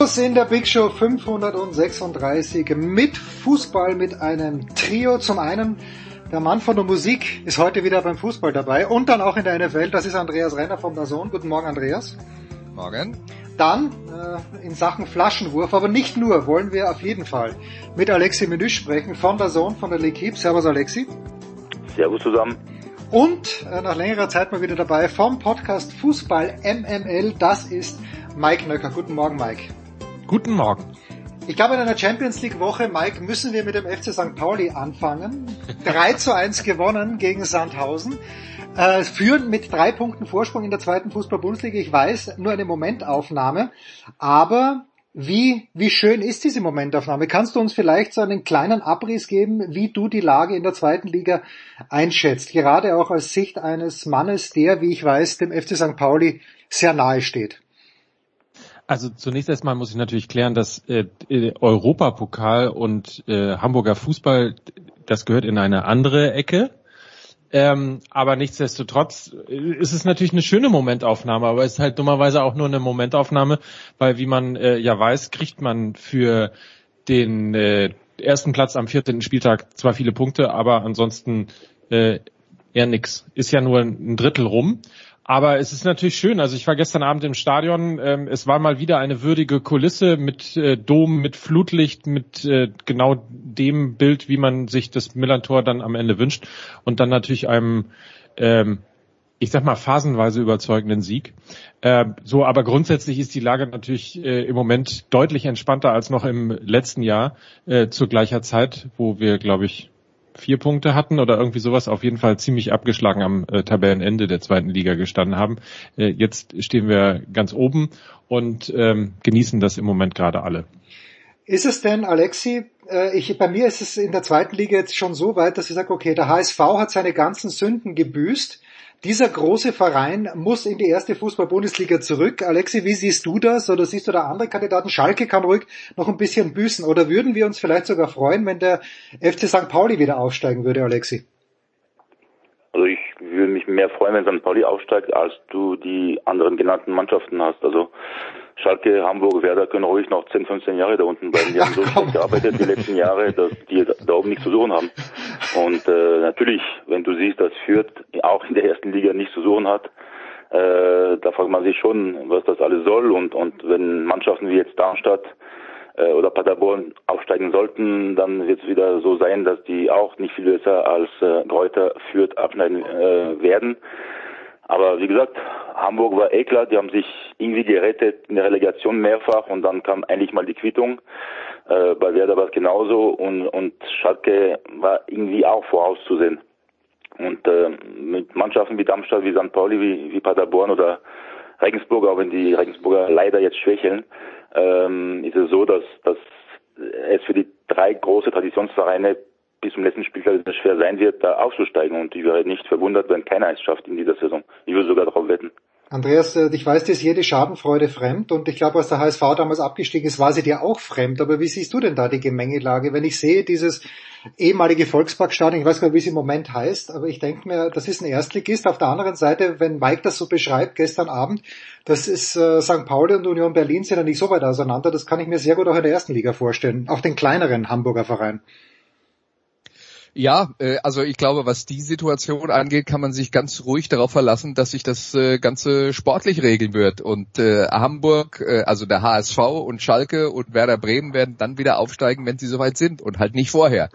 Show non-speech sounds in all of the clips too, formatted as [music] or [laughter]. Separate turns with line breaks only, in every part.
In der Big Show 536 mit Fußball mit einem Trio. Zum einen der Mann von der Musik ist heute wieder beim Fußball dabei und dann auch in der NFL. Das ist Andreas Renner vom Dazon. Guten Morgen, Andreas.
Morgen.
Dann äh, in Sachen Flaschenwurf, aber nicht nur, wollen wir auf jeden Fall mit Alexi Menüsch sprechen von der Zone, von der L'Equipe. Servus Alexi.
Servus zusammen.
Und äh, nach längerer Zeit mal wieder dabei vom Podcast Fußball MML. Das ist Mike Nöcker. Guten Morgen, Mike.
Guten Morgen.
Ich glaube, in einer Champions League Woche, Mike, müssen wir mit dem FC St. Pauli anfangen. [laughs] 3 zu 1 gewonnen gegen Sandhausen. Äh, führen mit drei Punkten Vorsprung in der zweiten Fußball-Bundesliga. Ich weiß, nur eine Momentaufnahme. Aber wie, wie schön ist diese Momentaufnahme? Kannst du uns vielleicht so einen kleinen Abriss geben, wie du die Lage in der zweiten Liga einschätzt? Gerade auch aus Sicht eines Mannes, der, wie ich weiß, dem FC St. Pauli sehr nahe steht.
Also zunächst erstmal muss ich natürlich klären, dass äh, Europapokal und äh, Hamburger Fußball, das gehört in eine andere Ecke. Ähm, aber nichtsdestotrotz ist es natürlich eine schöne Momentaufnahme, aber es ist halt dummerweise auch nur eine Momentaufnahme, weil wie man äh, ja weiß, kriegt man für den äh, ersten Platz am 14. Spieltag zwar viele Punkte, aber ansonsten äh, eher nix. Ist ja nur ein Drittel rum. Aber es ist natürlich schön. Also ich war gestern Abend im Stadion. Ähm, es war mal wieder eine würdige Kulisse mit äh, Dom, mit Flutlicht, mit äh, genau dem Bild, wie man sich das Millantor dann am Ende wünscht. Und dann natürlich einem, ähm, ich sag mal, phasenweise überzeugenden Sieg. Äh, so, aber grundsätzlich ist die Lage natürlich äh, im Moment deutlich entspannter als noch im letzten Jahr äh, zu gleicher Zeit, wo wir, glaube ich, vier Punkte hatten oder irgendwie sowas, auf jeden Fall ziemlich abgeschlagen am äh, Tabellenende der zweiten Liga gestanden haben. Äh, jetzt stehen wir ganz oben und ähm, genießen das im Moment gerade alle.
Ist es denn, Alexi, äh, ich, bei mir ist es in der zweiten Liga jetzt schon so weit, dass ich sage, okay, der HSV hat seine ganzen Sünden gebüßt dieser große Verein muss in die erste Fußball-Bundesliga zurück. Alexi, wie siehst du das? Oder siehst du da andere Kandidaten? Schalke kann ruhig noch ein bisschen büßen. Oder würden wir uns vielleicht sogar freuen, wenn der FC St. Pauli wieder aufsteigen würde, Alexi?
Also ich würde mich mehr freuen, wenn St. Pauli aufsteigt, als du die anderen genannten Mannschaften hast. Also Schalke, Hamburg, Werder können ruhig noch 10, 15 Jahre da unten bleiben. Die [laughs] haben so schlecht gearbeitet die letzten Jahre, dass die da oben nichts zu suchen haben. Und äh, natürlich, wenn du siehst, dass Fürth auch in der ersten Liga nichts zu suchen hat, äh, da fragt man sich schon, was das alles soll. Und, und wenn Mannschaften wie jetzt Darmstadt äh, oder Paderborn aufsteigen sollten, dann wird es wieder so sein, dass die auch nicht viel besser als äh, Kräuter Fürth abschneiden äh, werden. Aber wie gesagt, Hamburg war eh klar, die haben sich irgendwie gerettet in der Relegation mehrfach und dann kam eigentlich mal die Quittung. Äh, bei Werder war es genauso und, und Schalke war irgendwie auch vorauszusehen. Und äh, mit Mannschaften wie Darmstadt, wie St. Pauli, wie, wie Paderborn oder Regensburg, auch wenn die Regensburger leider jetzt schwächeln, ähm, ist es so, dass, dass es für die drei große Traditionsvereine bis zum letzten Spieltag es schwer sein wird, da aufzusteigen. Und ich wäre nicht verwundert, wenn keiner es schafft in dieser Saison. Ich würde sogar darauf wetten.
Andreas, äh, ich weiß, dir ist jede Schadenfreude fremd und ich glaube, als der HSV damals abgestiegen ist, war sie dir auch fremd. Aber wie siehst du denn da die Gemengelage? Wenn ich sehe, dieses ehemalige Volksparkstadion, ich weiß gar nicht, wie es im Moment heißt, aber ich denke mir, das ist ein Erstligist. Auf der anderen Seite, wenn Mike das so beschreibt, gestern Abend, das ist äh, St. Pauli und Union Berlin sind ja nicht so weit auseinander. Das kann ich mir sehr gut auch in der ersten Liga vorstellen. Auch den kleineren Hamburger Verein.
Ja, äh, also ich glaube, was die Situation angeht, kann man sich ganz ruhig darauf verlassen, dass sich das äh, Ganze sportlich regeln wird. Und äh, Hamburg, äh, also der HSV und Schalke und Werder Bremen werden dann wieder aufsteigen, wenn sie soweit sind und halt nicht vorher.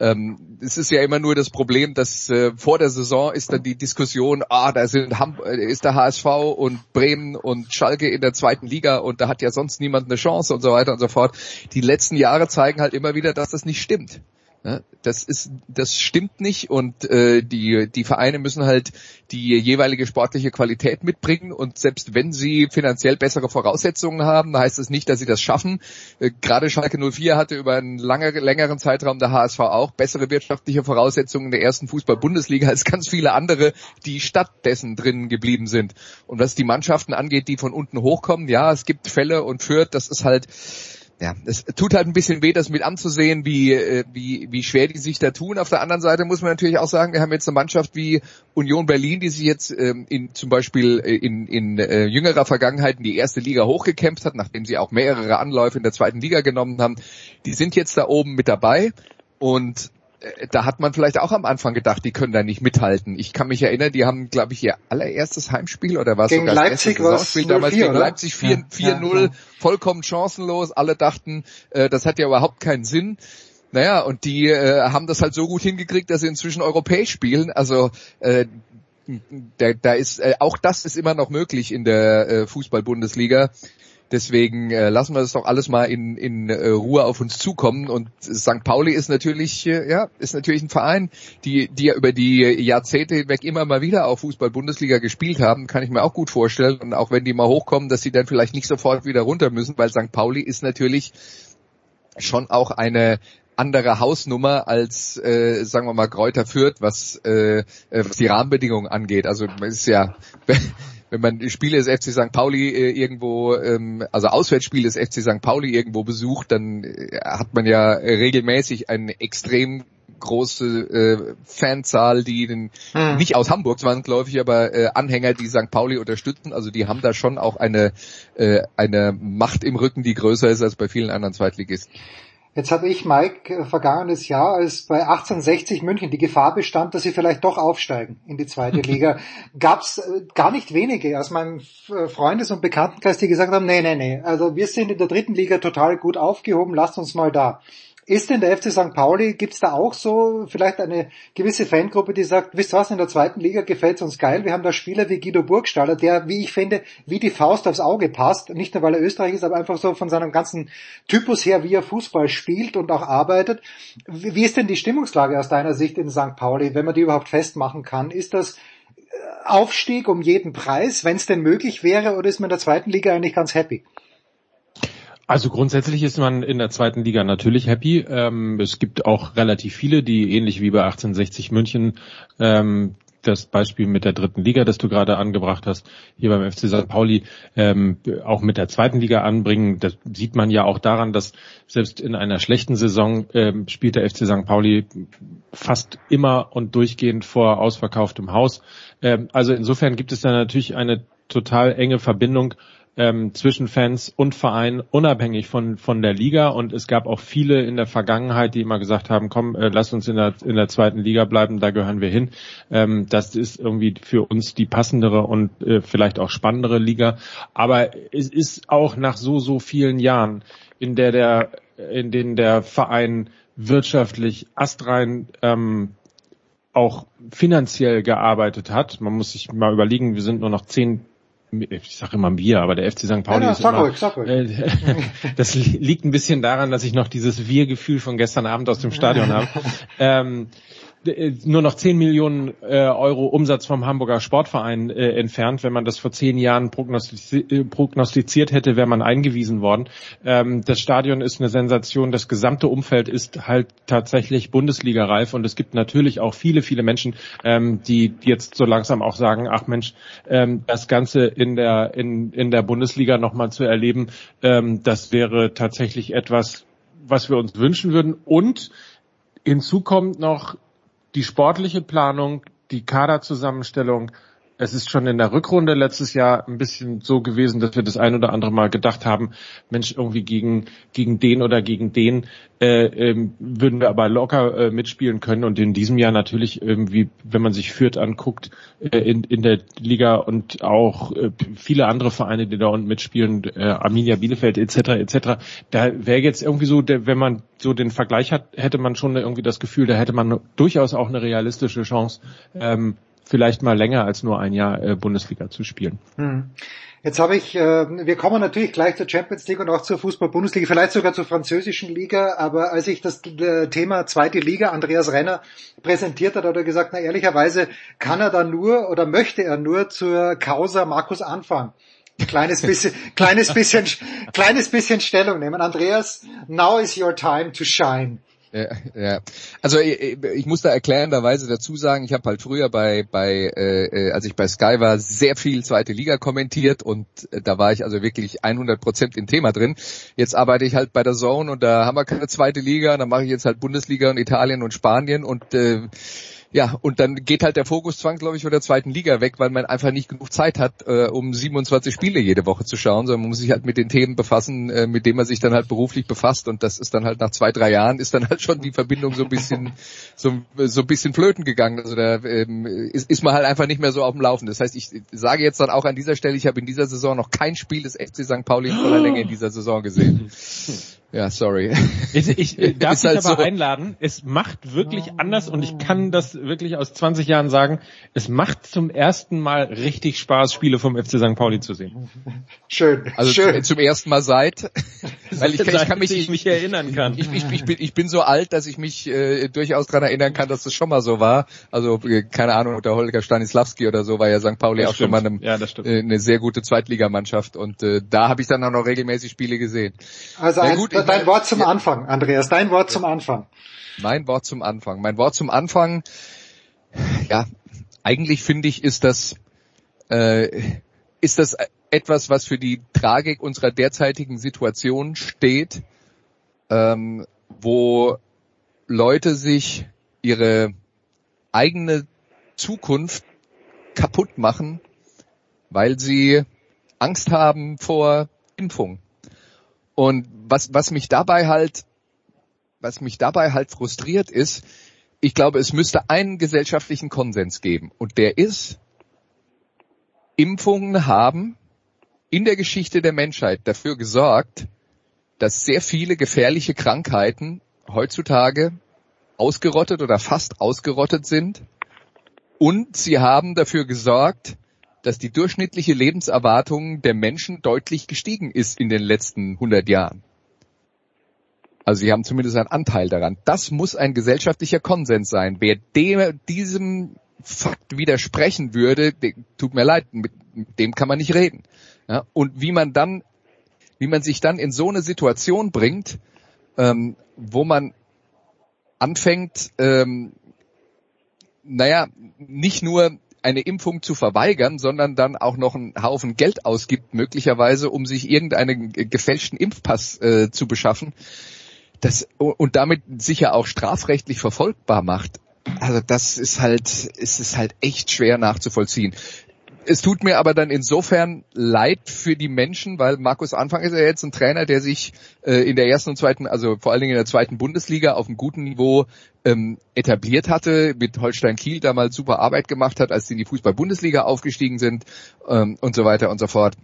Ähm, es ist ja immer nur das Problem, dass äh, vor der Saison ist dann die Diskussion, ah, da sind Ham äh, ist der HSV und Bremen und Schalke in der zweiten Liga und da hat ja sonst niemand eine Chance und so weiter und so fort. Die letzten Jahre zeigen halt immer wieder, dass das nicht stimmt. Das ist, das stimmt nicht und äh, die die Vereine müssen halt die jeweilige sportliche Qualität mitbringen und selbst wenn sie finanziell bessere Voraussetzungen haben, heißt das nicht, dass sie das schaffen. Äh, gerade Schalke 04 hatte über einen lange, längeren Zeitraum der HSV auch bessere wirtschaftliche Voraussetzungen in der ersten Fußball-Bundesliga als ganz viele andere, die stattdessen drinnen geblieben sind. Und was die Mannschaften angeht, die von unten hochkommen, ja, es gibt Fälle und führt, das ist halt ja, es tut halt ein bisschen weh, das mit anzusehen, wie, äh, wie, wie schwer die sich da tun. Auf der anderen Seite muss man natürlich auch sagen, wir haben jetzt eine Mannschaft wie Union Berlin, die sich jetzt ähm, in, zum Beispiel äh, in, in äh, jüngerer Vergangenheit in die erste Liga hochgekämpft hat, nachdem sie auch mehrere Anläufe in der zweiten Liga genommen haben. Die sind jetzt da oben mit dabei und da hat man vielleicht auch am Anfang gedacht, die können da nicht mithalten. Ich kann mich erinnern, die haben, glaube ich, ihr allererstes Heimspiel oder was
gegen
sogar
Leipzig das
Spiel damals gegen oder? Leipzig 4-0, ja, ja, vollkommen chancenlos. Alle dachten, äh, das hat ja überhaupt keinen Sinn. Naja, und die äh, haben das halt so gut hingekriegt, dass sie inzwischen europäisch spielen. Also äh, da, da ist äh, auch das ist immer noch möglich in der äh, Fußball-Bundesliga. Deswegen äh, lassen wir das doch alles mal in, in äh, Ruhe auf uns zukommen. Und St. Pauli ist natürlich, äh, ja, ist natürlich ein Verein, die, die ja über die Jahrzehnte hinweg immer mal wieder auf Fußball-Bundesliga gespielt haben, kann ich mir auch gut vorstellen. Und auch wenn die mal hochkommen, dass sie dann vielleicht nicht sofort wieder runter müssen, weil St. Pauli ist natürlich schon auch eine andere Hausnummer als, äh, sagen wir mal, Kräuter Fürth, was, äh, was die Rahmenbedingungen angeht. Also ist ja, [laughs] wenn man Spiele des FC St. Pauli äh, irgendwo, ähm, also Auswärtsspiele des FC St. Pauli irgendwo besucht, dann äh, hat man ja regelmäßig eine extrem große äh, Fanzahl, die den, hm. nicht aus Hamburg zwangsläufig, aber äh, Anhänger, die St. Pauli unterstützen. Also die haben da schon auch eine, äh, eine Macht im Rücken, die größer ist als bei vielen anderen Zweitligisten.
Jetzt habe ich, Mike, äh, vergangenes Jahr, als bei 1860 München die Gefahr bestand, dass sie vielleicht doch aufsteigen in die zweite [laughs] Liga, gab es äh, gar nicht wenige aus meinem äh, Freundes- und Bekanntenkreis, die gesagt haben, nee, nee, nee, also wir sind in der dritten Liga total gut aufgehoben, lasst uns mal da. Ist denn der FC St. Pauli, gibt's da auch so vielleicht eine gewisse Fangruppe, die sagt, wisst was, in der zweiten Liga gefällt's uns geil, wir haben da Spieler wie Guido Burgstaller, der, wie ich finde, wie die Faust aufs Auge passt, nicht nur weil er Österreich ist, aber einfach so von seinem ganzen Typus her, wie er Fußball spielt und auch arbeitet. Wie ist denn die Stimmungslage aus deiner Sicht in St. Pauli, wenn man die überhaupt festmachen kann? Ist das äh, Aufstieg um jeden Preis, wenn es denn möglich wäre, oder ist man in der zweiten Liga eigentlich ganz happy?
Also grundsätzlich ist man in der zweiten Liga natürlich happy. Ähm, es gibt auch relativ viele, die ähnlich wie bei 1860 München ähm, das Beispiel mit der dritten Liga, das du gerade angebracht hast, hier beim FC St. Pauli ähm, auch mit der zweiten Liga anbringen. Das sieht man ja auch daran, dass selbst in einer schlechten Saison ähm, spielt der FC St. Pauli fast immer und durchgehend vor ausverkauftem Haus. Ähm, also insofern gibt es da natürlich eine total enge Verbindung ähm, zwischen Fans und Verein unabhängig von von der Liga und es gab auch viele in der Vergangenheit, die immer gesagt haben, komm, äh, lass uns in der in der zweiten Liga bleiben, da gehören wir hin. Ähm, das ist irgendwie für uns die passendere und äh, vielleicht auch spannendere Liga. Aber es ist auch nach so so vielen Jahren, in der der in denen der Verein wirtschaftlich astrein ähm, auch finanziell gearbeitet hat. Man muss sich mal überlegen, wir sind nur noch zehn ich sage immer wir, aber der FC St. Pauli ja, ist sag immer, ruhig, ruhig. Äh, [laughs] das liegt ein bisschen daran, dass ich noch dieses Wir-Gefühl von gestern Abend aus dem Stadion habe. [laughs] ähm, äh, nur noch 10 Millionen äh, Euro Umsatz vom Hamburger Sportverein äh, entfernt. Wenn man das vor zehn Jahren prognostiziert, äh, prognostiziert hätte, wäre man eingewiesen worden. Ähm, das Stadion ist eine Sensation. Das gesamte Umfeld ist halt tatsächlich Bundesliga-reif und es gibt natürlich auch viele, viele Menschen, ähm, die jetzt so langsam auch sagen, ach Mensch, ähm, das Ganze in der, in, in der Bundesliga nochmal zu erleben, ähm, das wäre tatsächlich etwas, was wir uns wünschen würden. Und Hinzu kommt noch die sportliche Planung, die Kaderzusammenstellung es ist schon in der Rückrunde letztes Jahr ein bisschen so gewesen, dass wir das ein oder andere Mal gedacht haben, Mensch, irgendwie gegen, gegen den oder gegen den äh, ähm, würden wir aber locker äh, mitspielen können. Und in diesem Jahr natürlich irgendwie, wenn man sich Fürth anguckt, äh, in, in der Liga und auch äh, viele andere Vereine, die da unten mitspielen, äh, Arminia Bielefeld etc. etc. Da wäre jetzt irgendwie so, der, wenn man so den Vergleich hat, hätte man schon irgendwie das Gefühl, da hätte man durchaus auch eine realistische Chance, ähm, vielleicht mal länger als nur ein Jahr äh, Bundesliga zu spielen.
Hm. Jetzt habe ich, äh, wir kommen natürlich gleich zur Champions League und auch zur Fußball-Bundesliga, vielleicht sogar zur französischen Liga, aber als ich das äh, Thema zweite Liga Andreas Renner präsentiert hat, hat er gesagt, na ehrlicherweise kann er da nur oder möchte er nur zur Causa Markus anfangen. Kleines bisschen, [laughs] kleines bisschen, kleines bisschen Stellung nehmen. Andreas, now is your time to shine.
Ja, ja. Also ich, ich muss da erklärenderweise dazu sagen, ich habe halt früher bei, bei äh, als ich bei Sky war, sehr viel zweite Liga kommentiert und äh, da war ich also wirklich 100 Prozent im Thema drin. Jetzt arbeite ich halt bei der Zone und da haben wir keine zweite Liga, dann mache ich jetzt halt Bundesliga und Italien und Spanien und äh, ja, und dann geht halt der Fokus zwangsläufig von der zweiten Liga weg, weil man einfach nicht genug Zeit hat, äh, um 27 Spiele jede Woche zu schauen, sondern man muss sich halt mit den Themen befassen, äh, mit denen man sich dann halt beruflich befasst. Und das ist dann halt nach zwei, drei Jahren ist dann halt schon die Verbindung so ein bisschen, so, so ein bisschen flöten gegangen. Also da ähm, ist, ist man halt einfach nicht mehr so auf dem Laufen. Das heißt, ich sage jetzt dann auch an dieser Stelle, ich habe in dieser Saison noch kein Spiel des FC St. Pauli in voller Länge in dieser Saison gesehen. [laughs] Ja, sorry.
Ich, ich [laughs] darf dich halt aber so. einladen. Es macht wirklich anders und ich kann das wirklich aus 20 Jahren sagen. Es macht zum ersten Mal richtig Spaß, Spiele vom FC St. Pauli zu sehen.
Schön.
Also
schön.
zum ersten Mal seit, [laughs]
weil ich, ich kann mich, ich mich erinnern kann.
Ich, ich, ich, bin, ich bin so alt, dass ich mich äh, durchaus daran erinnern kann, dass das schon mal so war. Also äh, keine Ahnung, unter Holger Stanislawski oder so war ja St. Pauli das auch stimmt. schon mal eine, ja, äh, eine sehr gute Zweitligamannschaft und äh, da habe ich dann auch noch regelmäßig Spiele gesehen.
Also ja, gut, dein Wort zum Anfang, Andreas, dein Wort zum Anfang.
Mein Wort zum Anfang. Mein Wort zum Anfang, ja, eigentlich finde ich, ist das, äh, ist das etwas, was für die Tragik unserer derzeitigen Situation steht, ähm, wo Leute sich ihre eigene Zukunft kaputt machen, weil sie Angst haben vor Impfung. Und was, was mich dabei halt, was mich dabei halt frustriert ist, ich glaube, es müsste einen gesellschaftlichen Konsens geben. Und der ist, Impfungen haben in der Geschichte der Menschheit dafür gesorgt, dass sehr viele gefährliche Krankheiten heutzutage ausgerottet oder fast ausgerottet sind. Und sie haben dafür gesorgt, dass die durchschnittliche Lebenserwartung der Menschen deutlich gestiegen ist in den letzten 100 Jahren. Also sie haben zumindest einen Anteil daran. Das muss ein gesellschaftlicher Konsens sein. Wer dem, diesem Fakt widersprechen würde, tut mir leid, mit, mit dem kann man nicht reden. Ja, und wie man dann, wie man sich dann in so eine Situation bringt, ähm, wo man anfängt, ähm, naja, nicht nur eine Impfung zu verweigern, sondern dann auch noch einen Haufen Geld ausgibt, möglicherweise, um sich irgendeinen gefälschten Impfpass äh, zu beschaffen, das und damit sicher auch strafrechtlich verfolgbar macht. Also das ist halt, es ist halt echt schwer nachzuvollziehen es tut mir aber dann insofern leid für die Menschen, weil Markus Anfang ist ja jetzt ein Trainer, der sich äh, in der ersten und zweiten, also vor allen Dingen in der zweiten Bundesliga auf einem guten Niveau ähm, etabliert hatte, mit Holstein Kiel damals super Arbeit gemacht hat, als sie in die Fußball-Bundesliga aufgestiegen sind ähm, und so weiter und so fort.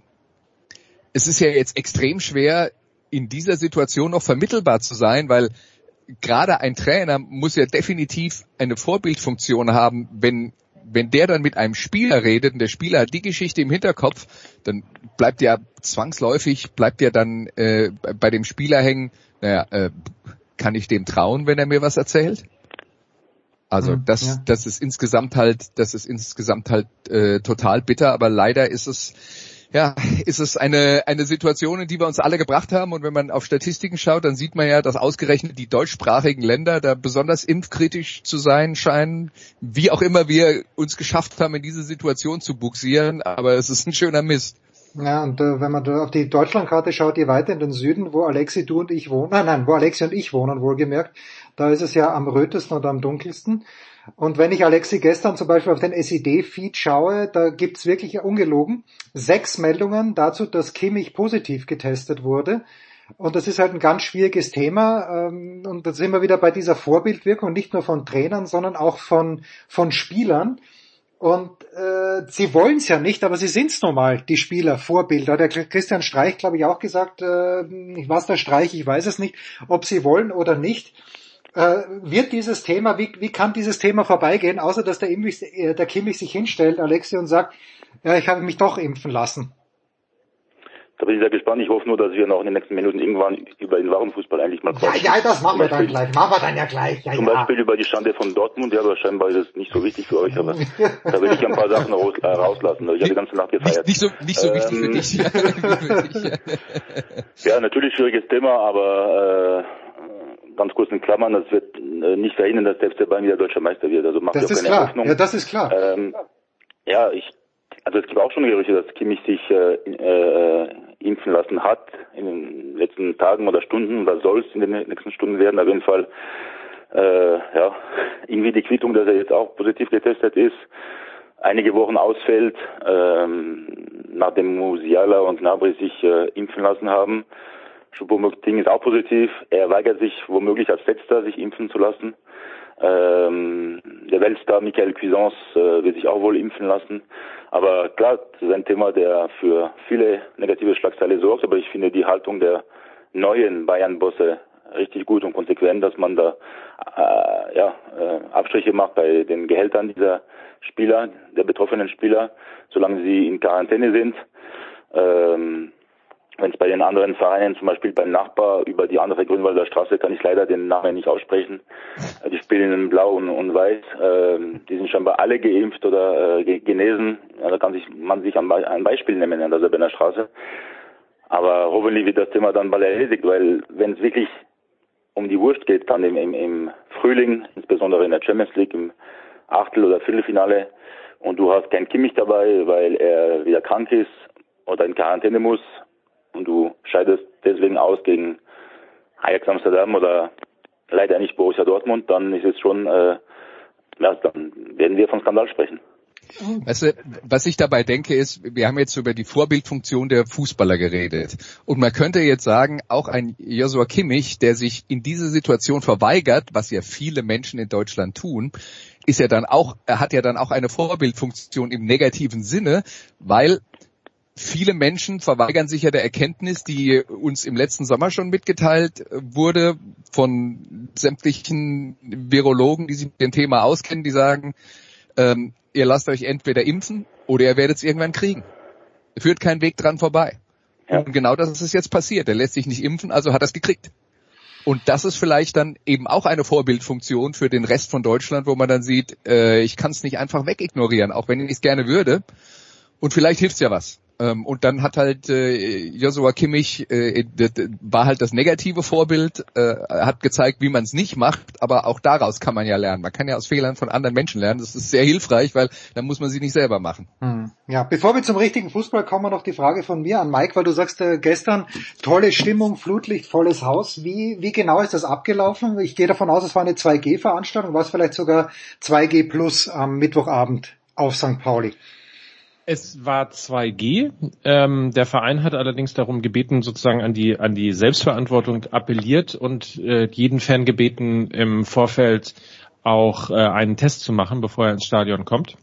Es ist ja jetzt extrem schwer, in dieser Situation noch vermittelbar zu sein, weil gerade ein Trainer muss ja definitiv eine Vorbildfunktion haben, wenn wenn der dann mit einem Spieler redet und der Spieler hat die Geschichte im Hinterkopf, dann bleibt ja zwangsläufig, bleibt ja dann äh, bei dem Spieler hängen, naja, äh, kann ich dem trauen, wenn er mir was erzählt? Also hm, das, ja. das ist insgesamt halt, das ist insgesamt halt äh, total bitter, aber leider ist es ja, ist es eine, eine Situation, in die wir uns alle gebracht haben. Und wenn man auf Statistiken schaut, dann sieht man ja, dass ausgerechnet die deutschsprachigen Länder da besonders impfkritisch zu sein scheinen, wie auch immer wir uns geschafft haben, in diese Situation zu buxieren. Aber es ist ein schöner Mist.
Ja, und äh, wenn man da auf die Deutschlandkarte schaut, die weiter in den Süden, wo Alexi, du und ich wohnen, nein, [laughs] nein, wo Alexi und ich wohnen, wohlgemerkt, da ist es ja am rötesten oder am dunkelsten. Und wenn ich Alexi gestern zum Beispiel auf den SED-Feed schaue, da gibt's wirklich ungelogen sechs Meldungen dazu, dass Kimmich positiv getestet wurde. Und das ist halt ein ganz schwieriges Thema. Ähm, und da sind wir wieder bei dieser Vorbildwirkung, nicht nur von Trainern, sondern auch von, von Spielern. Und äh, sie wollen es ja nicht, aber sie sind es nun mal, die Spieler, Vorbilder. Der Christian Streich, glaube ich, auch gesagt, äh, was der Streich, ich weiß es nicht, ob sie wollen oder nicht. Äh, wird dieses Thema, wie, wie kann dieses Thema vorbeigehen, außer dass der, Immich, äh, der Kimmich sich hinstellt, Alexi, und sagt, ja, ich habe mich doch impfen lassen.
Da bin ich sehr gespannt. Ich hoffe nur, dass wir noch in den nächsten Minuten irgendwann über den wahren Fußball eigentlich mal
quatschen. Ja, ja, das machen wir dann gleich. Machen wir dann ja gleich. Ja,
zum
ja.
Beispiel über die Schande von Dortmund. Ja, aber scheinbar ist es nicht so wichtig für euch. Aber [laughs] da will ich ein paar Sachen raus, äh, rauslassen. Ich habe die ganze Nacht gefeiert.
Nicht, nicht so, nicht so ähm, wichtig für dich. [laughs] [laughs]
ja, natürlich schwieriges Thema, aber äh, ganz kurz in Klammern, das wird äh, nicht verhindern, dass der FC Bayern wieder deutscher Meister wird. Also macht
das ist
keine
klar.
Hoffnung.
Ja, das ist klar.
Ähm, ja, ich also es gibt auch schon Gerüchte, dass Kimmich sich äh, äh, impfen lassen hat in den letzten Tagen oder Stunden oder soll es in den nächsten Stunden werden. Auf jeden Fall äh, ja [laughs] irgendwie die Quittung, dass er jetzt auch positiv getestet ist, einige Wochen ausfällt, ähm, nachdem Musiala und Gnabry sich äh, impfen lassen haben. Choupo-Moting ist auch positiv. Er weigert sich womöglich als Letzter, sich impfen zu lassen. Ähm, der Weltstar Michael Cuisance äh, wird sich auch wohl impfen lassen. Aber klar, das ist ein Thema, der für viele negative Schlagzeile sorgt. Aber ich finde die Haltung der neuen Bayern-Bosse richtig gut und konsequent, dass man da äh, ja, äh, Abstriche macht bei den Gehältern dieser Spieler, der betroffenen Spieler, solange sie in Quarantäne sind. Ähm, wenn es bei den anderen Vereinen, zum Beispiel beim Nachbar über die andere Grünwalder Straße, kann ich leider den Namen nicht aussprechen. Äh, die spielen in Blau und, und Weiß. Äh, die sind scheinbar alle geimpft oder äh, genesen. Ja, da kann sich man sich ein, ein Beispiel nehmen an der Sabiner Straße. Aber hoffentlich wird das Thema dann bald erledigt, weil wenn es wirklich um die Wurst geht, dann im, im, im Frühling, insbesondere in der Champions League, im Achtel- oder Viertelfinale, und du hast kein Kimmich dabei, weil er wieder krank ist oder in Quarantäne muss, und du scheidest deswegen aus gegen Ajax Amsterdam oder leider nicht Borussia Dortmund, dann ist es schon, äh, ja, dann werden wir von Skandal sprechen.
Weißt du, was ich dabei denke ist, wir haben jetzt über die Vorbildfunktion der Fußballer geredet. Und man könnte jetzt sagen, auch ein Joshua Kimmich, der sich in diese Situation verweigert, was ja viele Menschen in Deutschland tun, ist ja dann auch, er hat ja dann auch eine Vorbildfunktion im negativen Sinne, weil viele Menschen verweigern sich ja der Erkenntnis, die uns im letzten Sommer schon mitgeteilt wurde von sämtlichen Virologen, die sich mit dem Thema auskennen, die sagen, ähm, ihr lasst euch entweder impfen oder ihr werdet es irgendwann kriegen. Führt kein Weg dran vorbei. Ja. Und genau das ist jetzt passiert. Er lässt sich nicht impfen, also hat er es gekriegt. Und das ist vielleicht dann eben auch eine Vorbildfunktion für den Rest von Deutschland, wo man dann sieht, äh, ich kann es nicht einfach wegignorieren, auch wenn ich es gerne würde. Und vielleicht hilft's ja was. Ähm, und dann hat halt äh, Joshua Kimmich äh, war halt das negative Vorbild, äh, hat gezeigt, wie man es nicht macht, aber auch daraus kann man ja lernen. Man kann ja aus Fehlern von anderen Menschen lernen. Das ist sehr hilfreich, weil dann muss man sie nicht selber machen.
Hm. Ja, bevor wir zum richtigen Fußball kommen, noch die Frage von mir an Mike, weil du sagst äh, gestern tolle Stimmung, Flutlicht, volles Haus. Wie wie genau ist das abgelaufen? Ich gehe davon aus, es war eine 2G-Veranstaltung, war es vielleicht sogar 2G plus am Mittwochabend auf St. Pauli.
Es war 2G. Ähm, der Verein hat allerdings darum gebeten, sozusagen an die an die Selbstverantwortung appelliert und äh, jeden Fan gebeten, im Vorfeld auch äh, einen Test zu machen, bevor er ins Stadion kommt.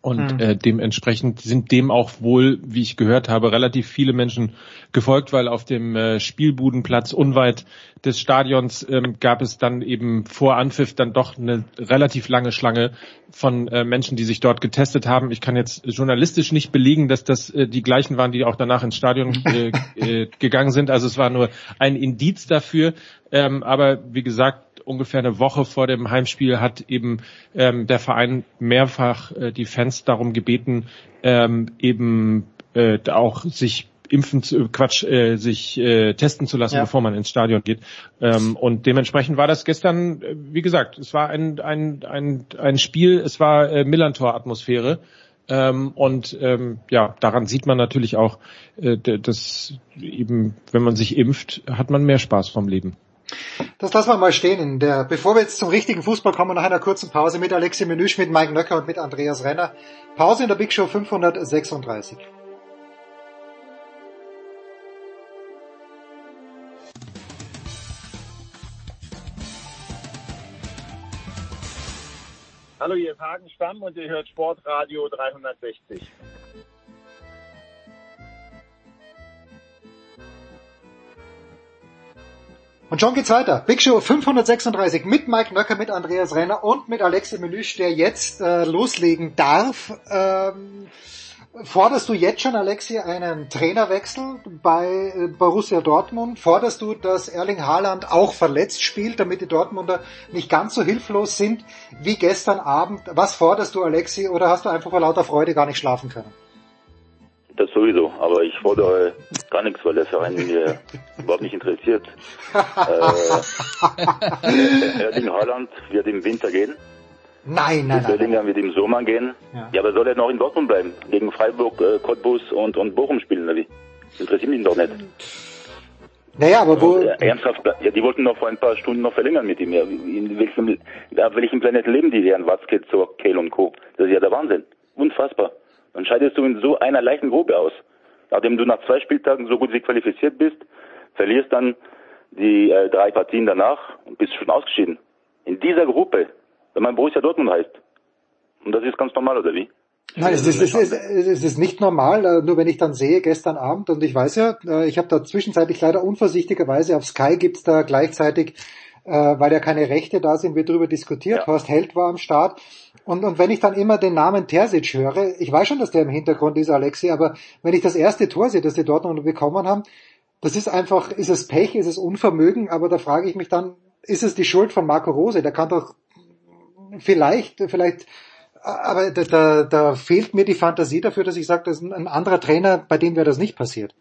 Und mhm. äh, dementsprechend sind dem auch wohl, wie ich gehört habe, relativ viele Menschen gefolgt, weil auf dem äh, Spielbudenplatz unweit des Stadions ähm, gab es dann eben vor Anpfiff dann doch eine relativ lange Schlange von äh, Menschen, die sich dort getestet haben. Ich kann jetzt journalistisch nicht belegen, dass das äh, die gleichen waren, die auch danach ins Stadion äh, [laughs] äh, gegangen sind. Also es war nur ein Indiz dafür. Ähm, aber wie gesagt, ungefähr eine Woche vor dem Heimspiel hat eben ähm, der Verein mehrfach äh, die Fans darum gebeten, ähm, eben äh, auch sich impfen zu, Quatsch, äh, sich äh, testen zu lassen, ja. bevor man ins Stadion geht. Ähm, und dementsprechend war das gestern, äh, wie gesagt, es war ein ein ein, ein Spiel, es war äh, Millantor-Atmosphäre. Ähm, und ähm, ja, daran sieht man natürlich auch, äh, dass eben, wenn man sich impft, hat man mehr Spaß vom Leben.
Das lassen wir mal stehen. In der, bevor wir jetzt zum richtigen Fußball kommen, nach einer kurzen Pause mit Alexi Menüsch, mit Mike Nöcker und mit Andreas Renner. Pause in der Big Show 536.
Hallo, hier ist Hagen Stamm und ihr hört Sportradio 360.
Und schon geht's weiter. Big Show 536 mit Mike Nöcker, mit Andreas Renner und mit Alexi Menüsch, der jetzt äh, loslegen darf. Ähm, forderst du jetzt schon, Alexi, einen Trainerwechsel bei äh, Borussia Dortmund? Forderst du, dass Erling Haaland auch verletzt spielt, damit die Dortmunder nicht ganz so hilflos sind wie gestern Abend? Was forderst du, Alexi, oder hast du einfach vor lauter Freude gar nicht schlafen können?
Das sowieso, aber ich fordere gar nichts, weil der Verein mir überhaupt nicht interessiert. [laughs] äh, Erling Haaland wird im Winter gehen.
Nein, nein, nein.
Bellingham wird im Sommer gehen. Ja. ja, aber soll er noch in Dortmund bleiben? Gegen Freiburg, äh, Cottbus und, und Bochum spielen, oder wie? Interessiert mich doch nicht.
Naja, aber wo...
Ja, ernsthaft, ja, die wollten noch vor ein paar Stunden noch verlängern mit ihm. Ja, in welchem, auf welchem Planet leben die, Herrn Watzke, zur Kehl und Co.? Das ist ja der Wahnsinn. Unfassbar. Dann scheidest du in so einer leichten Gruppe aus. Nachdem du nach zwei Spieltagen so gut wie qualifiziert bist, verlierst dann die äh, drei Partien danach und bist schon ausgeschieden. In dieser Gruppe, wenn man Borussia Dortmund heißt. Und das ist ganz normal, oder wie?
Nein, es ist, es, ist, es ist nicht normal, äh, nur wenn ich dann sehe, gestern Abend, und ich weiß ja, äh, ich habe da zwischenzeitlich leider unvorsichtigerweise auf Sky gibt's da gleichzeitig, äh, weil ja keine Rechte da sind, wird darüber diskutiert. Ja. Horst Held war am Start. Und, und wenn ich dann immer den Namen Terzic höre, ich weiß schon, dass der im Hintergrund ist, Alexi, aber wenn ich das erste Tor sehe, das die Dortmund bekommen haben, das ist einfach, ist es Pech, ist es Unvermögen, aber da frage ich mich dann, ist es die Schuld von Marco Rose? Der kann doch vielleicht, vielleicht, aber da, da, da fehlt mir die Fantasie dafür, dass ich sage, dass ein anderer Trainer, bei dem wäre das nicht passiert.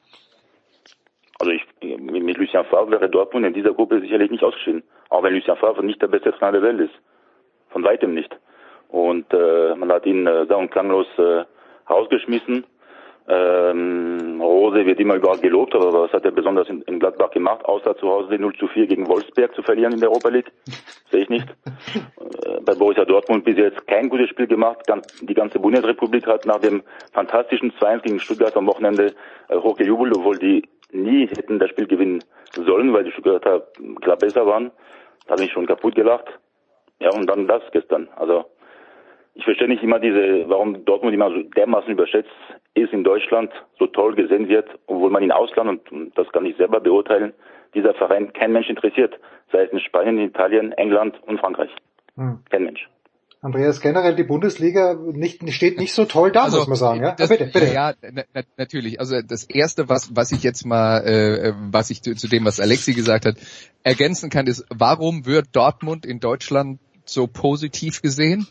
Also ich, mit Lucien Favre wäre Dortmund in dieser Gruppe sicherlich nicht ausgeschieden. Auch wenn Lucien Favre nicht der beste Trainer der Welt ist. Von weitem nicht. Und äh, man hat ihn äh, sang- und klanglos äh, rausgeschmissen. Ähm, Rose wird immer überall gelobt, aber was hat er besonders in, in Gladbach gemacht, außer zu Hause 0 zu 4 gegen Wolfsberg zu verlieren in der Europa League? [laughs] Sehe ich nicht. Äh, bei Borussia Dortmund bis jetzt kein gutes Spiel gemacht. Die ganze Bundesrepublik hat nach dem fantastischen 2-1 gegen Stuttgart am Wochenende äh, hochgejubelt, obwohl die nie hätten das Spiel gewinnen sollen, weil die Stuttgarter klar besser waren. Da habe ich schon kaputt gelacht. Ja, und dann das gestern. Also ich verstehe nicht immer diese, warum Dortmund immer so dermaßen überschätzt ist in Deutschland, so toll gesehen wird, obwohl man in Ausland, und das kann ich selber beurteilen, dieser Verein kein Mensch interessiert, sei es in Spanien, Italien, England und Frankreich. Hm. Kein Mensch.
Andreas, generell die Bundesliga nicht, steht nicht so toll da, also, muss man sagen. Ja,
das, bitte, bitte. Ja, na, natürlich. Also das Erste, was, was ich jetzt mal, äh, was ich zu, zu dem, was Alexi gesagt hat, ergänzen kann, ist, warum wird Dortmund in Deutschland so positiv gesehen?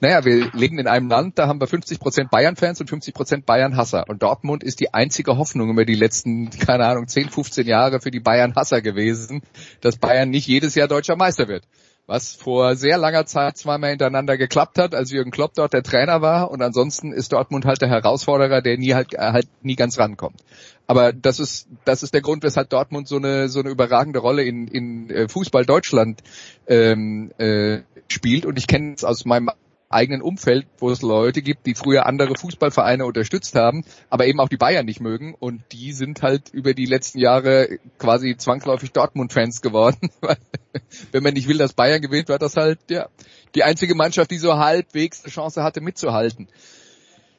Naja, wir leben in einem Land, da haben wir 50% Bayern-Fans und 50% Bayern-Hasser. Und Dortmund ist die einzige Hoffnung über die letzten, [laughs] keine Ahnung, 10, 15 Jahre für die Bayern-Hasser gewesen, dass Bayern nicht jedes Jahr deutscher Meister wird. Was vor sehr langer Zeit zweimal hintereinander geklappt hat, als Jürgen Klopp dort der Trainer war. Und ansonsten ist Dortmund halt der Herausforderer, der nie halt, halt nie ganz rankommt. Aber das ist, das ist der Grund, weshalb Dortmund so eine, so eine überragende Rolle in, in äh, Fußball Deutschland ähm, äh, spielt. Und ich kenne es aus meinem eigenen Umfeld, wo es Leute gibt, die früher andere Fußballvereine unterstützt haben, aber eben auch die Bayern nicht mögen und die sind halt über die letzten Jahre quasi zwangsläufig Dortmund-Fans geworden. [laughs] Wenn man nicht will, dass Bayern gewinnt, war das halt ja die einzige Mannschaft, die so halbwegs eine Chance hatte mitzuhalten.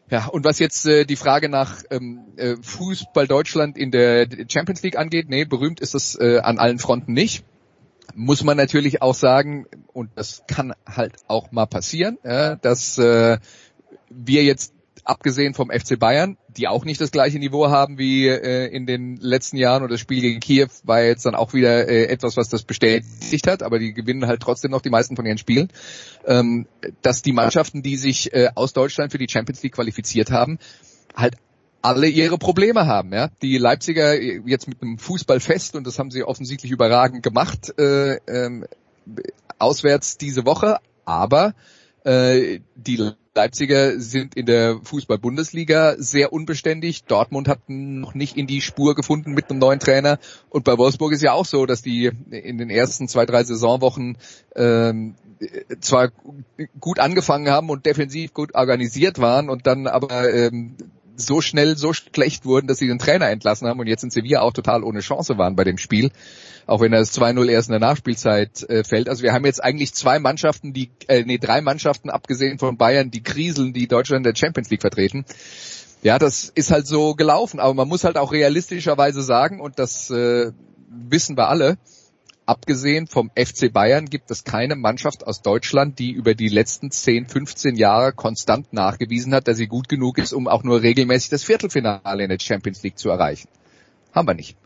Ja, und was jetzt äh, die Frage nach ähm, äh, Fußball Deutschland in der Champions League angeht, nee, berühmt ist es äh, an allen Fronten nicht muss man natürlich auch sagen, und das kann halt auch mal passieren, ja, dass äh, wir jetzt abgesehen vom FC Bayern, die auch nicht das gleiche Niveau haben wie äh, in den letzten Jahren und das Spiel gegen Kiew war jetzt dann auch wieder äh, etwas, was das bestätigt hat, aber die gewinnen halt trotzdem noch die meisten von ihren Spielen, ähm, dass die Mannschaften, die sich äh, aus Deutschland für die Champions League qualifiziert haben, halt alle ihre Probleme haben. Ja? Die Leipziger jetzt mit einem Fußballfest, und das haben sie offensichtlich überragend gemacht, äh, ähm, auswärts diese Woche, aber äh, die Leipziger sind in der Fußball-Bundesliga sehr unbeständig. Dortmund hat noch nicht in die Spur gefunden mit einem neuen Trainer. Und bei Wolfsburg ist ja auch so, dass die in den ersten zwei, drei Saisonwochen ähm, zwar gut angefangen haben und defensiv gut organisiert waren und dann aber ähm, so schnell so schlecht wurden, dass sie den Trainer entlassen haben und jetzt in Sevilla auch total ohne Chance waren bei dem Spiel, auch wenn das 2-0 erst in der Nachspielzeit äh, fällt. Also wir haben jetzt eigentlich zwei Mannschaften, die äh, nee, drei Mannschaften abgesehen von Bayern, die kriseln, die Deutschland in der Champions League vertreten. Ja, das ist halt so gelaufen, aber man muss halt auch realistischerweise sagen und das äh, wissen wir alle, abgesehen vom FC Bayern gibt es keine Mannschaft aus Deutschland, die über die letzten 10, 15 Jahre konstant nachgewiesen hat, dass sie gut genug ist, um auch nur regelmäßig das Viertelfinale in der Champions League zu erreichen. Haben wir nicht.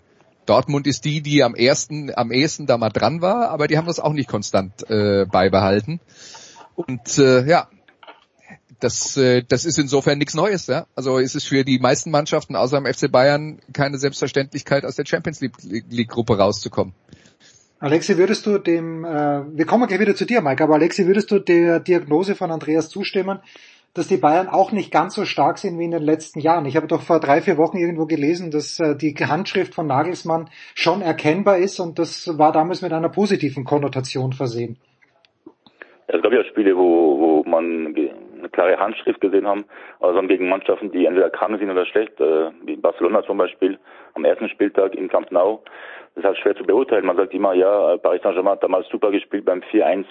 Dortmund ist die, die am ersten, am ehesten da mal dran war, aber die haben das auch nicht konstant äh, beibehalten. Und äh, ja, das, äh, das ist insofern nichts Neues. Ja? Also ist es für die meisten Mannschaften außer dem FC Bayern keine Selbstverständlichkeit, aus der Champions League-Gruppe rauszukommen.
Alexi, würdest du dem, äh, wir kommen gleich wieder zu dir, Mike, aber Alexi, würdest du der Diagnose von Andreas zustimmen, dass die Bayern auch nicht ganz so stark sind wie in den letzten Jahren? Ich habe doch vor drei, vier Wochen irgendwo gelesen, dass äh, die Handschrift von Nagelsmann schon erkennbar ist und das war damals mit einer positiven Konnotation versehen.
Es gab ja Spiele, wo, wo man eine klare Handschrift gesehen haben, also gegen Mannschaften, die entweder krank sind oder schlecht, äh, wie Barcelona zum Beispiel am ersten Spieltag im Camp Nou das ist halt schwer zu beurteilen. Man sagt immer, ja, Paris Saint-Germain hat damals super gespielt beim 4-1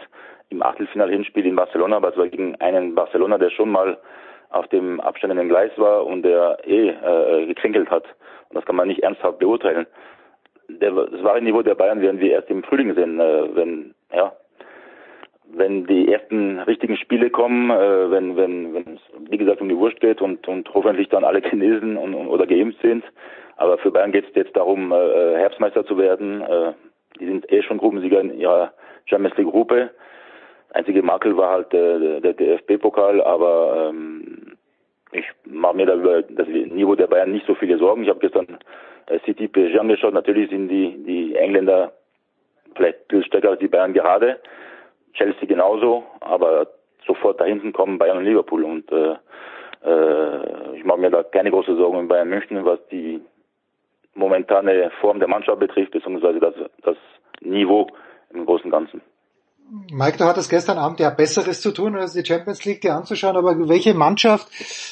im Achtelfinal-Hinspiel in Barcelona, aber es war gegen einen Barcelona, der schon mal auf dem abstehenden Gleis war und der eh äh, gekrinkelt hat. Und das kann man nicht ernsthaft beurteilen. Der, das wahre Niveau der Bayern werden wir erst im Frühling sehen, äh, wenn, ja, wenn die ersten richtigen Spiele kommen, äh, wenn, wenn, wenn es, wie gesagt, um die Wurst geht und, und hoffentlich dann alle genesen und, oder geimpft sind, aber für Bayern geht es jetzt darum, äh, Herbstmeister zu werden. Äh, die sind eh schon Gruppensieger in ihrer Champions League Gruppe. Einzige Makel war halt äh, der DFB-Pokal, aber ähm, ich mache mir da über das Niveau der Bayern nicht so viele Sorgen. Ich habe gestern äh, City PSG angeschaut. Natürlich sind die, die Engländer vielleicht viel stärker als die Bayern gerade. Chelsea genauso, aber sofort da hinten kommen Bayern und Liverpool und äh, äh, ich mache mir da keine große Sorgen in Bayern München, was die momentane Form der Mannschaft betrifft, beziehungsweise das, das Niveau im Großen und Ganzen.
Mike, du hattest gestern Abend ja Besseres zu tun, als die Champions League dir anzuschauen, aber welche Mannschaft,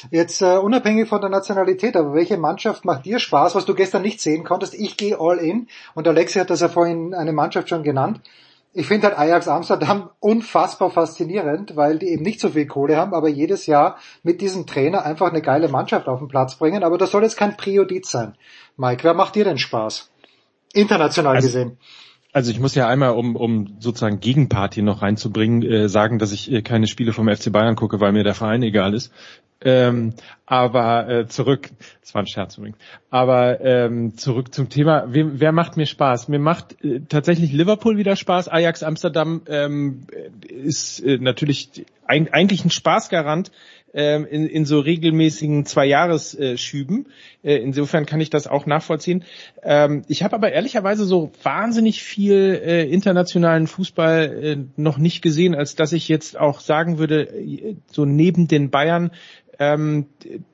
jetzt uh, unabhängig von der Nationalität, aber welche Mannschaft macht dir Spaß, was du gestern nicht sehen konntest? Ich gehe all in und Alexi hat das ja vorhin eine Mannschaft schon genannt. Ich finde halt Ajax Amsterdam [laughs] unfassbar faszinierend, weil die eben nicht so viel Kohle haben, aber jedes Jahr mit diesem Trainer einfach eine geile Mannschaft auf den Platz bringen. Aber das soll jetzt kein Priodit sein. Mike, wer macht dir denn Spaß? International also, gesehen.
Also ich muss ja einmal, um, um sozusagen Gegenparty noch reinzubringen, äh, sagen, dass ich äh, keine Spiele vom FC Bayern gucke, weil mir der Verein egal ist. Ähm, aber äh, zurück, das war ein Scherz übrigens. Aber ähm, zurück zum Thema, wem, wer macht mir Spaß? Mir macht äh, tatsächlich Liverpool wieder Spaß. Ajax Amsterdam ähm, ist äh, natürlich ein, eigentlich ein Spaßgarant ähm, in, in so regelmäßigen Zwei-Jahres-Schüben. Äh, insofern kann ich das auch nachvollziehen. Ähm, ich habe aber ehrlicherweise so wahnsinnig viel äh, internationalen Fußball äh, noch nicht gesehen, als dass ich jetzt auch sagen würde, so neben den Bayern ähm,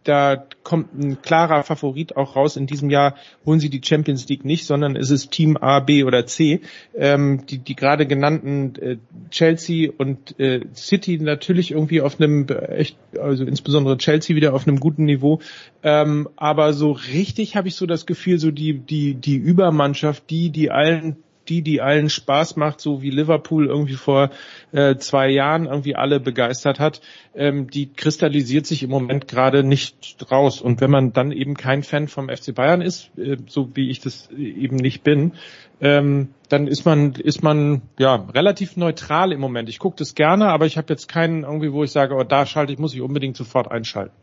da kommt ein klarer Favorit auch raus. In diesem Jahr holen sie die Champions League nicht, sondern es ist Team A, B oder C. Ähm, die, die gerade genannten äh, Chelsea und äh, City natürlich irgendwie auf einem echt, also insbesondere Chelsea wieder auf einem guten Niveau. Ähm, aber so richtig habe ich so das Gefühl, so die die die Übermannschaft, die die allen die, die allen Spaß macht, so wie Liverpool irgendwie vor äh, zwei Jahren irgendwie alle begeistert hat, ähm, die kristallisiert sich im Moment gerade nicht raus. Und wenn man dann eben kein Fan vom FC Bayern ist, äh, so wie ich das eben nicht bin, ähm, dann ist man ist man ja relativ neutral im Moment. Ich gucke das gerne, aber ich habe jetzt keinen irgendwie, wo ich sage, oh, da schalte ich, muss ich unbedingt sofort einschalten.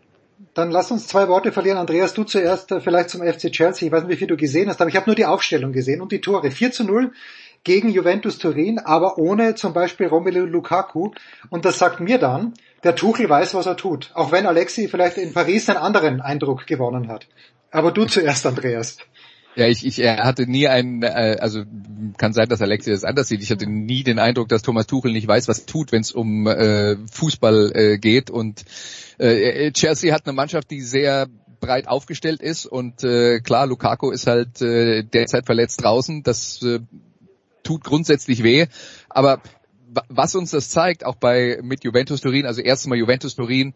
Dann lass uns zwei Worte verlieren. Andreas, du zuerst äh, vielleicht zum FC Chelsea. Ich weiß nicht, wie viel du gesehen hast, aber ich habe nur die Aufstellung gesehen und die Tore. 4 zu 0 gegen Juventus Turin, aber ohne zum Beispiel Romelu Lukaku. Und das sagt mir dann, der Tuchel weiß, was er tut. Auch wenn Alexi vielleicht in Paris einen anderen Eindruck gewonnen hat. Aber du zuerst, Andreas.
Ja, ich, ich hatte nie einen, äh, also kann sein, dass Alexi das anders sieht. Ich hatte nie den Eindruck, dass Thomas Tuchel nicht weiß, was tut, wenn es um äh, Fußball äh, geht. Und äh, Chelsea hat eine Mannschaft, die sehr breit aufgestellt ist und äh, klar, Lukaku ist halt äh, derzeit verletzt draußen. Das äh, tut grundsätzlich weh, aber was uns das zeigt, auch bei mit Juventus Turin, also erstens mal Juventus Turin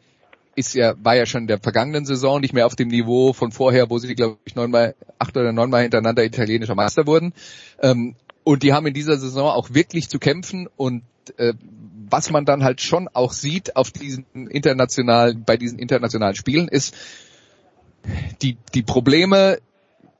ist ja, war ja schon in der vergangenen Saison nicht mehr auf dem Niveau von vorher, wo sie, glaube ich, neunmal, acht oder neunmal hintereinander italienischer Meister wurden. Ähm, und die haben in dieser Saison auch wirklich zu kämpfen und äh, was man dann halt schon auch sieht auf diesen internationalen, bei diesen internationalen Spielen ist, die, die Probleme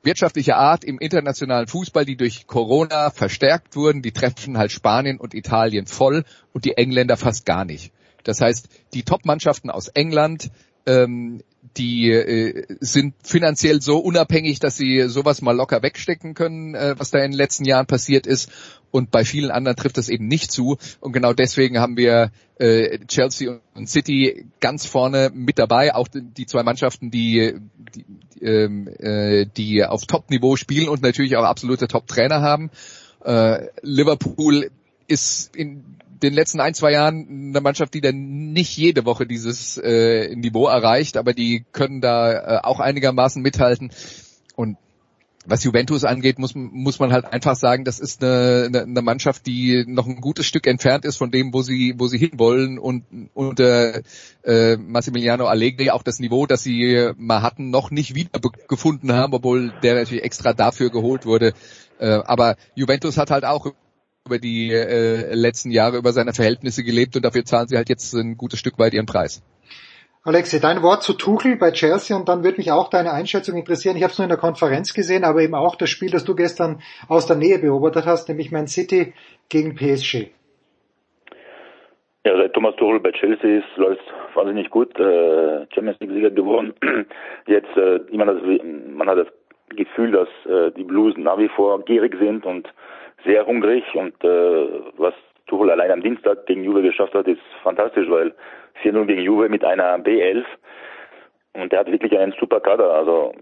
wirtschaftlicher Art im internationalen Fußball, die durch Corona verstärkt wurden, die treffen halt Spanien und Italien voll und die Engländer fast gar nicht. Das heißt, die Top-Mannschaften aus England, ähm, die äh, sind finanziell so unabhängig, dass sie sowas mal locker wegstecken können, äh, was da in den letzten Jahren passiert ist. Und bei vielen anderen trifft das eben nicht zu. Und genau deswegen haben wir äh, Chelsea und City ganz vorne mit dabei. Auch die zwei Mannschaften, die, die, ähm, äh, die auf Top-Niveau spielen und natürlich auch absolute Top-Trainer haben. Äh, Liverpool ist in den letzten ein, zwei Jahren eine Mannschaft, die dann nicht jede Woche dieses äh, Niveau erreicht, aber die können da äh, auch einigermaßen mithalten. Und was Juventus angeht, muss, muss man halt einfach sagen, das ist eine, eine, Mannschaft, die noch ein gutes Stück entfernt ist von dem, wo sie, wo sie hinwollen und unter äh, Massimiliano Allegri auch das Niveau, das sie mal hatten, noch nicht wieder gefunden haben, obwohl der natürlich extra dafür geholt wurde. Äh, aber Juventus hat halt auch über die äh, letzten Jahre über seine Verhältnisse gelebt und dafür zahlen sie halt jetzt ein gutes Stück weit ihren Preis.
Alexi, dein Wort zu Tuchel bei Chelsea und dann würde mich auch deine Einschätzung interessieren. Ich habe es nur in der Konferenz gesehen, aber eben auch das Spiel, das du gestern aus der Nähe beobachtet hast, nämlich Man City gegen PSG.
Ja, seit Thomas Tuchel bei Chelsea ist, läuft wahnsinnig gut. Äh, Champions League Sieger geworden. [clears throat] Jetzt, äh, man, das, man hat das Gefühl, dass äh, die Blues nach wie vor gierig sind und sehr hungrig und äh, was Tuchel allein am Dienstag gegen Juve geschafft hat, ist fantastisch, weil 4-0 gegen Juve mit einer B11 und der hat wirklich einen super Kader, also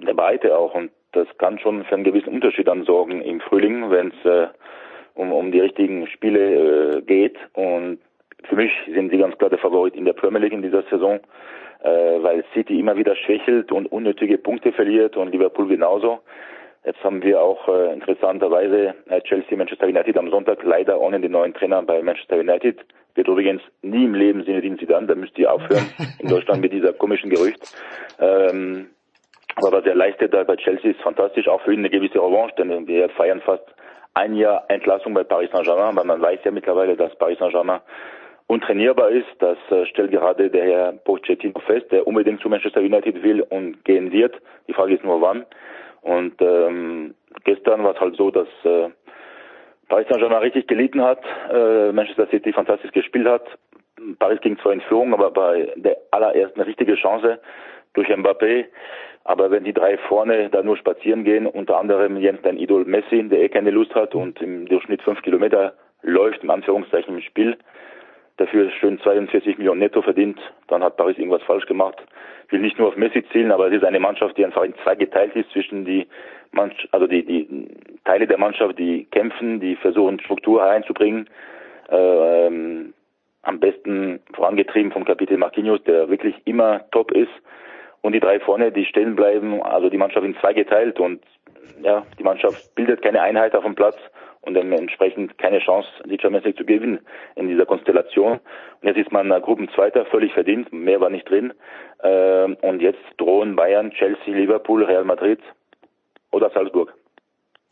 der Breite auch und das kann schon für einen gewissen Unterschied dann sorgen im Frühling, wenn es äh, um, um die richtigen Spiele äh, geht und für mich sind sie ganz klar der Favorit in der Premier League in dieser Saison, äh, weil City immer wieder schwächelt und unnötige Punkte verliert und Liverpool genauso. Jetzt haben wir auch äh, interessanterweise äh, Chelsea Manchester United am Sonntag leider ohne den neuen Trainer bei Manchester United. Wird übrigens nie im Leben Sinne sie dann, da müsst ihr aufhören [laughs] in Deutschland mit dieser komischen Gerücht. Ähm, aber was er leistet da bei Chelsea ist fantastisch, auch für ihn eine gewisse Revanche, denn wir feiern fast ein Jahr Entlassung bei Paris Saint-Germain, weil man weiß ja mittlerweile, dass Paris Saint-Germain untrainierbar ist. Das äh, stellt gerade der Herr Pochettino fest, der unbedingt zu Manchester United will und gehen wird. Die Frage ist nur wann. Und ähm, gestern war es halt so, dass äh, Paris Saint-Germain richtig gelitten hat, äh, Manchester City fantastisch gespielt hat. Paris ging zwar in Führung, aber bei der allerersten richtige Chance durch Mbappé. Aber wenn die drei vorne da nur spazieren gehen, unter anderem Jens dein Idol Messi, der eh keine Lust hat und im Durchschnitt fünf Kilometer läuft, im Anführungszeichen im Spiel, dafür schön 42 Millionen netto verdient, dann hat Paris irgendwas falsch gemacht. Ich will nicht nur auf Messi zielen, aber es ist eine Mannschaft, die einfach in zwei geteilt ist zwischen die Mannschaft, also die, die Teile der Mannschaft, die kämpfen, die versuchen Struktur reinzubringen. Äh, ähm, am besten vorangetrieben vom Kapitän Marquinhos, der wirklich immer top ist. Und die drei vorne, die stehen bleiben, also die Mannschaft in zwei geteilt und ja, die Mannschaft bildet keine Einheit auf dem Platz und dementsprechend keine Chance, die Champions League zu gewinnen in dieser Konstellation. Und jetzt ist man Gruppenzweiter, völlig verdient, mehr war nicht drin. Ähm, und jetzt drohen Bayern, Chelsea, Liverpool, Real Madrid oder Salzburg.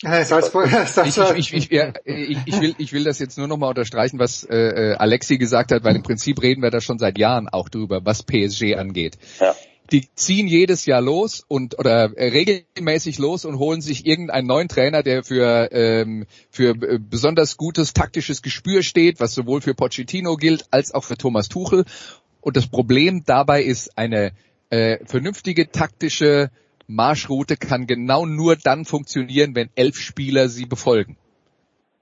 Salzburg, [laughs] Salzburg. Ich, ich, ich, ja, ich, will, ich will das jetzt nur nochmal unterstreichen, was äh, Alexi gesagt hat, weil im Prinzip reden wir da schon seit Jahren auch drüber, was PSG angeht. Ja die ziehen jedes Jahr los und oder äh, regelmäßig los und holen sich irgendeinen neuen Trainer, der für ähm, für äh, besonders gutes taktisches Gespür steht, was sowohl für Pochettino gilt als auch für Thomas Tuchel. Und das Problem dabei ist eine äh, vernünftige taktische Marschroute kann genau nur dann funktionieren, wenn elf Spieler sie befolgen.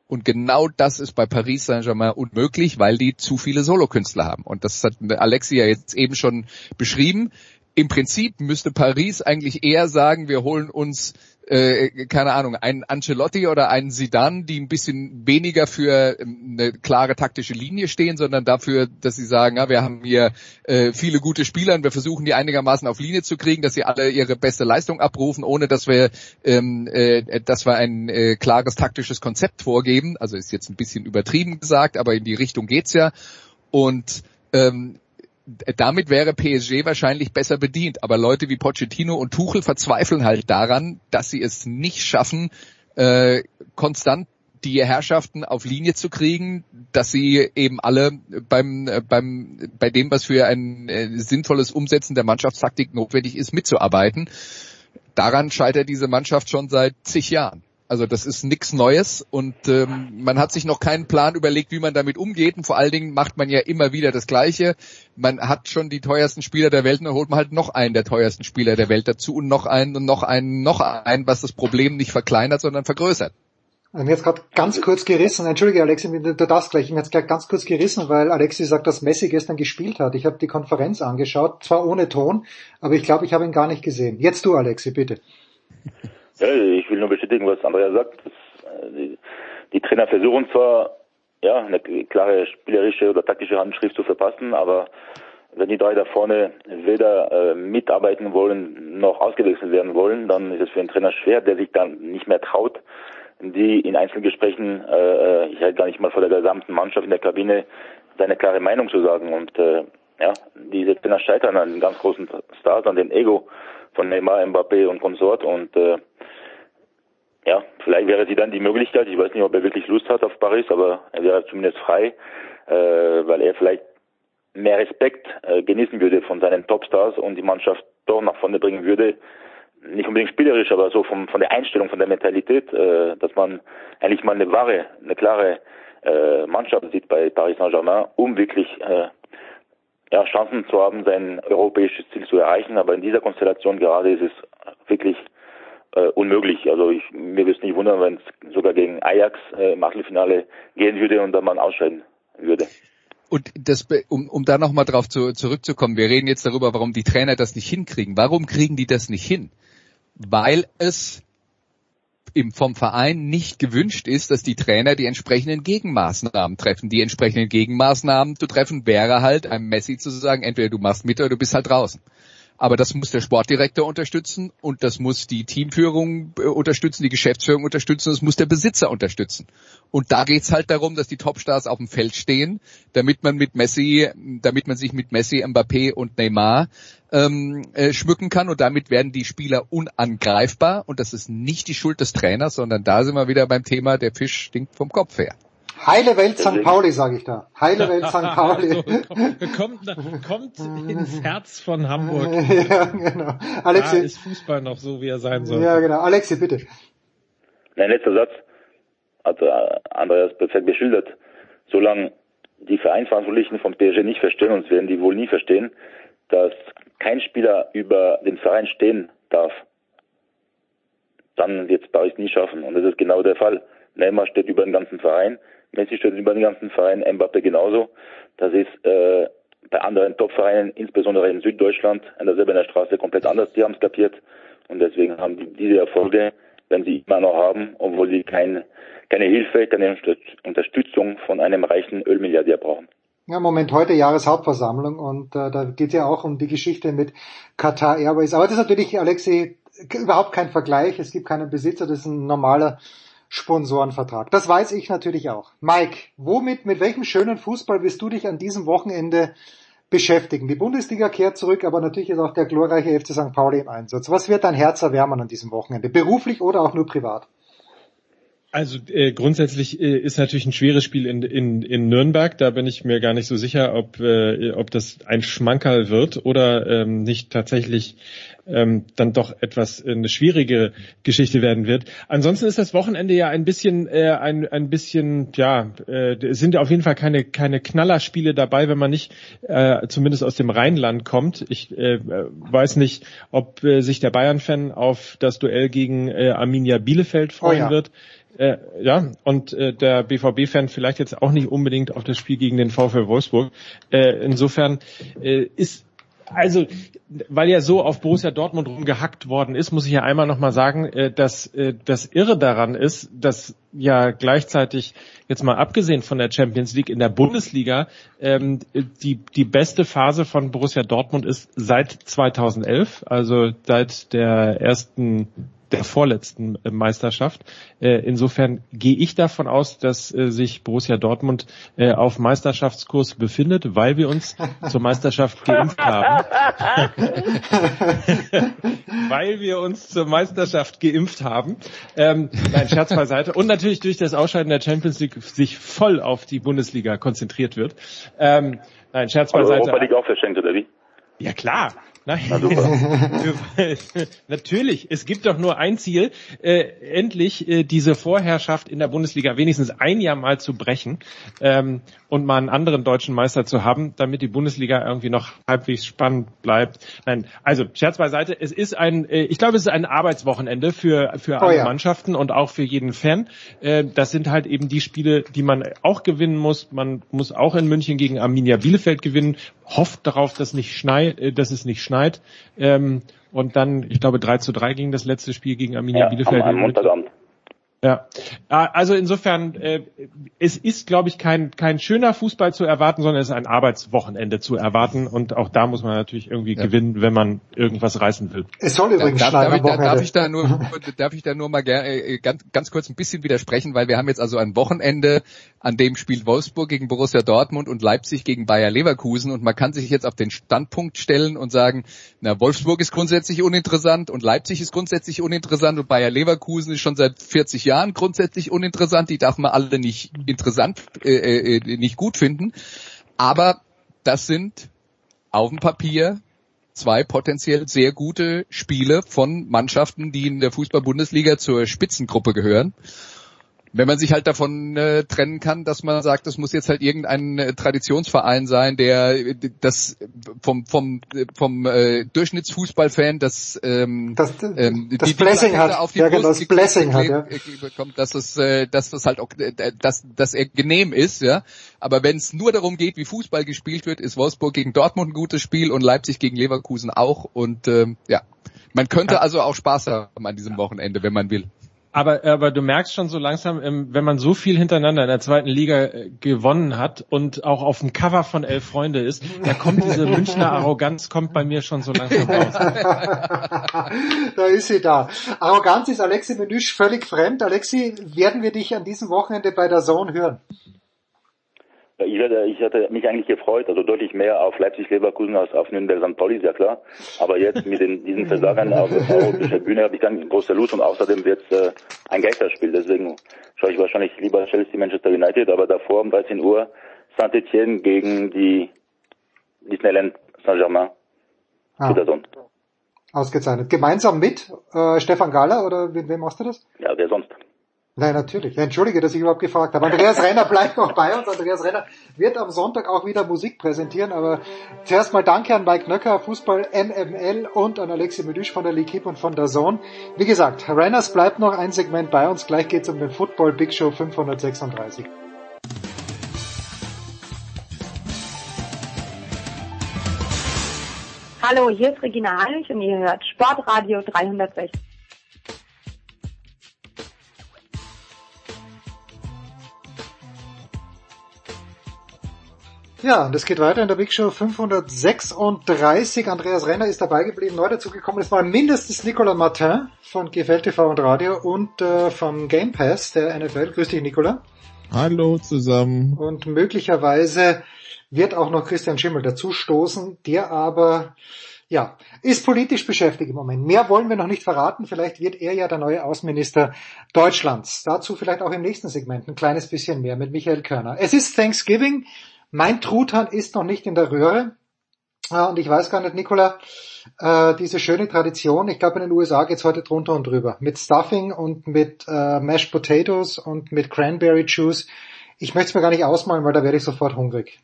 Und genau das ist bei Paris Saint-Germain unmöglich, weil die zu viele Solokünstler haben. Und das hat Alexia jetzt eben schon beschrieben im Prinzip müsste Paris eigentlich eher sagen, wir holen uns äh, keine Ahnung, einen Ancelotti oder einen Sidan, die ein bisschen weniger für ähm, eine klare taktische Linie stehen, sondern dafür, dass sie sagen, ja, wir haben hier äh, viele gute Spieler und wir versuchen die einigermaßen auf Linie zu kriegen, dass sie alle ihre beste Leistung abrufen, ohne dass wir, ähm, äh, dass wir ein äh, klares taktisches Konzept vorgeben. Also ist jetzt ein bisschen übertrieben gesagt, aber in die Richtung geht's ja. Und ähm, damit wäre PSG wahrscheinlich besser bedient. Aber Leute wie Pochettino und Tuchel verzweifeln halt daran, dass sie es nicht schaffen, äh, konstant die Herrschaften auf Linie zu kriegen, dass sie eben alle beim, beim, bei dem, was für ein äh, sinnvolles Umsetzen der Mannschaftstaktik notwendig ist, mitzuarbeiten. Daran scheitert diese Mannschaft schon seit zig Jahren. Also das ist nichts Neues und ähm, man hat sich noch keinen Plan überlegt, wie man damit umgeht. Und vor allen Dingen macht man ja immer wieder das Gleiche. Man hat schon die teuersten Spieler der Welt und dann holt man halt noch einen der teuersten Spieler der Welt dazu und noch einen und noch einen, noch einen, was das Problem nicht verkleinert, sondern vergrößert.
Und jetzt gerade ganz kurz gerissen, entschuldige Alexi, du darfst gleich, ich bin jetzt gleich ganz kurz gerissen, weil Alexi sagt, dass Messi gestern gespielt hat. Ich habe die Konferenz angeschaut, zwar ohne Ton, aber ich glaube, ich habe ihn gar nicht gesehen. Jetzt du, Alexi, bitte.
Ja, ich will nur bestätigen, was Andrea sagt. Das, äh, die, die Trainer versuchen zwar, ja, eine klare spielerische oder taktische Handschrift zu verpassen, aber wenn die drei da vorne weder äh, mitarbeiten wollen noch ausgewechselt werden wollen, dann ist es für einen Trainer schwer, der sich dann nicht mehr traut, die in Einzelgesprächen, äh, ich halt gar nicht mal vor der gesamten Mannschaft in der Kabine, seine klare Meinung zu sagen. Und äh, ja, diese Trainer scheitern an den ganz großen Stars, an dem Ego von Neymar, Mbappé und Consort und äh, ja, vielleicht wäre sie dann die Möglichkeit, ich weiß nicht, ob er wirklich Lust hat auf Paris, aber er wäre zumindest frei, äh, weil er vielleicht mehr Respekt äh, genießen würde von seinen Topstars und die Mannschaft doch nach vorne bringen würde. Nicht unbedingt spielerisch, aber so vom, von der Einstellung, von der Mentalität, äh, dass man eigentlich mal eine wahre, eine klare äh, Mannschaft sieht bei Paris Saint-Germain, um wirklich äh, ja, Chancen zu haben, sein europäisches Ziel zu erreichen. Aber in dieser Konstellation gerade ist es wirklich äh, unmöglich. Also ich, mir würde es nicht wundern, wenn es sogar gegen Ajax äh, im Achtelfinale gehen würde und dann man ausscheiden würde.
Und das, um, um da nochmal drauf zu, zurückzukommen, wir reden jetzt darüber, warum die Trainer das nicht hinkriegen. Warum kriegen die das nicht hin? Weil es im, vom Verein nicht gewünscht ist, dass die Trainer die entsprechenden Gegenmaßnahmen treffen. Die entsprechenden Gegenmaßnahmen zu treffen wäre halt einem Messi zu sagen, entweder du machst mit oder du bist halt draußen. Aber das muss der Sportdirektor unterstützen und das muss die Teamführung äh, unterstützen, die Geschäftsführung unterstützen, das muss der Besitzer unterstützen. Und da geht's halt darum, dass die Topstars auf dem Feld stehen, damit man mit Messi, damit man sich mit Messi, Mbappé und Neymar ähm, äh, schmücken kann und damit werden die Spieler unangreifbar und das ist nicht die Schuld des Trainers, sondern da sind wir wieder beim Thema, der Fisch stinkt vom Kopf her.
Heile Welt St. Pauli, sage ich da. Heile Welt St. [laughs] Pauli.
kommt, kommt ins Herz von Hamburg. [laughs]
ja, genau. Alexi.
Da ist Fußball noch so, wie er sein soll.
Ja, genau. Alexi, bitte.
Mein letzter Satz hat äh, Andreas perfekt beschildert. Solange die Vereinsverantwortlichen vom PSG nicht verstehen, und werden die wohl nie verstehen, dass kein Spieler über den Verein stehen darf, dann wird es Paris nie schaffen. Und das ist genau der Fall. Neymar steht über den ganzen Verein. Messi steht über den ganzen Verein, Mbappe genauso. Das ist äh, bei anderen Topvereinen, insbesondere in Süddeutschland, an der Silberner Straße komplett anders. Die haben es kapiert und deswegen haben die diese Erfolge, wenn sie immer noch haben, obwohl sie kein, keine Hilfe, keine Unterstützung von einem reichen Ölmilliardär brauchen.
Ja, Moment, heute Jahreshauptversammlung und äh, da geht ja auch um die Geschichte mit Qatar Airways. Aber das ist natürlich, Alexi, überhaupt kein Vergleich. Es gibt keinen Besitzer, das ist ein normaler Sponsorenvertrag. Das weiß ich natürlich auch. Mike, womit, mit welchem schönen Fußball wirst du dich an diesem Wochenende beschäftigen? Die Bundesliga kehrt zurück, aber natürlich ist auch der glorreiche FC St. Pauli im Einsatz. Was wird dein Herz erwärmen an diesem Wochenende? Beruflich oder auch nur privat?
Also äh, grundsätzlich äh, ist natürlich ein schweres Spiel in, in, in Nürnberg. Da bin ich mir gar nicht so sicher, ob, äh, ob das ein Schmankerl wird oder ähm, nicht tatsächlich ähm, dann doch etwas äh, eine schwierige Geschichte werden wird. Ansonsten ist das Wochenende ja ein bisschen äh, ein, ein bisschen ja äh, sind auf jeden Fall keine keine Knallerspiele dabei, wenn man nicht äh, zumindest aus dem Rheinland kommt. Ich äh, weiß nicht, ob äh, sich der Bayern-Fan auf das Duell gegen äh, Arminia Bielefeld freuen oh ja. wird. Äh, ja, und äh, der BVB-Fan vielleicht jetzt auch nicht unbedingt auf das Spiel gegen den VfL Wolfsburg. Äh, insofern äh, ist Also, weil ja so auf Borussia Dortmund rumgehackt worden ist, muss ich ja einmal nochmal sagen, äh, dass äh, das Irre daran ist, dass ja gleichzeitig, jetzt mal abgesehen von der Champions League in der Bundesliga, ähm, die, die beste Phase von Borussia Dortmund ist seit 2011, also seit der ersten der vorletzten äh, Meisterschaft. Äh, insofern gehe ich davon aus, dass äh, sich Borussia Dortmund auf Meisterschaftskurs befindet, weil wir uns [laughs] zur Meisterschaft geimpft haben. [laughs] weil wir uns zur Meisterschaft geimpft haben. Ähm, nein, Scherz beiseite. Und natürlich durch das Ausscheiden der Champions League sich voll auf die Bundesliga konzentriert wird. Ähm, nein, Scherz beiseite.
Europa League auch verschenkt, oder wie?
Ja klar, Nein. [laughs] Natürlich, es gibt doch nur ein Ziel, äh, endlich äh, diese Vorherrschaft in der Bundesliga wenigstens ein Jahr mal zu brechen ähm, und mal einen anderen deutschen Meister zu haben, damit die Bundesliga irgendwie noch halbwegs spannend bleibt. Nein, also Scherz beiseite, es ist ein, äh, ich glaube, es ist ein Arbeitswochenende für für alle oh ja. Mannschaften und auch für jeden Fan. Äh, das sind halt eben die Spiele, die man auch gewinnen muss. Man muss auch in München gegen Arminia Bielefeld gewinnen, hofft darauf, dass nicht schneit, äh, dass es nicht schneit. Ähm, und dann, ich glaube, 3 zu 3 gegen das letzte Spiel gegen Arminia
ja,
Bielefeld.
Am, am Montagabend.
Ja, also insofern, äh, es ist, glaube ich, kein, kein schöner Fußball zu erwarten, sondern es ist ein Arbeitswochenende zu erwarten und auch da muss man natürlich irgendwie ja. gewinnen, wenn man irgendwas reißen will.
Es soll übrigens
darf, darf, ich, da, darf ich da nur, [laughs] darf ich da nur mal äh, ganz, ganz kurz ein bisschen widersprechen, weil wir haben jetzt also ein Wochenende, an dem spielt Wolfsburg gegen Borussia Dortmund und Leipzig gegen Bayer Leverkusen und man kann sich jetzt auf den Standpunkt stellen und sagen, na, Wolfsburg ist grundsätzlich uninteressant und Leipzig ist grundsätzlich uninteressant und Bayer Leverkusen ist schon seit 40 Jahren Jahren grundsätzlich uninteressant, die darf man alle nicht interessant, äh, äh, nicht gut finden. Aber das sind auf dem Papier zwei potenziell sehr gute Spiele von Mannschaften, die in der Fußball-Bundesliga zur Spitzengruppe gehören wenn man sich halt davon äh, trennen kann, dass man sagt, das muss jetzt halt irgendein äh, Traditionsverein sein, der äh, das vom vom vom äh, Durchschnittsfußballfan das ähm,
das, ähm, das die, Blessing die hat, auf die ja, genau, das Blessing hat, ja.
bekommt, dass es äh, dass das halt auch äh, dass dass er genehm ist, ja. Aber wenn es nur darum geht, wie Fußball gespielt wird, ist Wolfsburg gegen Dortmund ein gutes Spiel und Leipzig gegen Leverkusen auch und ähm, ja. Man könnte also auch Spaß haben an diesem Wochenende, wenn man will.
Aber, aber du merkst schon so langsam, ähm, wenn man so viel hintereinander in der zweiten Liga äh, gewonnen hat und auch auf dem Cover von Elf Freunde ist, da kommt diese [laughs] Münchner Arroganz kommt bei mir schon so langsam raus. [laughs]
da ist sie da. Arroganz ist Alexi Menüsch völlig fremd. Alexi, werden wir dich an diesem Wochenende bei der Zone hören?
Ich hatte, ich hatte mich eigentlich gefreut, also deutlich mehr auf Leipzig-Leverkusen als auf Nürnberg-St. Pauli, ja klar. Aber jetzt mit den, diesen Versagern auf der europäischen Bühne habe ich dann große Lust und außerdem wird es äh, ein Geisterspiel. Deswegen schaue ich wahrscheinlich lieber Chelsea Manchester United, aber davor um 13 Uhr Saint-Etienne gegen die Disneyland Saint-Germain.
Ah. Ausgezeichnet. Gemeinsam mit äh, Stefan Gahler oder mit wem machst du das?
Ja, wer sonst?
Nein, natürlich. Entschuldige, dass ich überhaupt gefragt habe. Andreas Renner bleibt noch bei uns. Andreas Renner wird am Sonntag auch wieder Musik präsentieren. Aber zuerst mal danke an Mike Nöcker, Fußball MML und an Alexi Medüsch von der L'Equipe und von der Zone. Wie gesagt, Renners bleibt noch ein Segment bei uns. Gleich geht's um den Football Big Show 536.
Hallo, hier ist Regina Heinrich und ihr hört Sportradio 360.
Ja, das geht weiter in der Big Show 536. Andreas Renner ist dabei geblieben, neu dazugekommen. Es war mindestens Nicolas Martin von GFL TV und Radio und äh, vom Game Pass der NFL. Grüß dich, Nicolas.
Hallo zusammen.
Und möglicherweise wird auch noch Christian Schimmel dazustoßen, der aber ja, ist politisch beschäftigt im Moment. Mehr wollen wir noch nicht verraten. Vielleicht wird er ja der neue Außenminister Deutschlands. Dazu vielleicht auch im nächsten Segment ein kleines bisschen mehr mit Michael Körner. Es ist Thanksgiving. Mein Truthahn ist noch nicht in der Röhre. Äh, und ich weiß gar nicht, Nicola, äh, diese schöne Tradition, ich glaube in den USA geht's heute drunter und drüber. Mit Stuffing und mit äh, Mashed Potatoes und mit Cranberry Juice. Ich möchte es mir gar nicht ausmalen, weil da werde ich sofort hungrig.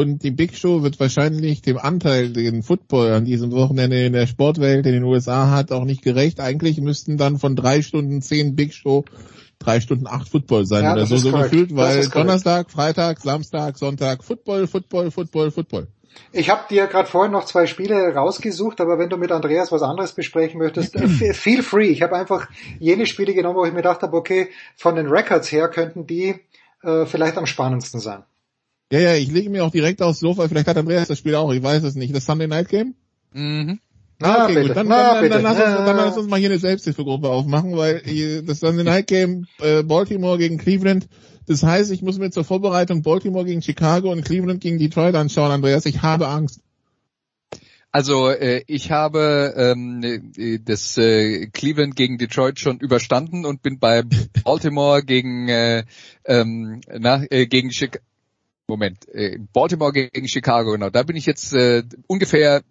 Und die Big Show wird wahrscheinlich dem Anteil, den Football an diesem Wochenende in der Sportwelt in den USA hat, auch nicht gerecht. Eigentlich müssten dann von drei Stunden zehn Big Show drei Stunden acht Football sein ja, oder so, so gefühlt, weil Donnerstag, Freitag, Samstag, Sonntag Football, Football, Football, Football.
Ich habe dir gerade vorhin noch zwei Spiele rausgesucht, aber wenn du mit Andreas was anderes besprechen möchtest, äh, [clears throat] feel free. Ich habe einfach jene Spiele genommen, wo ich mir gedacht habe, okay, von den Records her könnten die äh, vielleicht am spannendsten sein.
Ja, ja, ich lege mir auch direkt aufs Sofa. Vielleicht hat Andreas das Spiel auch, ich weiß es nicht. Das Sunday Night Game?
Mhm.
Ah, okay, gut. Dann, dann, dann, dann, lass uns, dann lass uns mal hier eine Selbsthilfegruppe aufmachen, weil das Sunday Night Game äh, Baltimore gegen Cleveland das heißt, ich muss mir zur Vorbereitung Baltimore gegen Chicago und Cleveland gegen Detroit anschauen, Andreas. Ich habe Angst.
Also äh, ich habe ähm, äh, das äh, Cleveland gegen Detroit schon überstanden und bin bei Baltimore gegen äh, ähm, na, äh, gegen Chicago. Moment, äh, Baltimore gegen Chicago, genau. Da bin ich jetzt äh, ungefähr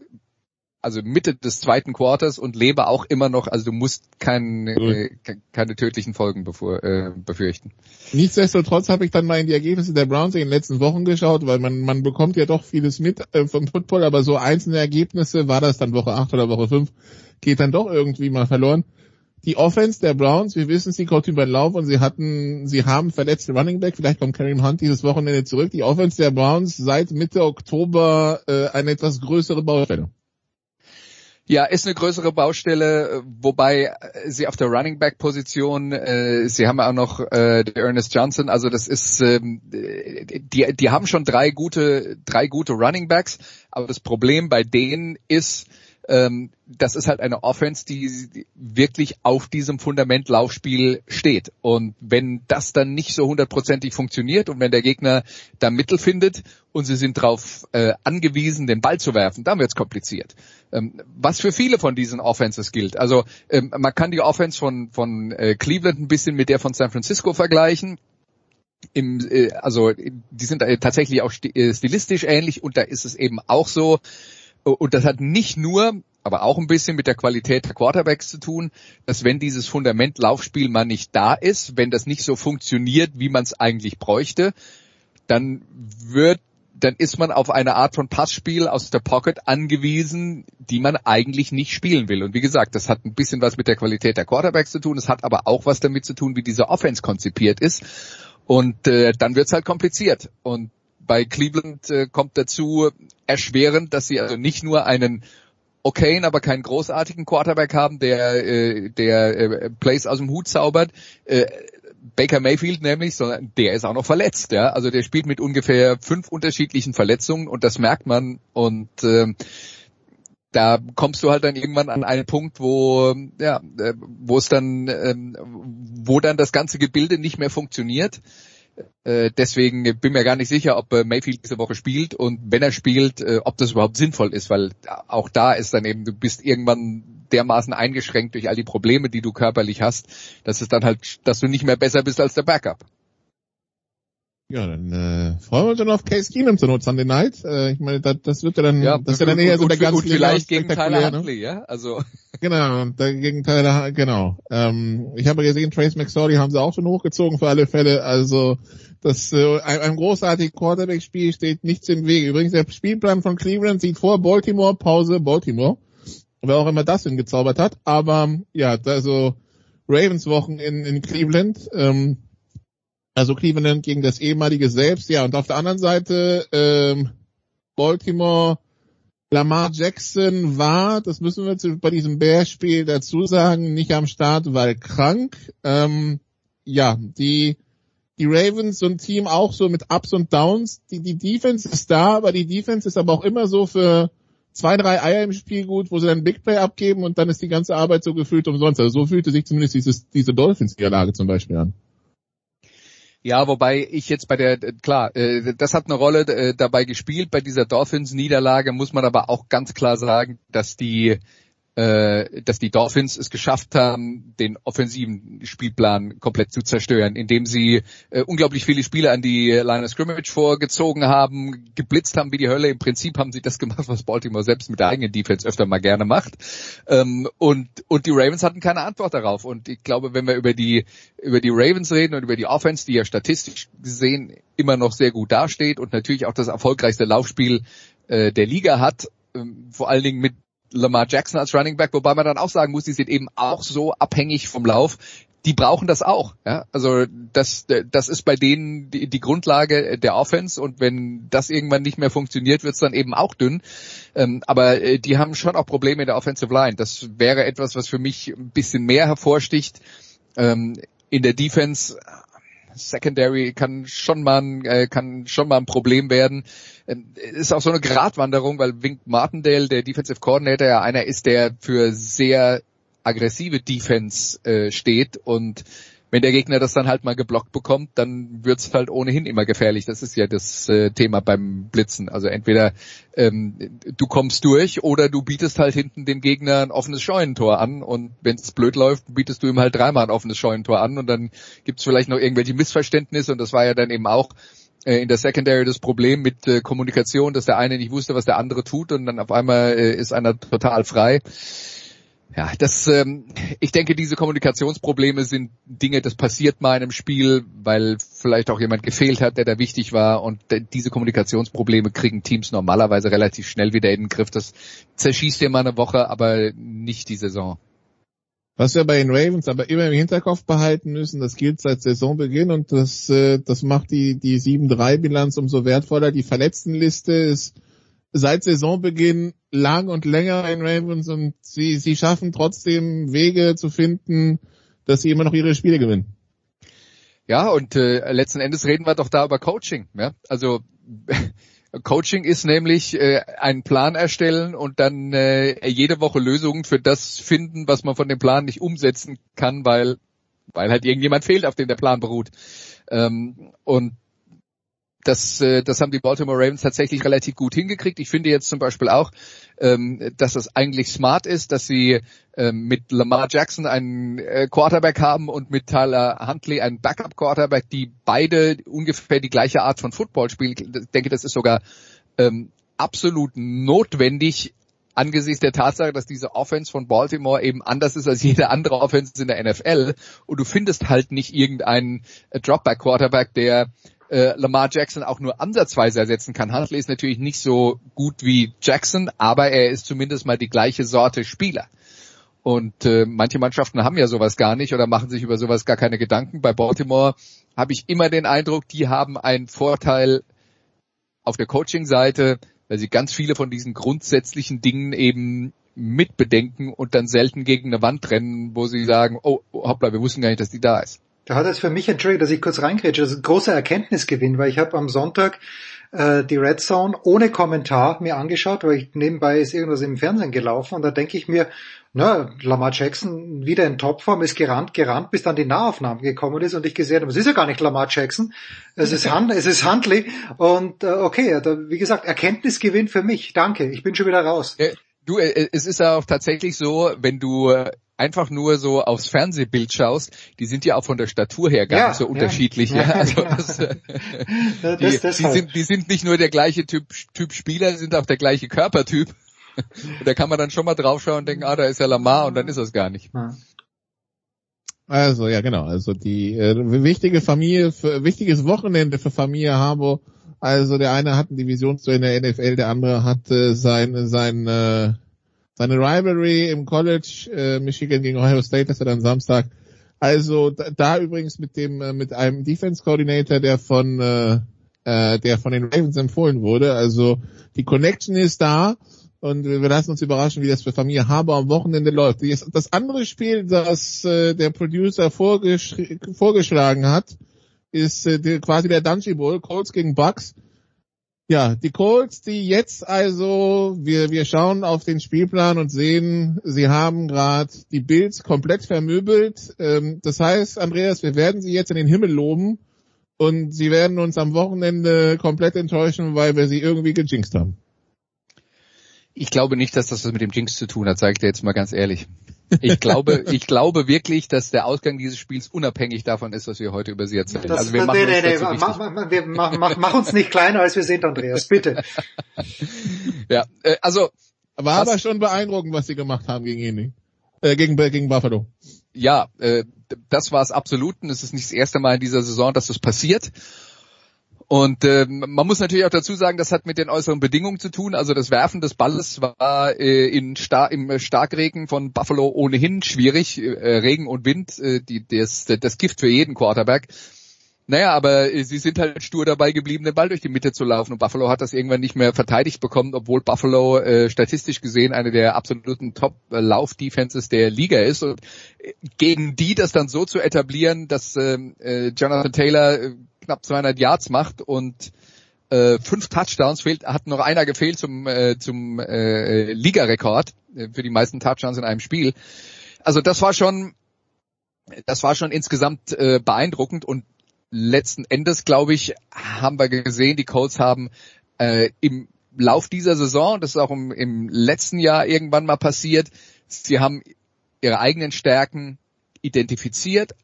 also Mitte des zweiten Quarters und lebe auch immer noch, also du musst kein, äh, keine tödlichen Folgen bevor, äh, befürchten.
Nichtsdestotrotz habe ich dann mal in die Ergebnisse der Browns in den letzten Wochen geschaut, weil man, man bekommt ja doch vieles mit äh, vom Football, aber so einzelne Ergebnisse, war das dann Woche 8 oder Woche 5, geht dann doch irgendwie mal verloren. Die Offense der Browns, wir wissen, sie kommt über den Lauf und sie hatten, sie haben verletzte Running Back, vielleicht kommt Kareem Hunt dieses Wochenende zurück. Die Offense der Browns seit Mitte Oktober äh, eine etwas größere Baustelle.
Ja, ist eine größere Baustelle, wobei sie auf der Running Back Position, äh, sie haben auch noch äh, Ernest Johnson, also das ist, ähm, die, die haben schon drei gute, drei gute Running Backs, aber das Problem bei denen ist, ähm, das ist halt eine Offense, die wirklich auf diesem Fundament Laufspiel steht. Und wenn das dann nicht so hundertprozentig funktioniert und wenn der Gegner da Mittel findet und sie sind darauf äh, angewiesen, den Ball zu werfen, dann wird's kompliziert. Ähm, was für viele von diesen Offenses gilt. Also ähm, man kann die Offense von, von äh, Cleveland ein bisschen mit der von San Francisco vergleichen. Im, äh, also die sind äh, tatsächlich auch äh, stilistisch ähnlich und da ist es eben auch so, und das hat nicht nur, aber auch ein bisschen mit der Qualität der Quarterbacks zu tun, dass wenn dieses Fundament Laufspiel mal nicht da ist, wenn das nicht so funktioniert, wie man es eigentlich bräuchte, dann wird dann ist man auf eine Art von Passspiel aus der Pocket angewiesen, die man eigentlich nicht spielen will. Und wie gesagt, das hat ein bisschen was mit der Qualität der Quarterbacks zu tun. Es hat aber auch was damit zu tun, wie diese Offense konzipiert ist. Und äh, dann wird's halt kompliziert. Und bei Cleveland äh, kommt dazu erschwerend, dass sie also nicht nur einen okayen, aber keinen großartigen Quarterback haben, der äh, der äh, Plays aus dem Hut zaubert. Äh, Baker Mayfield nämlich, sondern der ist auch noch verletzt, ja. Also der spielt mit ungefähr fünf unterschiedlichen Verletzungen und das merkt man und äh, da kommst du halt dann irgendwann an einen Punkt, wo ja, äh, wo es dann, ähm, wo dann das ganze Gebilde nicht mehr funktioniert. Äh, deswegen bin mir gar nicht sicher, ob äh, Mayfield diese Woche spielt und wenn er spielt, äh, ob das überhaupt sinnvoll ist, weil auch da ist dann eben, du bist irgendwann dermaßen eingeschränkt durch all die Probleme, die du körperlich hast, dass es dann halt, dass du nicht mehr besser bist als der Backup.
Ja, dann äh, freuen wir uns dann auf Case Keenum zur Not Sunday Night. Äh, ich meine, das, das wird ja dann,
ja,
das ist ja dann eher so der ganz
vielleicht gegen Tyler ne? Huntley, ja? Also [laughs]
genau, gegen Tyler, genau. Ähm, ich habe gesehen, Trace McSorley haben sie auch schon hochgezogen für alle Fälle. Also das äh, einem, großartigen Quarterback-Spiel steht nichts im Wege. Übrigens der Spielplan von Cleveland sieht vor Baltimore Pause Baltimore, wer auch immer das hingezaubert hat. Aber ja, also Ravens Wochen in, in Cleveland. Ähm, also Cleveland gegen das ehemalige selbst, ja. Und auf der anderen Seite ähm, Baltimore, Lamar Jackson war, das müssen wir bei diesem Bears-Spiel dazu sagen, nicht am Start, weil krank. Ähm, ja, die die Ravens so ein Team auch so mit Ups und Downs. Die, die Defense ist da, aber die Defense ist aber auch immer so für zwei, drei Eier im Spiel gut, wo sie dann Big Play abgeben und dann ist die ganze Arbeit so gefühlt umsonst. Also so fühlte sich zumindest dieses, diese Dolphins-Niederlage zum Beispiel an.
Ja, wobei ich jetzt bei der, klar, äh, das hat eine Rolle äh, dabei gespielt. Bei dieser Dolphins-Niederlage muss man aber auch ganz klar sagen, dass die äh, dass die Dolphins es geschafft haben, den offensiven Spielplan komplett zu zerstören, indem sie äh, unglaublich viele Spiele an die Line of Scrimmage vorgezogen haben, geblitzt haben wie die Hölle. Im Prinzip haben sie das gemacht, was Baltimore selbst mit der eigenen Defense öfter mal gerne macht. Ähm, und, und die Ravens hatten keine Antwort darauf. Und ich glaube, wenn wir über die, über die Ravens reden und über die Offense, die ja statistisch gesehen immer noch sehr gut dasteht und natürlich auch das erfolgreichste Laufspiel äh, der Liga hat, ähm, vor allen Dingen mit Lamar Jackson als Running Back, wobei man dann auch sagen muss, die sind eben auch so abhängig vom Lauf. die brauchen das auch. Ja? Also das, das ist bei denen die, die Grundlage der Offense und wenn das irgendwann nicht mehr funktioniert, wird es dann eben auch dünn. Ähm, aber äh, die haben schon auch Probleme in der Offensive Line. Das wäre etwas, was für mich ein bisschen mehr hervorsticht. Ähm, in der Defense Secondary kann schon mal ein, äh, kann schon mal ein Problem werden. Ähm, ist auch so eine Gratwanderung, weil Wink Martindale, der Defensive Coordinator, ja einer ist, der für sehr aggressive Defense äh, steht und wenn der Gegner das dann halt mal geblockt bekommt, dann wird's halt ohnehin immer gefährlich. Das ist ja das äh, Thema beim Blitzen. Also entweder ähm, du kommst durch oder du bietest halt hinten dem Gegner ein offenes Scheunentor an und wenn es blöd läuft, bietest du ihm halt dreimal ein offenes Scheunentor an und dann gibt's vielleicht noch irgendwelche Missverständnisse und das war ja dann eben auch äh, in der Secondary das Problem mit äh, Kommunikation, dass der eine nicht wusste, was der andere tut und dann auf einmal äh, ist einer total frei. Ja, das, ähm, ich denke, diese Kommunikationsprobleme sind Dinge, das passiert mal in einem Spiel, weil vielleicht auch jemand gefehlt hat, der da wichtig war. Und diese Kommunikationsprobleme kriegen Teams normalerweise relativ schnell wieder in den Griff. Das zerschießt dir mal eine Woche, aber nicht die Saison.
Was wir bei den Ravens aber immer im Hinterkopf behalten müssen, das gilt seit Saisonbeginn und das, äh, das macht die, die 7-3-Bilanz umso wertvoller. Die Verletztenliste ist seit Saisonbeginn lang und länger in Ravens und sie, sie schaffen trotzdem Wege zu finden, dass sie immer noch ihre Spiele gewinnen.
Ja, und äh, letzten Endes reden wir doch da über Coaching. Ja? Also [laughs] Coaching ist nämlich äh, einen Plan erstellen und dann äh, jede Woche Lösungen für das finden, was man von dem Plan nicht umsetzen kann, weil weil halt irgendjemand fehlt, auf dem der Plan beruht. Ähm, und das, äh, das haben die Baltimore Ravens tatsächlich relativ gut hingekriegt. Ich finde jetzt zum Beispiel auch, ähm, dass es eigentlich smart ist, dass sie ähm, mit Lamar Jackson einen äh, Quarterback haben und mit Tyler Huntley einen Backup Quarterback, die beide ungefähr die gleiche Art von Football spielen. Ich denke, das ist sogar ähm, absolut notwendig angesichts der Tatsache, dass diese Offense von Baltimore eben anders ist als jede andere Offense in der NFL und du findest halt nicht irgendeinen Dropback Quarterback, der äh, Lamar Jackson auch nur ansatzweise ersetzen kann. Huntley ist natürlich nicht so gut wie Jackson, aber er ist zumindest mal die gleiche Sorte Spieler. Und äh, manche Mannschaften haben ja sowas gar nicht oder machen sich über sowas gar keine Gedanken. Bei Baltimore habe ich immer den Eindruck, die haben einen Vorteil auf der Coaching-Seite, weil sie ganz viele von diesen grundsätzlichen Dingen eben mitbedenken und dann selten gegen eine Wand rennen, wo sie sagen, oh, hoppla, wir wussten gar nicht, dass die da ist.
Da hat es für mich, Entschuldigung, dass ich kurz reingrätsche, das ist ein großer Erkenntnisgewinn, weil ich habe am Sonntag äh, die Red Zone ohne Kommentar mir angeschaut, weil ich nebenbei ist irgendwas im Fernsehen gelaufen und da denke ich mir, na, Lamar Jackson wieder in Topform, ist gerannt, gerannt, bis dann die Nahaufnahme gekommen ist und ich gesehen habe, es ist ja gar nicht Lamar Jackson, es ist, Hunt, es ist Huntley und äh, okay, da, wie gesagt, Erkenntnisgewinn für mich, danke, ich bin schon wieder raus.
Äh, du, äh, es ist ja auch tatsächlich so, wenn du äh, einfach nur so aufs Fernsehbild schaust, die sind ja auch von der Statur her gar ja, nicht so unterschiedlich. Ja, ja. Also das, äh, die, das, die, sind, die sind nicht nur der gleiche Typ, typ Spieler, sind auch der gleiche Körpertyp. Und [laughs] da kann man dann schon mal draufschauen und denken, ah, da ist ja Lamar und dann ist das gar nicht.
Also ja genau, also die äh, wichtige Familie, für, wichtiges Wochenende für Familie Harbo. Also der eine hat ein Divisionsduell in der NFL, der andere hat äh, sein sein äh, seine Rivalry im College, äh, Michigan gegen Ohio State, das er dann Samstag. Also da, da übrigens mit dem äh, mit einem Defense Coordinator, der von äh, äh, der von den Ravens empfohlen wurde. Also die Connection ist da und wir lassen uns überraschen, wie das für Familie Haber am Wochenende läuft. Das andere Spiel, das äh, der Producer vorgesch vorgeschlagen hat, ist äh, quasi der Dungy Bowl, Colts gegen Bucks. Ja, die Colts, die jetzt also, wir, wir schauen auf den Spielplan und sehen, sie haben gerade die Bills komplett vermöbelt. Ähm, das heißt, Andreas, wir werden sie jetzt in den Himmel loben und sie werden uns am Wochenende komplett enttäuschen, weil wir sie irgendwie gejinxt haben.
Ich glaube nicht, dass das was mit dem Jinx zu tun hat, sage ich dir jetzt mal ganz ehrlich. Ich glaube, ich glaube wirklich, dass der Ausgang dieses Spiels unabhängig davon ist, was wir heute über sie erzählen.
Das, also wir machen nee, nee, nee, mach, mach, wir, mach, mach, mach uns nicht kleiner, als wir sind, Andreas, bitte. [laughs]
ja, äh, also.
War aber schon beeindruckend, was sie gemacht haben gegen ihn, äh, gegen, gegen Buffalo.
Ja, äh, das war es absolut und es ist nicht das erste Mal in dieser Saison, dass das passiert. Und äh, man muss natürlich auch dazu sagen, das hat mit den äußeren Bedingungen zu tun. Also das Werfen des Balles war äh, in Star im Starkregen von Buffalo ohnehin schwierig. Äh, Regen und Wind, äh, die, das, das Gift für jeden Quarterback. Naja, aber äh, sie sind halt stur dabei geblieben, den Ball durch die Mitte zu laufen. Und Buffalo hat das irgendwann nicht mehr verteidigt bekommen, obwohl Buffalo äh, statistisch gesehen eine der absoluten Top-Lauf-Defenses der Liga ist. Und äh, gegen die das dann so zu etablieren, dass ähm, äh, Jonathan Taylor äh, knapp 200 Yards macht und äh, fünf Touchdowns fehlt, hat noch einer gefehlt zum äh, zum äh, Ligarekord äh, für die meisten Touchdowns in einem Spiel. Also das war schon das war schon insgesamt äh, beeindruckend und letzten Endes, glaube ich, haben wir gesehen, die Colts haben äh, im Lauf dieser Saison, das ist auch im, im letzten Jahr irgendwann mal passiert, sie haben ihre eigenen Stärken identifiziert,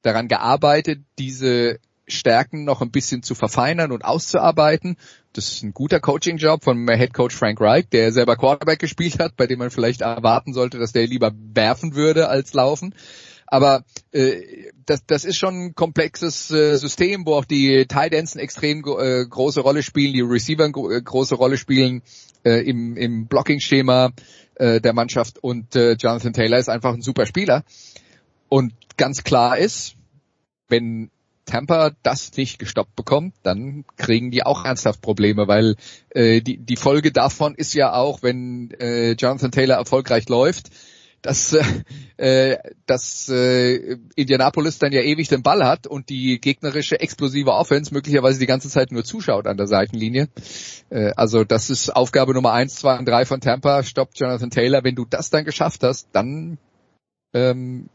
daran gearbeitet, diese Stärken noch ein bisschen zu verfeinern und auszuarbeiten. Das ist ein guter Coaching-Job von Head Coach Frank Reich, der selber Quarterback gespielt hat, bei dem man vielleicht erwarten sollte, dass der lieber werfen würde als laufen. Aber äh, das, das ist schon ein komplexes äh, System, wo auch die Tight Ends eine extrem äh, große Rolle spielen, die Receiver eine äh, große Rolle spielen äh, im, im Blocking-Schema äh, der Mannschaft und äh, Jonathan Taylor ist einfach ein super Spieler. Und ganz klar ist, wenn Tampa das nicht gestoppt bekommt, dann kriegen die auch ernsthaft Probleme, weil äh, die, die Folge davon ist ja auch, wenn äh, Jonathan Taylor erfolgreich läuft, dass, äh, dass äh, Indianapolis dann ja ewig den Ball hat und die gegnerische explosive Offense möglicherweise die ganze Zeit nur zuschaut an der Seitenlinie. Äh, also das ist Aufgabe Nummer eins, zwei und drei von Tampa. Stoppt Jonathan Taylor. Wenn du das dann geschafft hast, dann ähm,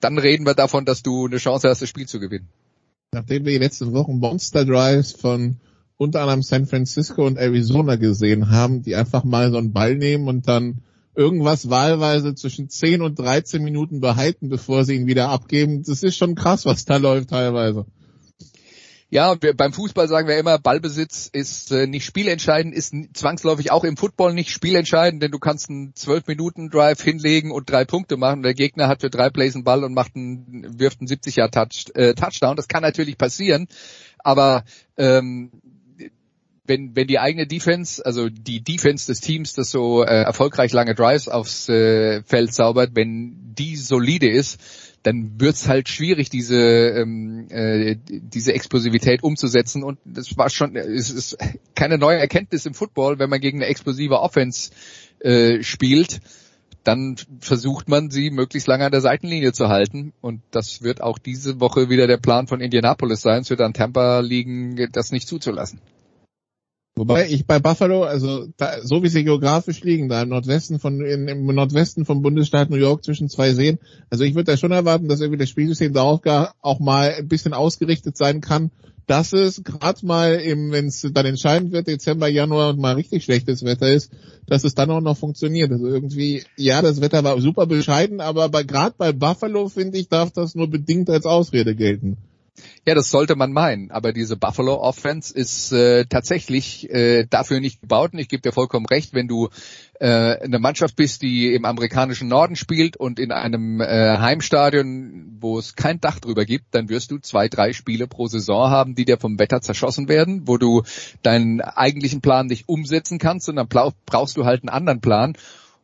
dann reden wir davon, dass du eine Chance hast, das Spiel zu gewinnen.
Nachdem wir die letzten Wochen Monster Drives von unter anderem San Francisco und Arizona gesehen haben, die einfach mal so einen Ball nehmen und dann irgendwas wahlweise zwischen 10 und 13 Minuten behalten, bevor sie ihn wieder abgeben. Das ist schon krass, was da läuft teilweise.
Ja, wir, beim Fußball sagen wir immer, Ballbesitz ist äh, nicht spielentscheidend, ist zwangsläufig auch im Football nicht spielentscheidend, denn du kannst einen 12-Minuten-Drive hinlegen und drei Punkte machen. Der Gegner hat für drei Plays einen Ball und macht einen, wirft einen 70-Jahr-Touchdown. Äh, Touchdown. Das kann natürlich passieren, aber ähm, wenn, wenn die eigene Defense, also die Defense des Teams, das so äh, erfolgreich lange Drives aufs äh, Feld zaubert, wenn die solide ist, dann wird's halt schwierig, diese ähm, äh, diese Explosivität umzusetzen. Und das war schon, es ist keine neue Erkenntnis im Football, wenn man gegen eine explosive Offense äh, spielt, dann versucht man sie möglichst lange an der Seitenlinie zu halten. Und das wird auch diese Woche wieder der Plan von Indianapolis sein. Es wird an Tampa liegen, das nicht zuzulassen.
Wobei ich bei Buffalo, also da, so wie sie geografisch liegen, da im Nordwesten von in, im Nordwesten vom Bundesstaat New York zwischen zwei Seen, also ich würde da schon erwarten, dass irgendwie das Spielsystem darauf gar auch mal ein bisschen ausgerichtet sein kann, dass es gerade mal im, wenn es dann entscheidend wird, Dezember, Januar und mal richtig schlechtes Wetter ist, dass es dann auch noch funktioniert. Also irgendwie, ja, das Wetter war super bescheiden, aber gerade bei Buffalo finde ich, darf das nur bedingt als Ausrede gelten.
Ja, das sollte man meinen, aber diese Buffalo Offense ist äh, tatsächlich äh, dafür nicht gebaut. Und ich gebe dir vollkommen recht, wenn du äh, eine Mannschaft bist, die im amerikanischen Norden spielt und in einem äh, Heimstadion, wo es kein Dach drüber gibt, dann wirst du zwei, drei Spiele pro Saison haben, die dir vom Wetter zerschossen werden, wo du deinen eigentlichen Plan nicht umsetzen kannst und dann brauchst du halt einen anderen Plan.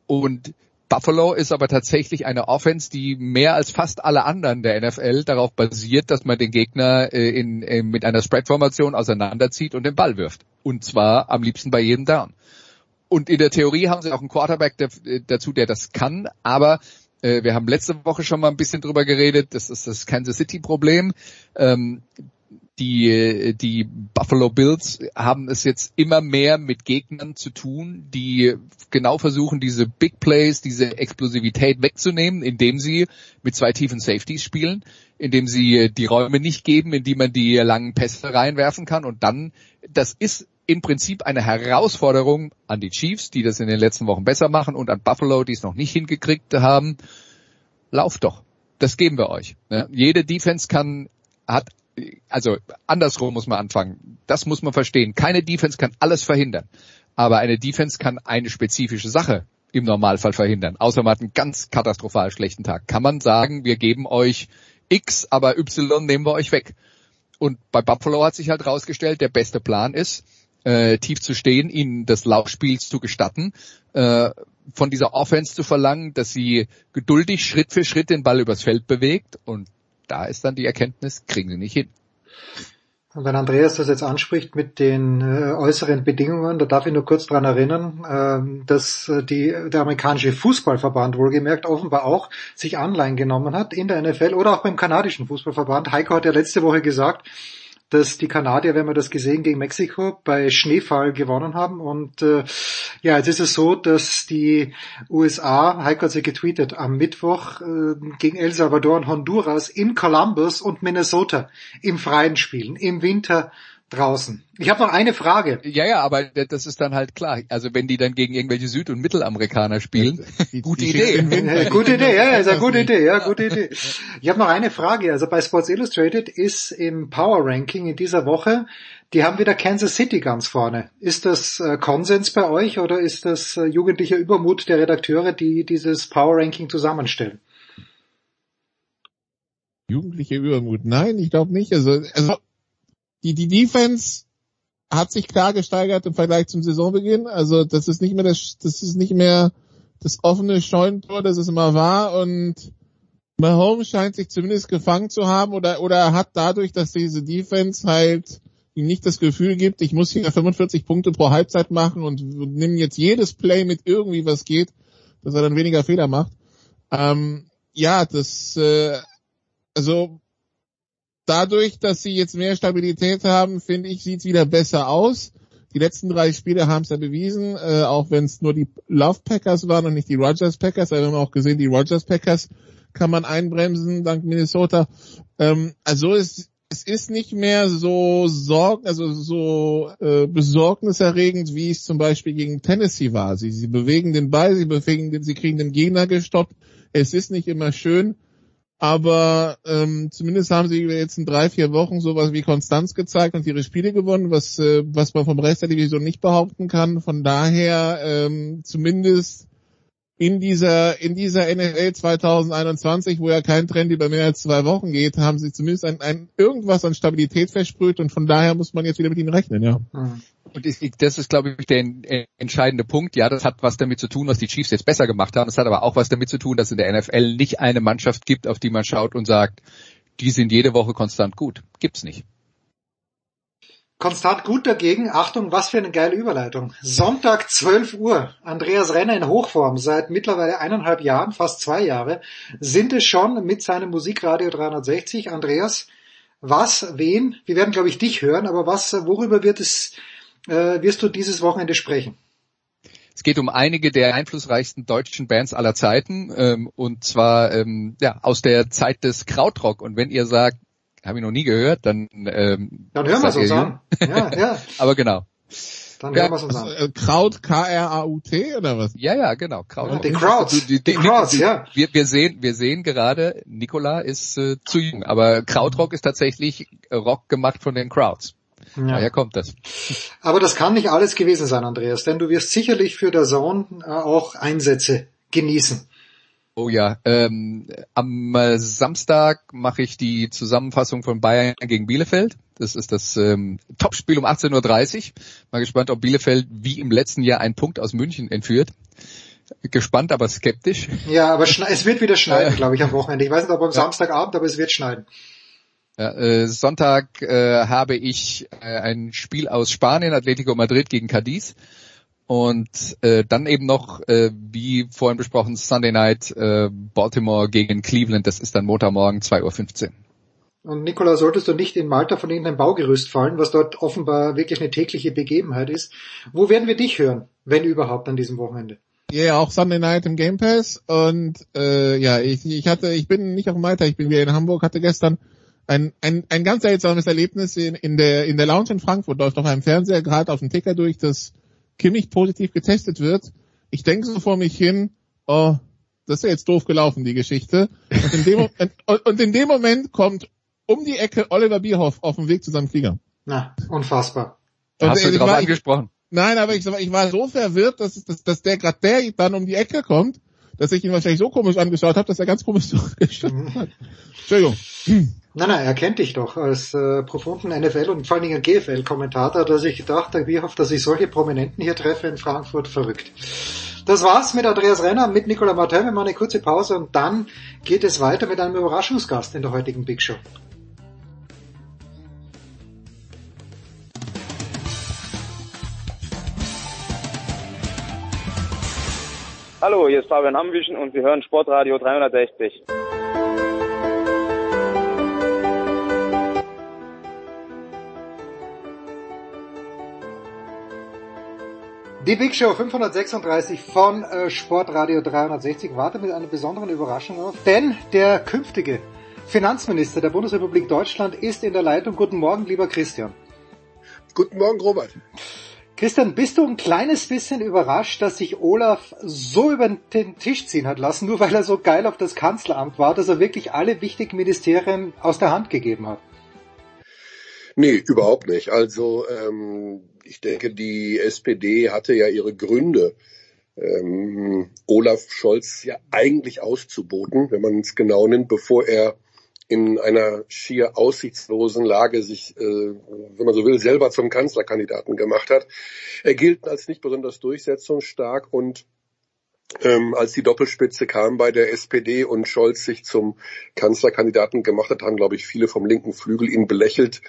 Und Buffalo ist aber tatsächlich eine Offense, die mehr als fast alle anderen der NFL darauf basiert, dass man den Gegner äh, in, in, mit einer Spread-Formation auseinanderzieht und den Ball wirft. Und zwar am liebsten bei jedem Down. Und in der Theorie haben sie auch einen Quarterback der, dazu, der das kann, aber äh, wir haben letzte Woche schon mal ein bisschen drüber geredet, das ist das Kansas City Problem. Ähm, die, die Buffalo Bills haben es jetzt immer mehr mit Gegnern zu tun, die genau versuchen, diese Big Plays, diese Explosivität wegzunehmen, indem sie mit zwei tiefen Safeties spielen, indem sie die Räume nicht geben, in die man die langen Pässe reinwerfen kann und dann, das ist im Prinzip eine Herausforderung an die Chiefs, die das in den letzten Wochen besser machen und an Buffalo, die es noch nicht hingekriegt haben. Lauft doch. Das geben wir euch. Jede Defense kann, hat also andersrum muss man anfangen. Das muss man verstehen. Keine Defense kann alles verhindern. Aber eine Defense kann eine spezifische Sache im Normalfall verhindern. Außer man hat einen ganz katastrophal schlechten Tag. Kann man sagen, wir geben euch X, aber Y nehmen wir euch weg. Und bei Buffalo hat sich halt rausgestellt, der beste Plan ist, äh, tief zu stehen, ihnen das Laufspiel zu gestatten, äh, von dieser Offense zu verlangen, dass sie geduldig Schritt für Schritt den Ball übers Feld bewegt. Und da ist dann die Erkenntnis, kriegen sie nicht hin.
Und wenn Andreas das jetzt anspricht mit den äh, äußeren Bedingungen, da darf ich nur kurz dran erinnern, äh, dass äh, die, der amerikanische Fußballverband wohlgemerkt offenbar auch sich Anleihen genommen hat in der NFL oder auch beim kanadischen Fußballverband. Heiko hat ja letzte Woche gesagt, dass die Kanadier, wenn wir das gesehen, gegen Mexiko bei Schneefall gewonnen haben. Und äh, ja, jetzt ist es so, dass die USA, Heiko hat sie getweetet, am Mittwoch äh, gegen El Salvador und Honduras in Columbus und Minnesota im Freien spielen, im Winter draußen. Ich habe noch eine Frage.
Ja, ja, aber das ist dann halt klar. Also wenn die dann gegen irgendwelche Süd- und Mittelamerikaner spielen, [laughs] die, gute die Idee.
Gute Idee, ja, ist eine gute Idee, ja, gute Idee. Ich habe noch eine Frage. Also bei Sports Illustrated ist im Power Ranking in dieser Woche, die haben wieder Kansas City ganz vorne. Ist das äh, Konsens bei euch oder ist das äh, jugendlicher Übermut der Redakteure, die dieses Power Ranking zusammenstellen?
Jugendlicher Übermut? Nein, ich glaube nicht. Also, also die, die Defense hat sich klar gesteigert im Vergleich zum Saisonbeginn. Also das ist nicht mehr das, das ist nicht mehr das offene Scheunentor, das es immer war und Mahomes scheint sich zumindest gefangen zu haben oder, oder hat dadurch, dass diese Defense halt ihm nicht das Gefühl gibt, ich muss hier 45 Punkte pro Halbzeit machen und, und nimm jetzt jedes Play mit irgendwie was geht, dass er dann weniger Fehler macht. Ähm, ja, das, äh, also dadurch, dass sie jetzt mehr Stabilität haben, finde ich, sieht es wieder besser aus. Die letzten drei Spiele haben es ja bewiesen, äh, auch wenn es nur die Love Packers waren und nicht die Rogers Packers. Aber wir haben auch gesehen, die Rogers Packers kann man einbremsen dank Minnesota. Ähm, also es, es ist nicht mehr so sorg, also so äh, besorgniserregend, wie es zum Beispiel gegen Tennessee war. Sie, sie bewegen den Ball, sie bewegen den, sie kriegen den Gegner gestoppt. Es ist nicht immer schön aber ähm, zumindest haben sie jetzt in drei, vier Wochen sowas wie Konstanz gezeigt und ihre Spiele gewonnen, was, äh, was man vom Rest der Division nicht behaupten kann. Von daher ähm, zumindest in dieser, in dieser NFL 2021, wo ja kein Trend über mehr als zwei Wochen geht, haben sie zumindest ein, ein irgendwas an Stabilität versprüht und von daher muss man jetzt wieder mit ihnen rechnen, ja.
Mhm. Und das ist, glaube ich, der entscheidende Punkt. Ja, das hat was damit zu tun, was die Chiefs jetzt besser gemacht haben. Das hat aber auch was damit zu tun, dass es in der NFL nicht eine Mannschaft gibt, auf die man schaut und sagt, die sind jede Woche konstant gut. Gibt's nicht.
Konstant gut dagegen, Achtung, was für eine geile Überleitung. Sonntag 12 Uhr, Andreas Renner in Hochform, seit mittlerweile eineinhalb Jahren, fast zwei Jahre, sind es schon mit seinem Musikradio 360. Andreas, was, wen, wir werden glaube ich dich hören, aber was, worüber wird es, äh, wirst du dieses Wochenende sprechen?
Es geht um einige der einflussreichsten deutschen Bands aller Zeiten ähm, und zwar ähm, ja aus der Zeit des Krautrock. Und wenn ihr sagt, habe ich noch nie gehört, dann ähm,
Dann hören wir es uns an. Ja, ja. [laughs]
Aber genau.
Dann hören wir es uns an.
Äh, Kraut, K-R-A-U-T oder was?
Ja, ja, genau. Kraut.
Ja, die Krauts. Die, die, die Krauts, ja.
Wir, wir sehen, wir sehen gerade, Nikola ist äh, zu jung, aber Krautrock ist tatsächlich Rock gemacht von den Crowds. Ja. Daher kommt das.
Aber das kann nicht alles gewesen sein, Andreas, denn du wirst sicherlich für der Zone äh, auch Einsätze genießen.
Oh ja, ähm, am äh, Samstag mache ich die Zusammenfassung von Bayern gegen Bielefeld. Das ist das ähm, Topspiel um 18.30 Uhr. Mal gespannt, ob Bielefeld wie im letzten Jahr einen Punkt aus München entführt. Gespannt, aber skeptisch.
Ja, aber es wird wieder schneiden, glaube ich, am Wochenende. Ich weiß nicht, ob am ja. Samstagabend, aber es wird schneiden.
Ja, äh, Sonntag äh, habe ich äh, ein Spiel aus Spanien, Atletico Madrid gegen Cadiz. Und äh, dann eben noch, äh, wie vorhin besprochen, Sunday Night äh, Baltimore gegen Cleveland. Das ist dann Montagmorgen 2.15 Uhr.
Und Nikola, solltest du nicht in Malta von irgendeinem Baugerüst fallen, was dort offenbar wirklich eine tägliche Begebenheit ist. Wo werden wir dich hören, wenn überhaupt an diesem Wochenende?
Ja, yeah, auch Sunday Night im Game Pass. Und äh, ja, ich, ich hatte, ich bin nicht auf Malta, ich bin wieder in Hamburg, hatte gestern ein, ein, ein ganz seltsames Erlebnis in, in der in der Lounge in Frankfurt, läuft auf einem Fernseher gerade auf dem Ticker durch, das Kimmich positiv getestet wird, ich denke so vor mich hin, oh, das ist ja jetzt doof gelaufen, die Geschichte. Und in dem, [laughs] und, und in dem Moment kommt um die Ecke Oliver Bierhoff auf dem Weg zu seinem Flieger.
Na, unfassbar.
Und Hast du drauf angesprochen?
Nein, aber ich, ich war so verwirrt, dass, dass, dass der gerade der dann um die Ecke kommt, dass ich ihn wahrscheinlich so komisch angeschaut habe, dass er ganz komisch [laughs] zurückgeschaut hat. Entschuldigung.
Nein, nein, er kennt dich doch als äh, profunden NFL und vor allen Dingen GFL-Kommentator, dass ich gedacht habe, wie oft, dass ich solche Prominenten hier treffe in Frankfurt, verrückt. Das war's mit Andreas Renner, mit Nicola Martin. Wir machen eine kurze Pause und dann geht es weiter mit einem Überraschungsgast in der heutigen Big Show.
Hallo, hier ist Fabian Ambüchen und Sie hören Sportradio 360.
Die Big Show 536 von äh, Sportradio 360 wartet mit einer besonderen Überraschung auf, denn der künftige Finanzminister der Bundesrepublik Deutschland ist in der Leitung. Guten Morgen, lieber Christian.
Guten Morgen, Robert.
Christian, bist du ein kleines bisschen überrascht, dass sich Olaf so über den Tisch ziehen hat lassen, nur weil er so geil auf das Kanzleramt war, dass er wirklich alle wichtigen Ministerien aus der Hand gegeben hat?
Nee, überhaupt nicht. Also ähm, ich denke, die SPD hatte ja ihre Gründe, ähm, Olaf Scholz ja eigentlich auszuboten, wenn man es genau nimmt, bevor er in einer schier aussichtslosen Lage sich, äh, wenn man so will, selber zum Kanzlerkandidaten gemacht hat. Er gilt als nicht besonders durchsetzungsstark und ähm, als die Doppelspitze kam bei der SPD und Scholz sich zum Kanzlerkandidaten gemacht hat, haben, glaube ich, viele vom linken Flügel ihn belächelt.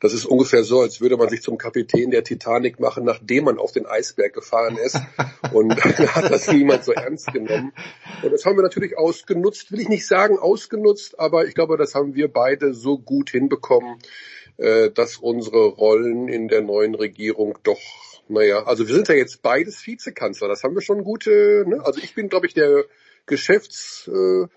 Das ist ungefähr so, als würde man sich zum Kapitän der Titanic machen, nachdem man auf den Eisberg gefahren ist. Und [laughs] dann hat das niemand so ernst genommen. Und das haben wir natürlich ausgenutzt, will ich nicht sagen ausgenutzt, aber ich glaube, das haben wir beide so gut hinbekommen, äh, dass unsere Rollen in der neuen Regierung doch naja, also wir sind ja jetzt beides Vizekanzler. Das haben wir schon gute, ne? Also ich bin, glaube ich, der geschäftsführende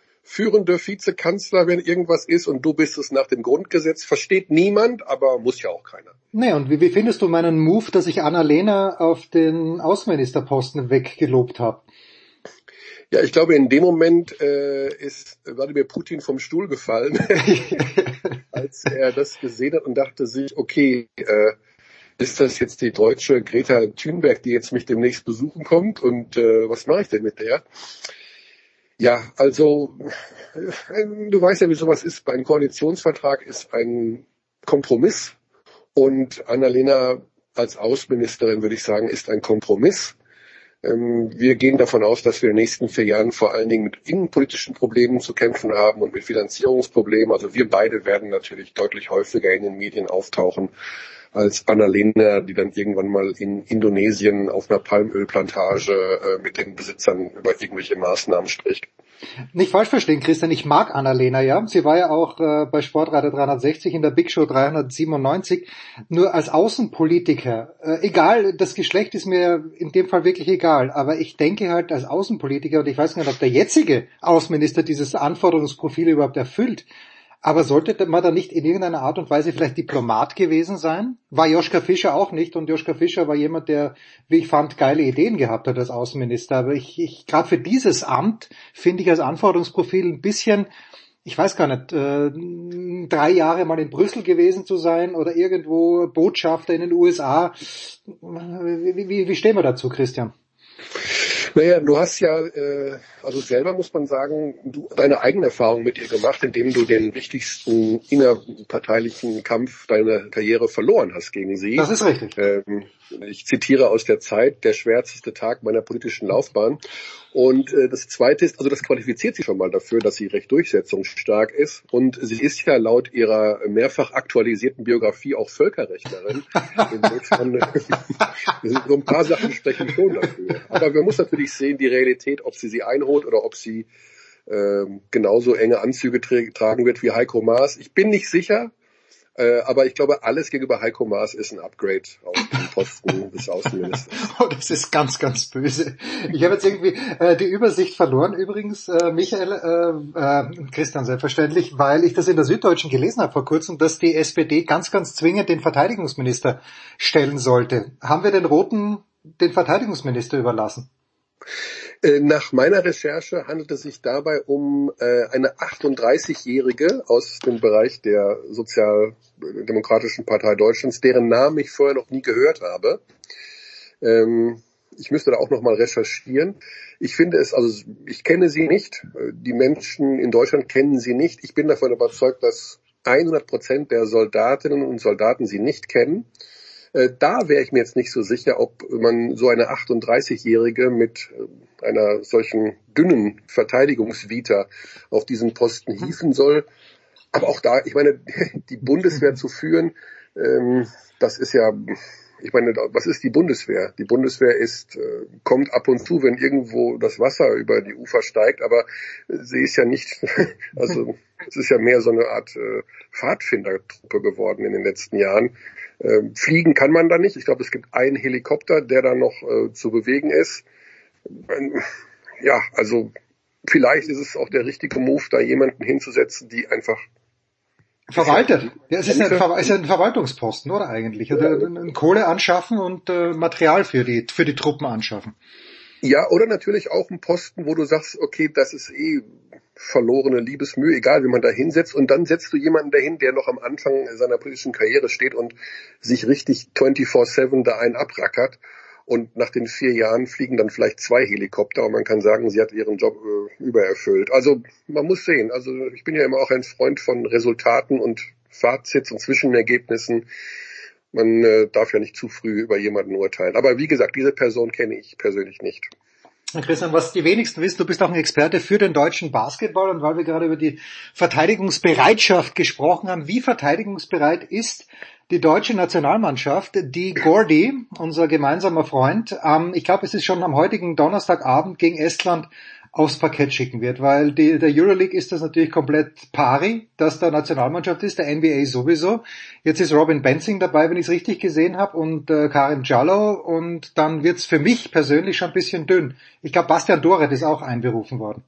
Vizekanzler, wenn irgendwas ist, und du bist es nach dem Grundgesetz. Versteht niemand, aber muss ja auch keiner.
Nee, und wie, wie findest du meinen Move, dass ich Annalena auf den Außenministerposten weggelobt habe?
Ja, ich glaube, in dem Moment äh, ist Wladimir Putin vom Stuhl gefallen, [laughs] [laughs] als er das gesehen hat und dachte sich, okay, äh, ist das jetzt die deutsche Greta Thunberg, die jetzt mich demnächst besuchen kommt und äh, was mache ich denn mit der? Ja, also äh, du weißt ja, wie sowas ist. Ein Koalitionsvertrag ist ein Kompromiss und Annalena als Außenministerin, würde ich sagen, ist ein Kompromiss. Ähm, wir gehen davon aus, dass wir in den nächsten vier Jahren vor allen Dingen mit innenpolitischen Problemen zu kämpfen haben und mit Finanzierungsproblemen. Also wir beide werden natürlich deutlich häufiger in den Medien auftauchen als Annalena, die dann irgendwann mal in Indonesien auf einer Palmölplantage äh, mit den Besitzern über irgendwelche Maßnahmen spricht.
Nicht falsch verstehen, Christian, ich mag Annalena, ja. Sie war ja auch äh, bei Sportradio 360 in der Big Show 397. Nur als Außenpolitiker, äh, egal, das Geschlecht ist mir in dem Fall wirklich egal, aber ich denke halt als Außenpolitiker, und ich weiß nicht, ob der jetzige Außenminister dieses Anforderungsprofil überhaupt erfüllt, aber sollte man da nicht in irgendeiner Art und Weise vielleicht Diplomat gewesen sein? War Joschka Fischer auch nicht und Joschka Fischer war jemand, der, wie ich fand, geile Ideen gehabt hat als Außenminister. Aber ich, ich gerade für dieses Amt finde ich als Anforderungsprofil ein bisschen, ich weiß gar nicht, äh, drei Jahre mal in Brüssel gewesen zu sein oder irgendwo Botschafter in den USA. Wie, wie, wie stehen wir dazu, Christian?
Naja, du hast ja, äh, also selber muss man sagen, du deine eigene Erfahrung mit ihr gemacht, indem du den wichtigsten innerparteilichen Kampf deiner Karriere verloren hast gegen sie.
Das ist richtig.
Ähm, ich zitiere aus der Zeit, der schwärzeste Tag meiner politischen Laufbahn. Und äh, das Zweite ist, also das qualifiziert sie schon mal dafür, dass sie recht durchsetzungsstark ist. Und sie ist ja laut ihrer mehrfach aktualisierten Biografie auch Völkerrechtlerin. Insofern, [laughs] so ein paar Sachen sprechen schon dafür. Aber man muss natürlich sehen, die Realität, ob sie sie einholt oder ob sie äh, genauso enge Anzüge tragen wird wie Heiko Maas. Ich bin nicht sicher. Äh, aber ich glaube, alles gegenüber Heiko Maas ist ein Upgrade auf den Posten [laughs] des Außenministers.
Oh, das ist ganz, ganz böse. Ich habe jetzt irgendwie äh, die Übersicht verloren, übrigens, äh, Michael, äh, äh, Christian selbstverständlich, weil ich das in der Süddeutschen gelesen habe vor kurzem, dass die SPD ganz, ganz zwingend den Verteidigungsminister stellen sollte. Haben wir den Roten den Verteidigungsminister überlassen?
Äh, nach meiner Recherche handelt es sich dabei um äh, eine 38-Jährige aus dem Bereich der Sozialdemokratischen Partei Deutschlands, deren Namen ich vorher noch nie gehört habe. Ähm, ich müsste da auch nochmal recherchieren. Ich finde es, also ich kenne sie nicht. Die Menschen in Deutschland kennen sie nicht. Ich bin davon überzeugt, dass 100 Prozent der Soldatinnen und Soldaten sie nicht kennen. Äh, da wäre ich mir jetzt nicht so sicher, ob man so eine 38-Jährige mit äh, einer solchen dünnen Verteidigungsvita auf diesen Posten hieven soll. Aber auch da, ich meine, [laughs] die Bundeswehr zu führen, ähm, das ist ja, ich meine, was ist die Bundeswehr? Die Bundeswehr ist, äh, kommt ab und zu, wenn irgendwo das Wasser über die Ufer steigt, aber sie ist ja nicht, [laughs] also es ist ja mehr so eine Art äh, Pfadfindertruppe geworden in den letzten Jahren. Ähm, fliegen kann man da nicht. Ich glaube, es gibt einen Helikopter, der da noch äh, zu bewegen ist. Ähm, ja, also vielleicht ist es auch der richtige Move, da jemanden hinzusetzen, die einfach
Verwaltet. Ja, es ist, ein, Ver ist ein Verwaltungsposten, oder eigentlich? Oder ja. Kohle anschaffen und äh, Material für die, für die Truppen anschaffen.
Ja, oder natürlich auch ein Posten, wo du sagst, okay, das ist eh verlorene Liebesmühe, egal wie man da hinsetzt. Und dann setzt du jemanden dahin, der noch am Anfang seiner politischen Karriere steht und sich richtig 24-7 da einen abrackert. Und nach den vier Jahren fliegen dann vielleicht zwei Helikopter und man kann sagen, sie hat ihren Job äh, übererfüllt. Also man muss sehen. Also ich bin ja immer auch ein Freund von Resultaten und Fazits und Zwischenergebnissen. Man äh, darf ja nicht zu früh über jemanden urteilen. Aber wie gesagt, diese Person kenne ich persönlich nicht.
Christian, was die wenigsten wissen, du bist auch ein Experte für den deutschen Basketball und weil wir gerade über die Verteidigungsbereitschaft gesprochen haben, wie verteidigungsbereit ist die deutsche Nationalmannschaft, die Gordy, unser gemeinsamer Freund, ähm, ich glaube, es ist schon am heutigen Donnerstagabend gegen Estland aufs Parkett schicken wird, weil die, der Euroleague ist das natürlich komplett pari, dass der Nationalmannschaft ist, der NBA sowieso. Jetzt ist Robin Benzing dabei, wenn ich es richtig gesehen habe, und äh, Karim Jallo und dann wird's für mich persönlich schon ein bisschen dünn. Ich glaube, Bastian Doret ist auch einberufen worden.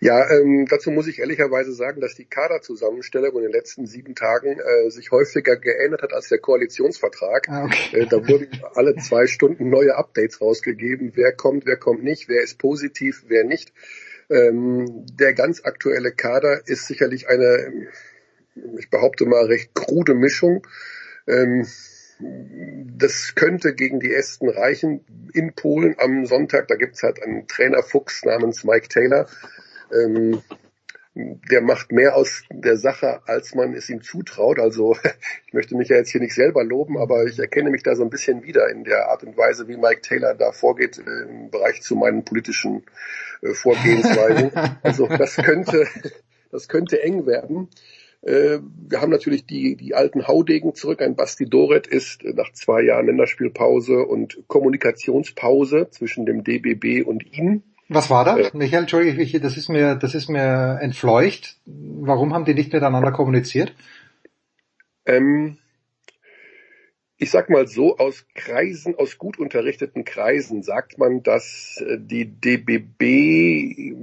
Ja, ähm, dazu muss ich ehrlicherweise sagen, dass die Kaderzusammenstellung in den letzten sieben Tagen äh, sich häufiger geändert hat als der Koalitionsvertrag. Ah, okay. äh, da wurden alle zwei Stunden neue Updates rausgegeben. Wer kommt, wer kommt nicht, wer ist positiv, wer nicht. Ähm, der ganz aktuelle Kader ist sicherlich eine, ich behaupte mal, recht krude Mischung. Ähm, das könnte gegen die Esten reichen in Polen am Sonntag. Da gibt's halt einen Trainerfuchs namens Mike Taylor, ähm, der macht mehr aus der Sache, als man es ihm zutraut. Also [laughs] ich möchte mich ja jetzt hier nicht selber loben, aber ich erkenne mich da so ein bisschen wieder in der Art und Weise, wie Mike Taylor da vorgeht äh, im Bereich zu meinen politischen äh, Vorgehensweisen. [laughs] Also das könnte, das könnte eng werden. Äh, wir haben natürlich die, die alten Haudegen zurück. Ein Basti Doret ist nach zwei Jahren Länderspielpause und Kommunikationspause zwischen dem DBB und ihm
was war da? Äh, Michael, Entschuldige, das ist mir, das ist mir entfleucht. Warum haben die nicht miteinander kommuniziert?
Ähm, ich sag mal so, aus Kreisen, aus gut unterrichteten Kreisen sagt man, dass äh, die DBB,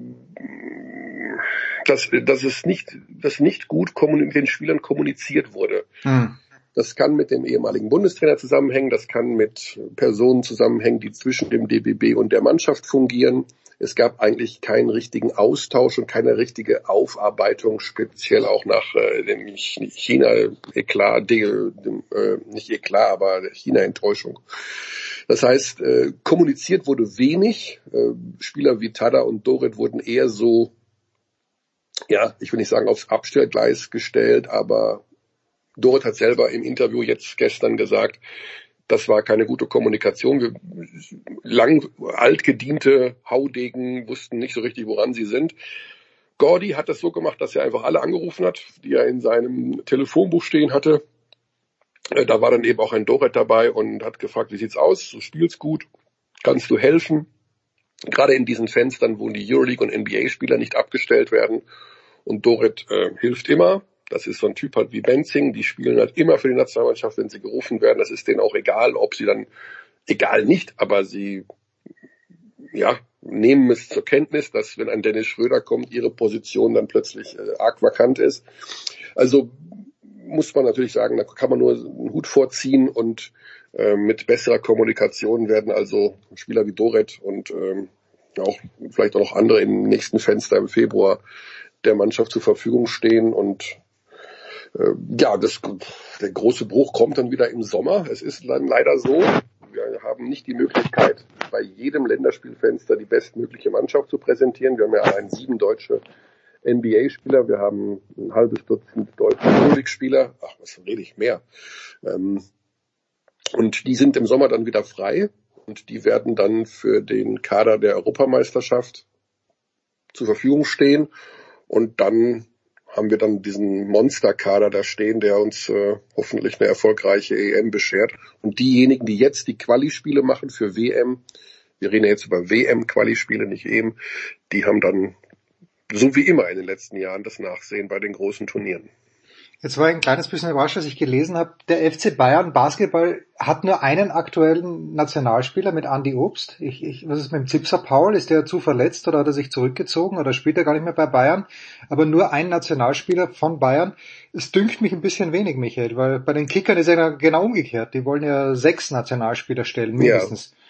dass, dass es nicht, dass nicht gut mit den Spielern kommuniziert wurde. Hm. Das kann mit dem ehemaligen Bundestrainer zusammenhängen, das kann mit Personen zusammenhängen, die zwischen dem DBB und der Mannschaft fungieren. Es gab eigentlich keinen richtigen Austausch und keine richtige Aufarbeitung, speziell auch nach äh, dem China-Eklat, äh, nicht Eklat, aber China-Enttäuschung. Das heißt, äh, kommuniziert wurde wenig. Äh, Spieler wie Tada und Dorit wurden eher so, ja, ich will nicht sagen aufs Abstellgleis gestellt, aber Dorit hat selber im Interview jetzt gestern gesagt, das war keine gute Kommunikation. Lang altgediente Haudegen wussten nicht so richtig, woran sie sind. Gordy hat das so gemacht, dass er einfach alle angerufen hat, die er in seinem Telefonbuch stehen hatte. Äh, da war dann eben auch ein Doret dabei und hat gefragt, wie sieht's aus? Du spielst gut. Kannst du helfen? Gerade in diesen Fenstern, wo die Euroleague und NBA-Spieler nicht abgestellt werden. Und Doret äh, hilft immer. Das ist so ein Typ halt wie Benzing, die spielen halt immer für die Nationalmannschaft, wenn sie gerufen werden. Das ist denen auch egal, ob sie dann, egal nicht, aber sie, ja, nehmen es zur Kenntnis, dass wenn ein Dennis Schröder kommt, ihre Position dann plötzlich äh, arg vakant ist. Also muss man natürlich sagen, da kann man nur einen Hut vorziehen und äh, mit besserer Kommunikation werden also Spieler wie Doret und ähm, auch vielleicht auch noch andere im nächsten Fenster im Februar der Mannschaft zur Verfügung stehen und ja, das, der große Bruch kommt dann wieder im Sommer. Es ist dann leider so, Wir haben nicht die Möglichkeit, bei jedem Länderspielfenster die bestmögliche Mannschaft zu präsentieren. Wir haben ja allein sieben deutsche NBA-Spieler, wir haben ein halbes Dutzend deutsche Euroleague-Spieler. Ach, was rede ich mehr? Ähm, und die sind im Sommer dann wieder frei und die werden dann für den Kader der Europameisterschaft zur Verfügung stehen. Und dann haben wir dann diesen Monsterkader da stehen, der uns äh, hoffentlich eine erfolgreiche EM beschert. Und diejenigen, die jetzt die Quali-Spiele machen für WM, wir reden jetzt über WM-Quali-Spiele, nicht EM, die haben dann so wie immer in den letzten Jahren das Nachsehen bei den großen Turnieren.
Jetzt war ich ein kleines bisschen überrascht, als ich gelesen habe, der FC Bayern Basketball hat nur einen aktuellen Nationalspieler mit Andy Obst. Ich, ich, was ist mit dem Zipser Paul? Ist der zu verletzt oder hat er sich zurückgezogen oder spielt er gar nicht mehr bei Bayern? Aber nur ein Nationalspieler von Bayern. Es dünkt mich ein bisschen wenig, Michael, weil bei den Kickern ist ja genau umgekehrt. Die wollen ja sechs Nationalspieler stellen, mindestens. Ja.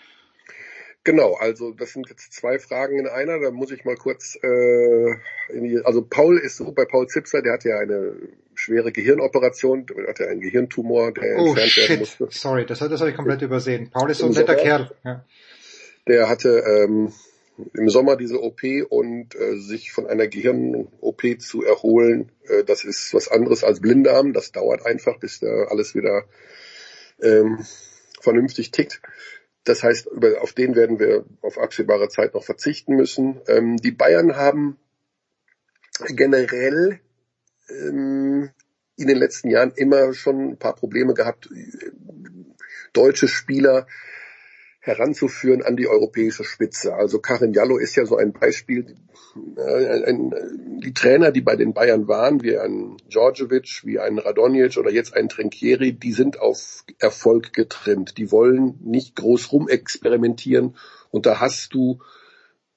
Genau, also das sind jetzt zwei Fragen in einer. Da muss ich mal kurz, äh, in die, also Paul ist so, bei Paul Zipser, der hat ja eine schwere Gehirnoperation, der hat ja einen Gehirntumor, der
oh, entfernt shit. werden musste. Sorry, das, das habe ich komplett übersehen. Paul ist so ein netter Kerl. Ja.
Der hatte ähm, im Sommer diese OP und äh, sich von einer Gehirn-OP zu erholen, äh, das ist was anderes als Blinddarm. Das dauert einfach, bis da alles wieder ähm, vernünftig tickt. Das heißt, auf den werden wir auf absehbare Zeit noch verzichten müssen. Ähm, die Bayern haben generell ähm, in den letzten Jahren immer schon ein paar Probleme gehabt, deutsche Spieler heranzuführen an die europäische Spitze. Also Karim Jallo ist ja so ein Beispiel. Äh, die Trainer, die bei den Bayern waren, wie ein Djordjevic, wie ein Radonjic oder jetzt ein Trinkieri, die sind auf Erfolg getrimmt. Die wollen nicht groß rumexperimentieren und da hast du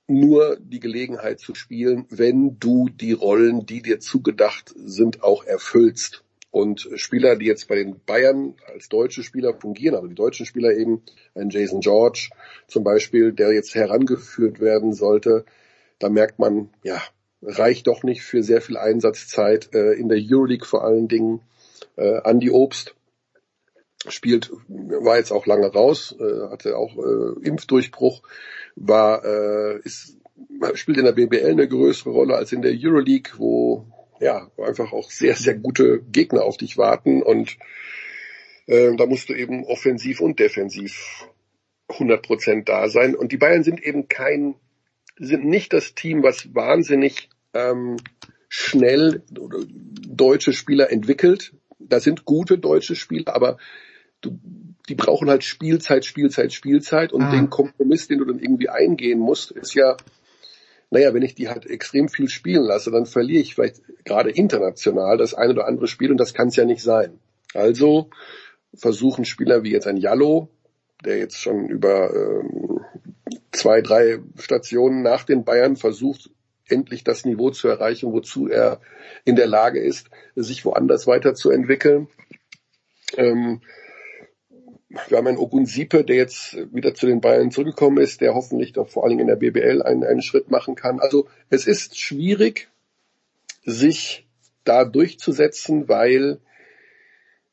nur die Gelegenheit zu spielen, wenn du die Rollen, die dir zugedacht sind, auch erfüllst. Und Spieler, die jetzt bei den Bayern als deutsche Spieler fungieren, also die deutschen Spieler eben, ein Jason George zum Beispiel, der jetzt herangeführt werden sollte, da merkt man, ja, reicht doch nicht für sehr viel Einsatzzeit äh, in der Euroleague vor allen Dingen. Äh, Andy Obst spielt, war jetzt auch lange raus, äh, hatte auch äh, Impfdurchbruch, war, äh, ist, spielt in der BBL eine größere Rolle als in der Euroleague, wo ja, einfach auch sehr, sehr gute Gegner auf dich warten und äh, da musst du eben offensiv und defensiv 100 Prozent da sein. Und die Bayern sind eben kein, sind nicht das Team, was wahnsinnig ähm, schnell deutsche Spieler entwickelt. Da sind gute deutsche Spieler, aber du, die brauchen halt Spielzeit, Spielzeit, Spielzeit und ah. den Kompromiss, den du dann irgendwie eingehen musst, ist ja naja, wenn ich die halt extrem viel spielen lasse, dann verliere ich vielleicht gerade international das eine oder andere Spiel und das kann es ja nicht sein. Also versuchen Spieler wie jetzt ein Jallo, der jetzt schon über ähm, zwei, drei Stationen nach den Bayern versucht, endlich das Niveau zu erreichen, wozu er in der Lage ist, sich woanders weiterzuentwickeln. Ähm, wir haben einen Ogunsipe, der jetzt wieder zu den Bayern zurückgekommen ist, der hoffentlich doch vor allen Dingen in der BBL einen, einen Schritt machen kann. Also es ist schwierig, sich da durchzusetzen, weil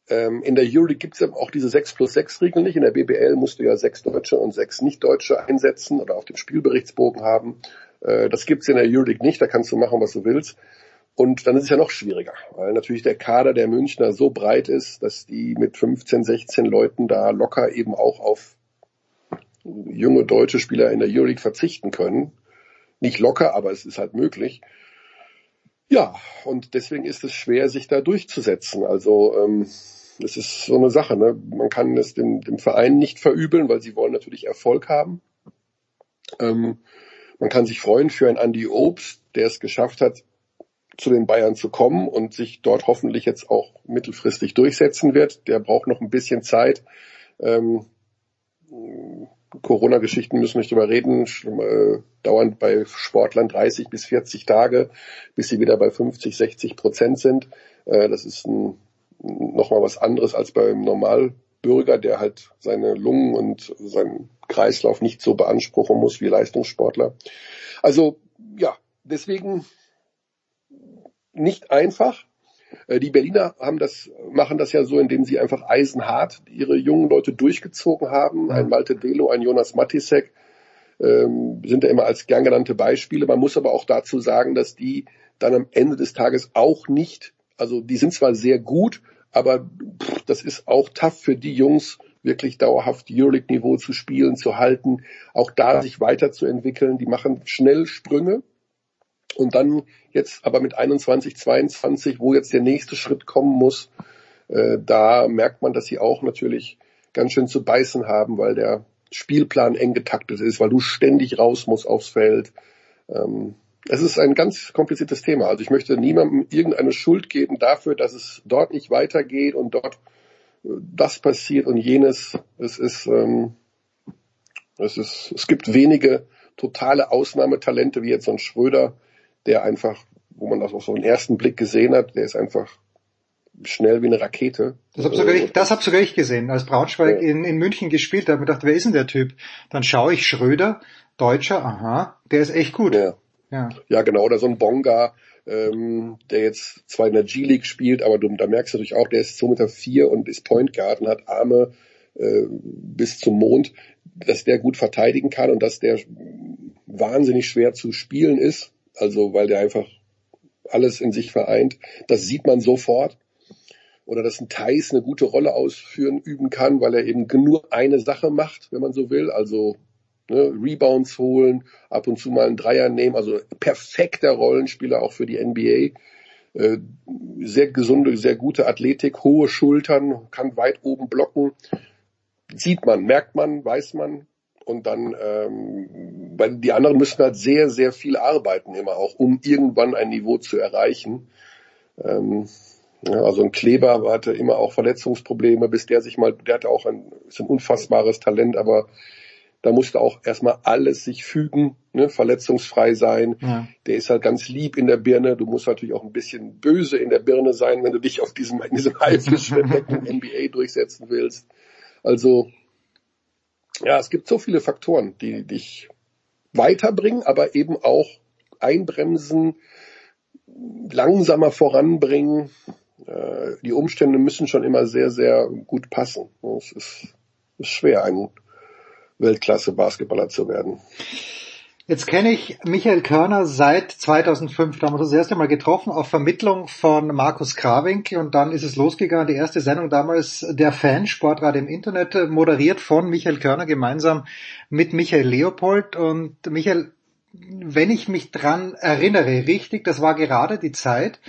ähm, in der Euroleague gibt es ja auch diese 6 plus 6 Regel nicht. In der BBL musst du ja sechs Deutsche und sechs Nicht-Deutsche einsetzen oder auf dem Spielberichtsbogen haben. Äh, das gibt's in der Euroleague nicht, da kannst du machen, was du willst. Und dann ist es ja noch schwieriger, weil natürlich der Kader der Münchner so breit ist, dass die mit 15, 16 Leuten da locker eben auch auf junge deutsche Spieler in der Euroleague verzichten können. Nicht locker, aber es ist halt möglich. Ja, und deswegen ist es schwer, sich da durchzusetzen. Also ähm, es ist so eine Sache. Ne? Man kann es dem, dem Verein nicht verübeln, weil sie wollen natürlich Erfolg haben. Ähm, man kann sich freuen für einen Andy Obst, der es geschafft hat, zu den Bayern zu kommen und sich dort hoffentlich jetzt auch mittelfristig durchsetzen wird. Der braucht noch ein bisschen Zeit. Ähm, Corona-Geschichten müssen wir nicht drüber reden, äh, dauern bei Sportlern 30 bis 40 Tage, bis sie wieder bei 50, 60 Prozent sind. Äh, das ist ein, nochmal was anderes als beim Normalbürger, der halt seine Lungen und seinen Kreislauf nicht so beanspruchen muss wie Leistungssportler. Also ja, deswegen nicht einfach. Äh, die Berliner haben das, machen das ja so, indem sie einfach eisenhart ihre jungen Leute durchgezogen haben. Ein Malte Delo, ein Jonas Matisek ähm, sind da immer als gern genannte Beispiele. Man muss aber auch dazu sagen, dass die dann am Ende des Tages auch nicht, also die sind zwar sehr gut, aber pff, das ist auch tough für die Jungs, wirklich dauerhaft Euroleague-Niveau zu spielen, zu halten, auch da sich weiterzuentwickeln. Die machen schnell Sprünge. Und dann jetzt aber mit 21, 22, wo jetzt der nächste Schritt kommen muss, äh, da merkt man, dass sie auch natürlich ganz schön zu beißen haben, weil der Spielplan eng getaktet ist, weil du ständig raus musst aufs Feld. Ähm, es ist ein ganz kompliziertes Thema. Also ich möchte niemandem irgendeine Schuld geben dafür, dass es dort nicht weitergeht und dort äh, das passiert und jenes. Es ist, ähm, es ist, es gibt wenige totale Ausnahmetalente wie jetzt so ein Schröder, der einfach, wo man das auf so einen ersten Blick gesehen hat, der ist einfach schnell wie eine Rakete.
Das habe sogar, ich, das hab sogar ich gesehen, als Braunschweig ja. in, in München gespielt hat. Ich gedacht, wer ist denn der Typ? Dann schaue ich Schröder, Deutscher, aha, der ist echt gut.
Ja, ja. ja genau, oder so ein Bonga, ähm, der jetzt zwar in der G-League spielt, aber du, da merkst du natürlich auch, der ist 2,4 Meter vier und ist Point Guard und hat Arme äh, bis zum Mond, dass der gut verteidigen kann und dass der wahnsinnig schwer zu spielen ist. Also weil der einfach alles in sich vereint. Das sieht man sofort oder dass ein Thais eine gute Rolle ausführen, üben kann, weil er eben nur eine Sache macht, wenn man so will, also ne, Rebounds holen, ab und zu mal einen Dreier nehmen, also perfekter Rollenspieler auch für die NBA. Äh, sehr gesunde, sehr gute Athletik, hohe Schultern, kann weit oben blocken. Sieht man, merkt man, weiß man. Und dann, ähm, weil die anderen müssen halt sehr, sehr viel arbeiten immer auch, um irgendwann ein Niveau zu erreichen. Ähm, ja, also ein Kleber hatte immer auch Verletzungsprobleme, bis der sich mal, der hatte auch ein, ist ein unfassbares Talent, aber da musste auch erstmal alles sich fügen, ne, verletzungsfrei sein. Ja. Der ist halt ganz lieb in der Birne. Du musst natürlich auch ein bisschen böse in der Birne sein, wenn du dich auf diesem, in diesem Haifischbecken [laughs] NBA durchsetzen willst. Also, ja, es gibt so viele Faktoren, die dich weiterbringen, aber eben auch einbremsen, langsamer voranbringen. Äh, die Umstände müssen schon immer sehr, sehr gut passen. Es ist, ist schwer, ein Weltklasse-Basketballer zu werden.
Jetzt kenne ich Michael Körner seit 2005. Da haben wir das erste Mal getroffen auf Vermittlung von Markus Krawinkel und dann ist es losgegangen. Die erste Sendung damals der Fan Sportrad im Internet moderiert von Michael Körner gemeinsam mit Michael Leopold und Michael, wenn ich mich dran erinnere, richtig, das war gerade die Zeit,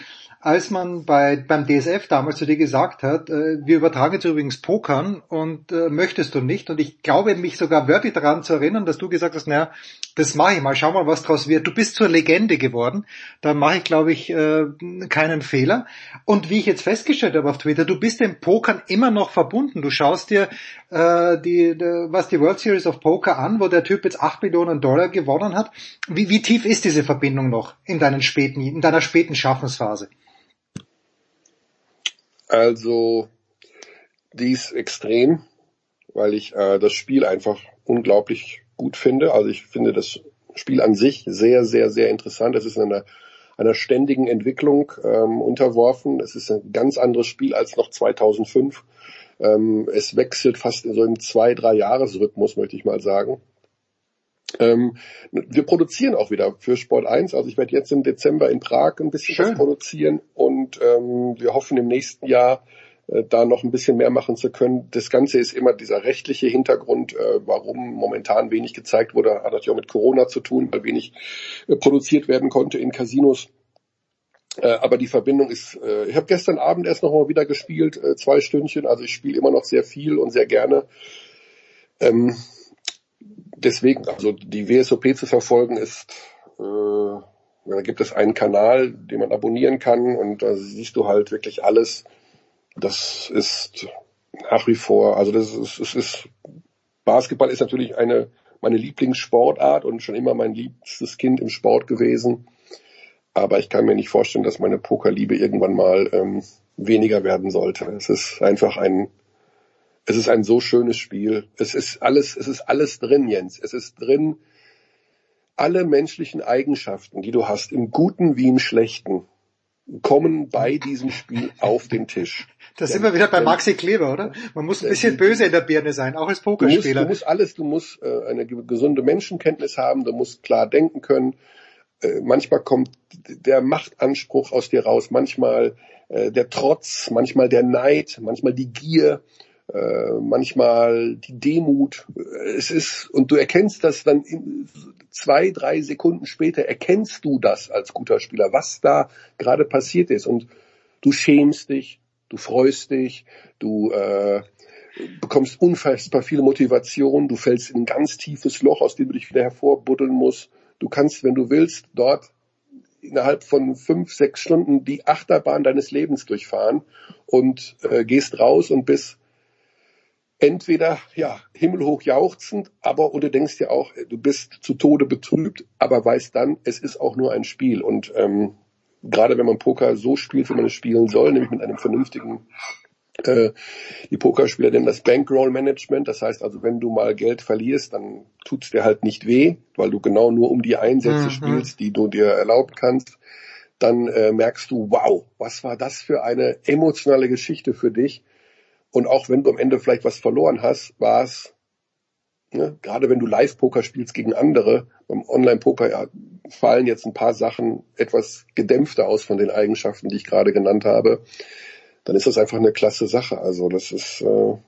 als man bei, beim DSF damals zu dir gesagt hat, äh, wir übertragen jetzt übrigens Pokern und äh, möchtest du nicht. Und ich glaube mich sogar wörtlich daran zu erinnern, dass du gesagt hast, naja, das mache ich mal, schau mal, was draus wird. Du bist zur Legende geworden. Da mache ich, glaube ich, äh, keinen Fehler. Und wie ich jetzt festgestellt habe auf Twitter, du bist dem Pokern immer noch verbunden. Du schaust dir äh, die, die, was die World Series of Poker an, wo der Typ jetzt acht Millionen Dollar gewonnen hat. Wie, wie tief ist diese Verbindung noch in deinen späten, in deiner späten Schaffensphase?
Also, die ist extrem, weil ich äh, das Spiel einfach unglaublich gut finde. Also ich finde das Spiel an sich sehr, sehr, sehr interessant. Es ist in einer, einer ständigen Entwicklung ähm, unterworfen. Es ist ein ganz anderes Spiel als noch 2005. Ähm, es wechselt fast in so einem zwei, drei Jahresrhythmus, möchte ich mal sagen. Ähm, wir produzieren auch wieder für Sport 1. Also ich werde jetzt im Dezember in Prag ein bisschen Schön. was produzieren und ähm, wir hoffen im nächsten Jahr da noch ein bisschen mehr machen zu können. Das Ganze ist immer dieser rechtliche Hintergrund, äh, warum momentan wenig gezeigt wurde, hat natürlich auch mit Corona zu tun, weil wenig äh, produziert werden konnte in Casinos. Äh, aber die Verbindung ist, äh, ich habe gestern Abend erst noch mal wieder gespielt, äh, zwei Stündchen, also ich spiele immer noch sehr viel und sehr gerne. Ähm, deswegen, also die WSOP zu verfolgen ist, äh, da gibt es einen Kanal, den man abonnieren kann und da siehst du halt wirklich alles. Das ist nach wie vor, also das ist, es ist, Basketball ist natürlich eine, meine Lieblingssportart und schon immer mein liebstes Kind im Sport gewesen. Aber ich kann mir nicht vorstellen, dass meine Pokerliebe irgendwann mal ähm, weniger werden sollte. Es ist einfach ein es ist ein so schönes Spiel. Es ist alles, es ist alles drin, Jens. Es ist drin alle menschlichen Eigenschaften, die du hast, im Guten wie im Schlechten, kommen bei diesem Spiel auf den Tisch. [laughs]
Da sind wir wieder bei Maxi Kleber, oder? Man muss ein bisschen böse in der Birne sein, auch als Pokerspieler.
Du musst, du musst alles, du musst äh, eine gesunde Menschenkenntnis haben, du musst klar denken können. Äh, manchmal kommt der Machtanspruch aus dir raus, manchmal äh, der Trotz, manchmal der Neid, manchmal die Gier, äh, manchmal die Demut. Es ist, und du erkennst das dann in zwei, drei Sekunden später, erkennst du das als guter Spieler, was da gerade passiert ist. Und du schämst dich, du freust dich, du äh, bekommst unfassbar viel Motivation, du fällst in ein ganz tiefes Loch, aus dem du dich wieder hervorbuddeln musst. Du kannst, wenn du willst, dort innerhalb von fünf, sechs Stunden die Achterbahn deines Lebens durchfahren und äh, gehst raus und bist entweder ja himmelhoch jauchzend, aber und du denkst dir auch, du bist zu Tode betrübt, aber weißt dann, es ist auch nur ein Spiel und ähm, gerade wenn man Poker so spielt, wie man es spielen soll, nämlich mit einem vernünftigen äh, die Pokerspieler nennen das Bankroll Management. Das heißt also, wenn du mal Geld verlierst, dann tut's dir halt nicht weh, weil du genau nur um die Einsätze mhm. spielst, die du dir erlauben kannst. Dann äh, merkst du, wow, was war das für eine emotionale Geschichte für dich? Und auch wenn du am Ende vielleicht was verloren hast, war es, ne, gerade wenn du Live-Poker spielst gegen andere, beim Online-Poker ja, fallen jetzt ein paar Sachen etwas gedämpfter aus von den Eigenschaften, die ich gerade genannt habe, dann ist das einfach eine klasse Sache. Also das ist äh,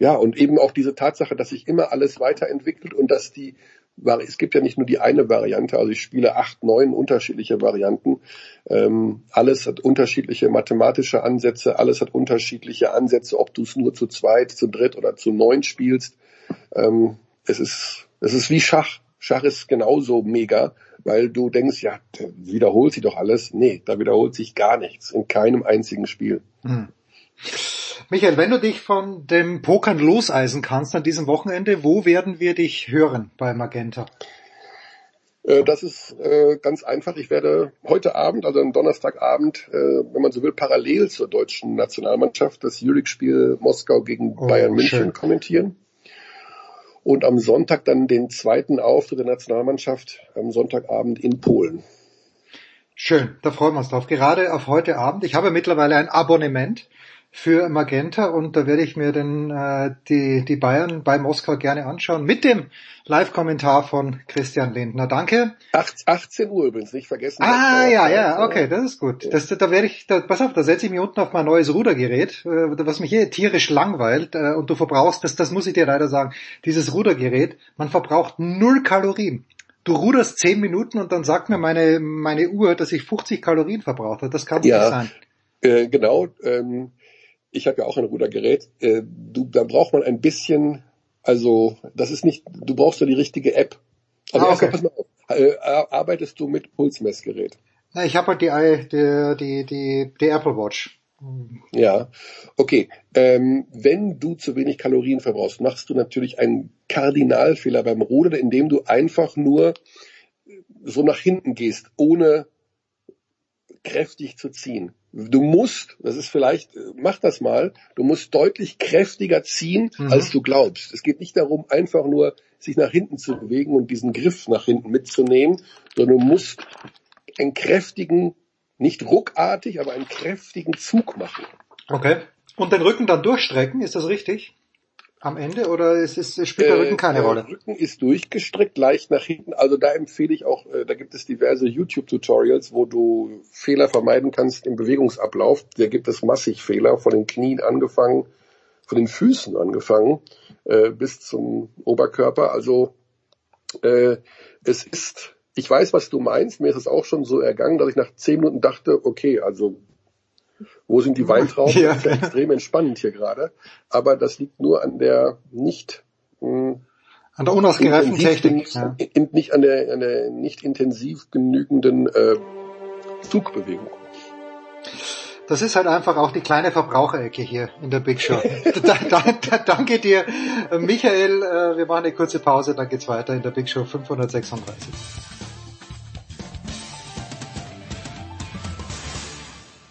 ja und eben auch diese Tatsache, dass sich immer alles weiterentwickelt und dass die es gibt ja nicht nur die eine Variante, also ich spiele acht, neun unterschiedliche Varianten. Ähm, alles hat unterschiedliche mathematische Ansätze, alles hat unterschiedliche Ansätze, ob du es nur zu zweit, zu dritt oder zu neun spielst. Ähm, es ist, es ist wie Schach. Schach ist genauso mega, weil du denkst, ja, wiederholt sich doch alles. Nee, da wiederholt sich gar nichts in keinem einzigen Spiel. Hm.
Michael, wenn du dich von dem Pokern loseisen kannst an diesem Wochenende, wo werden wir dich hören bei Magenta?
Äh, das ist äh, ganz einfach. Ich werde heute Abend, also am Donnerstagabend, äh, wenn man so will, parallel zur deutschen Nationalmannschaft das Jülich-Spiel Moskau gegen oh, Bayern München schön. kommentieren. Und am Sonntag dann den zweiten Auftritt der Nationalmannschaft am Sonntagabend in Polen.
Schön, da freuen wir uns drauf. Gerade auf heute Abend. Ich habe mittlerweile ein Abonnement für Magenta und da werde ich mir dann äh, die, die Bayern bei Moskau gerne anschauen mit dem Live-Kommentar von Christian Lindner. Danke.
18 Uhr übrigens, nicht vergessen.
Ah ja, ja, okay, das ist gut. Das, da werde ich, da, pass auf, da setze ich mich unten auf mein neues Rudergerät, äh, was mich hier tierisch langweilt äh, und du verbrauchst, das, das muss ich dir leider sagen, dieses Rudergerät, man verbraucht null Kalorien. Du ruderst 10 Minuten und dann sagt mir meine, meine Uhr, dass ich 50 Kalorien verbraucht habe. Das kann ja, nicht sein.
Äh, genau. Ähm, ich habe ja auch ein Rudergerät, äh, du, da braucht man ein bisschen, also das ist nicht, du brauchst ja die richtige App. Also ah, okay. erstmal pass mal auf, äh, arbeitest du mit Pulsmessgerät?
Na, ich habe halt die, die, die, die, die Apple Watch.
Ja, okay. Ähm, wenn du zu wenig Kalorien verbrauchst, machst du natürlich einen Kardinalfehler beim Rudern, indem du einfach nur so nach hinten gehst, ohne kräftig zu ziehen. Du musst, das ist vielleicht, mach das mal, du musst deutlich kräftiger ziehen, mhm. als du glaubst. Es geht nicht darum, einfach nur sich nach hinten zu bewegen und diesen Griff nach hinten mitzunehmen, sondern du musst einen kräftigen, nicht ruckartig, aber einen kräftigen Zug machen.
Okay. Und den Rücken dann durchstrecken, ist das richtig? Am Ende oder ist es, spielt der Rücken keine
äh,
Rolle?
Der Rücken ist durchgestreckt, leicht nach hinten. Also da empfehle ich auch, äh, da gibt es diverse YouTube-Tutorials, wo du Fehler vermeiden kannst im Bewegungsablauf. Da gibt es massig Fehler, von den Knien angefangen, von den Füßen angefangen, äh, bis zum Oberkörper. Also äh, es ist, ich weiß, was du meinst. Mir ist es auch schon so ergangen, dass ich nach zehn Minuten dachte, okay, also wo sind die Weintrauben? [laughs] Ja. Das ist ja extrem entspannend hier gerade. Aber das liegt nur an der nicht mh, hm,
an der unausgereiften Technik.
Ja. Nicht an der, an der nicht intensiv genügenden äh, Zugbewegung.
Das ist halt einfach auch die kleine Verbraucherecke hier in der Big Show. [laughs] da, da, da, danke dir, Michael. Äh, wir machen eine kurze Pause, dann geht's weiter in der Big Show 536.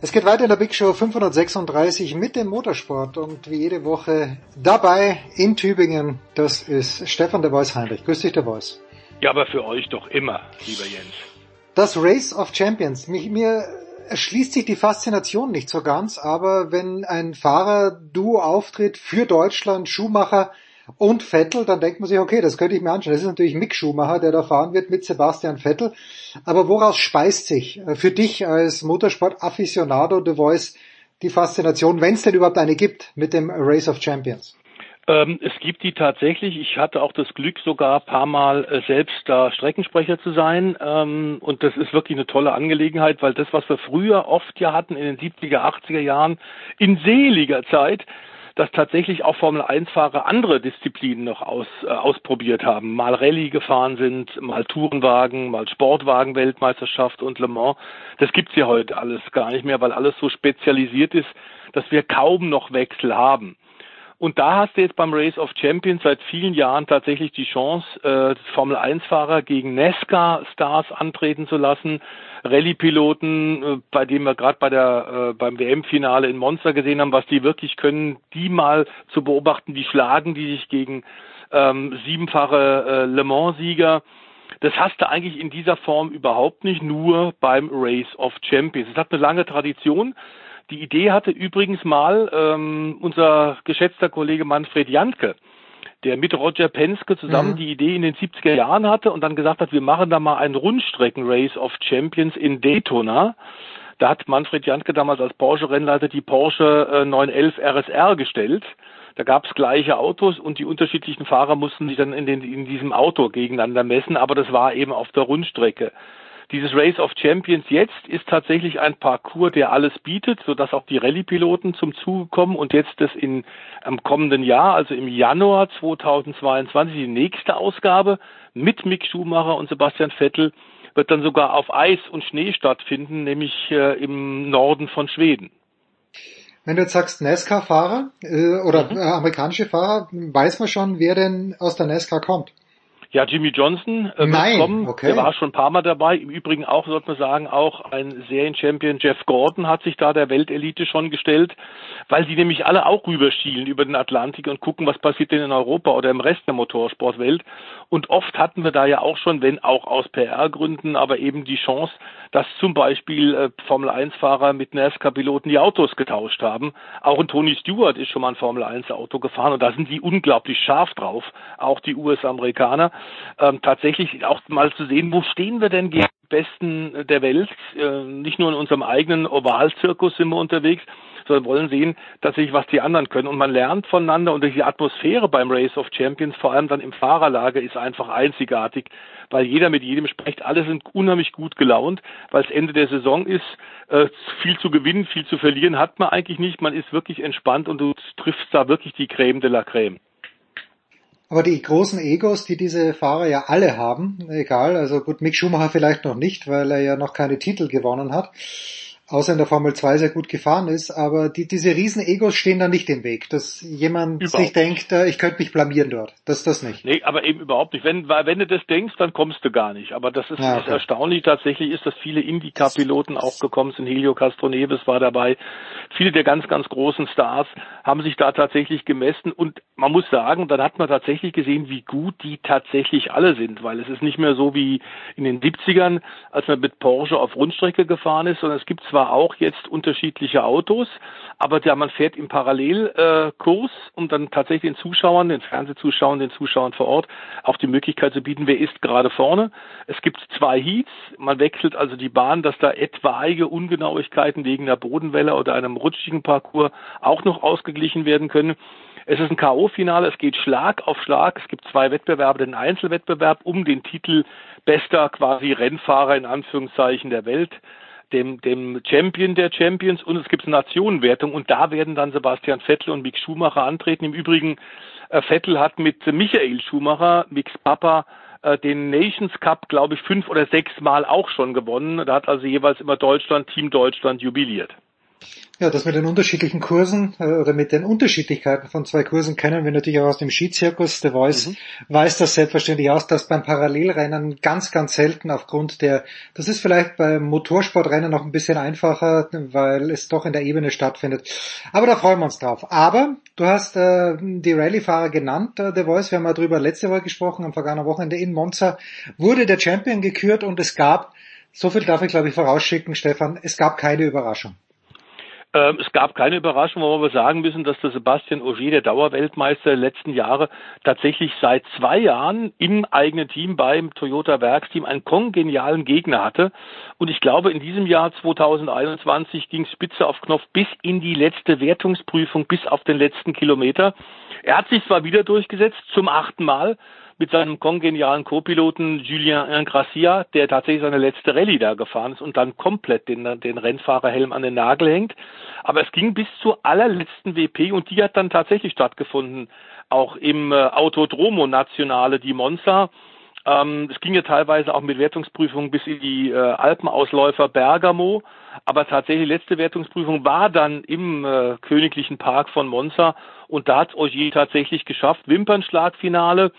Es geht weiter in der Big Show 536 mit dem Motorsport und wie jede Woche dabei in Tübingen, das ist Stefan der Voice Heinrich. Grüß dich, der Voice.
Ja, aber für euch doch immer, lieber Jens.
Das Race of Champions. Mich, mir erschließt sich die Faszination nicht so ganz, aber wenn ein Fahrer Duo auftritt für Deutschland, Schumacher und Vettel, dann denkt man sich, okay, das könnte ich mir anschauen. Das ist natürlich Mick Schumacher, der da fahren wird mit Sebastian Vettel. Aber woraus speist sich äh, für dich als Motorsport-Afficionado The Voice die Faszination, wenn es denn überhaupt eine gibt, mit dem Race of Champions?
Ähm, es gibt die tatsächlich. Ich hatte auch das Glück, sogar paar Mal äh, selbst da Streckensprecher zu sein. Ähm, und das ist wirklich eine tolle Angelegenheit, weil das, was wir früher oft ja hatten in den 70er, 80er Jahren, in seliger Zeit, dass tatsächlich auch Formel 1-Fahrer andere Disziplinen noch aus, äh, ausprobiert haben. Mal Rallye gefahren sind, mal Tourenwagen, mal Sportwagen-Weltmeisterschaft und Le Mans. Das gibt's ja heute alles gar nicht mehr, weil alles so spezialisiert ist, dass wir kaum noch Wechsel haben. Und da hast du jetzt beim Race of Champions seit vielen Jahren tatsächlich die Chance, äh, Formel 1-Fahrer gegen NASCAR-Stars antreten zu lassen. Rallye-Piloten, äh, bei denen wir gerade bei der äh, beim WM-Finale in Monster gesehen haben, was die wirklich können, die mal zu beobachten, wie schlagen die sich gegen ähm, siebenfache äh, Le Mans-Sieger. Das hast du eigentlich in dieser Form überhaupt nicht, nur beim Race of Champions. Es hat eine lange Tradition. Die Idee hatte übrigens mal ähm, unser geschätzter Kollege Manfred Jantke, der mit Roger Penske zusammen mhm. die Idee in den 70er Jahren hatte und dann gesagt hat, wir machen da mal einen Rundstrecken-Race of Champions in Daytona. Da hat Manfred Jantke damals als Porsche-Rennleiter die Porsche äh, 911 RSR gestellt. Da gab es gleiche Autos und die unterschiedlichen Fahrer mussten sich dann in, den, in diesem Auto gegeneinander messen, aber das war eben auf der Rundstrecke. Dieses Race of Champions jetzt ist tatsächlich ein Parcours, der alles bietet, sodass auch die Rallye-Piloten zum Zuge kommen und jetzt das in, am kommenden Jahr, also im Januar 2022, die nächste Ausgabe mit Mick Schumacher und Sebastian Vettel wird dann sogar auf Eis und Schnee stattfinden, nämlich äh, im Norden von Schweden.
Wenn du jetzt sagst NASCAR-Fahrer äh, oder mhm. äh, amerikanische Fahrer, weiß man schon, wer denn aus der NASCAR kommt?
Ja, Jimmy Johnson äh,
Nein,
kommen.
Okay.
Der war schon ein paar Mal dabei. Im Übrigen auch, sollte man sagen, auch ein Serienchampion Jeff Gordon hat sich da der Weltelite schon gestellt, weil die nämlich alle auch rüberschielen über den Atlantik und gucken, was passiert denn in Europa oder im Rest der Motorsportwelt. Und oft hatten wir da ja auch schon, wenn auch aus PR-Gründen, aber eben die Chance, dass zum Beispiel äh, Formel-1-Fahrer mit NASCAR-Piloten die Autos getauscht haben. Auch ein Tony Stewart ist schon mal ein Formel-1-Auto gefahren und da sind die unglaublich scharf drauf, auch die US-Amerikaner ähm, tatsächlich auch mal zu sehen, wo stehen wir denn gegen die Besten der Welt. Äh, nicht nur in unserem eigenen Ovalzirkus sind wir unterwegs, sondern wollen sehen, tatsächlich, was die anderen können. Und man lernt voneinander und die Atmosphäre beim Race of Champions, vor allem dann im Fahrerlager, ist einfach einzigartig, weil jeder mit jedem spricht. Alle sind unheimlich gut gelaunt, weil es Ende der Saison ist. Äh, viel zu gewinnen, viel zu verlieren hat man eigentlich nicht. Man ist wirklich entspannt und du triffst da wirklich die Creme de la Creme.
Aber die großen Egos, die diese Fahrer ja alle haben, egal, also gut, Mick Schumacher vielleicht noch nicht, weil er ja noch keine Titel gewonnen hat, außer in der Formel 2 sehr gut gefahren ist, aber die, diese riesen Egos stehen da nicht im Weg, dass jemand überhaupt sich denkt, äh, ich könnte mich blamieren dort. Das ist das nicht.
Nee, aber eben überhaupt nicht. Wenn, wenn du das denkst, dann kommst du gar nicht. Aber das ist, ja, okay. erstaunlich tatsächlich ist, dass viele Indycar-Piloten auch gekommen sind. Helio Castroneves war dabei. Viele der ganz, ganz großen Stars haben sich da tatsächlich gemessen und man muss sagen, dann hat man tatsächlich gesehen, wie gut die tatsächlich alle sind, weil es ist nicht mehr so wie in den 70ern, als man mit Porsche auf Rundstrecke gefahren ist, sondern es gibt zwar zwar auch jetzt unterschiedliche Autos, aber ja, man fährt im Parallelkurs, äh, um dann tatsächlich den Zuschauern, den Fernsehzuschauern, den Zuschauern vor Ort auch die Möglichkeit zu bieten, wer ist gerade vorne. Es gibt zwei Heats, man wechselt also die Bahn, dass da etwaige Ungenauigkeiten wegen der Bodenwelle oder einem rutschigen Parcours auch noch ausgeglichen werden können. Es ist ein K.O.-Finale, es geht Schlag auf Schlag. Es gibt zwei Wettbewerbe, den Einzelwettbewerb um den Titel bester quasi Rennfahrer in Anführungszeichen der Welt dem, dem Champion der Champions und es gibt eine Nationenwertung und da werden dann Sebastian Vettel und Mick Schumacher antreten. Im Übrigen, äh, Vettel hat mit Michael Schumacher, Micks Papa, äh, den Nations Cup, glaube ich, fünf oder sechs Mal auch schon gewonnen. Da hat also jeweils immer Deutschland, Team Deutschland jubiliert.
Ja, das mit den unterschiedlichen Kursen äh, oder mit den Unterschiedlichkeiten von zwei Kursen kennen wir natürlich auch aus dem Skizirkus. The Voice mhm. weiß das selbstverständlich aus, dass beim Parallelrennen ganz, ganz selten aufgrund der, das ist vielleicht beim Motorsportrennen noch ein bisschen einfacher, weil es doch in der Ebene stattfindet. Aber da freuen wir uns drauf. Aber du hast äh, die Rallye-Fahrer genannt, äh, The Voice, wir haben mal drüber letzte Woche gesprochen, am vergangenen Wochenende in Monza wurde der Champion gekürt und es gab, so viel darf ich glaube ich vorausschicken, Stefan, es gab keine Überraschung.
Ähm, es gab keine Überraschung, wo wir sagen müssen, dass der Sebastian Ogier, der Dauerweltmeister der letzten Jahre, tatsächlich seit zwei Jahren im eigenen Team beim Toyota Werksteam einen kongenialen Gegner hatte. Und ich glaube, in diesem Jahr 2021 ging Spitze auf Knopf bis in die letzte Wertungsprüfung, bis auf den letzten Kilometer. Er hat sich zwar wieder durchgesetzt, zum achten Mal, mit seinem kongenialen Co-Piloten Julien Ingracia, der tatsächlich seine letzte Rallye da gefahren ist und dann komplett den, den Rennfahrerhelm an den Nagel hängt. Aber es ging bis zur allerletzten WP und die hat dann tatsächlich stattgefunden, auch im äh, Autodromo Nationale di Monza. Ähm, es ging ja teilweise auch mit Wertungsprüfungen bis in die äh, Alpenausläufer Bergamo. Aber tatsächlich letzte Wertungsprüfung war dann im äh, Königlichen Park von Monza und da hat Ogier tatsächlich geschafft. Wimpernschlagfinale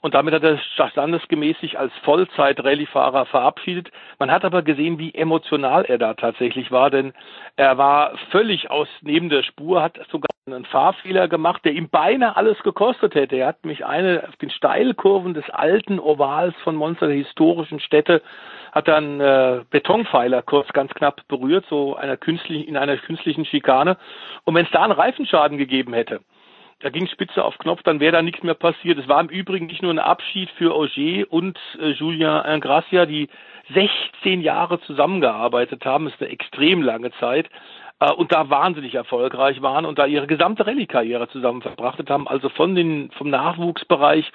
und damit hat er standesgemäß sich als Vollzeit-Rallye-Fahrer verabschiedet. Man hat aber gesehen, wie emotional er da tatsächlich war, denn er war völlig aus neben der Spur, hat sogar einen Fahrfehler gemacht, der ihm beinahe alles gekostet hätte. Er hat mich eine auf den Steilkurven des alten Ovals von Monster, der historischen Städte, hat dann äh, Betonpfeiler kurz ganz knapp berührt, so einer künstlichen, in einer künstlichen Schikane. Und wenn es da einen Reifenschaden gegeben hätte, da ging Spitze auf Knopf, dann wäre da nichts mehr passiert. Es war im Übrigen nicht nur ein Abschied für Auger und äh, Julien Ingracia, die 16 Jahre zusammengearbeitet haben. Das ist eine extrem lange Zeit. Äh, und da wahnsinnig erfolgreich waren und da ihre gesamte Rallye-Karriere zusammen verbrachtet haben, also von den, vom Nachwuchsbereich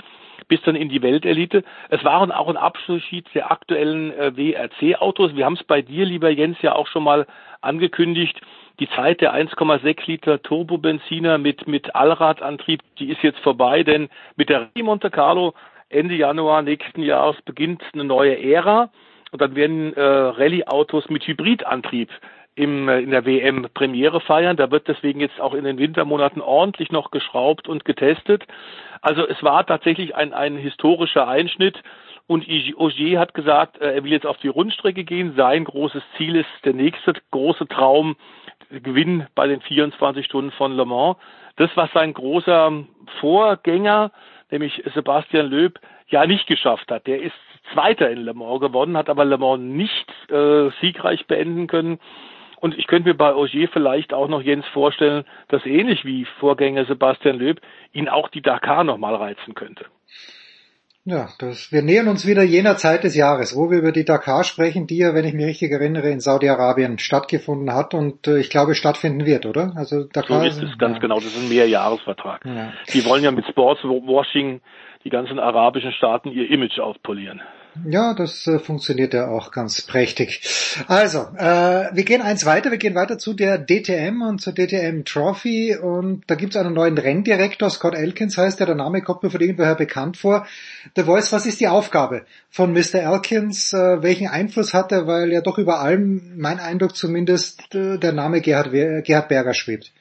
bis dann in die Weltelite. Es waren auch ein Abschied der aktuellen äh, WRC-Autos. Wir haben es bei dir, lieber Jens, ja auch schon mal angekündigt die Zeit der 1,6 Liter Turbobenziner mit, mit Allradantrieb, die ist jetzt vorbei, denn mit der Rallye Monte Carlo Ende Januar nächsten Jahres beginnt eine neue Ära und dann werden äh, Rallye-Autos mit Hybridantrieb im, äh, in der WM Premiere feiern. Da wird deswegen jetzt auch in den Wintermonaten ordentlich noch geschraubt und getestet. Also es war tatsächlich ein, ein historischer Einschnitt. Und Ogier hat gesagt, äh, er will jetzt auf die Rundstrecke gehen. Sein großes Ziel ist der nächste große Traum, Gewinn bei den 24 Stunden von Le Mans. Das, was sein großer Vorgänger, nämlich Sebastian Loeb, ja nicht geschafft hat. Der ist Zweiter in Le Mans gewonnen, hat aber Le Mans nicht äh, siegreich beenden können. Und ich könnte mir bei Ogier vielleicht auch noch Jens vorstellen, dass ähnlich wie Vorgänger Sebastian Loeb ihn auch die Dakar nochmal reizen könnte.
Ja, das, wir nähern uns wieder jener Zeit des Jahres, wo wir über die Dakar sprechen, die ja, wenn ich mich richtig erinnere, in Saudi-Arabien stattgefunden hat und äh, ich glaube stattfinden wird, oder?
Also Dakar. So ist es ganz ja. genau, das ist ein Mehrjahresvertrag. Ja. Die wollen ja mit Sportswashing die ganzen arabischen Staaten ihr Image aufpolieren.
Ja, das äh, funktioniert ja auch ganz prächtig. Also, äh, wir gehen eins weiter, wir gehen weiter zu der DTM und zur DTM Trophy und da gibt's einen neuen Renndirektor, Scott Elkins heißt der, der Name kommt mir von irgendwoher bekannt vor. The Voice, was ist die Aufgabe von Mr. Elkins? Äh, welchen Einfluss hat er, weil ja doch über allem, mein Eindruck zumindest, äh, der Name Gerhard, Gerhard Berger schwebt.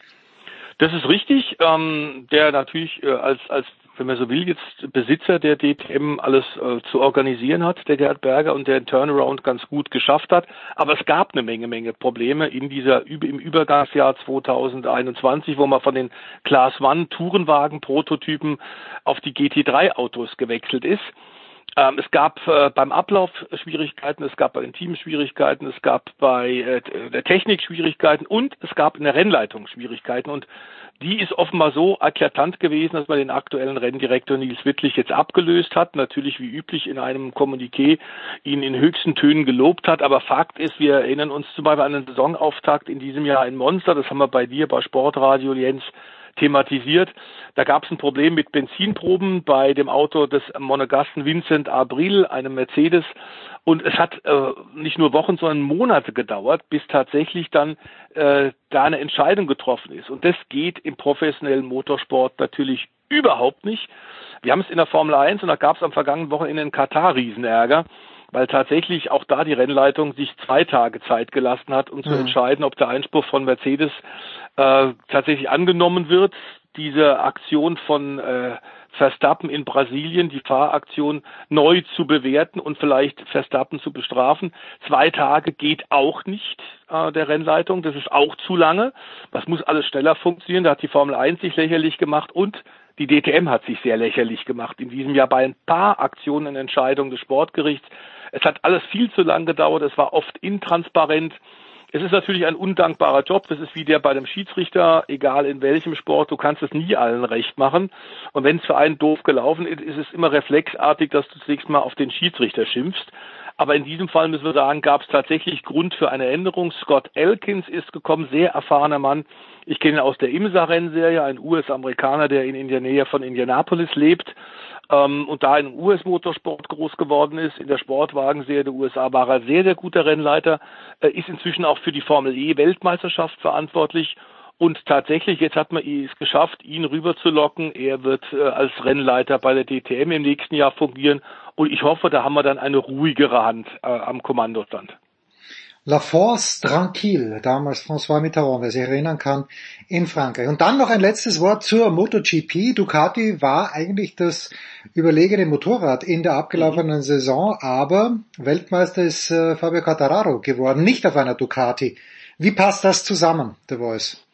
Das ist richtig, ähm, der natürlich äh, als, als wenn man so will, jetzt Besitzer der DTM alles äh, zu organisieren hat, der Gerd Berger, und der den Turnaround ganz gut geschafft hat. Aber es gab eine Menge, Menge Probleme in dieser, im Übergangsjahr 2021, wo man von den Class One Tourenwagen Prototypen auf die GT3 Autos gewechselt ist. Ähm, es gab äh, beim Ablauf Schwierigkeiten, es gab bei den Teams Schwierigkeiten, es gab bei äh, der Technik Schwierigkeiten und es gab in der Rennleitung Schwierigkeiten. Und die ist offenbar so eklatant gewesen, dass man den aktuellen Renndirektor Nils Wittlich jetzt abgelöst hat. Natürlich wie üblich in einem Kommuniqué ihn in höchsten Tönen gelobt hat. Aber Fakt ist, wir erinnern uns zum Beispiel an den Saisonauftakt in diesem Jahr in Monster. Das haben wir bei dir bei Sportradio Jens thematisiert. Da gab es ein Problem mit Benzinproben bei dem Auto des Monegassen Vincent Abril, einem Mercedes. Und es hat äh, nicht nur Wochen, sondern Monate gedauert, bis tatsächlich dann äh, da eine Entscheidung getroffen ist. Und das geht im professionellen Motorsport natürlich überhaupt nicht. Wir haben es in der Formel 1 und da gab es am vergangenen Wochenende in Katar Riesenärger weil tatsächlich auch da die Rennleitung sich zwei Tage Zeit gelassen hat, um zu
Mhm.
entscheiden, ob der Einspruch von Mercedes äh, tatsächlich angenommen wird. Diese Aktion von äh, Verstappen in Brasilien, die Fahraktion neu zu bewerten und vielleicht Verstappen zu bestrafen. Zwei Tage geht auch nicht äh, der Rennleitung, das ist auch zu lange. Das muss alles schneller funktionieren. Da hat die Formel 1 sich lächerlich gemacht und die DTM hat sich sehr lächerlich gemacht in diesem Jahr bei ein paar Aktionen und Entscheidungen des Sportgerichts. Es hat alles viel zu lang gedauert, es war oft intransparent. Es ist natürlich ein undankbarer Job. Das ist wie der bei dem Schiedsrichter, egal in welchem Sport. Du kannst es nie allen recht machen. Und wenn es für einen doof gelaufen ist, ist es immer reflexartig, dass du zunächst mal auf den Schiedsrichter schimpfst. Aber in diesem Fall müssen wir sagen, gab es tatsächlich Grund für eine Änderung. Scott Elkins ist gekommen, sehr erfahrener Mann. Ich kenne ihn aus der IMSA-Rennserie, ein US-Amerikaner, der in der Nähe von Indianapolis lebt ähm, und da im US-Motorsport groß geworden ist. In der Sportwagenserie der USA war er sehr, sehr guter Rennleiter, äh, ist inzwischen auch für die Formel E-Weltmeisterschaft verantwortlich. Und tatsächlich, jetzt hat man es geschafft, ihn rüberzulocken. Er wird äh, als Rennleiter bei der DTM im nächsten Jahr fungieren. Und ich hoffe, da haben wir dann eine ruhigere Hand äh, am Kommandostand.
La Force Tranquille, damals François Mitterrand, wer sich erinnern kann, in Frankreich. Und dann noch ein letztes Wort zur MotoGP. Ducati war eigentlich das überlegene Motorrad in der abgelaufenen Saison, aber Weltmeister ist äh, Fabio Quartararo geworden, nicht auf einer Ducati. Wie passt das zusammen, The Voice?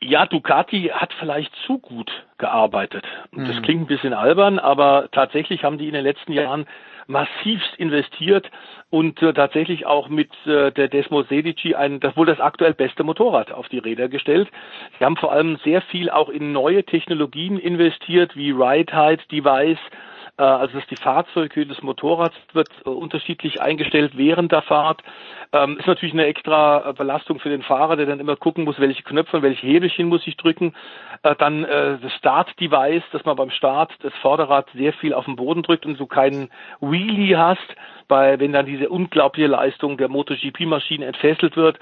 Ja, Ducati hat vielleicht zu gut gearbeitet. Das klingt ein bisschen albern, aber tatsächlich haben die in den letzten Jahren massivst investiert und äh, tatsächlich auch mit äh, der Desmo Sedici ein, das wohl das aktuell beste Motorrad auf die Räder gestellt. Sie haben vor allem sehr viel auch in neue Technologien investiert, wie Ride Height Device, also dass die Fahrzeughöhe des Motorrads wird äh, unterschiedlich eingestellt während der Fahrt. Ähm, ist natürlich eine extra äh, Belastung für den Fahrer, der dann immer gucken muss, welche Knöpfe und welche Hebelchen muss ich drücken. Äh, dann äh, das Start-Device, dass man beim Start das Vorderrad sehr viel auf den Boden drückt und so keinen Wheelie hast, bei wenn dann diese unglaubliche Leistung der MotoGP-Maschine entfesselt wird.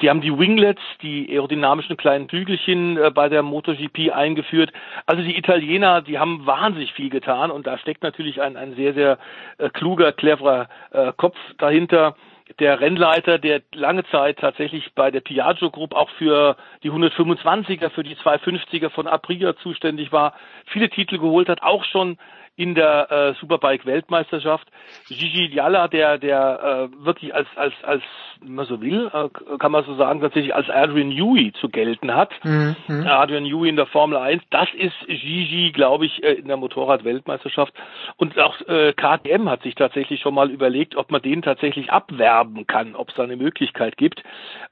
Sie haben die Winglets, die aerodynamischen kleinen Bügelchen äh, bei der MotoGP eingeführt. Also die Italiener, die haben wahnsinnig viel getan und da steckt natürlich ein, ein sehr, sehr äh, kluger, cleverer äh, Kopf dahinter. Der Rennleiter, der lange Zeit tatsächlich bei der Piaggio Group auch für die 125er, für die 250er von Aprilia zuständig war, viele Titel geholt hat, auch schon in der äh, Superbike-Weltmeisterschaft. Gigi Dialla, der, der äh, wirklich als, als, als, wenn man so will, äh, kann man so sagen, tatsächlich als Adrian Newey zu gelten hat.
Mhm.
Adrian Newey in der Formel 1, das ist Gigi, glaube ich, äh, in der Motorrad-Weltmeisterschaft. Und auch äh, KTM hat sich tatsächlich schon mal überlegt, ob man den tatsächlich abwerben kann, ob es da eine Möglichkeit gibt.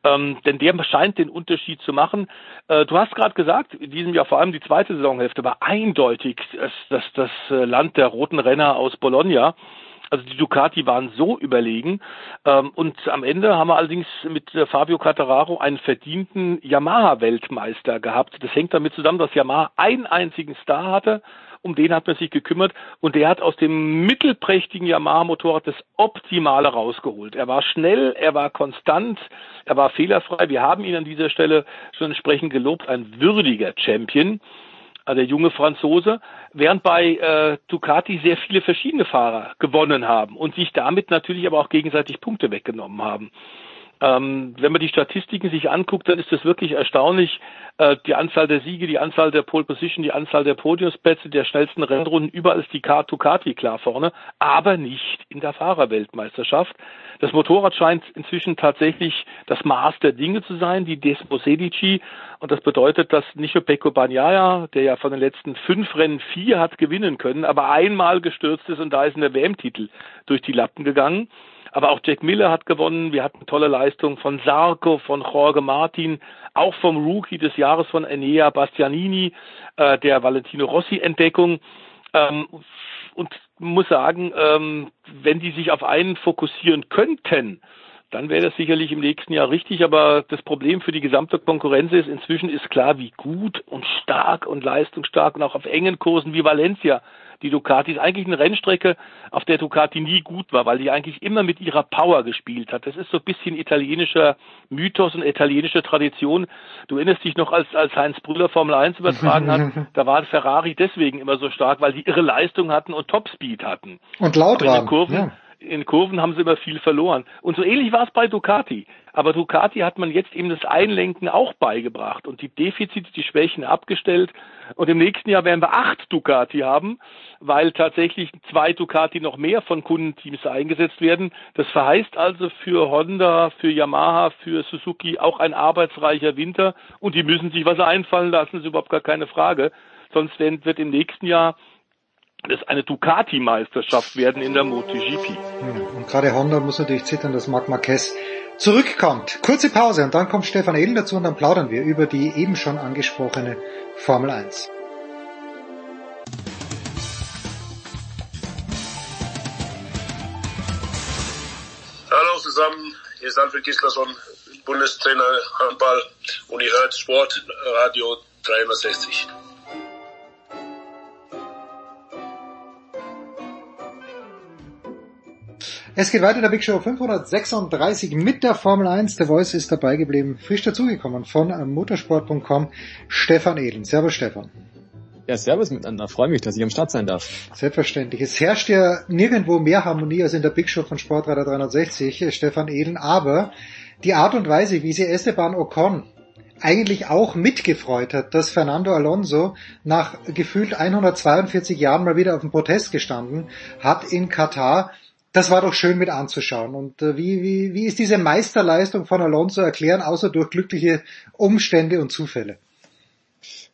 Ähm, denn der scheint den Unterschied zu machen. Äh, du hast gerade gesagt, in diesem Jahr vor allem die zweite Saisonhälfte war eindeutig das, das, das äh, Land der roten Renner aus Bologna. Also die Ducati waren so überlegen. Ähm, und am Ende haben wir allerdings mit äh, Fabio Cattararo einen verdienten Yamaha-Weltmeister gehabt. Das hängt damit zusammen, dass Yamaha einen einzigen Star hatte. Um den hat man sich gekümmert und der hat aus dem mittelprächtigen Yamaha-Motorrad das Optimale rausgeholt. Er war schnell, er war konstant, er war fehlerfrei. Wir haben ihn an dieser Stelle schon entsprechend gelobt. Ein würdiger Champion also der junge Franzose, während bei äh, Ducati sehr viele verschiedene Fahrer gewonnen haben und sich damit natürlich aber auch gegenseitig Punkte weggenommen haben. Ähm, wenn man die Statistiken sich anguckt, dann ist das wirklich erstaunlich. Äh, die Anzahl der Siege, die Anzahl der Pole Position, die Anzahl der Podiumsplätze, der schnellsten Rennrunden, überall ist die Ducati klar vorne, aber nicht in der Fahrerweltmeisterschaft. Das Motorrad scheint inzwischen tatsächlich das Maß der Dinge zu sein, die Desmo Sedici. Und das bedeutet, dass nicht nur Pecco Bagnaia, der ja von den letzten fünf Rennen vier hat gewinnen können, aber einmal gestürzt ist und da ist ein WM-Titel durch die Lappen gegangen. Aber auch Jack Miller hat gewonnen. Wir hatten tolle Leistungen von Sarko, von Jorge Martin, auch vom Rookie des Jahres von Enea Bastianini, äh, der Valentino Rossi-Entdeckung. Ähm, und muss sagen, ähm, wenn die sich auf einen fokussieren könnten, dann wäre das sicherlich im nächsten Jahr richtig. Aber das Problem für die gesamte Konkurrenz ist, inzwischen ist klar, wie gut und stark und leistungsstark und auch auf engen Kursen wie Valencia die Ducati ist eigentlich eine Rennstrecke, auf der Ducati nie gut war, weil die eigentlich immer mit ihrer Power gespielt hat. Das ist so ein bisschen italienischer Mythos und italienische Tradition. Du erinnerst dich noch, als, als Heinz Brüller Formel 1 übertragen hat, [laughs] da war Ferrari deswegen immer so stark, weil die ihre Leistung hatten und Topspeed hatten.
Und laut waren.
Kurven,
Ja.
In Kurven haben sie immer viel verloren. Und so ähnlich war es bei Ducati. Aber Ducati hat man jetzt eben das Einlenken auch beigebracht und die Defizite, die Schwächen abgestellt. Und im nächsten Jahr werden wir acht Ducati haben, weil tatsächlich zwei Ducati noch mehr von Kundenteams eingesetzt werden. Das verheißt also für Honda, für Yamaha, für Suzuki auch ein arbeitsreicher Winter. Und die müssen sich was einfallen lassen, ist überhaupt gar keine Frage. Sonst wird im nächsten Jahr das eine Ducati-Meisterschaft werden in der MotoGP.
Und gerade Honda muss natürlich zittern, dass Marc Marquez zurückkommt. Kurze Pause und dann kommt Stefan Ehlen dazu und dann plaudern wir über die eben schon angesprochene Formel 1.
Hallo zusammen, hier ist Alfred Gislason, Bundestrainer Handball und ihr hört Sportradio 360.
Es geht weiter in der Big Show 536 mit der Formel 1. Der Voice ist dabei geblieben, frisch dazugekommen von motorsport.com, Stefan Ehlen. Servus Stefan.
Ja, servus miteinander. Freue mich, dass ich am Start sein darf.
Selbstverständlich. Es herrscht ja nirgendwo mehr Harmonie als in der Big Show von Sportradar 360, Stefan Ehlen. Aber die Art und Weise, wie sie Esteban Ocon eigentlich auch mitgefreut hat, dass Fernando Alonso nach gefühlt 142 Jahren mal wieder auf dem Protest gestanden hat in Katar, das war doch schön mit anzuschauen. Und äh, wie, wie, wie ist diese Meisterleistung von Alonso erklären, außer durch glückliche Umstände und Zufälle?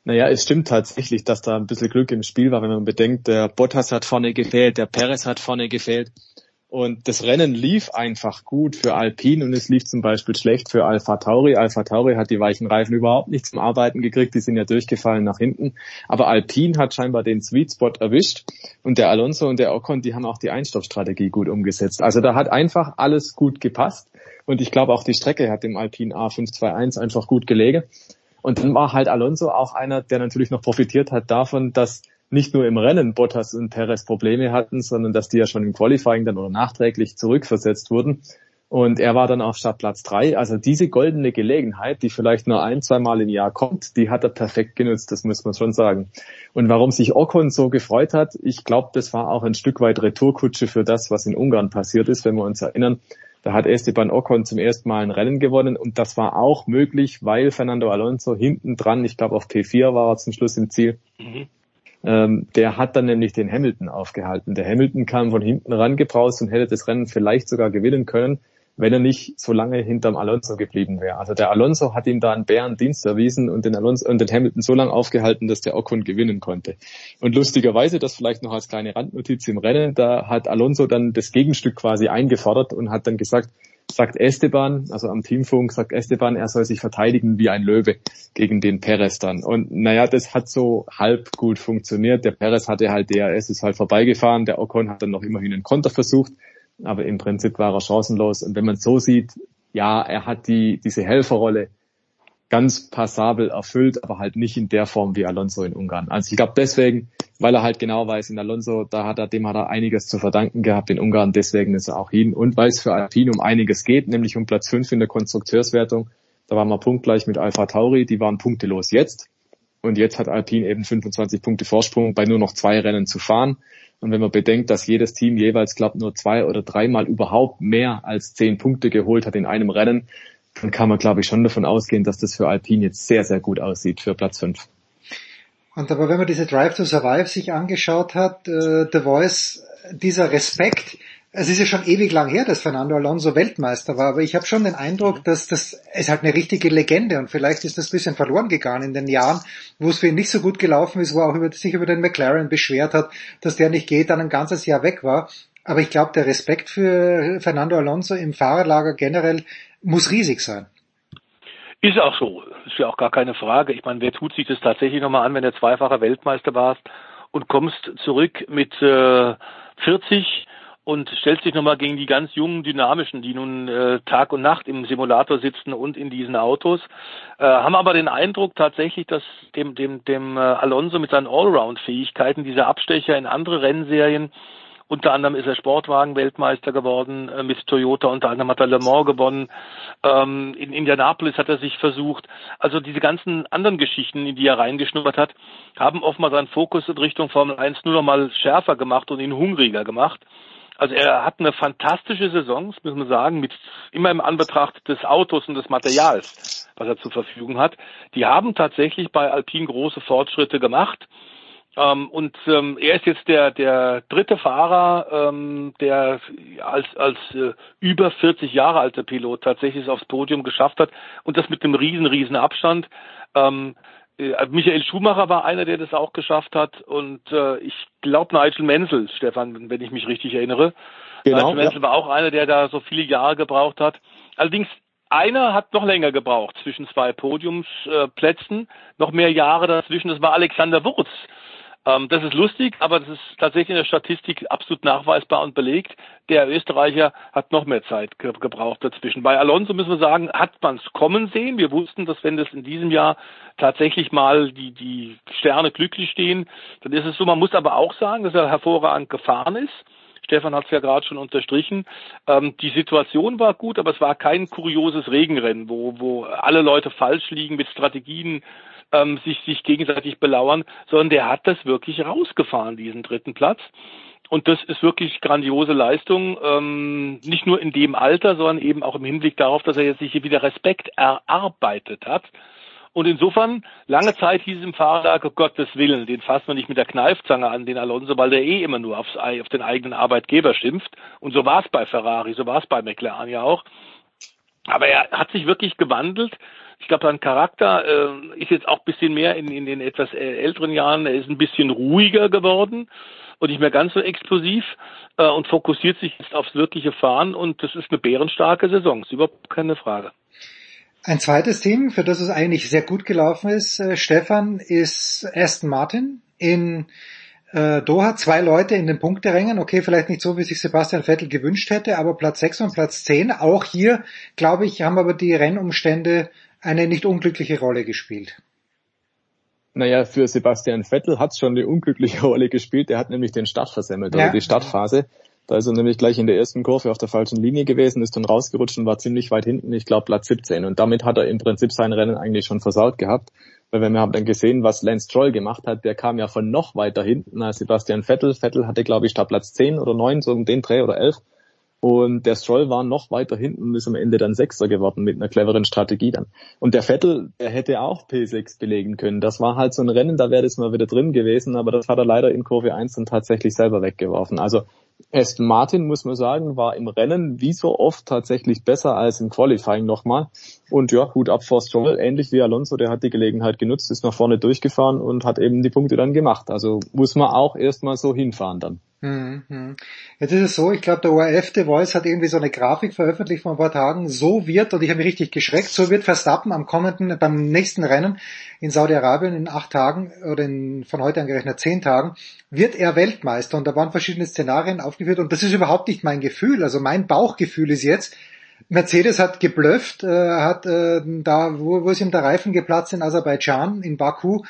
Naja, es stimmt tatsächlich, dass da ein bisschen Glück im Spiel war, wenn man bedenkt, der Bottas hat vorne gefehlt, der Perez hat vorne gefehlt. Und das Rennen lief einfach gut für Alpine und es lief zum Beispiel schlecht für Alpha Tauri. Alpha Tauri hat die weichen Reifen überhaupt nicht zum Arbeiten gekriegt, die sind ja durchgefallen nach hinten. Aber Alpine hat scheinbar den Sweet Spot erwischt und der Alonso und der Ocon, die haben auch die Einstoffstrategie gut umgesetzt. Also da hat einfach alles gut gepasst und ich glaube auch die Strecke hat dem Alpine A521 einfach gut gelegen. Und dann war halt Alonso auch einer, der natürlich noch profitiert hat davon, dass nicht nur im Rennen Bottas und Perez Probleme hatten, sondern dass die ja schon im Qualifying dann oder nachträglich zurückversetzt wurden. Und er war dann auf Startplatz drei. Also diese goldene Gelegenheit, die vielleicht nur ein, zwei Mal im Jahr kommt, die hat er perfekt genutzt, das muss man schon sagen. Und warum sich Ocon so gefreut hat, ich glaube, das war auch ein Stück weit Retourkutsche für das, was in Ungarn passiert ist, wenn wir uns erinnern. Da hat Esteban Ocon zum ersten Mal ein Rennen gewonnen und das war auch möglich, weil Fernando Alonso hinten dran, ich glaube auf P4 war er zum Schluss im Ziel, mhm ähm, der hat dann nämlich den Hamilton aufgehalten. Der Hamilton kam von hinten rangebraust und hätte das Rennen vielleicht sogar gewinnen können, wenn er nicht so lange hinterm Alonso geblieben wäre. Also der Alonso hat ihm da einen Bärendienst erwiesen und den Alonso und den Hamilton so lange aufgehalten, dass der Ocon gewinnen konnte. Und lustigerweise, das vielleicht noch als kleine Randnotiz im Rennen, da hat Alonso dann das Gegenstück quasi eingefordert und hat dann gesagt, sagt Esteban, also am Teamfunk sagt Esteban, er soll sich verteidigen wie ein Löwe gegen den Perez dann. Und naja, das hat so halb gut funktioniert. Der Perez hatte halt DRS, ist halt vorbeigefahren, der Ocon hat dann noch immerhin einen Konter versucht, aber im Prinzip war er chancenlos. Und wenn man so sieht, ja, er hat die, diese Helferrolle ganz passabel erfüllt, aber halt nicht in der Form wie Alonso in Ungarn. Also ich glaube deswegen, weil er halt genau weiß, in Alonso, da hat er, dem hat er einiges zu verdanken gehabt in Ungarn, deswegen ist er auch hin und weil es für Alpine um einiges geht, nämlich um Platz 5 in der Konstrukteurswertung. Da waren wir punktgleich mit Alpha Tauri, die waren punktelos jetzt. Und jetzt hat Alpine eben 25 Punkte Vorsprung bei nur noch zwei Rennen zu fahren. Und wenn man bedenkt, dass jedes Team jeweils, glaube nur zwei oder dreimal überhaupt mehr als zehn Punkte geholt hat in einem Rennen, dann kann man, glaube ich, schon davon ausgehen, dass das für Alpine jetzt sehr, sehr gut aussieht für Platz 5.
Und aber wenn man diese Drive to Survive sich angeschaut hat, äh, The Voice, dieser Respekt, es ist ja schon ewig lang her, dass Fernando Alonso Weltmeister war, aber ich habe schon den Eindruck, dass das ist halt eine richtige Legende und vielleicht ist das ein bisschen verloren gegangen in den Jahren, wo es für ihn nicht so gut gelaufen ist, wo er auch über, sich über den McLaren beschwert hat, dass der nicht geht, dann ein ganzes Jahr weg war. Aber ich glaube, der Respekt für Fernando Alonso im Fahrerlager generell muss riesig sein.
Ist auch so. Ist ja auch gar keine Frage. Ich meine, wer tut sich das tatsächlich nochmal an, wenn du zweifacher Weltmeister warst und kommst zurück mit äh, 40 und stellst dich nochmal gegen die ganz jungen, dynamischen, die nun äh, Tag und Nacht im Simulator sitzen und in diesen Autos, äh, haben aber den Eindruck tatsächlich, dass dem, dem, dem äh, Alonso mit seinen Allround-Fähigkeiten, dieser Abstecher in andere Rennserien, unter anderem ist er Sportwagen-Weltmeister geworden äh, mit Toyota, unter anderem hat er Le Mans gewonnen. Ähm, in Indianapolis hat er sich versucht. Also diese ganzen anderen Geschichten, in die er reingeschnuppert hat, haben offenbar seinen Fokus in Richtung Formel 1 nur noch mal schärfer gemacht und ihn hungriger gemacht. Also er hat eine fantastische Saison, muss man sagen, mit immer im Anbetracht des Autos und des Materials, was er zur Verfügung hat. Die haben tatsächlich bei Alpine große Fortschritte gemacht. Ähm, und ähm, er ist jetzt der der dritte Fahrer, ähm, der als als äh, über 40 Jahre alter Pilot tatsächlich es aufs Podium geschafft hat und das mit einem riesen riesen Abstand. Ähm, äh, Michael Schumacher war einer, der das auch geschafft hat und äh, ich glaube Nigel Menzel, Stefan, wenn ich mich richtig erinnere. Genau, Nigel Menzel ja. war auch einer, der da so viele Jahre gebraucht hat. Allerdings einer hat noch länger gebraucht zwischen zwei Podiumsplätzen, noch mehr Jahre dazwischen. Das war Alexander Wurz, ähm, das ist lustig, aber das ist tatsächlich in der Statistik absolut nachweisbar und belegt. Der Österreicher hat noch mehr Zeit ge gebraucht dazwischen. Bei Alonso müssen wir sagen, hat man es kommen sehen. Wir wussten, dass wenn das in diesem Jahr tatsächlich mal die, die Sterne glücklich stehen, dann ist es so. Man muss aber auch sagen, dass er hervorragend gefahren ist. Stefan hat es ja gerade schon unterstrichen. Ähm, die Situation war gut, aber es war kein kurioses Regenrennen, wo, wo alle Leute falsch liegen mit Strategien ähm, sich, sich gegenseitig belauern, sondern der hat das wirklich rausgefahren, diesen dritten Platz. Und das ist wirklich grandiose Leistung, ähm, nicht nur in dem Alter, sondern eben auch im Hinblick darauf, dass er jetzt sich hier wieder Respekt erarbeitet hat. Und insofern, lange Zeit hieß es im Fahrerlager, Gottes Willen, den fasst man nicht mit der Kneifzange an, den Alonso, weil der eh immer nur aufs, auf den eigenen Arbeitgeber schimpft. Und so war es bei Ferrari, so war es bei McLaren ja auch. Aber er hat sich wirklich gewandelt. Ich glaube, sein Charakter äh, ist jetzt auch bisschen mehr in, in den etwas älteren Jahren. Er ist ein bisschen ruhiger geworden und nicht mehr ganz so explosiv äh, und fokussiert sich jetzt aufs wirkliche Fahren. Und das ist eine bärenstarke Saison, ist überhaupt keine Frage.
Ein zweites Team, für das es eigentlich sehr gut gelaufen ist, äh, Stefan, ist Aston Martin in äh, Doha. Zwei Leute in den Punkterängen. Okay, vielleicht nicht so, wie sich Sebastian Vettel gewünscht hätte, aber Platz 6 und Platz 10. Auch hier, glaube ich, haben aber die Rennumstände eine nicht unglückliche Rolle gespielt.
Naja, für Sebastian Vettel hat es schon eine unglückliche [laughs] Rolle gespielt. Er hat nämlich den Start versemmelt, ja. oder die Startphase. Da ist er nämlich gleich in der ersten Kurve auf der falschen Linie gewesen, ist dann rausgerutscht und war ziemlich weit hinten, ich glaube Platz 17. Und damit hat er im Prinzip sein Rennen eigentlich schon versaut gehabt. Weil wir haben dann gesehen, was Lance Stroll gemacht hat, der kam ja von noch weiter hinten als Sebastian Vettel. Vettel hatte, glaube ich, Startplatz 10 oder 9, so um den Dreh oder 11. Und der Stroll war noch weiter hinten und ist am Ende dann Sechster geworden mit einer cleveren Strategie dann. Und der Vettel, der hätte auch P6 belegen können. Das war halt so ein Rennen, da wäre das mal wieder drin gewesen, aber das hat er leider in Kurve 1 dann tatsächlich selber weggeworfen. Also Aston Martin, muss man sagen, war im Rennen wie so oft tatsächlich besser als im Qualifying nochmal. Und ja, gut ab vor Stroll, ähnlich wie Alonso, der hat die Gelegenheit genutzt, ist nach vorne durchgefahren und hat eben die Punkte dann gemacht. Also muss man auch erstmal so hinfahren dann.
Mhm. Jetzt ist es so, ich glaube, der ORF The Voice hat irgendwie so eine Grafik veröffentlicht vor ein paar Tagen. So wird, und ich habe mich richtig geschreckt, so wird Verstappen am kommenden, beim nächsten Rennen in Saudi-Arabien in acht Tagen oder in, von heute angerechnet zehn Tagen, wird er Weltmeister. Und da waren verschiedene Szenarien aufgeführt und das ist überhaupt nicht mein Gefühl. Also mein Bauchgefühl ist jetzt, Mercedes hat geblufft, äh, hat äh, da, wo, wo ist ihm der Reifen geplatzt in Aserbaidschan, in Baku,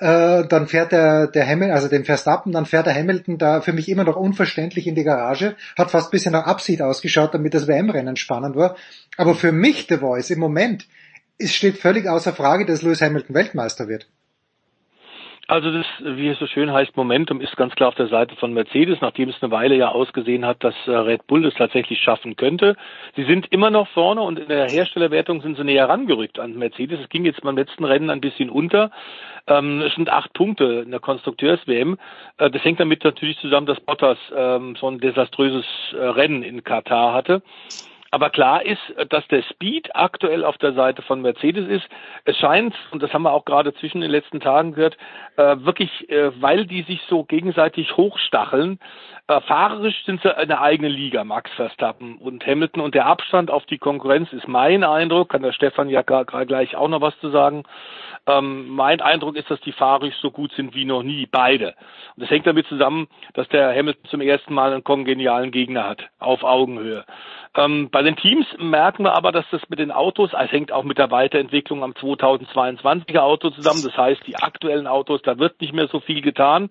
äh, dann fährt der, der Hamilton, also den Verstappen, dann fährt der Hamilton da für mich immer noch unverständlich in die Garage, hat fast bisschen nach Absicht ausgeschaut, damit das WM-Rennen spannend war. Aber für mich, The Voice, im Moment, es steht völlig außer Frage, dass Lewis Hamilton Weltmeister wird.
Also das, wie es so schön heißt, Momentum ist ganz klar auf der Seite von Mercedes, nachdem es eine Weile ja ausgesehen hat, dass äh, Red Bull das tatsächlich schaffen könnte. Sie sind immer noch vorne und in der Herstellerwertung sind sie näher rangerückt an Mercedes. Es ging jetzt beim letzten Rennen ein bisschen unter. Ähm, es sind acht Punkte in der Konstrukteurs-WM. Äh, das hängt damit natürlich zusammen, dass Bottas ähm, so ein desaströses äh, Rennen in Katar hatte. Aber klar ist, dass der Speed aktuell auf der Seite von Mercedes ist. Es scheint, und das haben wir auch gerade zwischen den letzten Tagen gehört, äh, wirklich, äh, weil die sich so gegenseitig hochstacheln, fahrerisch sind sie eine eigene Liga, Max Verstappen und Hamilton. Und der Abstand auf die Konkurrenz ist mein Eindruck, kann der Stefan ja gleich auch noch was zu sagen. Ähm, mein Eindruck ist, dass die fahrisch so gut sind wie noch nie, beide. Und das hängt damit zusammen, dass der Hamilton zum ersten Mal einen kongenialen Gegner hat, auf Augenhöhe. Ähm, bei den Teams merken wir aber, dass das mit den Autos, es hängt auch mit der Weiterentwicklung am 2022er Auto zusammen. Das heißt, die aktuellen Autos, da wird nicht mehr so viel getan.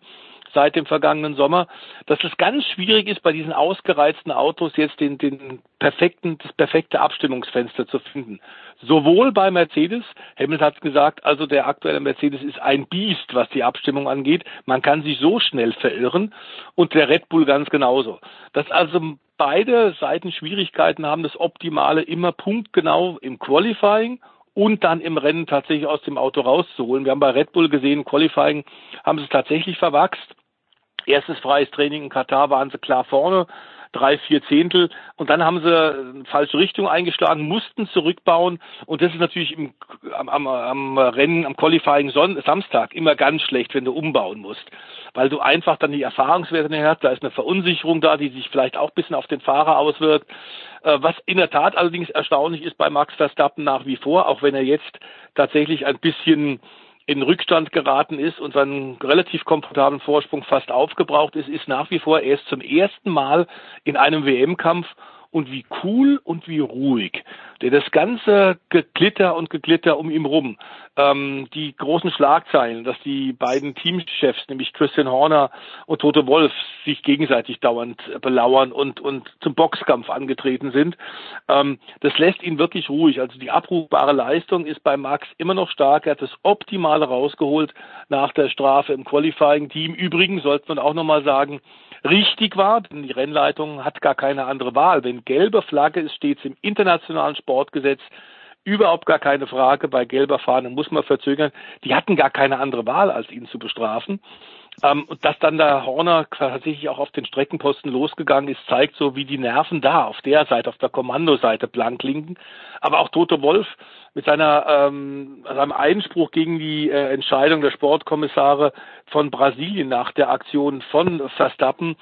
Seit dem vergangenen Sommer, dass es ganz schwierig ist, bei diesen ausgereizten Autos jetzt den, den perfekten, das perfekte Abstimmungsfenster zu finden. Sowohl bei Mercedes, Hamilton hat gesagt, also der aktuelle Mercedes ist ein Biest, was die Abstimmung angeht. Man kann sich so schnell verirren und der Red Bull ganz genauso. Dass also beide Seiten Schwierigkeiten haben, das Optimale immer punktgenau im Qualifying und dann im Rennen tatsächlich aus dem Auto rauszuholen. Wir haben bei Red Bull gesehen, Qualifying haben sie es tatsächlich verwachst. Erstes freies Training in Katar waren sie klar vorne, drei, vier Zehntel. Und dann haben sie eine falsche Richtung eingeschlagen, mussten zurückbauen. Und das ist natürlich im, am, am, am Rennen, am Qualifying Son Samstag immer ganz schlecht, wenn du umbauen musst. Weil du einfach dann die Erfahrungswerte nicht hast. Da ist eine Verunsicherung da, die sich vielleicht auch ein bisschen auf den Fahrer auswirkt. Äh, was in der Tat allerdings erstaunlich ist bei Max Verstappen nach wie vor, auch wenn er jetzt tatsächlich ein bisschen in Rückstand geraten ist und seinen relativ komfortablen Vorsprung fast aufgebraucht ist, ist nach wie vor erst zum ersten Mal in einem WM-Kampf und wie cool und wie ruhig. Der das ganze Geglitter und Geglitter um ihn rum, ähm, die großen Schlagzeilen, dass die beiden Teamchefs, nämlich Christian Horner und Tote Wolf, sich gegenseitig dauernd belauern und, und zum Boxkampf angetreten sind, ähm, das lässt ihn wirklich ruhig. Also die abrufbare Leistung ist bei Max immer noch stark. Er hat das Optimale rausgeholt nach der Strafe im Qualifying-Team. Übrigens sollte man auch nochmal sagen, richtig war, denn die Rennleitung hat gar keine andere Wahl. Wenn gelbe Flagge ist, steht es im internationalen Sportgesetz überhaupt gar keine Frage. Bei gelber Fahne muss man verzögern. Die hatten gar keine andere Wahl, als ihn zu bestrafen. Ähm, und dass dann der Horner tatsächlich auch auf den Streckenposten losgegangen ist, zeigt so, wie die Nerven da auf der Seite, auf der Kommandoseite blank liegen. Aber auch Toto Wolf mit seiner, ähm, seinem Einspruch gegen die äh, Entscheidung der Sportkommissare von Brasilien nach der Aktion von Verstappen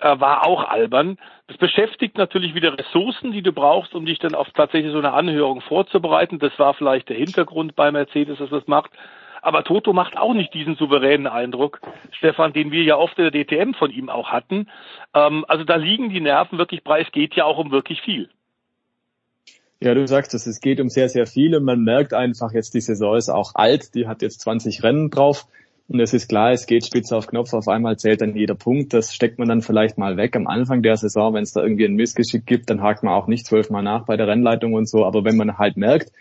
äh, war auch albern. Das beschäftigt natürlich wieder Ressourcen, die du brauchst, um dich dann auf tatsächlich so eine Anhörung vorzubereiten. Das war vielleicht der Hintergrund bei Mercedes, dass das macht. Aber Toto macht auch nicht diesen souveränen Eindruck, Stefan, den wir ja oft in der DTM von ihm auch hatten. Ähm, also da liegen die Nerven wirklich breit. Es geht ja auch um wirklich viel.
Ja, du sagst es, es geht um sehr, sehr viel und man merkt einfach jetzt, die Saison ist auch alt, die hat jetzt 20 Rennen drauf. Und es ist klar, es geht spitz auf Knopf, auf einmal zählt dann jeder Punkt. Das steckt man dann vielleicht mal weg am Anfang der Saison, wenn es da irgendwie ein Missgeschick gibt, dann hakt man auch nicht zwölfmal nach bei der Rennleitung und so. Aber wenn man halt merkt,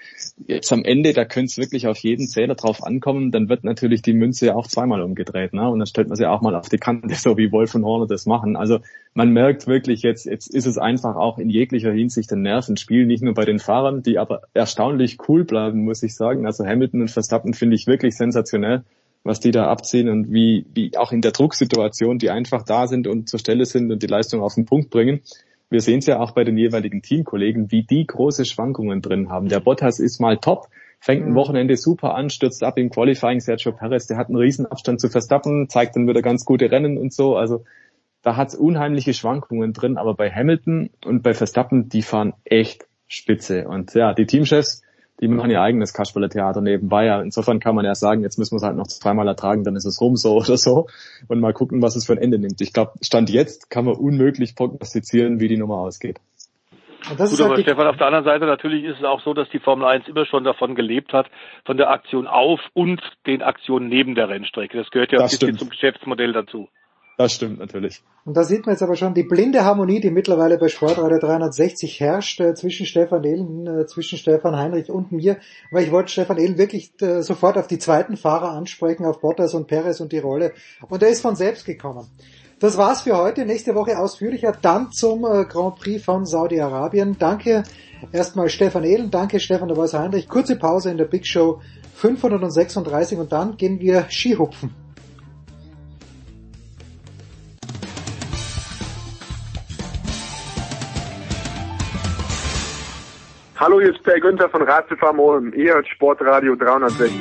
jetzt am Ende, da könnte es wirklich auf jeden Zähler drauf ankommen, dann wird natürlich die Münze auch zweimal umgedreht. Ne? Und dann stellt man sie auch mal auf die Kante, [laughs] so wie Wolf und Horner das machen. Also man merkt wirklich jetzt, jetzt ist es einfach auch in jeglicher Hinsicht ein Nervenspiel, nicht nur bei den Fahrern, die aber erstaunlich cool bleiben, muss ich sagen. Also Hamilton und Verstappen finde ich wirklich sensationell was die da abziehen und wie, wie auch in der Drucksituation, die einfach da sind und zur Stelle sind und die Leistung auf den Punkt bringen. Wir sehen es ja auch bei den jeweiligen Teamkollegen, wie die große Schwankungen drin haben. Der Bottas ist mal top, fängt ein mhm. Wochenende super an, stürzt ab im Qualifying. Sergio Perez, der hat einen riesen Abstand zu Verstappen, zeigt dann wieder ganz gute Rennen und so. Also da hat es unheimliche Schwankungen drin, aber bei Hamilton und bei Verstappen, die fahren echt spitze. Und ja, die Teamchefs, die machen ihr eigenes Kasperle-Theater nebenbei. Ja, insofern kann man ja sagen, jetzt müssen wir es halt noch zweimal ertragen, dann ist es rum so [laughs] oder so und mal gucken, was es für ein Ende nimmt. Ich glaube, Stand jetzt kann man unmöglich prognostizieren, wie die Nummer ausgeht.
Gut, halt aber Stefan, auf der anderen Seite natürlich ist es auch so, dass die Formel 1 immer schon davon gelebt hat, von der Aktion auf und den Aktionen neben der Rennstrecke. Das gehört ja das ein bisschen zum Geschäftsmodell dazu.
Das stimmt natürlich.
Und da sieht man jetzt aber schon die blinde Harmonie, die mittlerweile bei Sportradio 360 herrscht, äh, zwischen Stefan Ehlen, äh, zwischen Stefan Heinrich und mir. Weil ich wollte Stefan Ehlen wirklich äh, sofort auf die zweiten Fahrer ansprechen, auf Bottas und Perez und die Rolle. Und er ist von selbst gekommen. Das war's für heute. Nächste Woche ausführlicher. Dann zum äh, Grand Prix von Saudi-Arabien. Danke erstmal Stefan Ehlen. Danke Stefan de Heinrich. Kurze Pause in der Big Show 536 und dann gehen wir Skihupfen.
Hallo, hier ist Per Günther von Ratzefarm Ulm. Ihr hört Sportradio 360.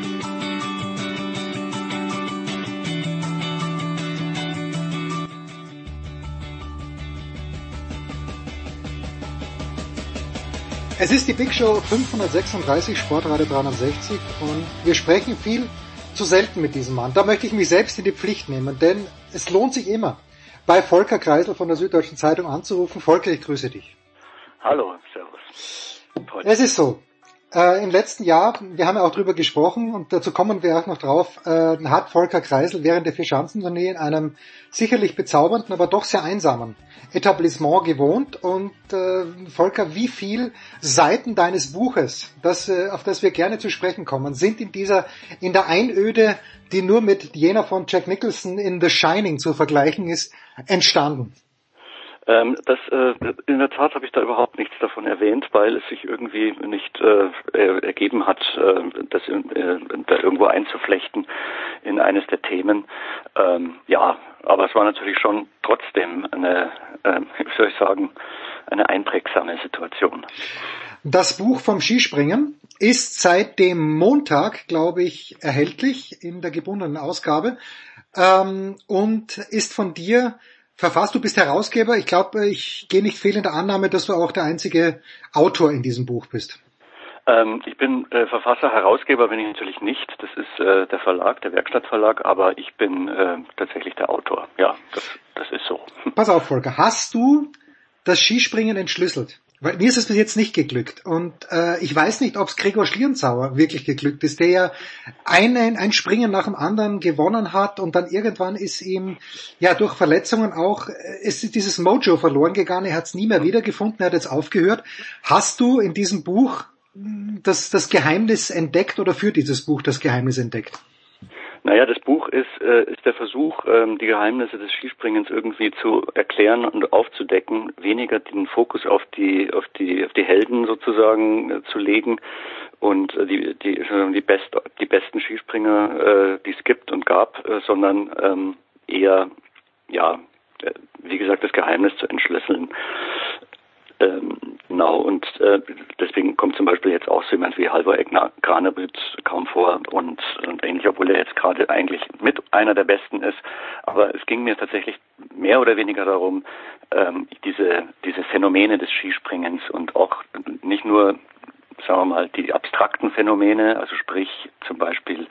Es ist die Big Show 536, Sportradio 360 und wir sprechen viel zu selten mit diesem Mann. Da möchte ich mich selbst in die Pflicht nehmen, denn es lohnt sich immer, bei Volker Kreisel von der Süddeutschen Zeitung anzurufen. Volker, ich grüße dich.
Hallo, servus.
Es ist so. Äh, Im letzten Jahr, wir haben ja auch drüber gesprochen und dazu kommen wir auch noch drauf, äh, hat Volker Kreisel während der Vier-Schanzentournee in einem sicherlich bezaubernden, aber doch sehr einsamen Etablissement gewohnt. Und äh, Volker, wie viel Seiten deines Buches, das, äh, auf das wir gerne zu sprechen kommen, sind in dieser, in der Einöde, die nur mit jener von Jack Nicholson in The Shining zu vergleichen ist, entstanden?
Ähm, das äh, in der Tat habe ich da überhaupt nichts davon erwähnt, weil es sich irgendwie nicht äh, ergeben hat, äh, das in, äh, da irgendwo einzuflechten in eines der Themen. Ähm, ja, aber es war natürlich schon trotzdem eine, äh, [laughs] wie soll ich sagen, eine einprägsame Situation.
Das Buch vom Skispringen ist seit dem Montag, glaube ich, erhältlich in der gebundenen Ausgabe ähm, und ist von dir verfasst. Du bist Herausgeber. Ich glaube, ich gehe nicht fehl in der Annahme, dass du auch der einzige Autor in diesem Buch bist.
Ähm, ich bin äh, Verfasser, Herausgeber bin ich natürlich nicht. Das ist äh, der Verlag, der Werkstattverlag, aber ich bin äh, tatsächlich der Autor. Ja, das, das ist so.
Pass auf, Volker. Hast du das Skispringen entschlüsselt? Weil mir ist es bis jetzt nicht geglückt. Und äh, ich weiß nicht, ob es Gregor Schlierenzauer wirklich geglückt ist, der ja einen, ein Springen nach dem anderen gewonnen hat und dann irgendwann ist ihm ja durch Verletzungen auch, ist dieses Mojo verloren gegangen, er hat es nie mehr wiedergefunden, er hat jetzt aufgehört. Hast du in diesem Buch das, das Geheimnis entdeckt oder für dieses Buch das Geheimnis entdeckt?
Naja, das Buch ist, äh, ist der Versuch, ähm, die Geheimnisse des Skispringens irgendwie zu erklären und aufzudecken, weniger den Fokus auf die, auf die, auf die Helden sozusagen äh, zu legen und äh, die, die, die, best, die besten Skispringer, äh, die es gibt und gab, äh, sondern ähm, eher, ja, äh, wie gesagt, das Geheimnis zu entschlüsseln. Ähm, genau, und äh, deswegen kommt zum Beispiel jetzt auch so jemand wie Halvor Egner Granerüt kaum vor und, und ähnlich, obwohl er jetzt gerade eigentlich mit einer der Besten ist. Aber es ging mir tatsächlich mehr oder weniger darum, ähm, diese, diese Phänomene des Skispringens und auch nicht nur sagen wir mal, die abstrakten Phänomene, also sprich zum Beispiel,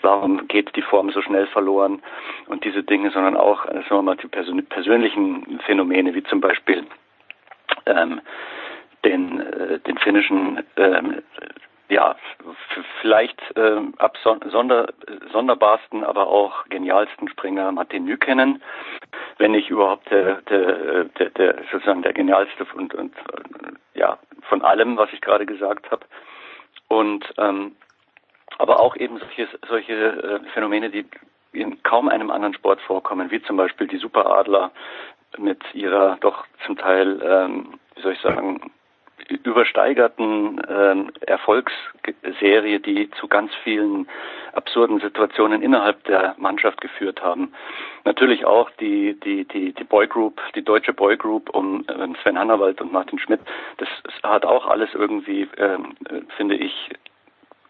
warum geht die Form so schnell verloren und diese Dinge, sondern auch, sagen wir mal, die persönlichen Phänomene, wie zum Beispiel ähm, den, äh, den finnischen ähm, ja, vielleicht äh, ab sonder, sonderbarsten, aber auch genialsten Springer Martin Nykänen, wenn nicht überhaupt der, der, der, der sozusagen der genialste und, und ja von allem, was ich gerade gesagt habe. Und ähm, aber auch eben solche, solche äh, Phänomene, die in kaum einem anderen Sport vorkommen, wie zum Beispiel die Superadler mit ihrer doch zum Teil ähm, wie soll ich sagen, übersteigerten äh, Erfolgsserie, die zu ganz vielen absurden Situationen innerhalb der Mannschaft geführt haben. Natürlich auch die die die die Boygroup, die deutsche Boygroup um äh, Sven Hannawald und Martin Schmidt. Das, hat auch alles irgendwie, äh, finde ich,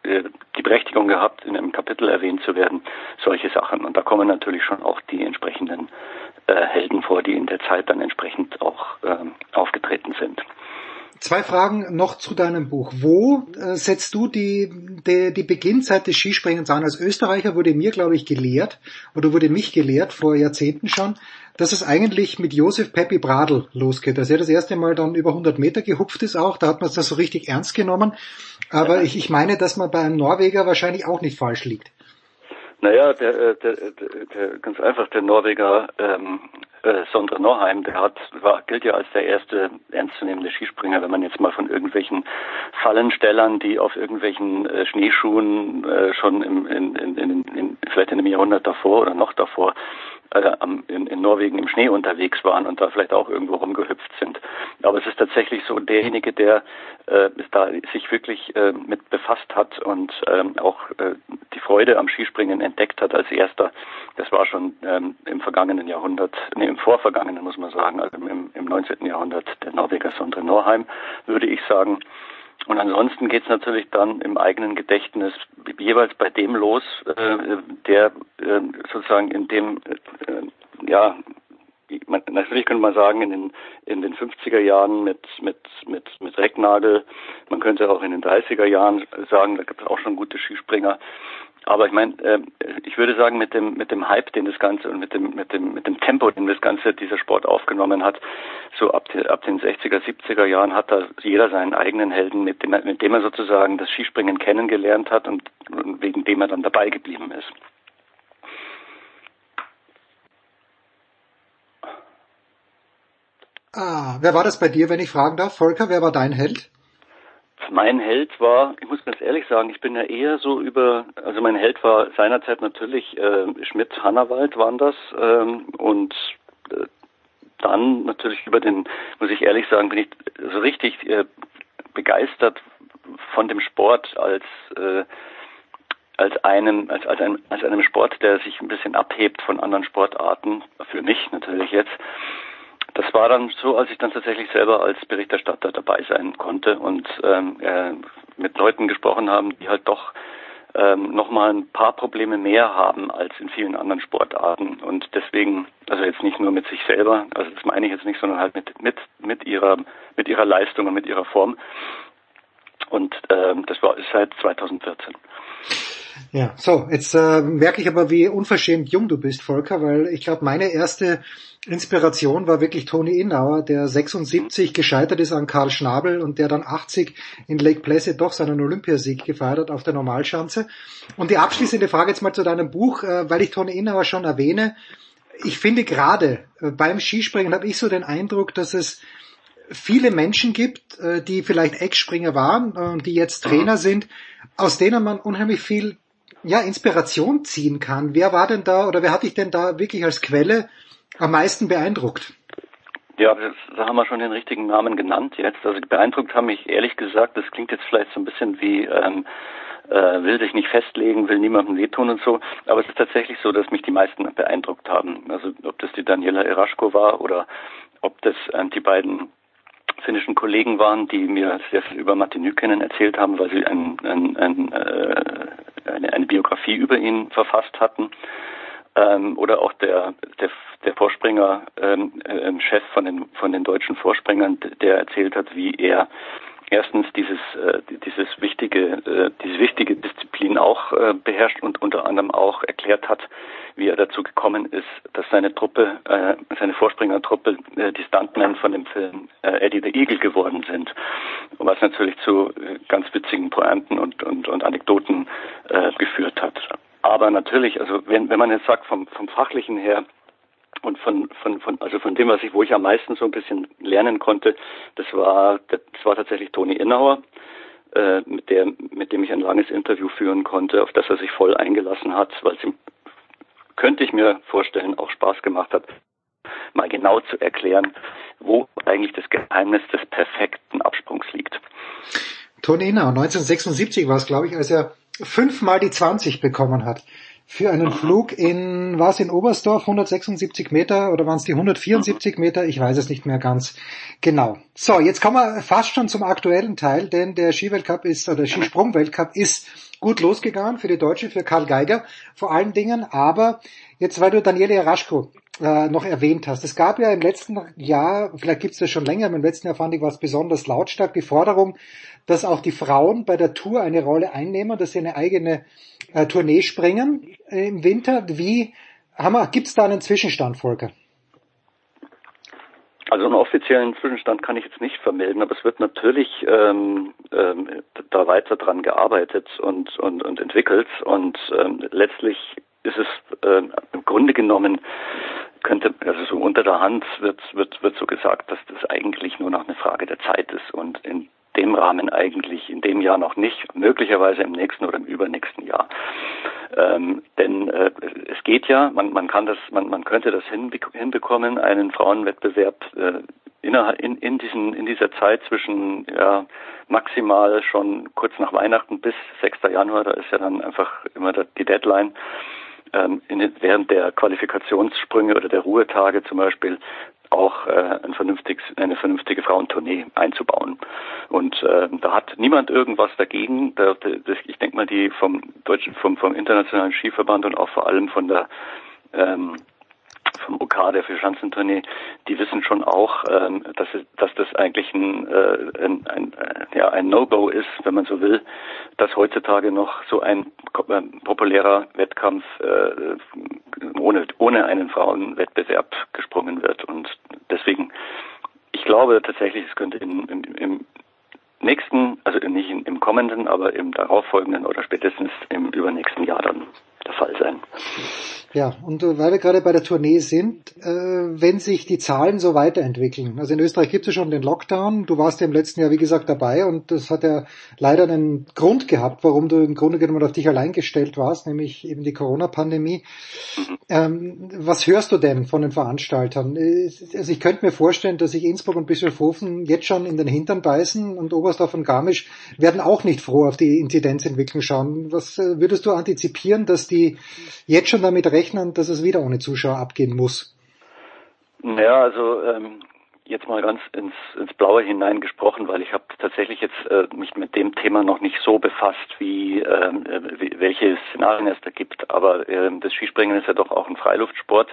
äh, die Berechtigung gehabt, in einem Kapitel erwähnt zu werden, solche Sachen. Und da kommen natürlich schon auch die entsprechenden äh, Helden vor, die in der Zeit dann entsprechend auch ähm, aufgetreten sind.
Zwei Fragen noch zu deinem Buch. Wo äh, setzt du die, die, die Beginnzeit des Skispringens an? Als Österreicher wurde mir, glaube ich, gelehrt, oder wurde mich gelehrt vor Jahrzehnten schon, dass es eigentlich mit Josef Peppi Bradl losgeht. Dass er das erste Mal dann über 100 Meter gehupft ist auch, da hat man es dann so richtig ernst genommen. Aber ich, ich meine, dass man bei einem Norweger wahrscheinlich auch nicht falsch liegt.
Naja, der, äh, der, der, der ganz einfach der Norweger ähm, äh, Sondre Norheim, der hat, war, gilt ja als der erste ernstzunehmende Skispringer, wenn man jetzt mal von irgendwelchen Fallenstellern, die auf irgendwelchen äh, Schneeschuhen äh, schon im, in, in, in, in, vielleicht in einem Jahrhundert davor oder noch davor äh, in, in Norwegen im Schnee unterwegs waren und da vielleicht auch irgendwo rumgehüpft sind. Aber es ist tatsächlich so derjenige, der äh, da sich wirklich äh, mit befasst hat und ähm, auch äh, die Freude am Skispringen entdeckt hat als erster. Das war schon ähm, im vergangenen Jahrhundert, nee, im vorvergangenen muss man sagen, also im, im 19. Jahrhundert der Norweger Sondre Norheim, würde ich sagen. Und ansonsten geht es natürlich dann im eigenen Gedächtnis jeweils bei dem los, äh, der äh, sozusagen in dem, äh, ja, man, natürlich könnte man sagen, in den, in den 50er Jahren mit, mit, mit, mit Recknagel, man könnte auch in den 30er Jahren sagen, da gibt es auch schon gute Skispringer, Aber ich meine, äh, ich würde sagen, mit dem mit dem Hype, den das Ganze und mit dem mit dem mit dem Tempo, den das Ganze dieser Sport aufgenommen hat, so ab, ab den 60er, 70er Jahren hat da jeder seinen eigenen Helden, mit dem mit dem er sozusagen das Skispringen kennengelernt hat und, und wegen dem er dann dabei geblieben ist.
Ah, wer war das bei dir, wenn ich fragen darf? Volker, wer war dein Held?
Mein Held war, ich muss ganz ehrlich sagen, ich bin ja eher so über, also mein Held war seinerzeit natürlich äh, Schmidt Hannawald waren das ähm, und äh, dann natürlich über den, muss ich ehrlich sagen, bin ich so richtig äh, begeistert von dem Sport als äh, als einem als als einem als einem Sport, der sich ein bisschen abhebt von anderen Sportarten für mich natürlich jetzt das war dann so, als ich dann tatsächlich selber als Berichterstatter dabei sein konnte und ähm, äh, mit Leuten gesprochen haben, die halt doch ähm, nochmal ein paar Probleme mehr haben als in vielen anderen Sportarten und deswegen, also jetzt nicht nur mit sich selber, also das meine ich jetzt nicht, sondern halt mit mit mit ihrer mit ihrer Leistung und mit ihrer Form und ähm, das war ist seit 2014.
Ja, so, jetzt äh, merke ich aber, wie unverschämt jung du bist, Volker, weil ich glaube, meine erste Inspiration war wirklich Toni Innauer, der 76 gescheitert ist an Karl Schnabel und der dann 80 in Lake Placid doch seinen Olympiasieg gefeiert hat auf der Normalschanze. Und die abschließende Frage jetzt mal zu deinem Buch, äh, weil ich Toni Innauer schon erwähne. Ich finde gerade äh, beim Skispringen habe ich so den Eindruck, dass es viele Menschen gibt, äh, die vielleicht Ex-Springer waren und die jetzt Trainer sind, aus denen man unheimlich viel ja, Inspiration ziehen kann. Wer war denn da oder wer hat dich denn da wirklich als Quelle am meisten beeindruckt?
Ja, da haben wir schon den richtigen Namen genannt jetzt. Also beeindruckt haben mich ehrlich gesagt, das klingt jetzt vielleicht so ein bisschen wie ähm, äh, will sich nicht festlegen, will niemandem wehtun und so. Aber es ist tatsächlich so, dass mich die meisten beeindruckt haben. Also ob das die Daniela Eraschko war oder ob das ähm, die beiden finnischen Kollegen waren, die mir sehr viel über Martin Nykänen erzählt haben, weil sie ein, ein, ein, äh, eine, eine Biografie über ihn verfasst hatten. Ähm, oder auch der, der, der Vorspringer, ähm, äh, Chef von den, von den deutschen Vorspringern, der erzählt hat, wie er erstens dieses äh, dieses wichtige äh, diese wichtige Disziplin auch äh, beherrscht und unter anderem auch erklärt hat, wie er dazu gekommen ist, dass seine Truppe, äh, seine Vorspringertruppe, äh, die Stuntmen von dem Film äh, Eddie the Eagle geworden sind, was natürlich zu äh, ganz witzigen Pointen und und, und Anekdoten äh, geführt hat. Aber natürlich, also wenn wenn man jetzt sagt vom vom fachlichen her und von, von, von, also von dem, was ich, wo ich am meisten so ein bisschen lernen konnte, das war, das war tatsächlich Toni Innauer, äh, mit der, mit dem ich ein langes Interview führen konnte, auf das er sich voll eingelassen hat, weil es ihm, könnte ich mir vorstellen, auch Spaß gemacht hat, mal genau zu erklären, wo eigentlich das Geheimnis des perfekten Absprungs liegt.
Toni Innauer, 1976 war es, glaube ich, als er fünfmal die 20 bekommen hat für einen Flug in, war es in Oberstdorf 176 Meter oder waren es die 174 Meter? Ich weiß es nicht mehr ganz genau. So, jetzt kommen wir fast schon zum aktuellen Teil, denn der Skiweltcup ist, oder der Skisprungweltcup ist gut losgegangen für die Deutschen, für Karl Geiger vor allen Dingen, aber jetzt, weil du Daniele Raschko äh, noch erwähnt hast. Es gab ja im letzten Jahr, vielleicht gibt es das schon länger, aber im letzten Jahr fand ich was besonders lautstark, die Forderung, dass auch die Frauen bei der Tour eine Rolle einnehmen, dass sie eine eigene äh, Tournee springen im Winter. Wie gibt es da einen Zwischenstand, Volker?
Also einen offiziellen Zwischenstand kann ich jetzt nicht vermelden, aber es wird natürlich ähm, ähm, da weiter dran gearbeitet und, und, und entwickelt und ähm, letztlich ist es äh, im Grunde genommen könnte, also so unter der Hand wird, wird, wird so gesagt, dass das eigentlich nur noch eine Frage der Zeit ist und in dem Rahmen eigentlich in dem Jahr noch nicht, möglicherweise im nächsten oder im übernächsten Jahr. Ähm, denn äh, es geht ja, man, man kann das, man, man könnte das hinbekommen, einen Frauenwettbewerb äh, in, in, in, diesen, in dieser Zeit zwischen ja, maximal schon kurz nach Weihnachten bis 6. Januar, da ist ja dann einfach immer die Deadline, ähm, in, während der Qualifikationssprünge oder der Ruhetage zum Beispiel auch äh, ein eine vernünftige Frauentournee einzubauen. Und äh, da hat niemand irgendwas dagegen. Da, das, ich denke mal, die vom deutschen, vom, vom internationalen Skiverband und auch vor allem von der ähm, vom OK der Vierschanzentournee, die wissen schon auch, ähm, dass, dass das eigentlich ein, äh, ein, ein, äh, ja, ein No-Go ist, wenn man so will, dass heutzutage noch so ein äh, populärer Wettkampf äh, ohne, ohne einen Frauenwettbewerb gesprungen wird. Und deswegen, ich glaube tatsächlich, es könnte in, im, im nächsten, also nicht im kommenden, aber im darauffolgenden oder spätestens im übernächsten Jahr dann der Fall sein.
Ja, und äh, weil wir gerade bei der Tournee sind, äh, wenn sich die Zahlen so weiterentwickeln, also in Österreich gibt es ja schon den Lockdown, du warst ja im letzten Jahr, wie gesagt, dabei und das hat ja leider einen Grund gehabt, warum du im Grunde genommen auf dich allein gestellt warst, nämlich eben die Corona-Pandemie. Ähm, was hörst du denn von den Veranstaltern? Äh, also ich könnte mir vorstellen, dass sich Innsbruck und Bischofshofen jetzt schon in den Hintern beißen und Oberstdorf und Garmisch werden auch nicht froh auf die Inzidenzentwicklung schauen. Was äh, würdest du antizipieren, dass die jetzt schon damit rechnen, dass es wieder ohne Zuschauer abgehen muss?
Ja, also ähm, jetzt mal ganz ins, ins Blaue hineingesprochen, weil ich habe tatsächlich jetzt äh, mich mit dem Thema noch nicht so befasst, wie, ähm, wie welche Szenarien es da gibt. Aber ähm, das Skispringen ist ja doch auch ein Freiluftsport.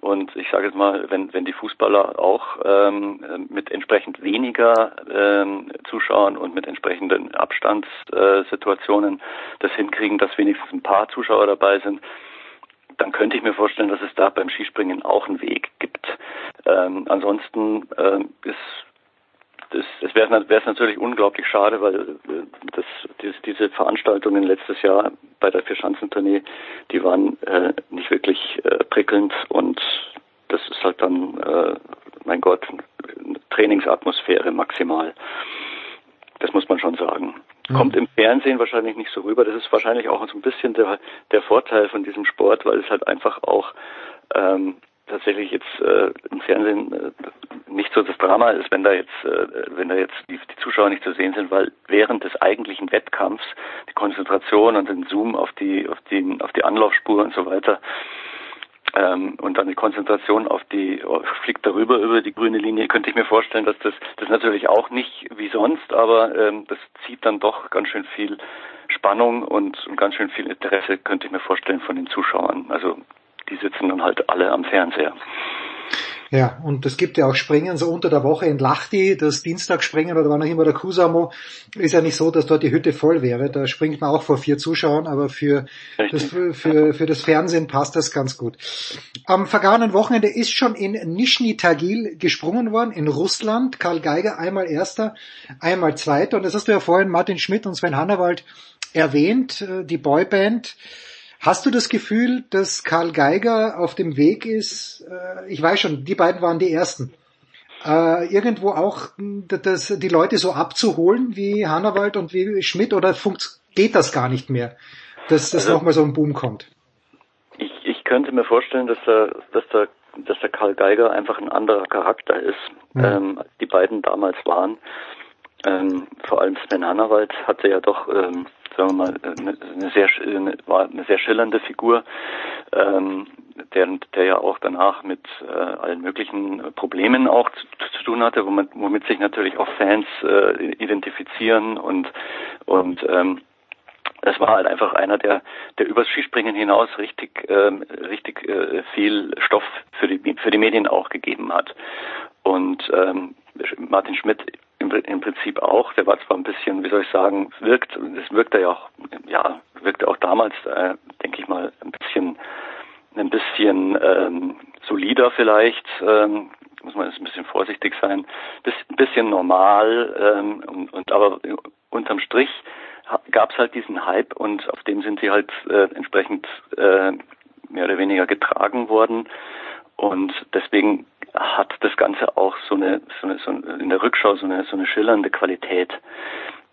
Und ich sage jetzt mal, wenn, wenn die Fußballer auch ähm, mit entsprechend weniger ähm, Zuschauern und mit entsprechenden Abstandssituationen äh, das hinkriegen, dass wenigstens ein paar Zuschauer dabei sind, dann könnte ich mir vorstellen, dass es da beim Skispringen auch einen Weg gibt. Ähm, ansonsten äh, ist das, das wäre es natürlich unglaublich schade, weil äh, das, das, diese Veranstaltungen letztes Jahr bei der Vierschanzentournee, die waren äh, nicht wirklich äh, prickelnd und das ist halt dann, äh, mein Gott, Trainingsatmosphäre maximal. Das muss man schon sagen. Mhm. Kommt im Fernsehen wahrscheinlich nicht so rüber. Das ist wahrscheinlich auch so ein bisschen der, der Vorteil von diesem Sport, weil es halt einfach auch ähm, tatsächlich jetzt äh, im Fernsehen äh, nicht so das Drama ist, wenn da jetzt, äh, wenn da jetzt die, die Zuschauer nicht zu sehen sind, weil während des eigentlichen Wettkampfs die Konzentration und den Zoom auf die, auf die, auf die Anlaufspur und so weiter ähm, und dann die Konzentration auf die fliegt darüber über die grüne Linie, könnte ich mir vorstellen, dass das das natürlich auch nicht wie sonst, aber ähm, das zieht dann doch ganz schön viel Spannung und, und ganz schön viel Interesse, könnte ich mir vorstellen, von den Zuschauern. Also die sitzen dann halt alle am Fernseher.
Ja, und es gibt ja auch Springen so unter der Woche in Lachti, das Dienstagsspringen oder wann auch immer der Kusamo, ist ja nicht so, dass dort die Hütte voll wäre. Da springt man auch vor vier Zuschauern, aber für das, für, für das Fernsehen passt das ganz gut. Am vergangenen Wochenende ist schon in Nizhny Tagil gesprungen worden, in Russland. Karl Geiger einmal Erster, einmal Zweiter. Und das hast du ja vorhin Martin Schmidt und Sven Hannawald erwähnt, äh, die Boyband Hast du das Gefühl, dass Karl Geiger auf dem Weg ist? Äh, ich weiß schon, die beiden waren die ersten. Äh, irgendwo auch das, die Leute so abzuholen wie Hannawald und wie Schmidt oder geht das gar nicht mehr, dass das also, nochmal so ein Boom kommt?
Ich, ich könnte mir vorstellen, dass der, dass der, dass der Karl Geiger einfach ein anderer Charakter ist, mhm. ähm, als die beiden damals waren. Ähm, vor allem Sven Hannawald hatte ja doch ähm, sagen wir mal, eine, eine sehr, war eine sehr schillernde Figur, ähm, der, der ja auch danach mit äh, allen möglichen Problemen auch zu, zu tun hatte, womit, womit sich natürlich auch Fans äh, identifizieren und und ähm, das war halt einfach einer, der, der übers Skispringen hinaus richtig, ähm, richtig äh, viel Stoff für die, für die Medien auch gegeben hat. Und ähm, Martin Schmidt im, im Prinzip auch. Der war zwar ein bisschen, wie soll ich sagen, wirkt, das wirkte ja auch, ja, wirkte auch damals, äh, denke ich mal, ein bisschen, ein bisschen ähm, solider vielleicht. Ähm, muss man jetzt ein bisschen vorsichtig sein, ein bisschen normal ähm, und, und aber unterm Strich gab es halt diesen Hype und auf dem sind sie halt äh, entsprechend äh, mehr oder weniger getragen worden und deswegen hat das Ganze auch so eine, so eine, so in der Rückschau so eine, so eine schillernde Qualität.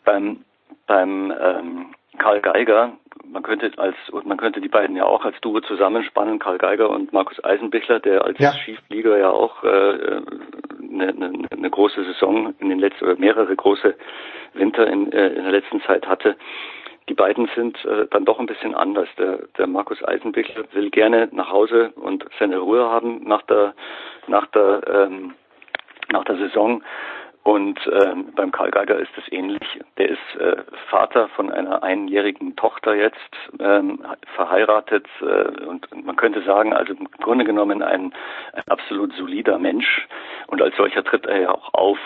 Beim, beim ähm, Karl Geiger, man könnte als man könnte die beiden ja auch als Duo zusammenspannen, Karl Geiger und Markus Eisenbichler, der als ja. Skiflieger ja auch äh, eine, eine, eine große Saison in den letzten oder mehrere große Winter in, äh, in der letzten Zeit hatte die beiden sind äh, dann doch ein bisschen anders. Der, der Markus Eisenbichler will gerne nach Hause und seine Ruhe haben nach der nach der ähm, nach der Saison Und ähm, beim Karl Geiger ist es ähnlich. Der ist äh, Vater von einer einjährigen Tochter jetzt, ähm, verheiratet äh, und man könnte sagen, also im Grunde genommen ein, ein absolut solider Mensch und als solcher tritt er ja auch auf.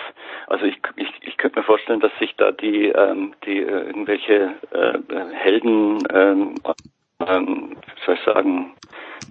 Also ich, ich, ich könnte mir vorstellen, dass sich da die, ähm, die äh, irgendwelche äh, Helden, ähm, ähm, soll ich sagen,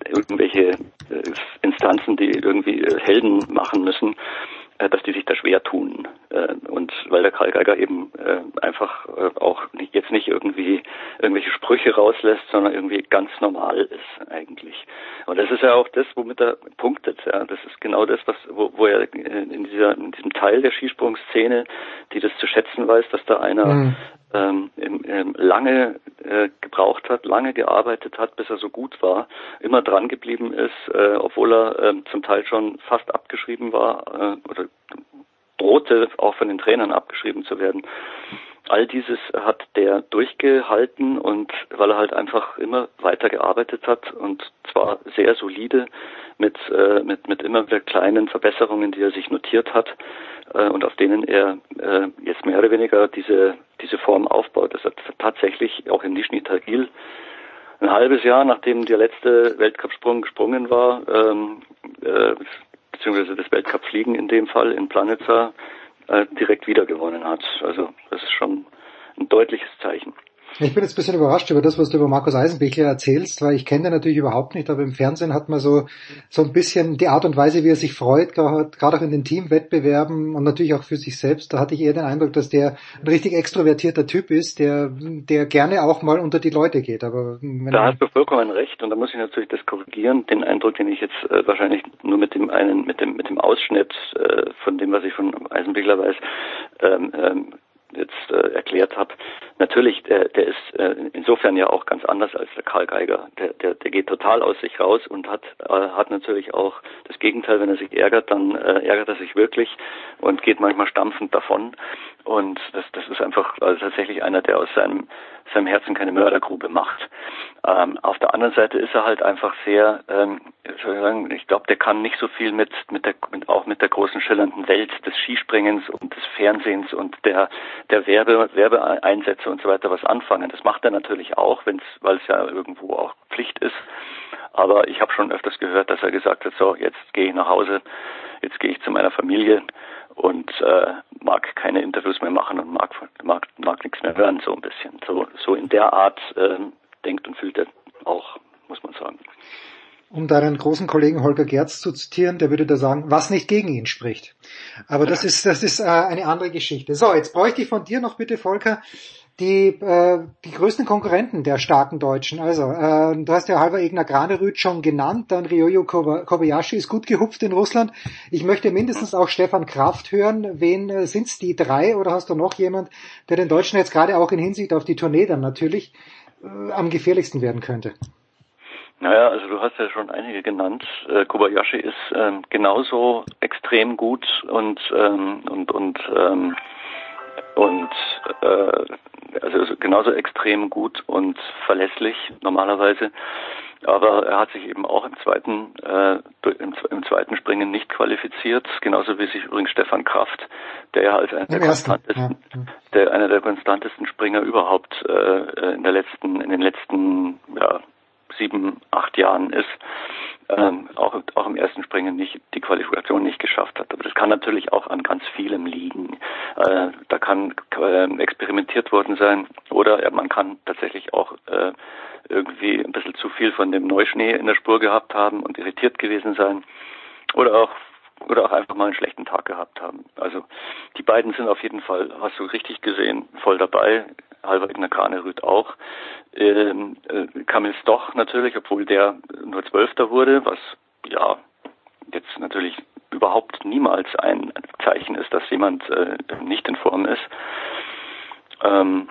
irgendwelche äh, Instanzen, die irgendwie äh, Helden machen müssen, äh, dass die sich da schwer tun. Äh, und weil der Karl Geiger eben äh, einfach auch jetzt nicht irgendwie irgendwelche Sprüche rauslässt, sondern irgendwie ganz normal ist eigentlich. Und das ist ja auch das, womit er punktet. Ja. Das ist genau das, was wo, wo er in dieser in diesem Teil der Skisprungszene, die das zu schätzen weiß, dass da einer mhm ähm, ähm, lange äh, gebraucht hat, lange gearbeitet hat, bis er so gut war, immer dran geblieben ist, äh, obwohl er äh, zum Teil schon fast abgeschrieben war äh, oder drohte auch von den Trainern abgeschrieben zu werden. All dieses hat der durchgehalten und weil er halt einfach immer weiter gearbeitet hat und zwar sehr solide mit, äh, mit, mit immer wieder kleinen Verbesserungen, die er sich notiert hat äh, und auf denen er äh, jetzt mehr oder weniger diese, diese Form aufbaut. Das hat tatsächlich auch in Nizhny Tagil ein halbes Jahr, nachdem der letzte Weltcupsprung gesprungen war, ähm, äh, beziehungsweise das Weltcupfliegen in dem Fall in Planitza, äh, direkt wieder gewonnen hat. Also das ist schon ein deutliches Zeichen.
Ich bin jetzt ein bisschen überrascht über das, was du über Markus Eisenbichler erzählst, weil ich kenne den natürlich überhaupt nicht, aber im Fernsehen hat man so, so ein bisschen die Art und Weise, wie er sich freut, gerade auch in den Teamwettbewerben und natürlich auch für sich selbst. Da hatte ich eher den Eindruck, dass der ein richtig extrovertierter Typ ist, der, der gerne auch mal unter die Leute geht. Aber
da hast du vollkommen recht und da muss ich natürlich das korrigieren. Den Eindruck, den ich jetzt äh, wahrscheinlich nur mit dem einen, mit dem, mit dem Ausschnitt äh, von dem, was ich von Eisenbichler weiß, ähm, ähm, jetzt äh, erklärt habe. Natürlich, der, der ist äh, insofern ja auch ganz anders als der Karl Geiger. Der, der, der geht total aus sich raus und hat, äh, hat natürlich auch das Gegenteil, wenn er sich ärgert, dann äh, ärgert er sich wirklich und geht manchmal stampfend davon. Und das, das ist einfach also tatsächlich einer, der aus seinem, seinem Herzen keine Mördergrube macht. Ähm, auf der anderen Seite ist er halt einfach sehr, ähm, ich glaube, der kann nicht so viel mit, mit der, mit, auch mit der großen schillernden Welt des Skispringens und des Fernsehens und der, der Werbe, Werbeeinsätze und so weiter was anfangen. Das macht er natürlich auch, wenn's, weil es ja irgendwo auch Pflicht ist. Aber ich habe schon öfters gehört, dass er gesagt hat, so, jetzt gehe ich nach Hause, jetzt gehe ich zu meiner Familie und äh, mag keine Interviews mehr machen und mag, mag, mag nichts mehr hören, so ein bisschen. So, so in der Art äh, denkt und fühlt er auch, muss man sagen.
Um deinen großen Kollegen Holger Gerz zu zitieren, der würde da sagen, was nicht gegen ihn spricht. Aber das [laughs] ist, das ist äh, eine andere Geschichte. So, jetzt bräuchte ich von dir noch bitte, Volker, die, äh, die größten Konkurrenten der starken Deutschen. Also, äh, du hast ja Halver Egner Granerüth schon genannt, dann Ryoyo Kobayashi ist gut gehupft in Russland. Ich möchte mindestens auch Stefan Kraft hören. Wen äh, sind's die drei oder hast du noch jemand, der den Deutschen jetzt gerade auch in Hinsicht auf die Tournee dann natürlich äh, am gefährlichsten werden könnte?
Naja, also du hast ja schon einige genannt. Äh, Kobayashi ist ähm, genauso extrem gut und ähm, und und ähm, und äh, also genauso extrem gut und verlässlich normalerweise. Aber er hat sich eben auch im zweiten, äh, im, im, zweiten Springen nicht qualifiziert, genauso wie sich übrigens Stefan Kraft, der ja als einer der konstantesten, ja. der einer der konstantesten Springer überhaupt äh, in der letzten, in den letzten ja, sieben, acht Jahren ist, ähm, auch, auch im ersten Springen nicht die Qualifikation nicht geschafft hat. Aber das kann natürlich auch an ganz vielem liegen. Äh, da kann äh, experimentiert worden sein oder ja, man kann tatsächlich auch äh, irgendwie ein bisschen zu viel von dem Neuschnee in der Spur gehabt haben und irritiert gewesen sein oder auch oder auch einfach mal einen schlechten Tag gehabt haben. Also die beiden sind auf jeden Fall, hast du richtig gesehen, voll dabei. Halber Ignar Kranerüth auch. Ähm, äh, Kamil Stoch natürlich, obwohl der nur Zwölfter wurde, was ja jetzt natürlich überhaupt niemals ein Zeichen ist, dass jemand äh, nicht in Form ist. Ähm,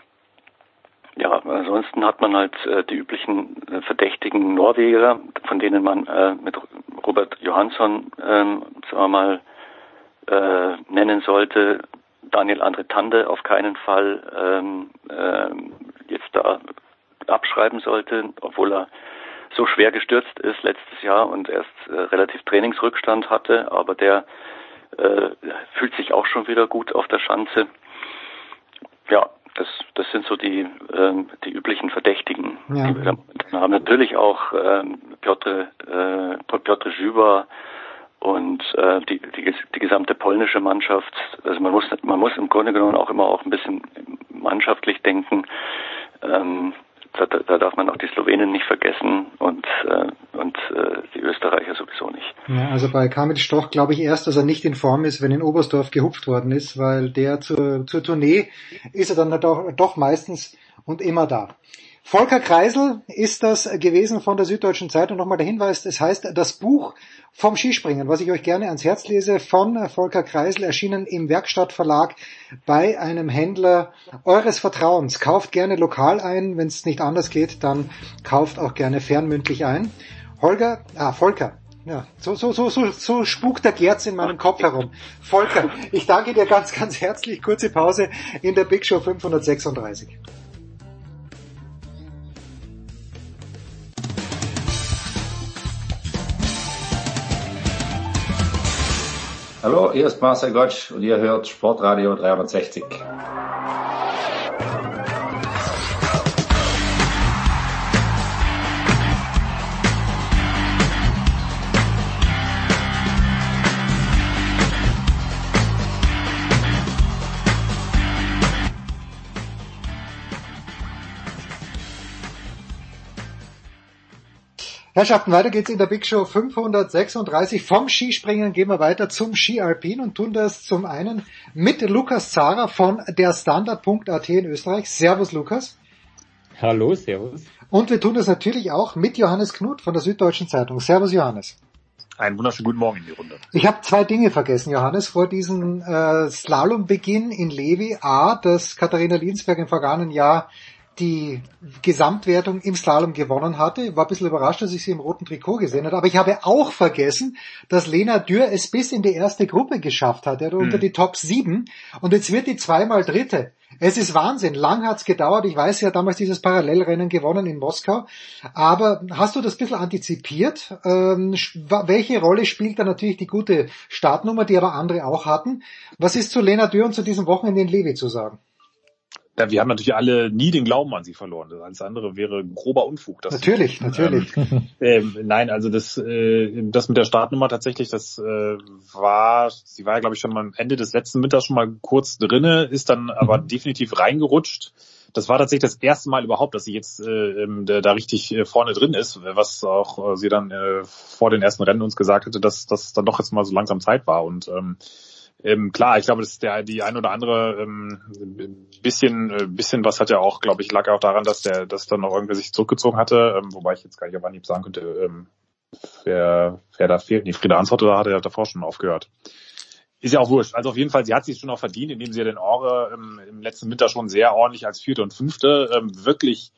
ja, ansonsten hat man halt äh, die üblichen äh, verdächtigen Norweger, von denen man äh, mit Robert Johansson, ähm, sagen wir mal, äh, nennen sollte. Daniel Andre Tande auf keinen Fall ähm, äh, jetzt da abschreiben sollte, obwohl er so schwer gestürzt ist letztes Jahr und erst äh, relativ Trainingsrückstand hatte, aber der äh, fühlt sich auch schon wieder gut auf der Schanze. Ja, das, das sind so die, ähm, die üblichen Verdächtigen,
Ja.
die wir da haben. Natürlich auch ähm, Piotr, äh, Piotr Żywa und äh, die, die, die gesamte polnische Mannschaft. Also man muss, man muss im Grunde genommen auch immer auch ein bisschen mannschaftlich denken. Ähm, da, da da darf man auch die Slowenen nicht vergessen und, äh, und äh, die Österreicher sowieso nicht.
Ja, also bei Kamil Stoch glaube ich erst, dass er nicht in Form ist, wenn in Oberstdorf gehupft worden ist, weil der zur, zur Tournee ist er dann doch, doch meistens und immer da. Volker Kreisel ist das gewesen von der Süddeutschen Zeitung. Nochmal der Hinweis, es heißt das Buch vom Skispringen, was ich euch gerne ans Herz lese, von Volker Kreisel, erschienen im Werkstattverlag bei einem Händler eures Vertrauens. Kauft gerne lokal ein, wenn es nicht anders geht, dann kauft auch gerne fernmündlich ein. Holger, ah, Volker, ja, so, so, so, so, so spukt der Gerz in meinem Kopf herum. Volker, ich danke dir ganz, ganz herzlich. Kurze Pause in der Big Show 536.
Hallo, hier ist Marcel Gottsch und ihr hört Sportradio 360.
Herrschaften, weiter geht's in der Big Show 536. Vom Skispringen gehen wir weiter zum Ski Alpin und tun das zum einen mit Lukas Zara von der Standard.at in Österreich. Servus Lukas.
Hallo, servus.
Und wir tun das natürlich auch mit Johannes Knut von der Süddeutschen Zeitung. Servus Johannes.
Einen wunderschönen guten Morgen in die Runde.
Ich habe zwei Dinge vergessen, Johannes, vor diesem äh, Slalombeginn in Levi. A, dass Katharina Linsberg im vergangenen Jahr die Gesamtwertung im Slalom gewonnen hatte. War ein bisschen überrascht, dass ich sie im roten Trikot gesehen habe. Aber ich habe auch vergessen, dass Lena Dürr es bis in die erste Gruppe geschafft hat, ja, unter
Hm.
die Top 7. Und jetzt wird die zweimal Dritte. Es ist Wahnsinn. Lang hat's gedauert. Ich weiß, sie hat damals dieses Parallelrennen gewonnen in Moskau. Aber hast du das ein bisschen antizipiert? Ähm, welche Rolle spielt da natürlich die gute Startnummer, die aber andere auch hatten? Was ist zu Lena Dürr und zu diesem Wochenende in Levi zu sagen?
Ja, wir haben natürlich alle nie den Glauben an sie verloren. Das alles andere wäre grober Unfug.
Natürlich, natürlich. [laughs]
Ähm, nein, also das, äh, das mit der Startnummer tatsächlich, das äh, war, sie war ja glaube ich schon mal am Ende des letzten Winters schon mal kurz drinne, ist dann aber definitiv reingerutscht. Das war tatsächlich das erste Mal überhaupt, dass sie jetzt äh, ähm, da da richtig äh, vorne drin ist, was auch äh, sie dann äh, vor den ersten Rennen uns gesagt hatte, dass das dann doch jetzt mal so langsam Zeit war und ähm, ähm, klar, ich glaube, dass der die ein oder andere ähm, bisschen äh, bisschen was hat ja auch, glaube ich, lag auch daran, dass der dass dann noch irgendwer sich zurückgezogen hatte, ähm, wobei ich jetzt gar nicht auf Anhieb sagen könnte, ähm, wer wer da fehlt. Nee, Frieda Ansott da hat er davor schon aufgehört. Ist ja auch wurscht. Also auf jeden Fall, sie hat sich schon auch verdient, indem sie ja den Ore ähm, im letzten Winter schon sehr ordentlich als Vierte und Fünfte ähm, wirklich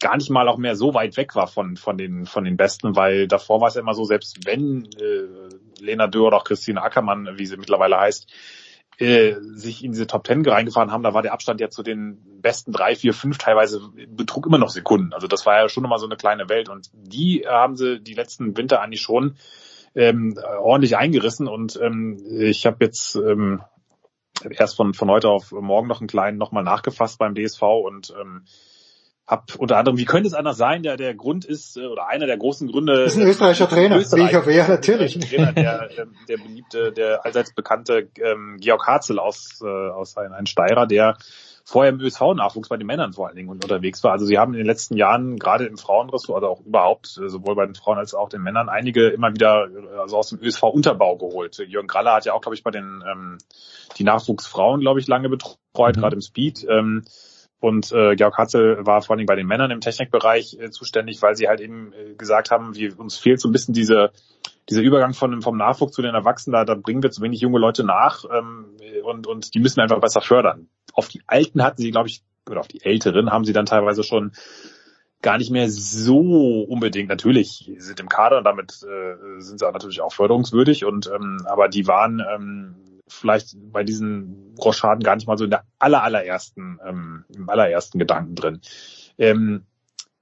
gar nicht mal auch mehr so weit weg war von von den von den Besten, weil davor war es immer so, selbst wenn äh, Lena Dürr oder auch Christine Ackermann, wie sie mittlerweile heißt, äh, sich in diese Top Ten reingefahren haben, da war der Abstand ja zu den besten drei, vier, fünf teilweise betrug immer noch Sekunden. Also das war ja schon immer so eine kleine Welt. Und die haben sie die letzten Winter eigentlich schon ähm, ordentlich eingerissen. Und ähm, ich habe jetzt ähm, erst von von heute auf morgen noch einen kleinen nochmal nachgefasst beim DSV und ähm, hab unter anderem, wie könnte es anders sein, der der Grund ist äh, oder einer der großen Gründe.
Das ist ein österreichischer Trainer,
Österreich,
wie ich ja, natürlich.
Trainer, der, ähm, der beliebte, der allseits bekannte ähm, Georg Harzel aus äh, aus ein, ein Steirer, der vorher im ÖSV-Nachwuchs bei den Männern vor allen Dingen unterwegs war. Also sie haben in den letzten Jahren gerade im Frauenressort, also auch überhaupt, äh, sowohl bei den Frauen als auch den Männern, einige immer wieder äh, also aus dem ÖSV-Unterbau geholt. Jürgen Graller hat ja auch, glaube ich, bei den ähm, die Nachwuchsfrauen, glaube ich, lange betreut, gerade im Speed. Ähm, und äh, Georg Hatzel war vor allen Dingen bei den Männern im Technikbereich äh, zuständig, weil sie halt eben äh, gesagt haben, wie, uns fehlt so ein bisschen diese dieser Übergang von vom Nachwuchs zu den Erwachsenen, da, da bringen wir zu wenig junge Leute nach ähm, und, und die müssen wir einfach besser fördern. Auf die Alten hatten sie, glaube ich, oder auf die Älteren haben sie dann teilweise schon gar nicht mehr so unbedingt. Natürlich sind im Kader und damit äh, sind sie auch natürlich auch förderungswürdig und ähm, aber die waren ähm, vielleicht bei diesen Rochaden gar nicht mal so in der aller allerersten, ähm, im allerersten Gedanken drin. Ähm,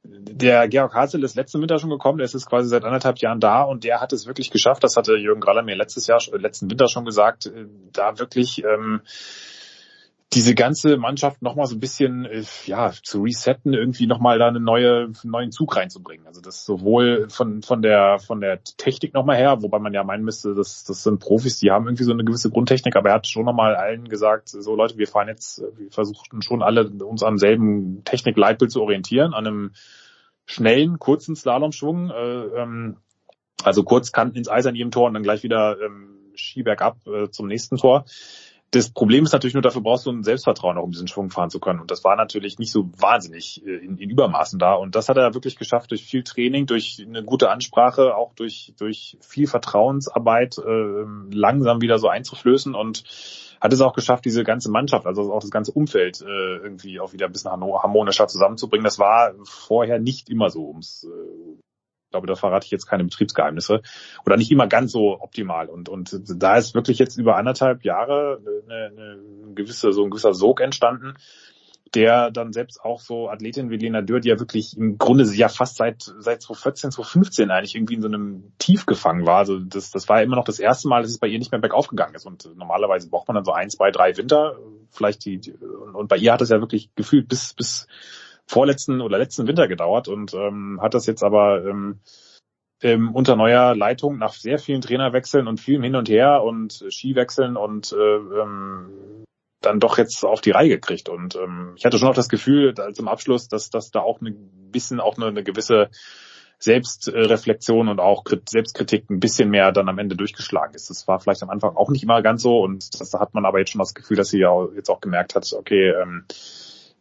der Georg Hazel ist letzten Winter schon gekommen, der ist jetzt quasi seit anderthalb Jahren da und der hat es wirklich geschafft, das hatte Jürgen Graller mir letztes Jahr, letzten Winter schon gesagt, äh, da wirklich ähm, diese ganze Mannschaft nochmal so ein bisschen äh, ja zu resetten, irgendwie nochmal da einen neue, neuen Zug reinzubringen. Also das sowohl von von der von der Technik nochmal her, wobei man ja meinen müsste, das das sind Profis, die haben irgendwie so eine gewisse Grundtechnik, aber er hat schon nochmal allen gesagt, so Leute, wir fahren jetzt, wir versuchten schon alle uns am selben Technikleitbild zu orientieren, an einem schnellen, kurzen Slalomschwung, äh, ähm, also kurz Kanten ins Eis an jedem Tor und dann gleich wieder ähm, Ski bergab äh, zum nächsten Tor das Problem ist natürlich nur, dafür brauchst du ein Selbstvertrauen, auch um diesen Schwung fahren zu können. Und das war natürlich nicht so wahnsinnig äh, in, in Übermaßen da. Und das hat er wirklich geschafft durch viel Training, durch eine gute Ansprache, auch durch, durch viel Vertrauensarbeit äh, langsam wieder so einzuflößen und hat es auch geschafft, diese ganze Mannschaft, also auch das ganze Umfeld äh, irgendwie auch wieder ein bisschen harmonischer zusammenzubringen. Das war vorher nicht immer so, ums äh, glaube, da verrate ich jetzt keine Betriebsgeheimnisse. Oder nicht immer ganz so optimal. Und, und da ist wirklich jetzt über anderthalb Jahre eine, eine gewisse, so ein gewisser Sog entstanden, der dann selbst auch so Athletin wie Lena Dürr, die ja wirklich im Grunde ja fast seit, seit 2014, 2015 eigentlich irgendwie in so einem Tief gefangen war. Also das, das war immer noch das erste Mal, dass es bei ihr nicht mehr bergauf gegangen ist. Und normalerweise braucht man dann so ein, zwei, drei Winter. Vielleicht die und bei ihr hat es ja wirklich gefühlt bis, bis vorletzten oder letzten Winter gedauert und ähm, hat das jetzt aber ähm, ähm, unter neuer Leitung nach sehr vielen Trainerwechseln und vielem hin und her und Skiwechseln und äh, ähm, dann doch jetzt auf die Reihe gekriegt. Und ähm, ich hatte schon auch das Gefühl, zum Abschluss, dass, dass da auch ein bisschen auch eine, eine gewisse Selbstreflexion und auch Selbstkritik ein bisschen mehr dann am Ende durchgeschlagen ist. Das war vielleicht am Anfang auch nicht immer ganz so und das hat man aber jetzt schon das Gefühl, dass sie ja jetzt auch gemerkt hat, okay, ähm,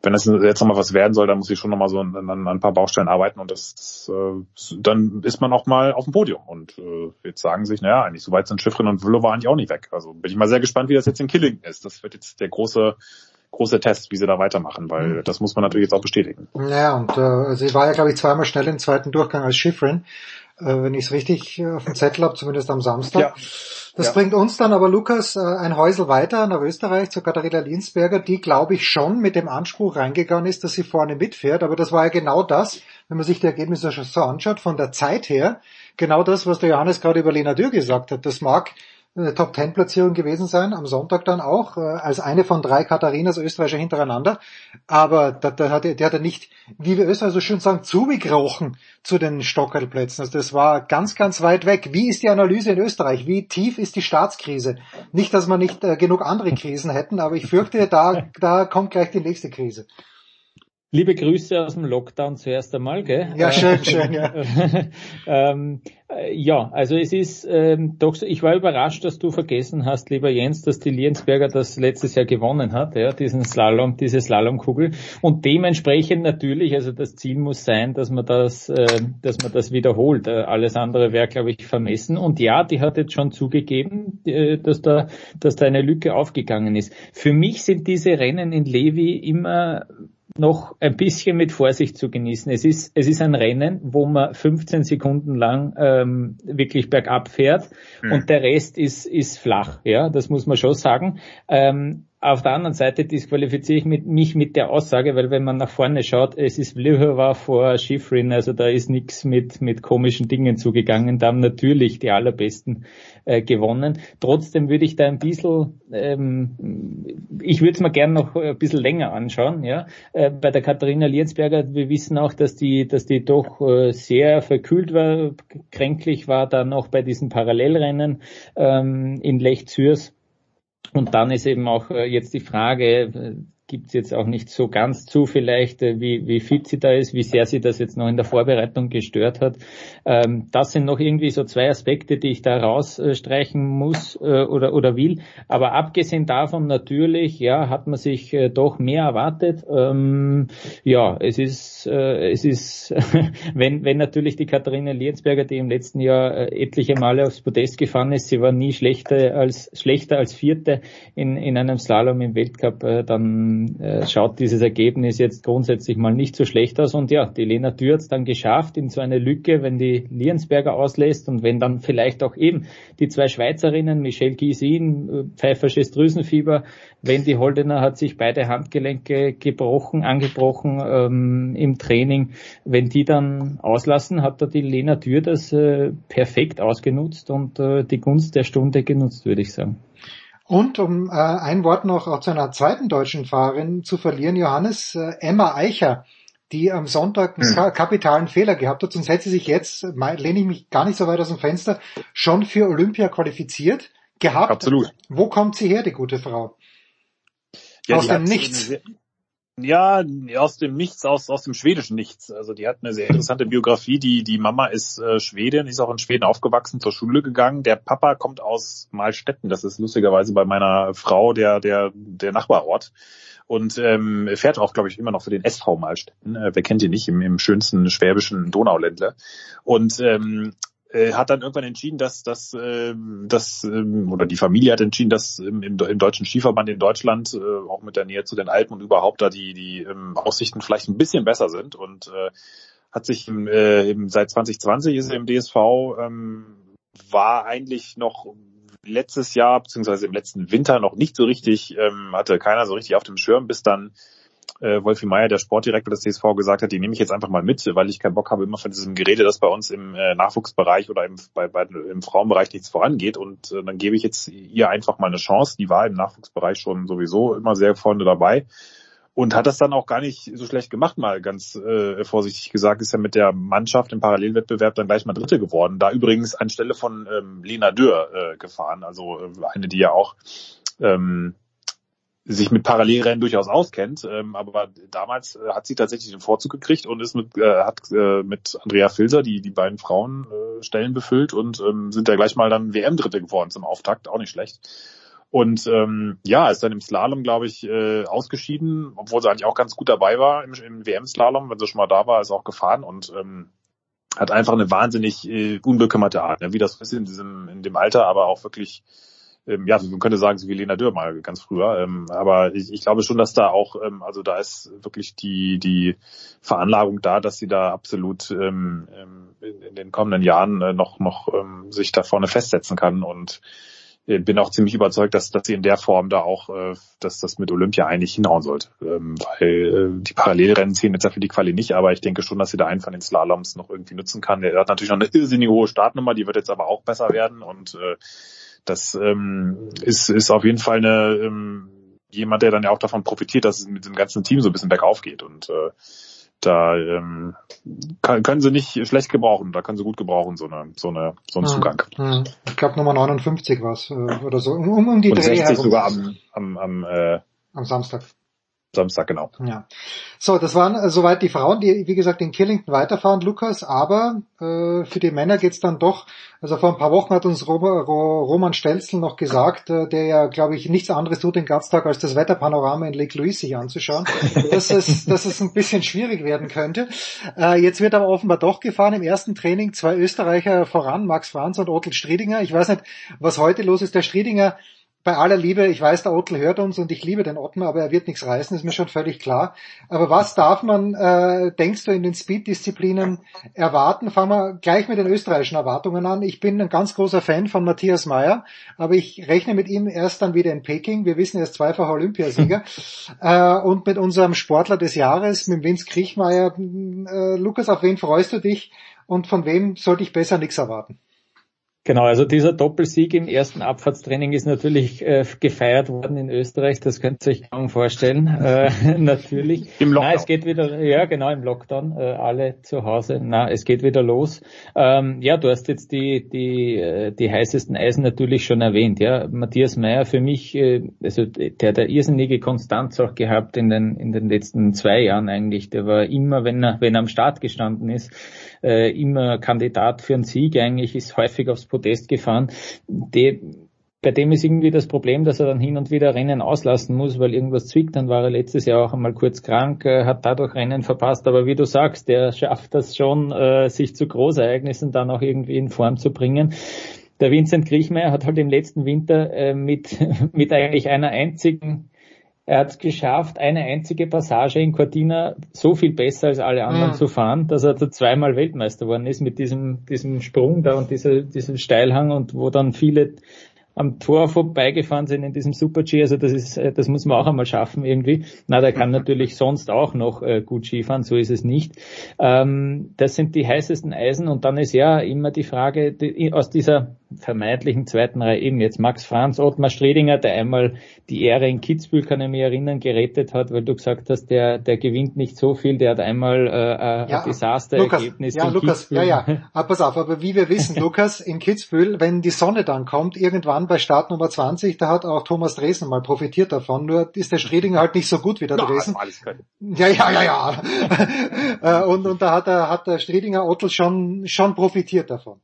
wenn das jetzt nochmal was werden soll, dann muss ich schon nochmal so an, an, ein paar Baustellen arbeiten und das, äh, dann ist man auch mal auf dem Podium. Und äh, jetzt sagen sich, naja, eigentlich so weit sind Schiffrin und Villova eigentlich auch nicht weg. Also bin ich mal sehr gespannt, wie das jetzt in Killing ist. Das wird jetzt der große große Test, wie sie da weitermachen, weil mhm. das muss man natürlich jetzt auch bestätigen.
Ja, und äh, sie war ja, glaube ich, zweimal schnell im zweiten Durchgang als Schiffrin, wenn ich es richtig äh, auf dem Zettel habe, zumindest am Samstag. Ja. Das ja. bringt uns dann aber, Lukas, äh, ein Häusel weiter nach Österreich zu Katharina Linsberger, die, glaube ich, schon mit dem Anspruch reingegangen ist, dass sie vorne mitfährt. Aber das war ja genau das, wenn man sich die Ergebnisse so anschaut, von der Zeit her, genau das, was der Johannes gerade über Lena Dürr gesagt hat. Das mag Top Ten Platzierung gewesen sein, am Sonntag dann auch, äh, als eine von drei Katharinas Österreicher hintereinander. Aber da, da hat er, der hat er nicht, wie wir Österreicher so schön sagen, zugekrochen zu den Stockerlplätzen. Also das war ganz, ganz weit weg. Wie ist die Analyse in Österreich? Wie tief ist die Staatskrise? Nicht, dass wir nicht äh, genug andere Krisen hätten, aber ich fürchte, da, da kommt gleich die nächste Krise.
Liebe Grüße aus dem Lockdown zuerst einmal, gell?
Ja, schön, schön, ja. [laughs]
ähm, äh, ja, also es ist ähm, doch so, ich war überrascht, dass du vergessen hast, lieber Jens, dass die Liensberger das letztes Jahr gewonnen hat, ja, diesen Slalom, diese Slalomkugel. Und dementsprechend natürlich, also das Ziel muss sein, dass man das, äh, dass man das wiederholt. Äh, alles andere wäre, glaube ich, vermessen. Und ja, die hat jetzt schon zugegeben, äh, dass da, dass da eine Lücke aufgegangen ist. Für mich sind diese Rennen in Levi immer noch ein bisschen mit Vorsicht zu genießen. Es ist, es ist ein Rennen, wo man 15 Sekunden lang ähm, wirklich bergab fährt mhm. und der Rest ist, ist flach. Ja, das muss man schon sagen. Ähm, auf der anderen Seite disqualifiziere ich mit, mich mit der Aussage, weil wenn man nach vorne schaut, es ist Vlhova vor Schifrin, also da ist nichts mit, mit komischen Dingen zugegangen. Da haben natürlich die allerbesten äh, gewonnen. Trotzdem würde ich da ein bisschen, ähm, ich würde es mir gerne noch ein bisschen länger anschauen. Ja, äh, Bei der Katharina Lienzberger, wir wissen auch, dass die, dass die doch äh, sehr verkühlt war, kränklich war, dann auch bei diesen Parallelrennen ähm, in Lech Zürs und dann ist eben auch äh, jetzt die Frage, gibt es jetzt auch nicht so ganz zu vielleicht, äh, wie, wie fit sie da ist, wie sehr sie das jetzt noch in der Vorbereitung gestört hat. Ähm, das sind noch irgendwie so zwei Aspekte, die ich da rausstreichen muss äh, oder, oder will. Aber abgesehen davon natürlich, ja, hat man sich äh, doch mehr erwartet. Ähm, ja, es ist, äh, es ist, [laughs] wenn, wenn natürlich die Katharina Lienzberger, die im letzten Jahr äh, etliche Male aufs Podest gefahren ist, sie war nie schlechter als, schlechter als Vierte in, in einem Slalom im Weltcup, äh, dann ähm, äh, schaut dieses Ergebnis jetzt grundsätzlich mal nicht so schlecht aus. Und ja, die Lena Dürr hat es dann geschafft in so eine Lücke, wenn die Liensberger auslässt und wenn dann vielleicht auch eben die zwei Schweizerinnen, Michelle Gysin, äh, pfeifersches Drüsenfieber, Wendy Holdener hat sich beide Handgelenke gebrochen, angebrochen ähm, im Training. Wenn die dann auslassen, hat da die Lena Dürr das äh, perfekt ausgenutzt und äh, die Gunst der Stunde genutzt, würde ich sagen.
Und um äh, ein Wort noch auch zu einer zweiten deutschen Fahrerin zu verlieren, Johannes, äh, Emma Eicher, die am Sonntag einen hm. kapitalen Fehler gehabt hat, sonst hätte sie sich jetzt, lehne ich mich gar nicht so weit aus dem Fenster, schon für Olympia qualifiziert gehabt.
Absolut.
Wo kommt sie her, die gute Frau?
Ja, aus dem Nichts. Ja, aus dem Nichts, aus, aus dem schwedischen Nichts. Also die hat eine sehr interessante Biografie. Die, die Mama ist äh, Schwedin, ist auch in Schweden aufgewachsen, zur Schule gegangen. Der Papa kommt aus Malstetten. Das ist lustigerweise bei meiner Frau der, der, der Nachbarort. Und ähm, fährt auch, glaube ich, immer noch für den SV Malstetten. Äh, wer kennt ihn nicht, im, im schönsten schwäbischen Donauländler. Und ähm, äh, hat dann irgendwann entschieden, dass dass äh, dass ähm, oder die Familie hat entschieden, dass im, im, im deutschen Skiverband in Deutschland äh, auch mit der Nähe zu den Alpen und überhaupt da die die ähm, Aussichten vielleicht ein bisschen besser sind und äh, hat sich im, äh, im, seit 2020 ist er im DSV ähm, war eigentlich noch letztes Jahr beziehungsweise im letzten Winter noch nicht so richtig ähm, hatte keiner so richtig auf dem Schirm, bis dann äh, Wolfi Meier, der Sportdirektor des DSV, gesagt hat, die nehme ich jetzt einfach mal mit, weil ich keinen Bock habe immer von diesem Gerede, dass bei uns im äh, Nachwuchsbereich oder im, bei, bei, im Frauenbereich nichts vorangeht. Und äh, dann gebe ich jetzt ihr einfach mal eine Chance. Die war im Nachwuchsbereich schon sowieso immer sehr vorne dabei und hat das dann auch gar nicht so schlecht gemacht, mal ganz äh, vorsichtig gesagt, ist ja mit der Mannschaft im Parallelwettbewerb dann gleich mal Dritte geworden. Da übrigens anstelle von ähm, Lena Dürr äh, gefahren, also äh, eine, die ja auch ähm, sich mit Parallelrennen durchaus auskennt, ähm, aber damals äh, hat sie tatsächlich den Vorzug gekriegt und ist mit äh, hat äh, mit Andrea Filser die die beiden Frauen äh, Stellen befüllt und ähm, sind da gleich mal dann WM Dritte geworden zum Auftakt, auch nicht schlecht. Und ähm, ja, ist dann im Slalom, glaube ich, äh, ausgeschieden, obwohl sie eigentlich auch ganz gut dabei war im, im WM-Slalom, wenn sie schon mal da war, ist auch gefahren und ähm, hat einfach eine wahnsinnig äh, unbekümmerte Art, ne? wie das ist in diesem in dem Alter, aber auch wirklich ähm, ja, man könnte sagen, so wie Lena Dürr mal ganz früher. Ähm, aber ich, ich glaube schon, dass da auch, ähm, also da ist wirklich die, die Veranlagung da, dass sie da absolut ähm, ähm in, in den kommenden Jahren äh, noch, noch ähm, sich da vorne festsetzen kann und äh, bin auch ziemlich überzeugt, dass, dass sie in der Form da auch, äh, dass das mit Olympia eigentlich hinhauen sollte. Ähm, weil äh, die Parallelrennen ziehen jetzt ja für die Quali nicht, aber ich denke schon, dass sie da einen von den Slaloms noch irgendwie nutzen kann. Der hat natürlich noch eine irrsinnige hohe Startnummer, die wird jetzt aber auch besser werden und äh, das ähm, ist, ist auf jeden Fall eine, ähm, jemand, der dann ja auch davon profitiert, dass es mit dem ganzen Team so ein bisschen bergauf geht. Und äh, da ähm, kann, können sie nicht schlecht gebrauchen, da können sie gut gebrauchen, so eine, so eine, so einen hm, Zugang.
Hm. Ich glaube Nummer 59 was äh, oder so. Um, um die
Und Dreh 60 herum. sogar am, am, am, äh,
am Samstag.
Samstag, genau.
Ja. So, das waren äh, soweit die Frauen, die, wie gesagt, in Killington weiterfahren, Lukas, aber äh, für die Männer geht's dann doch, also vor ein paar Wochen hat uns Roman Stelzel noch gesagt, äh, der ja, glaube ich, nichts anderes tut den ganzen Tag, als das Wetterpanorama in Lake Louise sich anzuschauen, [laughs] dass, es, dass es ein bisschen schwierig werden könnte. Äh, jetzt wird aber offenbar doch gefahren, im ersten Training zwei Österreicher voran, Max Franz und Otto Striedinger. Ich weiß nicht, was heute los ist. Der Striedinger bei aller Liebe, ich weiß, der Ottl hört uns und ich liebe den Ottmar, aber er wird nichts reißen, ist mir schon völlig klar. Aber was darf man, äh, denkst du, in den Speed-Disziplinen erwarten? Fangen wir gleich mit den österreichischen Erwartungen an. Ich bin ein ganz großer Fan von Matthias Meyer, aber ich rechne mit ihm erst dann wieder in Peking. Wir wissen, er ist zweifacher Olympiasieger. [laughs] äh, und mit unserem Sportler des Jahres, mit Vince Kriechmeier. Äh, Lukas, auf wen freust du dich? Und von wem sollte ich besser nichts erwarten?
Genau, also dieser Doppelsieg im ersten Abfahrtstraining ist natürlich äh, gefeiert worden in Österreich, das könnt ihr euch kaum vorstellen, äh, [laughs] natürlich.
Im Lockdown.
Na, es geht wieder, ja genau, im Lockdown, äh, alle zu Hause, na, es geht wieder los. Ähm, ja, du hast jetzt die, die, äh, die heißesten Eisen natürlich schon erwähnt, ja. Matthias Meyer für mich, äh, also der hat eine irrsinnige Konstanz auch gehabt in den, in den letzten zwei Jahren eigentlich, der war immer, wenn er, wenn er am Start gestanden ist, äh, immer Kandidat für einen Sieg eigentlich, ist häufig aufs Podest gefahren. Die, bei dem ist irgendwie das Problem, dass er dann hin und wieder Rennen auslassen muss, weil irgendwas zwickt. Dann war er letztes Jahr auch einmal kurz krank, äh, hat dadurch Rennen verpasst. Aber wie du sagst, der schafft das schon, äh, sich zu Großereignissen dann auch irgendwie in Form zu bringen. Der Vincent Kriechmeier hat halt im letzten Winter äh, mit, [laughs] mit eigentlich einer einzigen Er hat es geschafft, eine einzige Passage in Cortina so viel besser als alle anderen
Mhm.
zu fahren, dass er da zweimal Weltmeister geworden ist mit diesem, diesem Sprung da und dieser, diesem Steilhang und wo dann viele am Tor vorbeigefahren sind in diesem Super-G. Also das ist, äh, das muss man auch einmal schaffen irgendwie. Na, der kann natürlich sonst auch noch äh, gut Skifahren, so ist es nicht. Ähm, das sind die heißesten Eisen und dann ist ja immer die Frage die, aus dieser vermeintlichen zweiten Reihe eben jetzt Max Franz, Ottmar Stredinger, der einmal die Ehre in Kitzbühel, kann ich mich erinnern, gerettet hat, weil du gesagt hast, der, der gewinnt nicht so viel, der hat einmal äh, ein
Ja,
Desasterergebnis
ja, Lukas,
Kitzbühel.
ja, ja. Aber pass auf, aber wie wir wissen, [laughs] Lukas, in Kitzbühel, wenn die Sonne dann kommt, irgendwann bei Start Nummer 20, da hat auch Thomas Dresden mal profitiert davon, nur ist der Stredinger halt nicht so gut wie der [laughs] Dresden. Ja, ja, ja, ja. [laughs] Äh, und, und da hat der, hat der Stredinger Ottel schon, schon profitiert davon.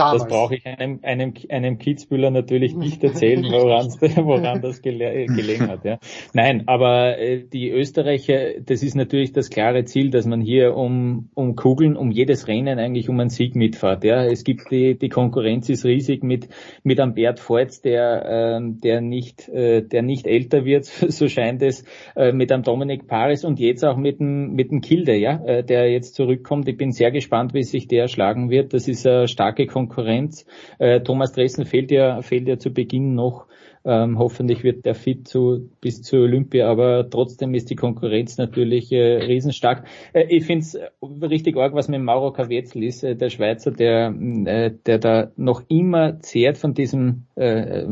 Damals.
Das brauche ich einem, einem, einem Kitzbühler natürlich nicht erzählen, woran, woran das gele gelegen hat. Ja. Nein, aber äh, die Österreicher, das ist natürlich das klare Ziel, dass man hier um, um Kugeln, um jedes Rennen eigentlich um einen Sieg mitfährt. Ja. Es gibt die, die Konkurrenz ist riesig mit, mit einem Bert Voits, der, ähm, der, nicht, äh, der nicht älter wird, [laughs] so scheint es, äh, mit einem Dominik Paris und jetzt auch mit dem, mit dem Kilde, ja, äh, der jetzt zurückkommt. Ich bin sehr gespannt, wie sich der schlagen wird. Das ist eine starke Konkurrenz. Äh, Thomas Dressen fehlt ja, fehlt ja zu Beginn noch. Ähm, hoffentlich wird der fit zu, bis zur Olympia, aber trotzdem ist die Konkurrenz natürlich äh, riesenstark. Äh, ich finde es richtig arg, was mit Mauro Kavetzel ist, äh, der Schweizer, der, äh, der da noch immer zehrt von diesem, äh,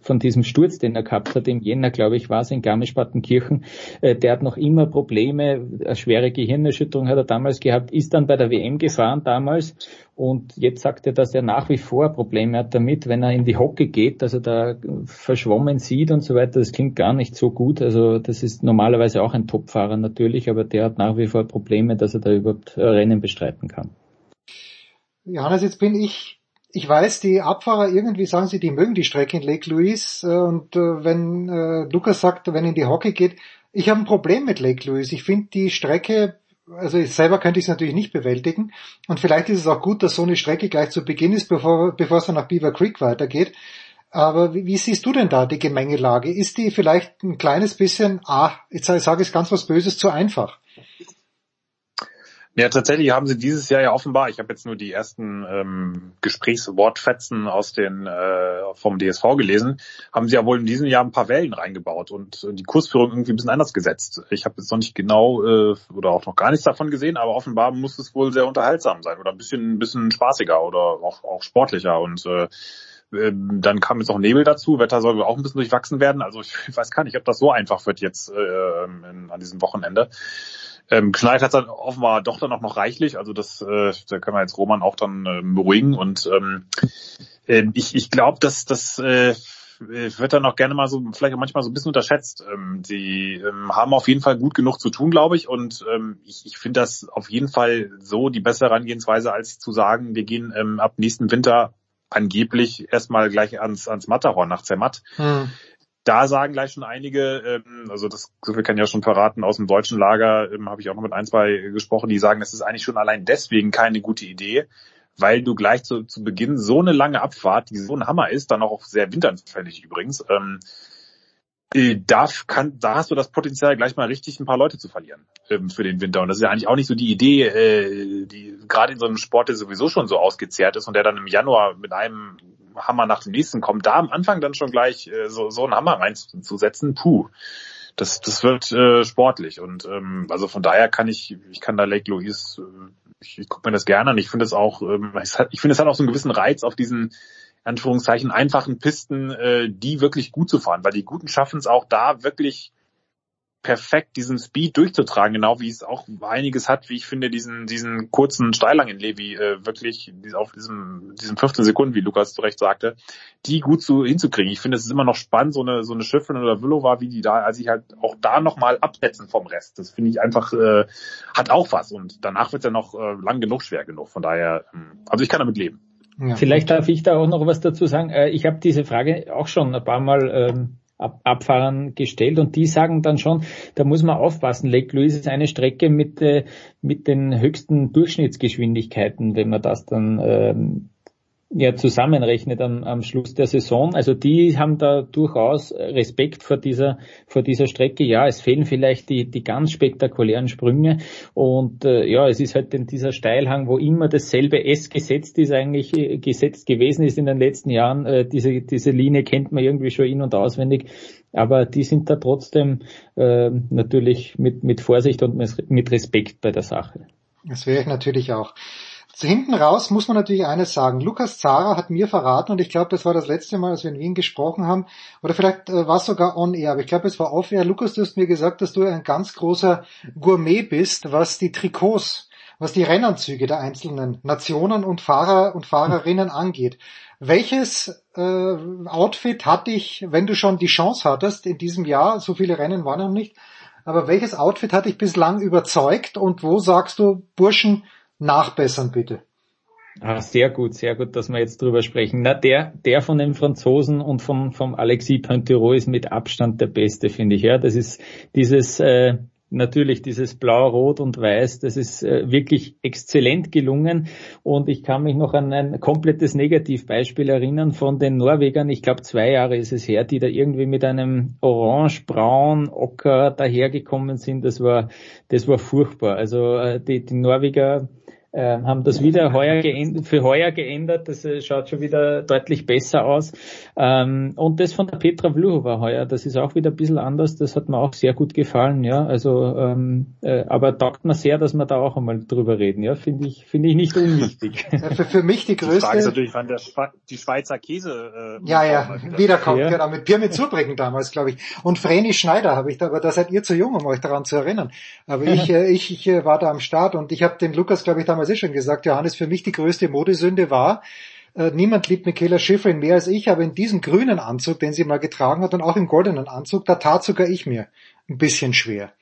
von diesem Sturz, den er gehabt hat im Jänner, glaube ich, war es in Garmisch-Partenkirchen. Äh, der hat noch immer Probleme, eine schwere Gehirnerschütterung hat er damals gehabt, ist dann bei der WM gefahren damals und jetzt sagt er, dass er nach wie vor Probleme hat damit, wenn er in die Hocke geht, dass er da verschwommen sieht und so weiter. Das klingt gar nicht so gut. Also das ist normalerweise auch ein Topfahrer natürlich, aber der hat nach wie vor Probleme, dass er da überhaupt Rennen bestreiten kann.
Johannes, jetzt bin ich, ich weiß, die Abfahrer irgendwie sagen sie, die mögen die Strecke in Lake Louise äh, und äh, wenn äh, Lukas sagt, wenn in die Hockey geht, ich habe ein Problem mit Lake Louise. Ich finde die Strecke also selber könnte ich es natürlich nicht bewältigen. Und vielleicht ist es auch gut, dass so eine Strecke gleich zu Beginn ist, bevor, bevor es dann nach Beaver Creek weitergeht. Aber wie, wie siehst du denn da die Gemengelage? Ist die vielleicht ein kleines bisschen, ah, jetzt sage ich ganz was Böses, zu einfach?
Ja, tatsächlich haben sie dieses Jahr ja offenbar, ich habe jetzt nur die ersten ähm, Gesprächswortfetzen aus den äh, vom DSV gelesen, haben sie ja wohl in diesem Jahr ein paar Wellen reingebaut und äh, die Kursführung irgendwie ein bisschen anders gesetzt. Ich habe jetzt noch nicht genau äh, oder auch noch gar nichts davon gesehen, aber offenbar muss es wohl sehr unterhaltsam sein oder ein bisschen ein bisschen spaßiger oder auch, auch sportlicher und äh, ähm, dann kam jetzt auch Nebel dazu, Wetter soll auch ein bisschen durchwachsen werden. Also ich [laughs] weiß gar nicht, ob das so einfach wird jetzt äh, in, an diesem Wochenende. Ähm, geschneit hat dann offenbar doch dann auch noch reichlich, also das, äh, da kann man jetzt Roman auch dann äh, beruhigen und ähm, äh, ich, ich glaube, dass das äh, wird dann auch gerne mal so, vielleicht manchmal so ein bisschen unterschätzt. Ähm, sie ähm, haben auf jeden Fall gut genug zu tun, glaube ich, und ähm, ich, ich finde das auf jeden Fall so die bessere Herangehensweise, als zu sagen, wir gehen ähm, ab nächsten Winter angeblich erstmal gleich ans, ans Matterhorn nach Zermatt.
Hm.
Da sagen gleich schon einige, ähm, also das so viel kann ich ja schon verraten, aus dem deutschen Lager ähm, habe ich auch noch mit ein, zwei gesprochen, die sagen, das ist eigentlich schon allein deswegen keine gute Idee, weil du gleich zu, zu Beginn so eine lange Abfahrt, die so ein Hammer ist, dann auch sehr winteranfällig übrigens, ähm, äh, da, kann, da hast du das Potenzial, gleich mal richtig ein paar Leute zu verlieren ähm, für den Winter. Und das ist ja eigentlich auch nicht so die Idee, äh, die gerade in so einem Sport, der sowieso schon so ausgezehrt ist und der dann im Januar mit einem Hammer nach dem nächsten kommt, da am Anfang dann schon gleich äh, so, so einen Hammer reinzusetzen, puh. Das, das wird äh, sportlich und ähm, also von daher kann ich, ich kann da Lake Louise, äh, ich, ich gucke mir das gerne an. Ich finde es auch, ähm, ich finde es hat auch so einen gewissen Reiz auf diesen Anführungszeichen einfachen Pisten, äh, die wirklich gut zu fahren, weil die Guten schaffen es auch da wirklich perfekt diesen Speed durchzutragen, genau wie es auch einiges hat, wie ich finde, diesen diesen kurzen Steilhang in Levi äh, wirklich auf diesem diesen 15 Sekunden, wie Lukas zu Recht sagte, die gut zu hinzukriegen. Ich finde, es ist immer noch spannend, so eine so eine Schiffrin oder Willow wie die da, als ich halt auch da nochmal absetzen vom Rest. Das finde ich einfach äh, hat auch was und danach wird es ja noch äh, lang genug schwer genug. Von daher, ähm, also ich kann damit leben.
Ja. Vielleicht darf ich da auch noch was dazu sagen. Äh, Ich habe diese Frage auch schon ein paar Mal ähm, Abfahrern gestellt und die sagen dann schon, da muss man aufpassen. Lake Louise ist eine Strecke mit, äh, mit den höchsten Durchschnittsgeschwindigkeiten, wenn man das dann ähm, ja zusammenrechnet am, am Schluss der Saison. Also die haben da durchaus Respekt vor dieser vor dieser Strecke. Ja, es fehlen vielleicht die die ganz spektakulären Sprünge und äh, ja, es ist halt in dieser Steilhang, wo immer dasselbe S gesetzt ist, eigentlich äh, gesetzt gewesen ist in den letzten Jahren. Äh, diese diese Linie kennt man irgendwie schon in und auswendig, aber die sind da trotzdem äh, natürlich mit mit Vorsicht und mit Respekt bei der Sache.
Das wäre ich natürlich auch. Hinten raus muss man natürlich eines sagen. Lukas Zara hat mir verraten, und ich glaube, das war das letzte Mal, als wir in Wien gesprochen haben, oder vielleicht äh, war es sogar on-air, aber ich glaube, es war off-air. Lukas, du hast mir gesagt, dass du ein ganz großer Gourmet bist, was die Trikots, was die Rennanzüge der einzelnen Nationen und Fahrer und Fahrerinnen angeht. Welches äh, Outfit hat dich, wenn du schon die Chance hattest in diesem Jahr, so viele Rennen waren noch nicht, aber welches Outfit hat dich bislang überzeugt und wo sagst du, Burschen, nachbessern bitte?
Ah, sehr gut, sehr gut, dass wir jetzt drüber sprechen. Na, der, der von den Franzosen und vom, vom Alexis Pointerot ist mit Abstand der beste, finde ich. Ja, das ist dieses, äh, natürlich dieses Blau, Rot und Weiß, das ist äh, wirklich exzellent gelungen. Und ich kann mich noch an ein komplettes Negativbeispiel erinnern von den Norwegern. Ich glaube, zwei Jahre ist es her, die da irgendwie mit einem orange-braun Ocker dahergekommen sind. Das war, das war furchtbar. Also äh, die, die Norweger äh, haben das wieder heuer geändert, für heuer geändert. Das äh, schaut schon wieder deutlich besser aus. Ähm, und das von der Petra Vluhova heuer, das ist auch wieder ein bisschen anders. Das hat mir auch sehr gut gefallen. Ja, also ähm, äh, aber taugt mir sehr, dass wir da auch einmal drüber reden. Ja, finde ich finde ich nicht unwichtig. [laughs]
für, für mich die größte. Die Frage
ist natürlich, wann der Schwe die Schweizer Käse.
Äh, ja, ja, wiederkommt. Ja. Genau mit Pirmit Zurbrücken damals, glaube ich. Und Vreni Schneider habe ich da, aber da seid ihr zu jung, um euch daran zu erinnern. Aber ich, [laughs] äh, ich, ich äh, war da am Start und ich habe den Lukas, glaube ich, damals eh schon gesagt, Johannes, für mich die größte Modesünde war, äh, niemand liebt Michaela Schifrin mehr als ich, aber in diesem grünen Anzug, den sie mal getragen hat und auch im goldenen Anzug, da tat sogar ich mir ein bisschen schwer.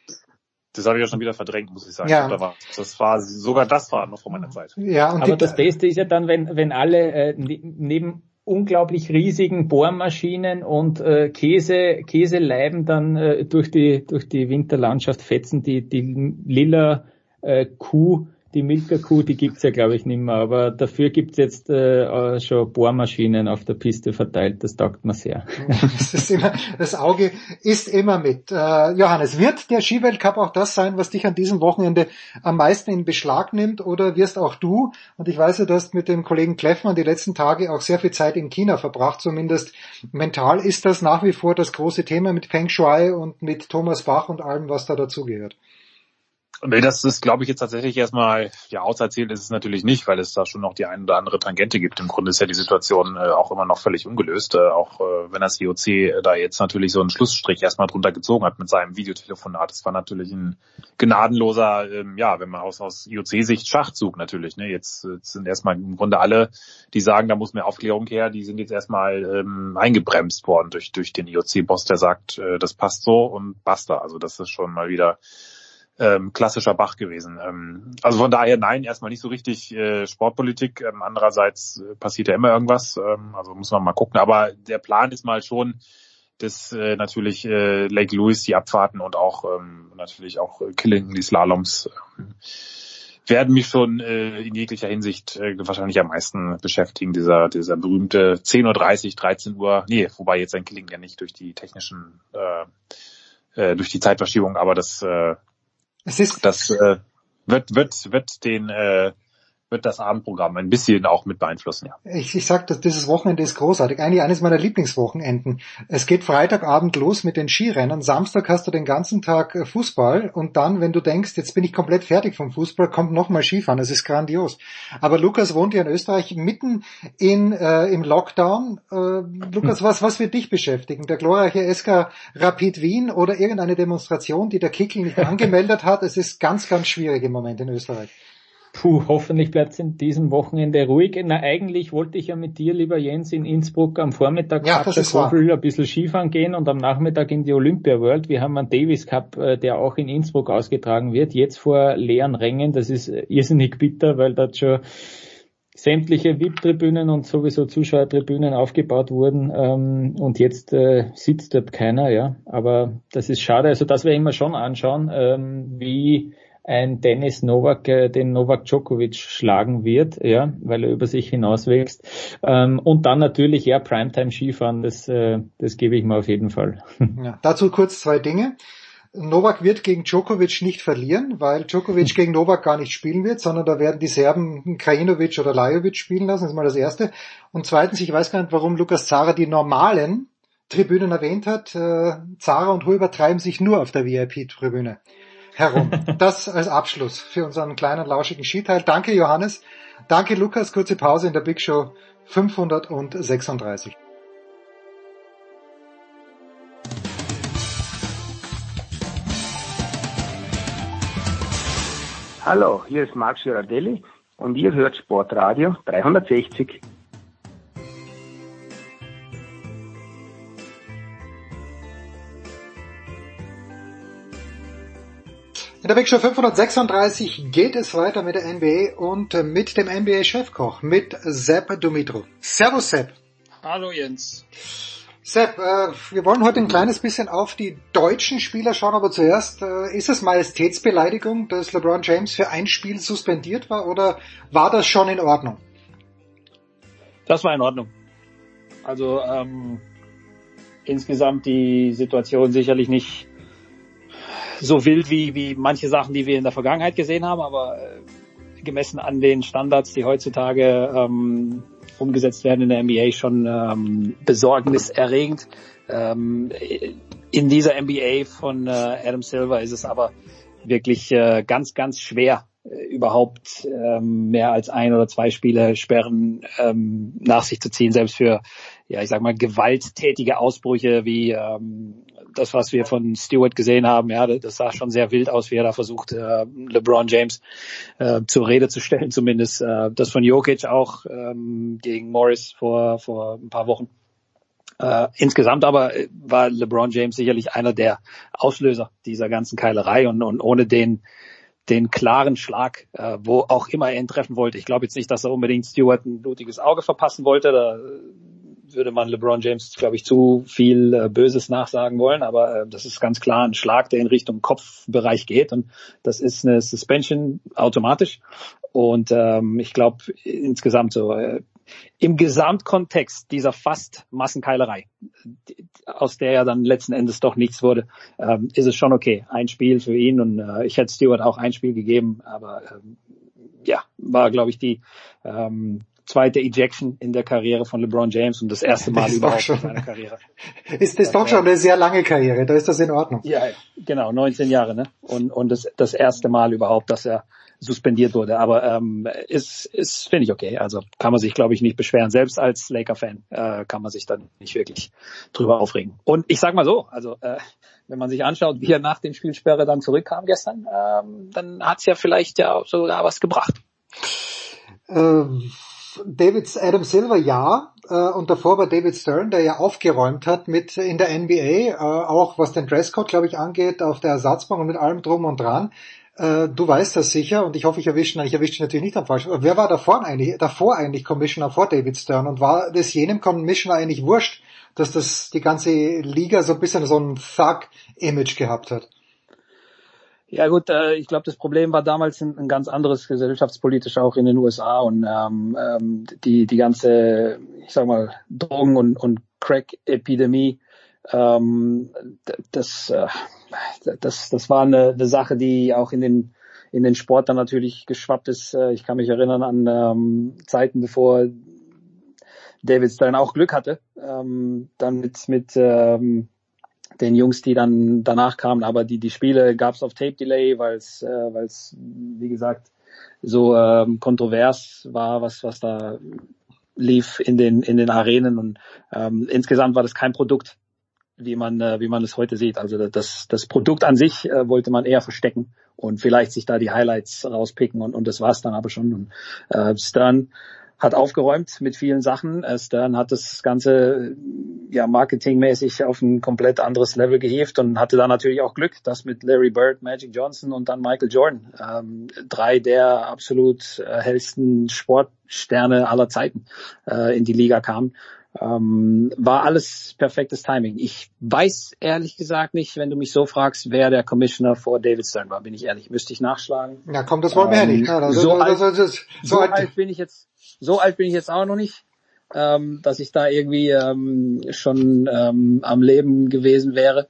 Das habe ich ja schon wieder verdrängt, muss ich sagen. Ja. Das war, das war sogar das war noch vor meiner Zeit.
Ja, und aber das Beste ist ja dann, wenn, wenn alle äh, ne, neben unglaublich riesigen Bohrmaschinen und äh, Käse, Käseleiben dann äh, durch die durch die Winterlandschaft fetzen, die die lila äh, Kuh die Milka-Kuh, die gibt's ja glaube ich nicht mehr, aber dafür gibt's jetzt äh, schon Bohrmaschinen auf der Piste verteilt, das taugt mir sehr. [laughs]
Das, immer, das Auge ist immer mit. Äh, Johannes, wird der Skiweltcup auch das sein, was dich an diesem Wochenende am meisten in Beschlag nimmt oder wirst auch du, und ich weiß ja, du hast mit dem Kollegen Kleffmann die letzten Tage auch sehr viel Zeit in China verbracht, zumindest mental ist das nach wie vor das große Thema mit Feng Shui und mit Thomas Bach und allem, was da dazugehört.
Nee, das ist, glaube ich, jetzt tatsächlich erstmal, ja, auserzählt ist es natürlich nicht, weil es da schon noch die ein oder andere Tangente gibt. Im Grunde ist ja die Situation äh, auch immer noch völlig ungelöst, äh, auch äh, wenn das IOC da jetzt natürlich so einen Schlussstrich erstmal drunter gezogen hat mit seinem Videotelefonat. Das war natürlich ein gnadenloser, ähm, ja, wenn man aus, aus IOC-Sicht Schachzug natürlich. Ne? Jetzt, jetzt sind erstmal im Grunde alle, die sagen, da muss mehr Aufklärung her, die sind jetzt erstmal ähm, eingebremst worden durch, durch den IOC-Boss, der sagt, äh, das passt so und basta. Also das ist schon mal wieder ähm, klassischer Bach gewesen. Ähm, also von daher nein, erstmal nicht so richtig äh, Sportpolitik. Ähm, andererseits äh, passiert ja immer irgendwas. Ähm, also muss man mal gucken. Aber der Plan ist mal schon, dass äh, natürlich äh, Lake Louis die Abfahrten und auch ähm, natürlich auch äh, Killington die Slaloms äh, werden mich schon äh, in jeglicher Hinsicht äh, wahrscheinlich am meisten beschäftigen. Dieser dieser berühmte 10.30 Uhr, 13 Uhr, nee, wobei jetzt ein Killing ja nicht durch die technischen äh, äh, durch die Zeitverschiebung, aber das äh, es ist das äh, wird wird wird den äh, wird das Abendprogramm ein bisschen auch mit beeinflussen, ja.
Ich, ich sag, dass dieses Wochenende ist großartig. Eigentlich eines meiner Lieblingswochenenden. Es geht Freitagabend los mit den Skirennen. Samstag hast du den ganzen Tag äh, Fußball und dann, wenn du denkst, jetzt bin ich komplett fertig vom Fußball, kommt nochmal Skifahren. Das ist grandios. Aber Lukas wohnt ja in Österreich mitten in, äh, im Lockdown. Äh, Lukas, hm. was, was wird dich beschäftigen? Der glorreiche SK Rapid Wien oder irgendeine Demonstration, die der Kickel nicht [laughs] angemeldet hat? Es ist ganz, ganz schwierig im Moment in Österreich.
Puh, hoffentlich bleibt es in diesem Wochenende ruhig. Na, eigentlich wollte ich ja mit dir, lieber Jens, in Innsbruck am Vormittag
ja, das ist ein
bisschen Skifahren gehen und am Nachmittag in die Olympia World. Wir haben einen Davis Cup, äh, der auch in Innsbruck ausgetragen wird, jetzt vor leeren Rängen. Das ist irrsinnig bitter, weil dort schon sämtliche VIP-Tribünen und sowieso Zuschauertribünen aufgebaut wurden ähm, und jetzt äh, sitzt dort keiner, ja. Aber das ist schade. Also das wir immer schon anschauen, ähm, wie ein Dennis Novak äh, den Novak Djokovic schlagen wird, ja, weil er über sich hinauswächst. Ähm, und dann natürlich ja Primetime Skifahren, das, äh, das gebe ich mir auf jeden Fall. [laughs]
Ja, dazu kurz zwei Dinge. Novak wird gegen Djokovic nicht verlieren, weil Djokovic [laughs] gegen Novak gar nicht spielen wird, sondern da werden die Serben Krajinovic oder Lajovic spielen lassen, das ist mal das Erste. Und zweitens, ich weiß gar nicht, warum Lukas Zara die normalen Tribünen erwähnt hat. Äh, Zara und Huber treiben sich nur auf der VIP-Tribüne herum. Das als Abschluss für unseren kleinen lauschigen Skiteil. Danke Johannes, danke Lukas, kurze Pause in der Big Show 536.
Hallo, hier ist Marc Girardelli und ihr hört Sportradio 360.
In der Big Show 536 geht es weiter mit der NBA und mit dem NBA-Chefkoch, mit Sepp Dumitro. Servus Sepp.
Hallo Jens.
Sepp, äh, wir wollen heute ein kleines bisschen auf die deutschen Spieler schauen, aber zuerst, äh, ist es Majestätsbeleidigung, dass LeBron James für ein Spiel suspendiert war oder war das schon in Ordnung?
Das war in Ordnung. Also ähm, insgesamt die Situation sicherlich nicht so wild wie, wie manche Sachen, die wir in der Vergangenheit gesehen haben, aber äh, gemessen an den Standards, die heutzutage ähm, umgesetzt werden in der NBA, schon ähm, besorgniserregend. Ähm, in dieser NBA von äh, Adam Silver ist es aber wirklich äh, ganz, ganz schwer, äh, überhaupt ähm, mehr als ein oder zwei Spiele Sperren ähm, nach sich zu ziehen, selbst für, ja, ich sag mal, gewalttätige Ausbrüche wie ähm, das, was wir von Stewart gesehen haben. Ja, das sah schon sehr wild aus, wie er da versucht, äh, LeBron James äh, zur Rede zu stellen, zumindest äh, das von Jokic auch ähm, gegen Morris vor, vor ein paar Wochen. Äh, insgesamt aber war LeBron James sicherlich einer der Auslöser dieser ganzen Keilerei und, und ohne den den klaren Schlag, äh, wo auch immer er ihn treffen wollte. Ich glaube jetzt nicht, dass er unbedingt Stewart ein blutiges Auge verpassen wollte. Da würde man LeBron James, glaube ich, zu viel äh, Böses nachsagen wollen, aber äh, das ist ganz klar ein Schlag, der in Richtung Kopfbereich geht und das ist eine Suspension automatisch. Und ähm, ich glaube insgesamt so äh, im Gesamtkontext dieser fast Massenkeilerei, aus der ja dann letzten Endes doch nichts wurde, ähm, ist es schon okay. Ein Spiel für ihn und äh, ich hätte Stewart auch ein Spiel gegeben, aber ähm, ja, war glaube ich die ähm, zweite Ejection in der Karriere von LeBron James und das erste Mal [laughs] das überhaupt in seiner Karriere. [laughs]
Ist das, das doch schon eine sehr lange Karriere, da ist das in Ordnung.
Ja, genau, 19 Jahre, ne? Und, und das, das erste Mal überhaupt, dass er suspendiert wurde. Aber ähm, ist, ist finde ich okay. Also kann man sich, glaube ich, nicht beschweren. Selbst als Laker-Fan äh, kann man sich dann nicht wirklich drüber aufregen. Und ich sag mal so, also äh, wenn man sich anschaut, wie er nach dem Spielsperre dann zurückkam gestern, ähm, dann hat's ja vielleicht ja sogar was gebracht.
Ähm David Adam Silver ja äh, und davor war David Stern, der ja aufgeräumt hat mit in der NBA, äh, auch was den Dresscode, glaube ich, angeht, auf der Ersatzbank und mit allem drum und dran. Äh, du weißt das sicher und ich hoffe, ich erwische, ich erwische natürlich nicht am falschen. Wer war davor eigentlich, davor eigentlich Commissioner vor David Stern und war das jenem Commissioner eigentlich wurscht, dass das die ganze Liga so ein bisschen so ein Thug-Image gehabt hat?
Ja gut, äh, ich glaube, das Problem war damals ein, ein, ganz anderes gesellschaftspolitisch auch in den USA und ähm, ähm, die die ganze, ich sag mal, Drogen- und, und Crack-Epidemie, ähm, das, äh, das, das war eine, eine Sache, die auch in den in den Sport dann natürlich geschwappt ist. Äh, ich kann mich erinnern an ähm, Zeiten, bevor David Stern auch Glück hatte, ähm, dann mit, mit ähm, den Jungs, die dann danach kamen. Aber die, die Spiele gab es auf Tape Delay, weil es, äh, weil es, wie gesagt, so ähm, kontrovers war, was, was da lief in den, in den Arenen. Und ähm, insgesamt war das kein Produkt, wie man, äh, wie man es heute sieht. Also das, das Produkt an sich äh, wollte man eher verstecken und vielleicht sich da die Highlights rauspicken und, und das war's dann aber schon. Und äh, Stern hat aufgeräumt mit vielen Sachen. Äh, Stern hat das Ganze ja marketingmäßig auf ein komplett anderes Level gehievt und hatte da natürlich auch Glück, dass mit Larry Bird, Magic Johnson und dann Michael Jordan ähm, drei der absolut äh, hellsten Sport Sterne aller Zeiten äh, in die Liga kamen. Ähm, war alles perfektes Timing. Ich weiß ehrlich gesagt nicht, wenn du mich so fragst, wer der Commissioner vor David Stern war, bin ich ehrlich, müsste ich nachschlagen.
Ja, komm, das wollen wir ja nicht. Ja,
das, so, das, alt, so alt bin ich jetzt, so alt bin ich jetzt auch noch nicht, ähm, dass ich da irgendwie ähm, schon ähm, am Leben gewesen wäre.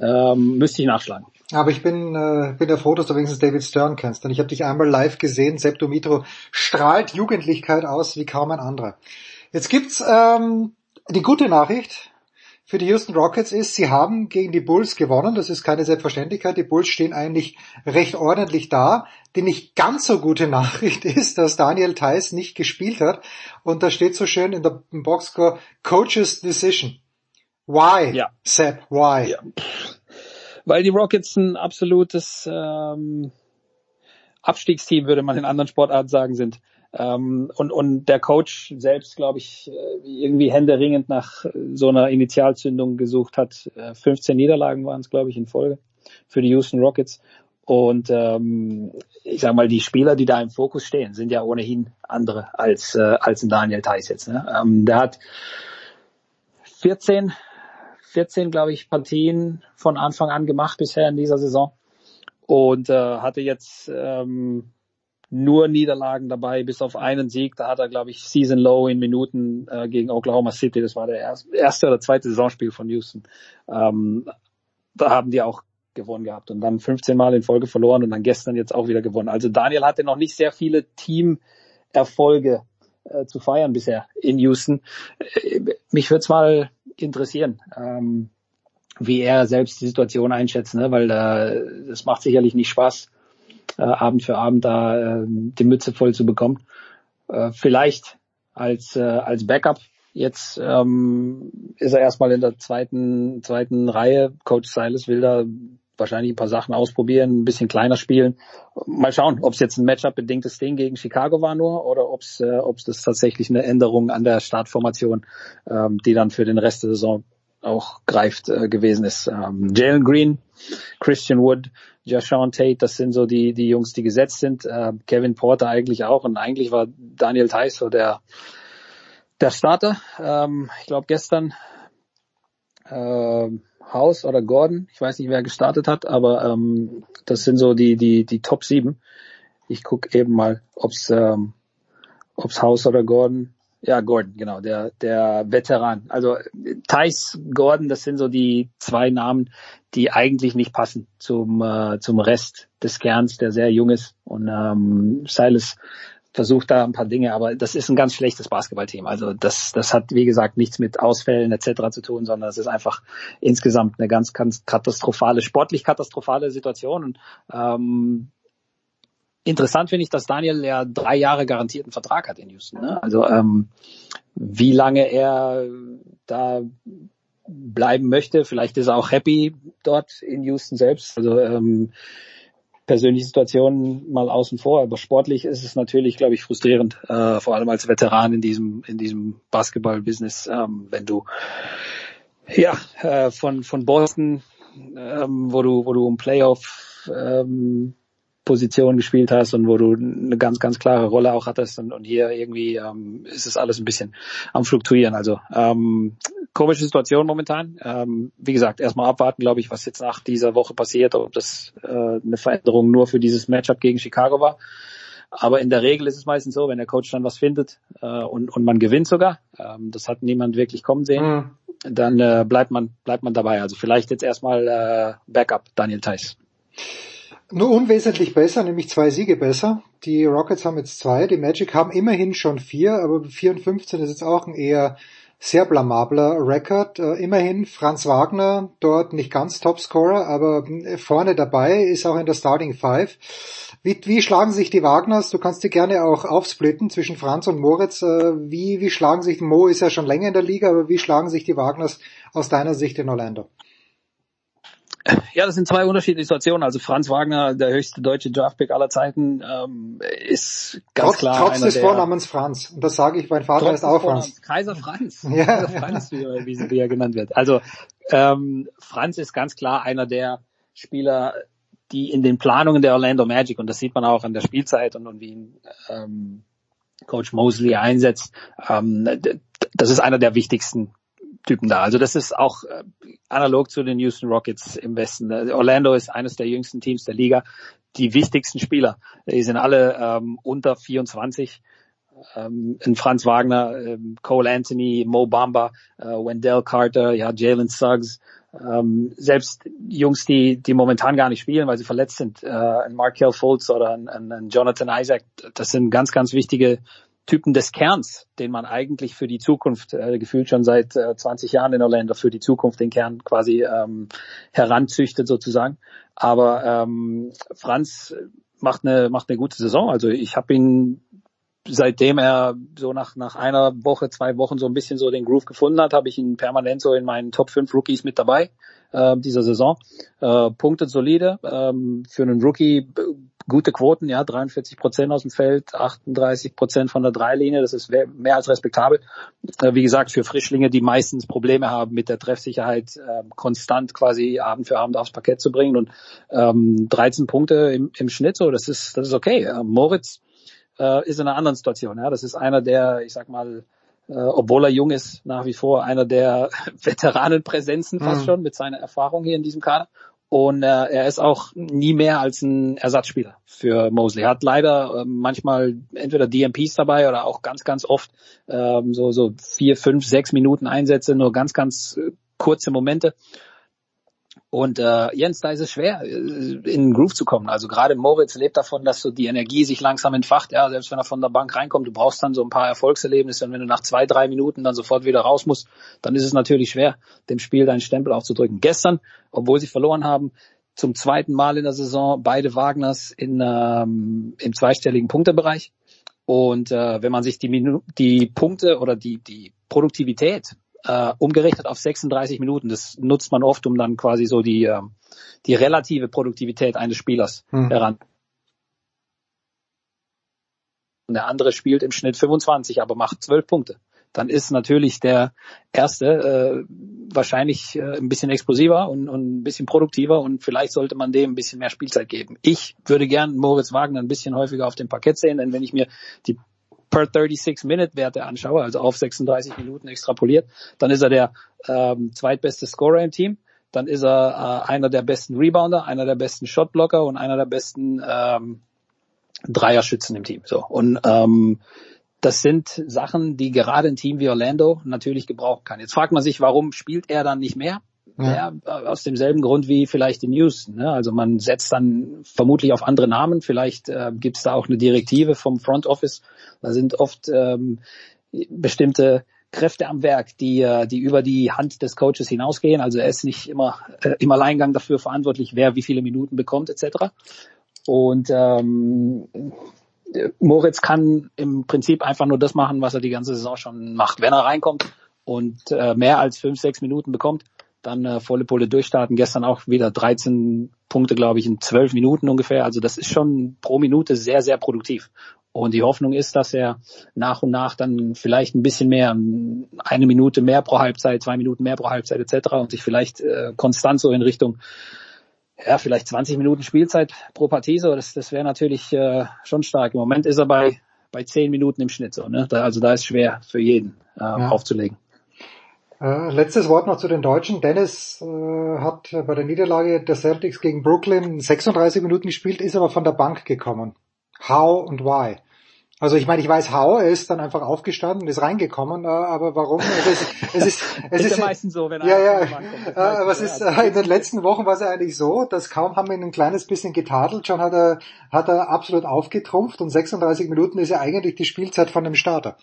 Ähm, müsste ich nachschlagen.
Aber ich bin, äh, bin ja froh, dass du wenigstens David Stern kennst, denn ich habe dich einmal live gesehen. Sepp Dumitro strahlt Jugendlichkeit aus wie kaum ein anderer. Jetzt gibt's ähm, die gute Nachricht für die Houston Rockets ist, sie haben gegen die Bulls gewonnen. Das ist keine Selbstverständlichkeit. Die Bulls stehen eigentlich recht ordentlich da. Die nicht ganz so gute [laughs] Nachricht ist, dass Daniel Theiss nicht gespielt hat. Und da steht so schön in der Boxscore Coach's Decision. Why? Ja. Sepp, why? Ja.
Weil die Rockets ein absolutes ähm, Abstiegsteam, würde man in anderen Sportarten sagen, sind. Ähm, und, und der Coach selbst, glaube ich, äh, irgendwie händeringend nach so einer Initialzündung gesucht hat. 15 äh, Niederlagen waren es, glaube ich, in Folge für die Houston Rockets. Und ähm, ich sage mal, die Spieler, die da im Fokus stehen, sind ja ohnehin andere als, äh, als ein Daniel Theiss jetzt. Ne? Ähm, der hat 14, 14, glaube ich, Partien von Anfang an gemacht bisher in dieser Saison und äh, hatte jetzt ähm, nur Niederlagen dabei, bis auf einen Sieg. Da hat er, glaube ich, Season Low in Minuten äh, gegen Oklahoma City. Das war der erste, oder zweite Saisonspiel von Houston. Ähm, da haben die auch gewonnen gehabt und dann 15 Mal in Folge verloren und dann gestern jetzt auch wieder gewonnen. Also Daniel hatte noch nicht sehr viele Teamerfolge äh, zu feiern bisher in Houston. Äh, mich würde es mal interessieren, ähm, wie er selbst die Situation einschätzt, ne? weil äh, das macht sicherlich nicht Spaß, äh, Abend für Abend da äh, die Mütze voll zu bekommen. Äh, vielleicht als, äh, als Backup. Jetzt ähm, ist er erstmal in der zweiten, zweiten Reihe. Coach Silas will da wahrscheinlich ein paar Sachen ausprobieren, ein bisschen kleiner spielen. Mal schauen, ob es jetzt ein Matchup-bedingtes Ding gegen Chicago war nur oder ob es äh, ob's das tatsächlich eine Änderung an der Startformation, ähm, die dann für den Rest der Saison auch greift äh, gewesen ist. Ähm, Jalen Green, Christian Wood, Jashawn Tate, das sind so die, die Jungs, die gesetzt sind. Äh, Kevin Porter eigentlich auch und eigentlich war Daniel Theiss so der, der Starter. Ähm, ich glaube gestern äh, House oder Gordon, ich weiß nicht, wer gestartet hat, aber ähm, das sind so die, die, die Top 7. Ich gucke eben mal, ob's ähm, ob's House oder Gordon ja, Gordon, genau, der, der Veteran. Also Thais, Gordon, das sind so die zwei Namen, die eigentlich nicht passen zum, äh, zum Rest des Kerns, der sehr jung ist. Und ähm, Silas versucht da ein paar Dinge, aber das ist ein ganz schlechtes Basketballteam. Also das, das hat, wie gesagt, nichts mit Ausfällen etc. zu tun, sondern es ist einfach insgesamt eine ganz, ganz katastrophale, sportlich katastrophale Situation. Und ähm, Interessant finde ich, dass Daniel ja drei Jahre garantierten Vertrag hat in Houston. Ne? Also ähm, wie lange er da bleiben möchte, vielleicht ist er auch happy dort in Houston selbst. Also ähm, persönliche Situationen mal außen vor, aber sportlich ist es natürlich, glaube ich, frustrierend, äh, vor allem als Veteran in diesem in diesem Basketball-Business, ähm, wenn du ja äh, von von Boston, ähm, wo du wo du im Playoff ähm, Position gespielt hast und wo du eine ganz, ganz klare Rolle auch hattest und, und hier irgendwie ähm, ist es alles ein bisschen am Fluktuieren. Also ähm, komische Situation momentan. Ähm, wie gesagt, erstmal abwarten, glaube ich, was jetzt nach dieser Woche passiert, ob das äh, eine Veränderung nur für dieses Matchup gegen Chicago war. Aber in der Regel ist es meistens so, wenn der Coach dann was findet äh, und, und man gewinnt sogar, ähm, das hat niemand wirklich kommen sehen, mhm. dann äh, bleibt man bleibt man dabei. Also vielleicht jetzt erstmal äh, Backup Daniel Theiss.
Nur unwesentlich besser, nämlich zwei Siege besser. Die Rockets haben jetzt zwei, die Magic haben immerhin schon vier, aber 4 und 15 ist jetzt auch ein eher sehr blamabler Rekord. Äh, immerhin Franz Wagner dort nicht ganz Topscorer, aber äh, vorne dabei ist auch in der Starting Five. Wie, wie schlagen sich die Wagners? Du kannst die gerne auch aufsplitten zwischen Franz und Moritz. Äh, wie, wie schlagen sich, Mo ist ja schon länger in der Liga, aber wie schlagen sich die Wagners aus deiner Sicht in Orlando?
Ja, das sind zwei unterschiedliche Situationen. Also Franz Wagner, der höchste deutsche Draftpick aller Zeiten, ähm, ist ganz
trotz,
klar.
Trotz des Vornamens Franz. Und das sage ich, mein Vater ist auch Franz.
Kaiser Franz. [laughs] Ja, Kaiser Franz, wie, wie, wie er genannt wird. Also ähm, Franz ist ganz klar einer der Spieler, die in den Planungen der Orlando Magic, und das sieht man auch an der Spielzeit und, und wie ihn ähm, Coach Mosley einsetzt. Ähm, das ist einer der wichtigsten Typen da. Also das ist auch äh, analog zu den Houston Rockets im Westen. Äh, Orlando ist eines der jüngsten Teams der Liga. Die wichtigsten Spieler, die sind alle ähm, unter 24. Ähm, Franz Wagner, ähm, Cole Anthony, Mo Bamba, äh, Wendell Carter, ja, Jalen Suggs, ähm, selbst Jungs, die, die momentan gar nicht spielen, weil sie verletzt sind, äh, ein Markel Fultz oder ein, ein Jonathan Isaac, das sind ganz, ganz wichtige Typen des Kerns, den man eigentlich für die Zukunft, äh, gefühlt schon seit äh, 20 Jahren in Orlando, für die Zukunft den Kern quasi ähm, heranzüchtet sozusagen. Aber ähm, Franz macht eine, macht eine gute Saison. Also ich habe ihn seitdem er so nach, nach einer Woche, zwei Wochen so ein bisschen so den Groove gefunden hat, habe ich ihn permanent so in meinen Top 5 Rookies mit dabei äh, dieser Saison. Äh, Punkte solide, ähm, für einen Rookie gute Quoten, ja, 43 Prozent aus dem Feld, 38 Prozent von der Dreilinie, das ist mehr als respektabel. Äh, wie gesagt, für Frischlinge, die meistens Probleme haben mit der Treffsicherheit, äh, konstant quasi Abend für Abend aufs Parkett zu bringen und ähm, 13 Punkte im, im Schnitt, so, das ist, das ist okay. Äh, Moritz äh, ist in einer anderen Situation. Ja, das ist einer der, ich sag mal, äh, obwohl er jung ist, nach wie vor einer der [laughs] Veteranenpräsenzen fast mhm. schon mit seiner Erfahrung hier in diesem Kader. Und äh, er ist auch nie mehr als ein Ersatzspieler für Mosley. Er hat leider äh, manchmal entweder DMPs dabei oder auch ganz, ganz oft ähm, so, so vier, fünf, sechs Minuten Einsätze, nur ganz, ganz äh, kurze Momente. Und äh, Jens, da ist es schwer, äh, in den Groove zu kommen. Also gerade Moritz lebt davon, dass so die Energie sich langsam entfacht. Ja, selbst wenn er von der Bank reinkommt, du brauchst dann so ein paar Erfolgserlebnisse. Und wenn du nach zwei, drei Minuten dann sofort wieder raus musst, dann ist es natürlich schwer, dem Spiel deinen Stempel aufzudrücken. Gestern, obwohl sie verloren haben, zum zweiten Mal in der Saison beide Wagners in, ähm, im zweistelligen Punktebereich. Und äh, wenn man sich die, Minu die Punkte oder die, die Produktivität äh, umgerechnet auf 36 Minuten. Das nutzt man oft, um dann quasi so die, äh, die relative Produktivität eines Spielers hm. heran. Und der andere spielt im Schnitt 25, aber macht 12 Punkte. Dann ist natürlich der erste äh, wahrscheinlich äh, ein bisschen explosiver und, und ein bisschen produktiver und vielleicht sollte man dem ein bisschen mehr Spielzeit geben. Ich würde gern Moritz Wagner ein bisschen häufiger auf dem Parkett sehen, denn wenn ich mir die per 36-Minute-Werte anschaue, also auf 36 Minuten extrapoliert, dann ist er der ähm, zweitbeste Scorer im Team. Dann ist er äh, einer der besten Rebounder, einer der besten Shotblocker und einer der besten ähm, Dreierschützen im Team. So und ähm, das sind Sachen, die gerade ein Team wie Orlando natürlich gebrauchen kann. Jetzt fragt man sich, warum spielt er dann nicht mehr? Ja. ja. aus demselben Grund wie vielleicht die News. Ne? Also man setzt dann vermutlich auf andere Namen. Vielleicht äh, gibt es da auch eine Direktive vom Front Office. Da sind oft ähm, bestimmte Kräfte am Werk, die, äh, die über die Hand des Coaches hinausgehen. Also er ist nicht immer äh, im Alleingang dafür verantwortlich, wer wie viele Minuten bekommt etc. Und ähm, Moritz kann im Prinzip einfach nur das machen, was er die ganze Saison schon macht. Wenn er reinkommt und äh, mehr als fünf, sechs Minuten bekommt, dann äh, volle Pulle durchstarten. Gestern auch wieder 13 Punkte, glaube ich, in 12 Minuten ungefähr. Also das ist schon pro Minute sehr, sehr produktiv. Und die Hoffnung ist, dass er nach und nach dann vielleicht ein bisschen mehr, eine Minute mehr pro Halbzeit, zwei Minuten mehr pro Halbzeit etc. und sich vielleicht äh, konstant so in Richtung, ja, vielleicht 20 Minuten Spielzeit pro Partie so, das, das wäre natürlich äh, schon stark. Im Moment ist er bei bei 10 Minuten im Schnitt so, ne? Da, also da ist schwer für jeden äh, ja. aufzulegen.
Äh, letztes Wort noch zu den Deutschen. Dennis äh, hat bei der Niederlage der Celtics gegen Brooklyn 36 Minuten gespielt, ist aber von der Bank gekommen. How und why? Also ich meine, ich weiß how, er ist dann einfach aufgestanden, ist reingekommen, äh, aber warum? Es, es ist, [laughs] es ist, ist ja meistens so, wenn er ja, ja, kommt, aber es ist äh, in den letzten Wochen war es eigentlich so, dass kaum haben wir ihn ein kleines bisschen getadelt, schon hat er hat er absolut aufgetrumpft und 36 Minuten ist ja eigentlich die Spielzeit von dem Starter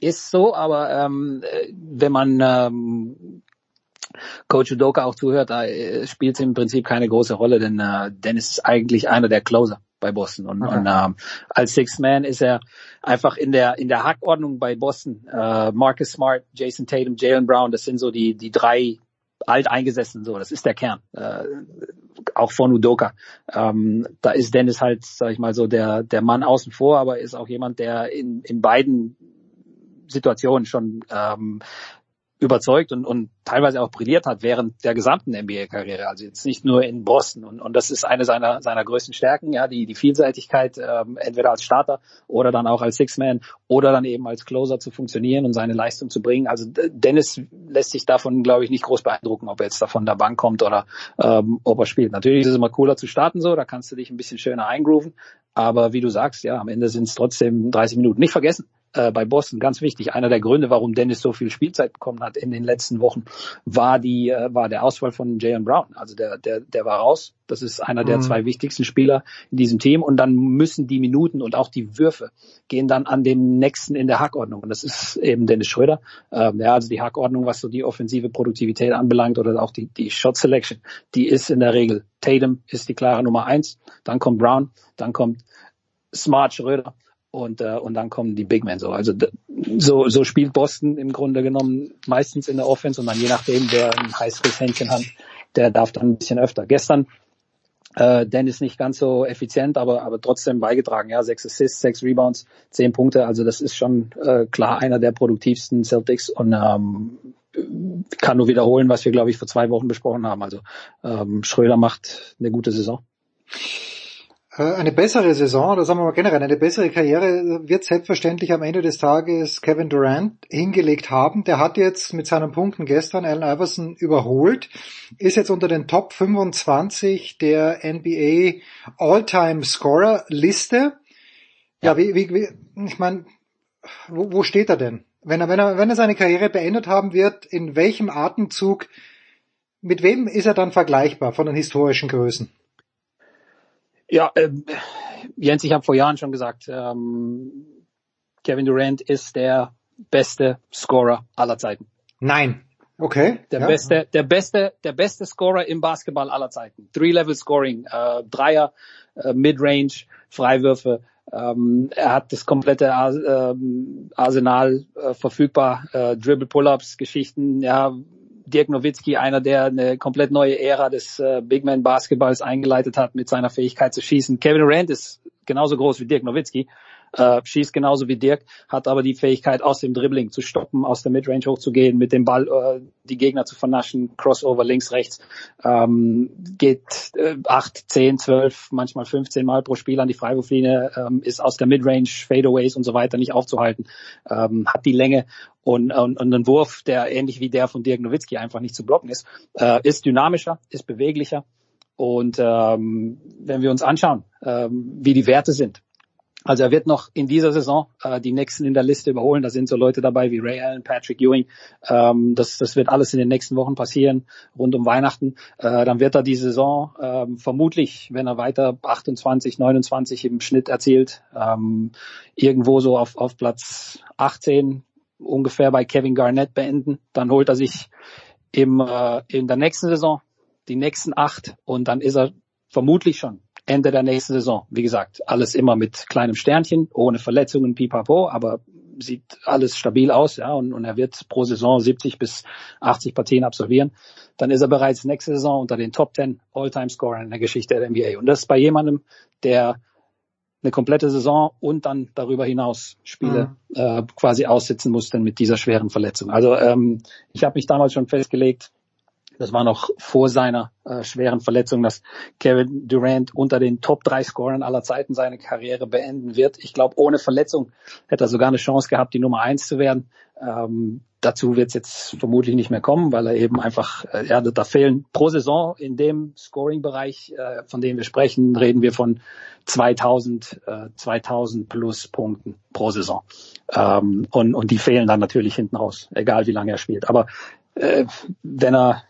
ist so, aber ähm, wenn man ähm, Coach Udoka auch zuhört, da äh, spielt es im Prinzip keine große Rolle, denn äh, Dennis ist eigentlich einer der Closer bei Boston und, okay. und ähm, als Six Man ist er einfach in der in der Hackordnung bei Boston. Äh, Marcus Smart, Jason Tatum, Jalen Brown, das sind so die die drei alteingesessen, so das ist der Kern. Äh, auch von Udoka. Ähm, da ist Dennis halt, sag ich mal so, der der Mann außen vor, aber ist auch jemand, der in in beiden Situation schon ähm, überzeugt und, und teilweise auch brilliert hat während der gesamten NBA-Karriere. Also jetzt nicht nur in Boston. Und, und das ist eine seiner, seiner größten Stärken, ja, die, die Vielseitigkeit, ähm, entweder als Starter oder dann auch als Six-Man oder dann eben als Closer zu funktionieren und seine Leistung zu bringen. Also Dennis lässt sich davon, glaube ich, nicht groß beeindrucken, ob er jetzt davon der Bank kommt oder ähm, ob er spielt. Natürlich ist es immer cooler zu starten so, da kannst du dich ein bisschen schöner eingrooven. Aber wie du sagst, ja, am Ende sind es trotzdem 30 Minuten. Nicht vergessen, äh, bei Boston ganz wichtig. Einer der Gründe, warum Dennis so viel Spielzeit bekommen hat in den letzten Wochen, war die äh, war der Ausfall von Jayon Brown. Also der der der war raus. Das ist einer der mhm. zwei wichtigsten Spieler in diesem Team und dann müssen die Minuten und auch die Würfe gehen dann an den nächsten in der Hackordnung und das ist eben Dennis Schröder. Ähm, ja, also die Hackordnung, was so die offensive Produktivität anbelangt oder auch die die Shot Selection, die ist in der Regel Tatum ist die klare Nummer eins, dann kommt Brown, dann kommt Smart Schröder und äh, und dann kommen die Big Men so. Also so so spielt Boston im Grunde genommen meistens in der Offense und dann je nachdem, wer ein heißes Händchen hat, der darf dann ein bisschen öfter. Gestern äh, Dennis nicht ganz so effizient, aber aber trotzdem beigetragen. Ja, sechs Assists, sechs Rebounds, zehn Punkte. Also das ist schon äh, klar einer der produktivsten Celtics und ähm, kann nur wiederholen, was wir glaube ich vor zwei Wochen besprochen haben. Also ähm, Schröder macht eine gute Saison.
Äh, eine bessere Saison, oder sagen wir mal generell, eine bessere Karriere wird selbstverständlich am Ende des Tages Kevin Durant hingelegt haben. Der hat jetzt mit seinen Punkten gestern Allen Iverson überholt, ist jetzt unter den Top 25 der NBA All-Time Scorer Liste. Ja, wie, wie, wie ich meine, wo, wo steht er denn? Wenn er, wenn er, wenn er seine Karriere beendet haben wird, in welchem Atemzug, mit wem ist er dann vergleichbar von den historischen Größen?
Ja, äh, Jens, ich habe vor Jahren schon gesagt, ähm, Kevin Durant ist der beste Scorer aller Zeiten.
Nein. Okay.
Der ja. beste, der beste, der beste Scorer im Basketball aller Zeiten. Three-Level Scoring, äh, Dreier, äh, Midrange, Freiwürfe. Ähm, er hat das komplette ähm, Arsenal äh, verfügbar, äh, Dribble Pull-ups, Geschichten, ja, Dirk Nowitzki einer, der eine komplett neue Ära des äh, Big Man Basketballs eingeleitet hat mit seiner Fähigkeit zu schießen. Kevin Durant ist genauso groß wie Dirk Nowitzki, äh, schießt genauso wie Dirk, hat aber die Fähigkeit aus dem Dribbling zu stoppen, aus der Midrange hochzugehen, mit dem Ball äh, die Gegner zu vernaschen, Crossover links, rechts, ähm, geht äh, 8, 10, 12, manchmal 15 Mal pro Spiel an die Freiwurflinie, ähm, ist aus der Midrange, Fadeaways und so weiter nicht aufzuhalten, ähm, hat die Länge und, und, und ein Wurf, der ähnlich wie der von Dirk Nowitzki einfach nicht zu blocken ist, äh, ist dynamischer, ist beweglicher. Und ähm, wenn wir uns anschauen, ähm, wie die Werte sind, also er wird noch in dieser Saison äh, die nächsten in der Liste überholen. Da sind so Leute dabei wie Ray Allen, Patrick Ewing. Ähm, das, das wird alles in den nächsten Wochen passieren, rund um Weihnachten. Äh, dann wird er die Saison ähm, vermutlich, wenn er weiter 28, 29 im Schnitt erzielt, ähm, irgendwo so auf, auf Platz 18 ungefähr bei Kevin Garnett beenden. Dann holt er sich im, äh, in der nächsten Saison die nächsten acht und dann ist er vermutlich schon Ende der nächsten Saison. Wie gesagt, alles immer mit kleinem Sternchen, ohne Verletzungen, pipapo, aber sieht alles stabil aus, ja, und, und er wird pro Saison 70 bis 80 Partien absolvieren. Dann ist er bereits nächste Saison unter den Top 10 All-Time-Scorer in der Geschichte der NBA. Und das ist bei jemandem, der eine komplette Saison und dann darüber hinaus Spiele mhm. äh, quasi aussitzen musste mit dieser schweren Verletzung. Also ähm, ich habe mich damals schon festgelegt, das war noch vor seiner äh, schweren Verletzung, dass Kevin Durant unter den Top 3 Scorern aller Zeiten seine Karriere beenden wird. Ich glaube, ohne Verletzung hätte er sogar eine Chance gehabt, die Nummer eins zu werden. Ähm, dazu wird es jetzt vermutlich nicht mehr kommen, weil er eben einfach, äh, ja, da fehlen pro Saison in dem Scoring-Bereich, äh, von dem wir sprechen, reden wir von 2000, äh, 2000 plus Punkten pro Saison. Ähm, und, und die fehlen dann natürlich hinten raus, egal wie lange er spielt. Aber äh, wenn er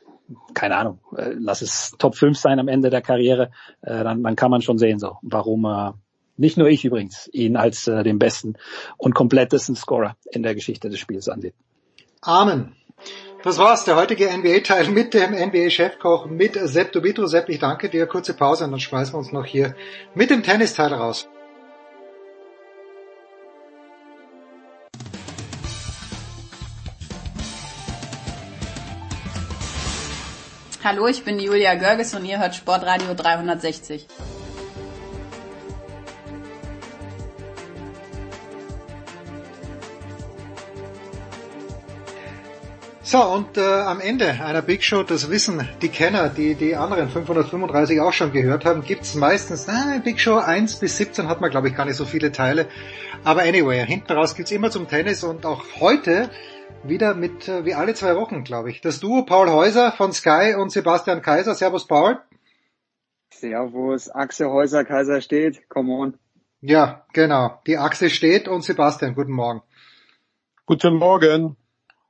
keine Ahnung, äh, lass es Top 5 sein am Ende der Karriere, äh, dann, dann kann man schon sehen, so, warum äh, nicht nur ich übrigens ihn als den besten und komplettesten Scorer in der Geschichte des Spiels ansieht.
Amen. Das war's, der heutige NBA-Teil mit dem NBA-Chefkoch, mit Sepp Dubitro. Sepp, ich danke dir. Kurze Pause und dann schmeißen wir uns noch hier mit dem Tennisteil raus.
Hallo, ich bin Julia Görges und ihr hört Sportradio 360.
So, und äh, am Ende einer Big Show, das wissen die Kenner, die die anderen 535 auch schon gehört haben, gibt's meistens, na, Big Show 1 bis 17 hat man glaube ich gar nicht so viele Teile. Aber anyway, hinten raus gibt's immer zum Tennis und auch heute wieder mit, äh, wie alle zwei Wochen, glaube ich. Das Duo Paul Häuser von Sky und Sebastian Kaiser. Servus Paul.
Servus, Achse Häuser, Kaiser steht, come on.
Ja, genau. Die Achse steht und Sebastian, guten Morgen.
Guten Morgen.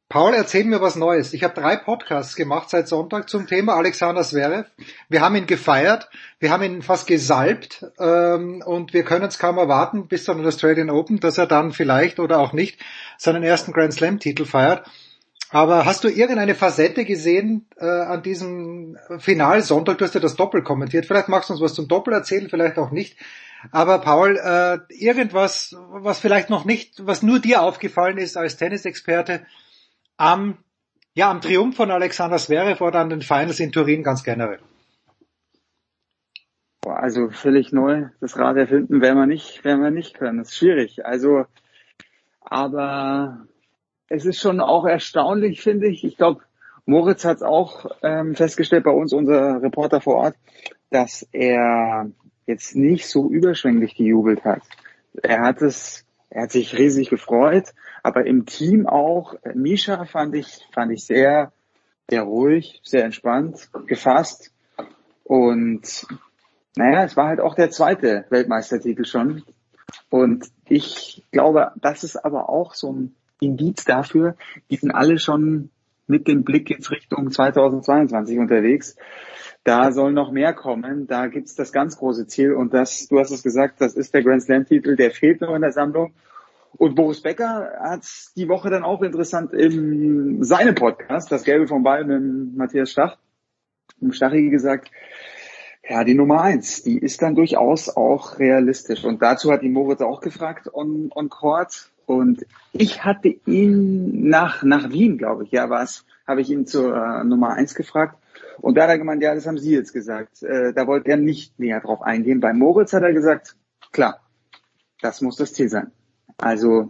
Paul, erzähl mir was Neues. Ich habe drei Podcasts gemacht seit Sonntag zum Thema Alexander Zverev. Wir haben ihn gefeiert, wir haben ihn fast gesalbt ähm, und wir können es kaum erwarten bis zu den Australian Open, dass er dann vielleicht oder auch nicht seinen ersten Grand Slam Titel feiert. Aber hast du irgendeine Facette gesehen äh, an diesem Finalsonntag? Du hast ja das Doppel kommentiert. Vielleicht magst du uns was zum Doppel erzählen, vielleicht auch nicht. Aber Paul, äh, irgendwas, was vielleicht noch nicht, was nur dir aufgefallen ist als Tennisexperte, am, ja, am Triumph von Alexander Zverev oder an den Finals in Turin ganz generell?
Also völlig neu. Das Rad erfinden werden wir nicht, werden wir nicht können. Das ist schwierig. Also, aber es ist schon auch erstaunlich, finde ich. Ich glaube, Moritz hat es auch ähm, festgestellt bei uns, unser Reporter vor Ort, dass er jetzt nicht so überschwänglich gejubelt hat. Er hat es, er hat sich riesig gefreut, aber im Team auch, Misha fand ich, fand ich sehr, sehr ruhig, sehr entspannt, gefasst. Und naja, es war halt auch der zweite Weltmeistertitel schon. Und ich glaube, das ist aber auch so ein Indiz dafür, die sind alle schon mit dem Blick jetzt Richtung 2022 unterwegs. Da soll noch mehr kommen. Da gibt's das ganz große Ziel. Und das, du hast es gesagt, das ist der Grand Slam-Titel, der fehlt noch in der Sammlung. Und Boris Becker hat die Woche dann auch interessant in seinem Podcast, das Gelbe vom Ball mit Matthias Stach, im Stachi gesagt, ja, die Nummer eins, die ist dann durchaus auch realistisch. Und dazu hat ihn Moritz auch gefragt on, on Court. Und ich hatte ihn nach, nach Wien, glaube ich, ja, was, habe ich ihn zur äh, Nummer eins gefragt. Und da hat er gemeint, ja, das haben Sie jetzt gesagt. Äh, da wollte er nicht näher drauf eingehen. Bei Moritz hat er gesagt, klar, das muss das Ziel sein. Also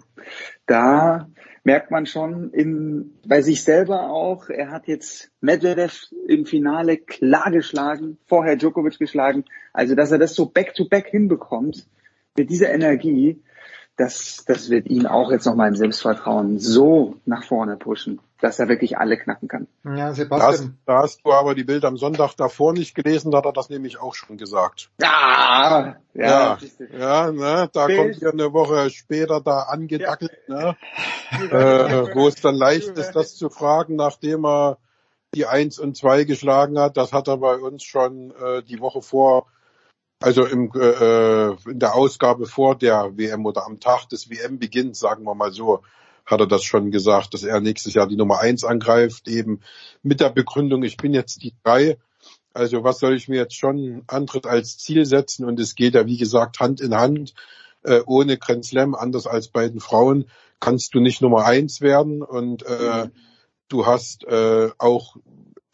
da merkt man schon in, bei sich selber auch, er hat jetzt Medvedev im Finale klar geschlagen, vorher Djokovic geschlagen. Also dass er das so back-to-back -back hinbekommt mit dieser Energie, das, das wird ihn auch jetzt nochmal im Selbstvertrauen so nach vorne pushen, dass er wirklich alle knacken kann.
Ja, Sebastian.
Da, da hast du aber die Bilder am Sonntag davor nicht gelesen, da hat er das nämlich auch schon gesagt.
Ja,
ja, ja, ja ne, da Bild. kommt ja eine Woche später da angedackelt, ja. ne, [laughs] äh, wo es dann leicht ist, das zu fragen, nachdem er die Eins und Zwei geschlagen hat. Das hat er bei uns schon äh, die Woche vor also im, äh, in der Ausgabe vor der WM oder am Tag des WM-Beginns, sagen wir mal so, hat er das schon gesagt, dass er nächstes Jahr die Nummer eins angreift, eben mit der Begründung, ich bin jetzt die drei. Also was soll ich mir jetzt schon Antritt als Ziel setzen? Und es geht ja, wie gesagt, Hand in Hand. Äh, ohne Grand Slam, anders als bei den Frauen, kannst du nicht Nummer eins werden. Und äh, du hast äh, auch,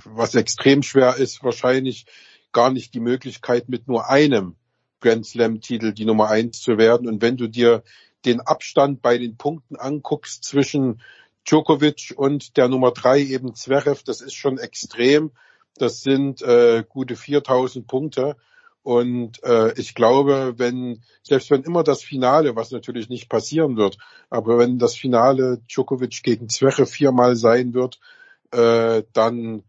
was extrem schwer ist, wahrscheinlich gar nicht die Möglichkeit, mit nur einem Grand Slam-Titel die Nummer eins zu werden. Und wenn du dir den Abstand bei den Punkten anguckst zwischen Djokovic und der Nummer drei eben Zverev, das ist schon extrem. Das sind äh, gute 4000 Punkte. Und äh, ich glaube, wenn, selbst wenn immer das Finale, was natürlich nicht passieren wird, aber wenn das Finale Djokovic gegen Zverev viermal sein wird, äh, dann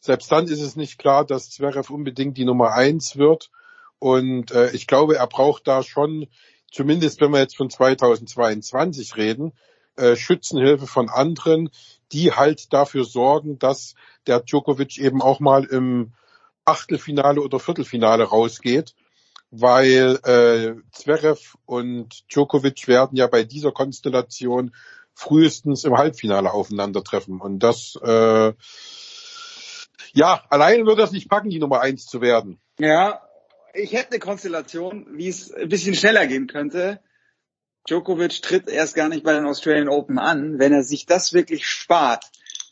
selbst dann ist es nicht klar, dass Zverev unbedingt die Nummer eins wird. Und äh, ich glaube, er braucht da schon, zumindest wenn wir jetzt von 2022 reden, äh, Schützenhilfe von anderen, die halt dafür sorgen, dass der Djokovic eben auch mal im Achtelfinale oder Viertelfinale rausgeht, weil äh, Zverev und Djokovic werden ja bei dieser Konstellation frühestens im Halbfinale aufeinandertreffen. Und das äh, ja, alleine würde das nicht packen, die Nummer eins zu werden.
Ja, ich hätte eine Konstellation, wie es ein bisschen schneller gehen könnte. Djokovic tritt erst gar nicht bei den Australian Open an. Wenn er sich das wirklich spart,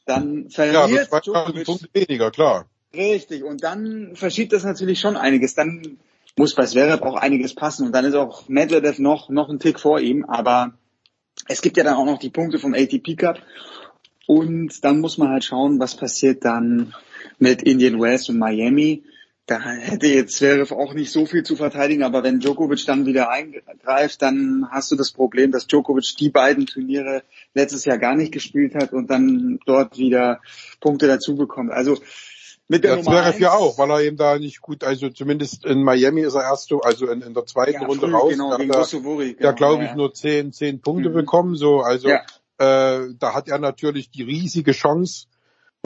dann verliert ja, Djokovic
Punkte weniger, klar.
Richtig. Und dann verschiebt das natürlich schon einiges. Dann muss bei Zverev auch einiges passen. Und dann ist auch Medvedev noch, noch ein Tick vor ihm. Aber es gibt ja dann auch noch die Punkte vom ATP Cup. Und dann muss man halt schauen, was passiert dann mit Indian Wells und Miami. Da hätte jetzt Zverev auch nicht so viel zu verteidigen, aber wenn Djokovic dann wieder eingreift, dann hast du das Problem, dass Djokovic die beiden Turniere letztes Jahr gar nicht gespielt hat und dann dort wieder Punkte dazu bekommt. Also mit der
ja, Zverev ja auch, weil er eben da nicht gut, also zumindest in Miami ist er erst so, also in, in der zweiten
Ja,
Runde
früh,
raus.
genau,
da
gegen
er,
Russovori,
ja,
genau,
glaube ich,
ja.
nur zehn, zehn Punkte
Mhm.
bekommen, so, also, äh, da hat er natürlich die riesige Chance,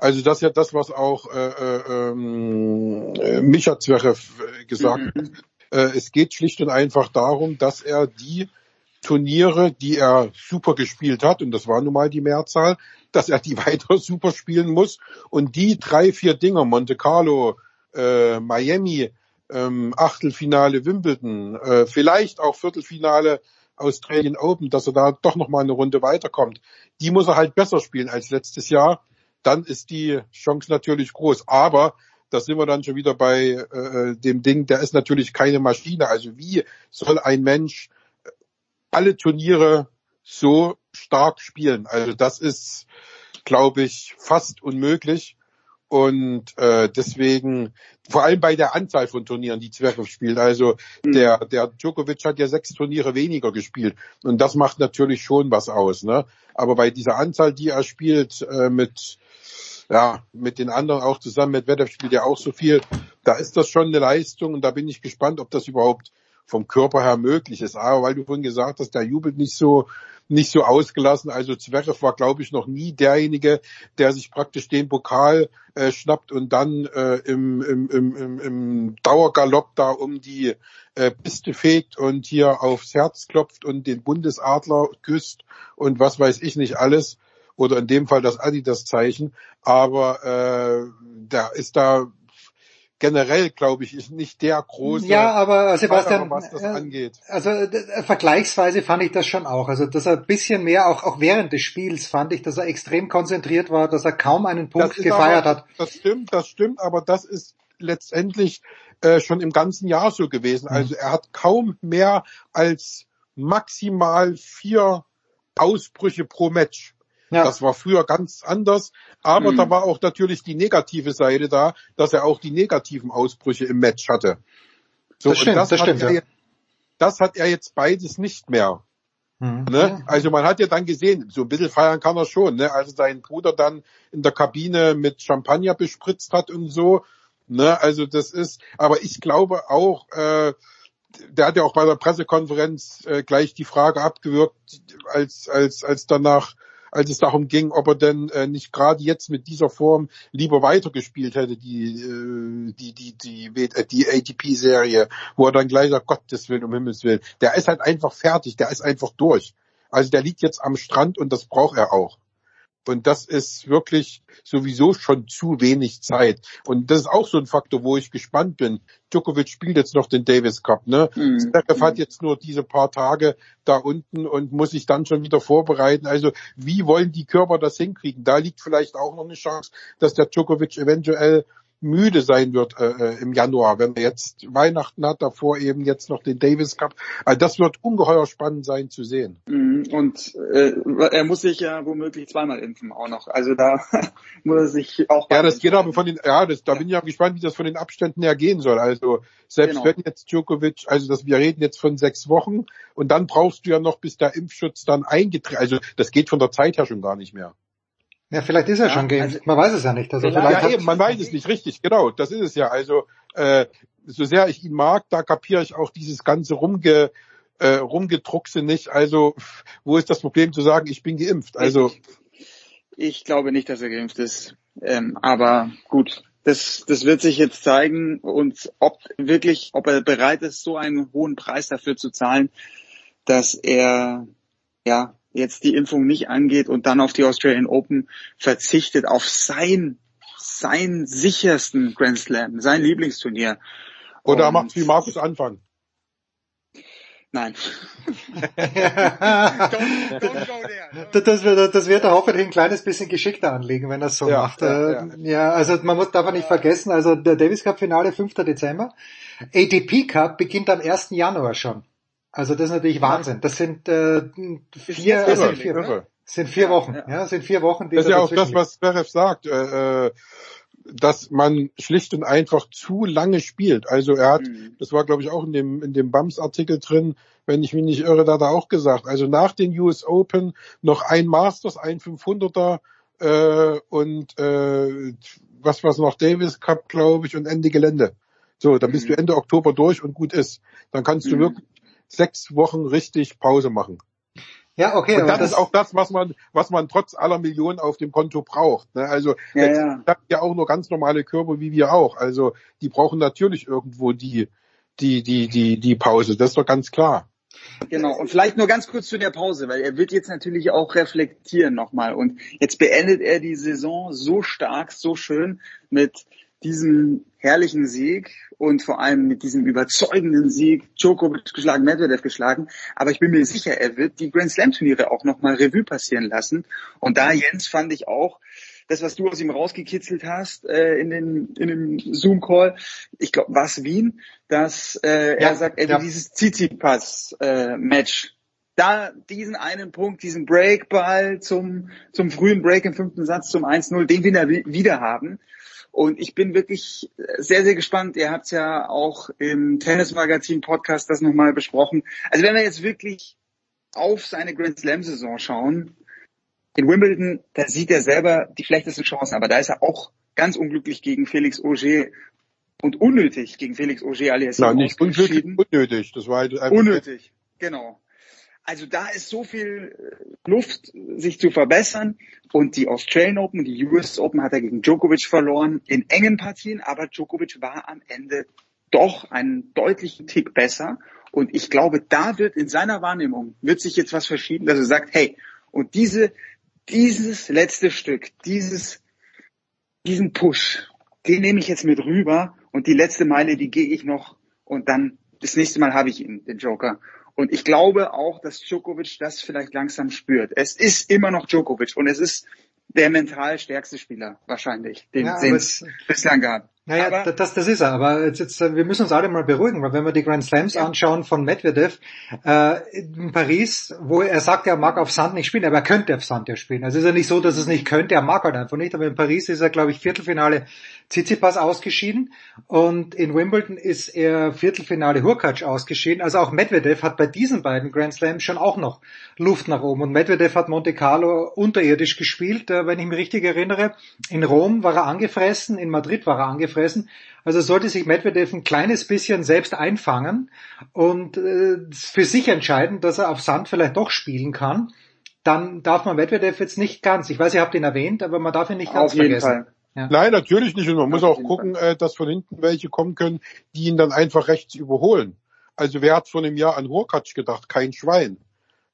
also das ist ja das, was auch äh, äh, ähm, äh, Micha Zverev äh, gesagt hat.
Mhm.
Äh, es geht schlicht und einfach darum, dass er die Turniere, die er super gespielt hat, und das war nun mal die Mehrzahl, [laughs] dass er die weiter super spielen muss. Und die drei, vier Dinger, Monte Carlo, äh, Miami, ähm, Achtelfinale Wimbledon, äh, vielleicht auch Viertelfinale Australian Open, dass er da doch noch mal eine Runde weiterkommt. Die muss er halt besser spielen als letztes Jahr. Dann ist die Chance natürlich groß. Aber da sind wir dann schon wieder bei äh, dem Ding, der ist natürlich keine Maschine. Also wie soll ein Mensch alle Turniere so stark spielen? Also das ist, glaube ich, fast unmöglich. Und äh, deswegen, vor allem bei der Anzahl von Turnieren, die Zverev spielt. Also der, der Djokovic hat ja sechs Turniere weniger gespielt. Und das macht natürlich schon was aus. Ne? Aber bei dieser Anzahl, die er spielt, äh, mit ja, mit den anderen auch zusammen, mit Wetter spielt ja auch so viel. Da ist das schon eine Leistung und da bin ich gespannt, ob das überhaupt vom Körper her möglich ist. Aber weil du vorhin gesagt hast, der jubelt nicht so, nicht so ausgelassen. Also Zverev war, glaube ich, noch nie derjenige, der sich praktisch den Pokal äh, schnappt und dann äh, im, im, im, im, Dauergalopp da um die äh, Piste fegt und hier aufs Herz klopft und den Bundesadler küsst und was weiß ich nicht alles oder in dem Fall das Adidas-Zeichen. Aber äh, der ist da generell, glaube ich, ist nicht der große.
Ja, aber Sebastian,
Fahrer, was das
äh,
angeht.
also äh, vergleichsweise fand ich das schon auch. Also dass er ein bisschen mehr, auch, auch während des Spiels fand ich, dass er extrem konzentriert war, dass er kaum einen Punkt gefeiert
aber,
hat.
Das stimmt, das stimmt, aber das ist letztendlich äh, schon im ganzen Jahr so gewesen.
Mhm.
Also er hat kaum mehr als maximal vier Ausbrüche pro Match.
Ja.
Das war früher ganz anders, aber
Mhm.
da war auch natürlich die negative Seite da, dass er auch die negativen Ausbrüche im Match hatte. So,
Das stimmt,
das,
das
hat
stimmt,
er
ja.
jetzt, das hat er jetzt beides nicht mehr.
Mhm.
Ne? Also man hat ja dann gesehen, so ein bisschen feiern kann er schon, ne? als sein Bruder dann in der Kabine mit Champagner bespritzt hat und so. Ne? Also das ist, aber ich glaube auch, äh, der hat ja auch bei der Pressekonferenz äh, gleich die Frage abgewürgt, als, als, als danach, als es darum ging, ob er denn äh, nicht gerade jetzt mit dieser Form lieber weitergespielt hätte, die, äh, die, die, die, äh, die ATP-Serie, wo er dann gleich sagt, Gottes Willen, um Himmels Willen. Der ist halt einfach fertig, der ist einfach durch. Also der liegt jetzt am Strand und das braucht er auch. Und das ist wirklich sowieso schon zu wenig Zeit. Und das ist auch so ein Faktor, wo ich gespannt bin. Djokovic spielt jetzt noch den Davis Cup, ne?
Mhm.
Zverev hat jetzt nur diese paar Tage da unten und muss sich dann schon wieder vorbereiten. Also wie wollen die Körper das hinkriegen? Da liegt vielleicht auch noch eine Chance, dass der Djokovic eventuell müde sein wird äh, äh, im Januar, wenn er jetzt Weihnachten hat, davor eben jetzt noch den Davis Cup. Also das wird ungeheuer spannend sein zu sehen.
Mhm. Und äh, er muss sich ja womöglich zweimal impfen auch noch. Also da [laughs] muss er sich auch
Ja, das geht aber von den, ja, das, da bin ich ja gespannt, wie das von den Abständen her gehen soll. Also selbst
Genau.
wenn jetzt Djokovic, also das, wir reden jetzt von sechs Wochen und dann brauchst du ja noch, bis der Impfschutz dann eingetreten, also das geht von der Zeit her schon gar nicht mehr.
Ja, vielleicht ist er
Ja,
schon geimpft.
also-
Man weiß es ja nicht. Also
Vielleicht-
vielleicht
ja,
hat,
eben, man weiß es nicht richtig, genau, das ist es ja. Also äh, so sehr ich ihn mag, da kapiere ich auch dieses ganze Rumge, äh, Rumgedruckse nicht. Also wo ist das Problem zu sagen, ich bin geimpft? Also
Ich glaube nicht, dass er geimpft ist. Ähm, aber gut, das, das wird sich jetzt zeigen und ob wirklich, ob er bereit ist, so einen hohen Preis dafür zu zahlen, dass er ja jetzt die Impfung nicht angeht und dann auf die Australian Open verzichtet, auf sein seinen sichersten Grand Slam, sein Lieblingsturnier.
oder er
Und-
macht wie Markus Anfang.
Nein. [laughs]
das, das, wird, das wird er hoffentlich ein kleines bisschen geschickter anlegen, wenn er es so
Ja,
macht.
ja,
Äh,
ja.
ja, also man muss darf man nicht vergessen, also der Davis Cup Finale 5. Dezember. ATP Cup beginnt am 1. Januar schon. Also das ist natürlich Wahnsinn. Das sind äh, vier,
jetzt
also
irre,
vier,
irre.
sind vier Wochen, ja, ja sind vier Wochen.
Die das ist ja auch das, was Zverev sagt, äh, äh, dass man schlicht und einfach zu lange spielt. Also er hat, mhm. das war glaube ich auch in dem in dem Bums-Artikel drin, wenn ich mich nicht irre, da hat er auch gesagt. Also nach den US Open noch ein Masters, ein 500er äh, und äh, was was noch Davis Cup, glaube ich, und Ende Gelände. So, dann bist mhm. du Ende Oktober durch und gut ist. Dann kannst mhm. du wirklich sechs Wochen richtig Pause machen.
Ja, okay.
Und das, das, ist auch das, was man, was man trotz aller Millionen auf dem Konto braucht. Ne? Also ja, ja. hat ja auch nur ganz normale Körper wie wir auch. Also die brauchen natürlich irgendwo die, die, die, die, die Pause. Das ist doch ganz klar.
Genau, und vielleicht nur ganz kurz zu der Pause, weil er wird jetzt natürlich auch reflektieren nochmal. Und jetzt beendet er die Saison so stark, so schön mit diesem herrlichen Sieg und vor allem mit diesem überzeugenden Sieg Djokovic geschlagen, Medvedev geschlagen. Aber ich bin mir sicher, er wird die Grand Slam Turniere auch nochmal Revue passieren lassen. Und da, Jens, fand ich auch, das, was du aus ihm rausgekitzelt hast äh, in, den, in dem Zoom-Call, ich glaube, war es Wien, dass äh, ja, er sagt, er ja. dieses Tsitsipas-Match äh, da diesen einen Punkt, diesen Breakball zum, zum frühen Break im fünften Satz zum 1-0, den will er wieder haben. Und ich bin wirklich sehr, sehr gespannt. Ihr habt ja auch im Tennismagazin-Podcast das nochmal besprochen. Also wenn wir jetzt wirklich auf seine Grand Slam-Saison schauen, in Wimbledon, da sieht er selber die schlechtesten Chancen, aber da ist er auch ganz unglücklich gegen Felix Auger und unnötig gegen Felix Auger alias
Nein, nicht unglücklich, unnötig. Das war
halt unnötig, genau. Also da ist so viel äh, Luft, sich zu verbessern. Und die Australian Open, die US Open hat er gegen Djokovic verloren in engen Partien, aber Djokovic war am Ende doch einen deutlichen Tick besser. Und ich glaube, da wird in seiner Wahrnehmung, wird sich jetzt was verschieben, dass er sagt, hey, und diese, dieses letzte Stück, dieses, diesen Push, den nehme ich jetzt mit rüber und die letzte Meile, die gehe ich noch und dann das nächste Mal habe ich ihn, den Joker. Und ich glaube auch, dass Djokovic das vielleicht langsam spürt. Es ist immer noch Djokovic und es ist der mental stärkste Spieler wahrscheinlich, den ja, es bislang gab.
Naja, aber, das, das ist er. Aber jetzt, jetzt, wir müssen uns alle mal beruhigen, weil wenn wir die Grand Slams ja. anschauen von Medvedev äh, in Paris, wo er sagt, er mag auf Sand nicht spielen, aber er könnte auf Sand ja spielen. Also ist ja nicht so, dass es nicht könnte, er mag halt einfach nicht. Aber in Paris ist er, glaube ich, Viertelfinale Tsitsipas ausgeschieden und in Wimbledon ist er Viertelfinale Hurkacz ausgeschieden. Also auch Medvedev hat bei diesen beiden Grand Slams schon auch noch Luft nach oben. Und Medvedev hat Monte Carlo unterirdisch gespielt, äh, wenn ich mich richtig erinnere. In Rom war er angefressen, in Madrid war er angefressen. Also sollte sich Medvedev ein kleines bisschen selbst einfangen und äh, für sich entscheiden, dass er auf Sand vielleicht doch spielen kann dann darf man Medvedev jetzt nicht ganz, ich weiß, ihr habt ihn erwähnt, aber man darf ihn nicht ganz
Auf jeden
vergessen.
Fall. Ja. Nein, natürlich nicht. Und man muss auch gucken, äh, dass von hinten welche kommen können, die ihn dann einfach rechts überholen. Also wer hat vor einem Jahr an Hurkacz gedacht? Kein Schwein.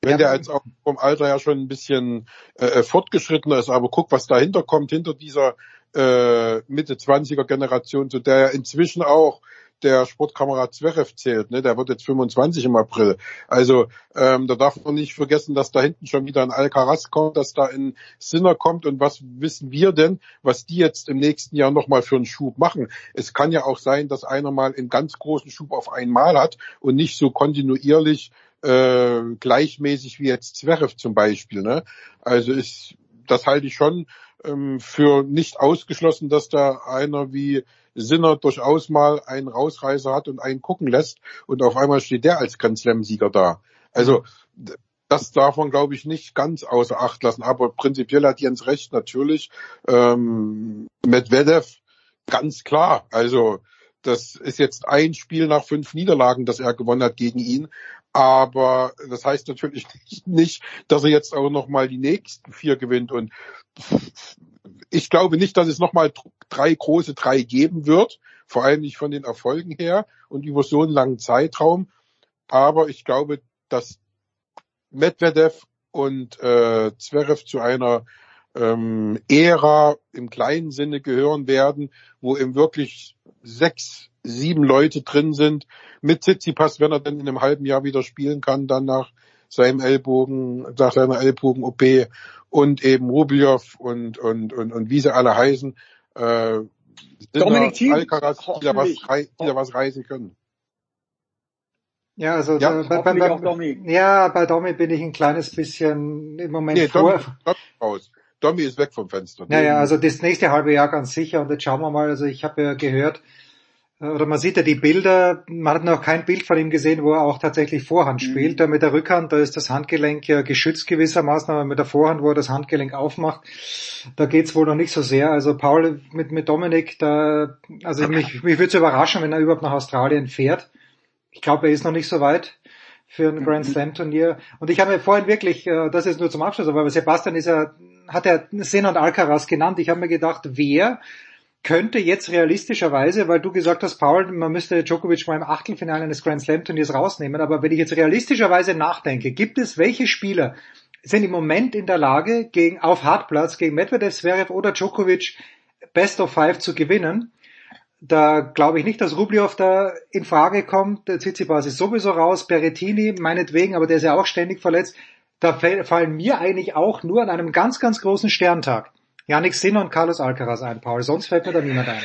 Wenn ja. der jetzt auch vom Alter ja schon ein bisschen äh, äh fortgeschrittener ist, aber guck, was dahinter kommt, hinter dieser äh, Mitte 20er Generation, zu der inzwischen auch der Sportkamera Zverev zählt. Ne? Der wird jetzt 25 im April. Also ähm, da darf man nicht vergessen, dass da hinten schon wieder ein Alcaraz kommt, dass da ein Sinner kommt. Und was wissen wir denn, was die jetzt im nächsten Jahr nochmal für einen Schub machen? Es kann ja auch sein, dass einer mal einen ganz großen Schub auf einmal hat und nicht so kontinuierlich äh, gleichmäßig wie jetzt Zverev zum Beispiel. Ne? Also ist, das halte ich schon ähm, für nicht ausgeschlossen, dass da einer wie Sinner durchaus mal einen Rausreißer hat und einen gucken lässt und auf einmal steht der als Grand Slam-Sieger da. Also das darf man, glaube ich, nicht ganz außer Acht lassen. Aber prinzipiell hat Jens recht, natürlich. Ähm, Medvedev, ganz klar. Also das ist jetzt ein Spiel nach fünf Niederlagen, das er gewonnen hat gegen ihn. Aber das heißt natürlich [laughs] nicht, dass er jetzt auch noch mal die nächsten vier gewinnt. Und ich glaube nicht, dass es nochmal drei große drei geben wird, vor allem nicht von den Erfolgen her und über so einen langen Zeitraum. Aber ich glaube, dass Medvedev und äh, Zverev zu einer ähm, Ära im kleinen Sinne gehören werden, wo eben wirklich sechs, sieben Leute drin sind. Mit Tsitsipas, wenn er dann in einem halben Jahr wieder spielen kann, dann nach seinem Ellbogen, nach seiner Ellbogen-OP und eben Rublev und, und, und, und wie sie alle heißen, äh,
Dominik Thiem,
Alcaraz, die da, was, die da was reisen können.
Ja, also
Ja,
da, bei, bei, bei,
Domi.
ja, bei Domi bin ich ein kleines bisschen im Moment
Nee,
vor.
Domi raus. Domi ist weg vom Fenster.
Ja, ja, also das nächste halbe Jahr ganz sicher und jetzt schauen wir mal, also ich habe ja gehört, oder man sieht ja die Bilder, man hat noch kein Bild von ihm gesehen, wo er auch tatsächlich Vorhand spielt. Da mit der Rückhand, da ist das Handgelenk ja geschützt gewissermaßen, aber mit der Vorhand, wo er das Handgelenk aufmacht, da geht's wohl noch nicht so sehr. Also Paul mit, mit Dominik, da, also mich, mich würde es überraschen, wenn er überhaupt nach Australien fährt. Ich glaube, er ist noch nicht so weit für ein Grand [laughs] Slam Turnier. Und ich habe mir vorhin wirklich, äh, das ist nur zum Abschluss, aber Sebastian ist ja, hat ja Sen und Alcaraz genannt. Ich habe mir gedacht, wer könnte jetzt realistischerweise, weil du gesagt hast, Paul, man müsste Djokovic mal im Achtelfinale eines Grand Slam Turniers rausnehmen, aber wenn ich jetzt realistischerweise nachdenke, gibt es welche Spieler sind im Moment in der Lage, gegen, auf Hartplatz gegen Medvedev, Zverev oder Djokovic Best of Five zu gewinnen? Da glaube ich nicht, dass Rublev da in Frage kommt. Der Tsitsipas ist sowieso raus. Berrettini, meinetwegen, aber der ist ja auch ständig verletzt. Da fallen mir eigentlich auch nur an einem ganz, ganz großen Sterntag Yannick Sinner und Carlos Alcaraz ein, Paul. Sonst fällt mir da niemand ein.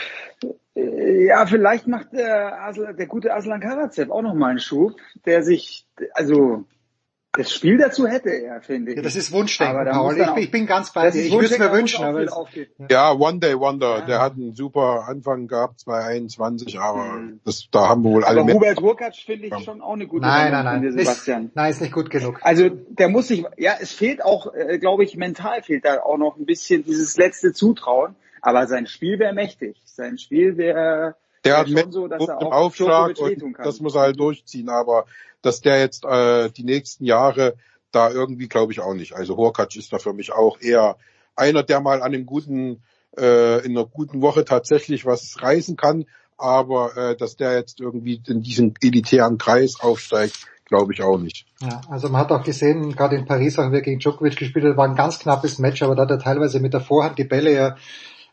Ja, vielleicht macht der, Aslan, der gute Aslan Karacev auch noch mal einen Schub, der sich, also das Spiel dazu hätte er, finde ich.
Ja, das ist Wunschdenken,
Aber da
Paul.
auch-
ich bin ganz bei
das
dir.
ist
Ich würde es mir
Wunschdenken,
wünschen, aber.
Ja, One Day Wonder. Der hat einen super Anfang gehabt, 2021, aber das, da haben wir wohl alle
Aber
mehr.
Hubert Hurkacz finde ich schon auch eine gute
nein,
Wendung
nein, nein.
Sebastian.
Ist, nein, ist nicht gut genug.
Also der muss sich, ja, es fehlt auch, äh, glaube ich, mental fehlt da auch noch ein bisschen dieses letzte Zutrauen. Aber sein Spiel wäre mächtig. Sein Spiel wäre
Der hat
schon
mit
so, dass er
im
auch
Aufschlag und
kann.
das muss er halt durchziehen, aber dass der jetzt äh, die nächsten Jahre da irgendwie glaube ich auch nicht. Also Horkatsch ist da für mich auch eher einer, der mal an einem guten, äh, in einer guten Woche tatsächlich was reißen kann, aber äh, dass der jetzt irgendwie in diesen elitären Kreis aufsteigt, glaube ich auch nicht.
Ja, also man hat auch gesehen, gerade in Paris, auch wir gegen Djokovic gespielt hat, war ein ganz knappes Match, aber da hat er teilweise mit der Vorhand die Bälle ja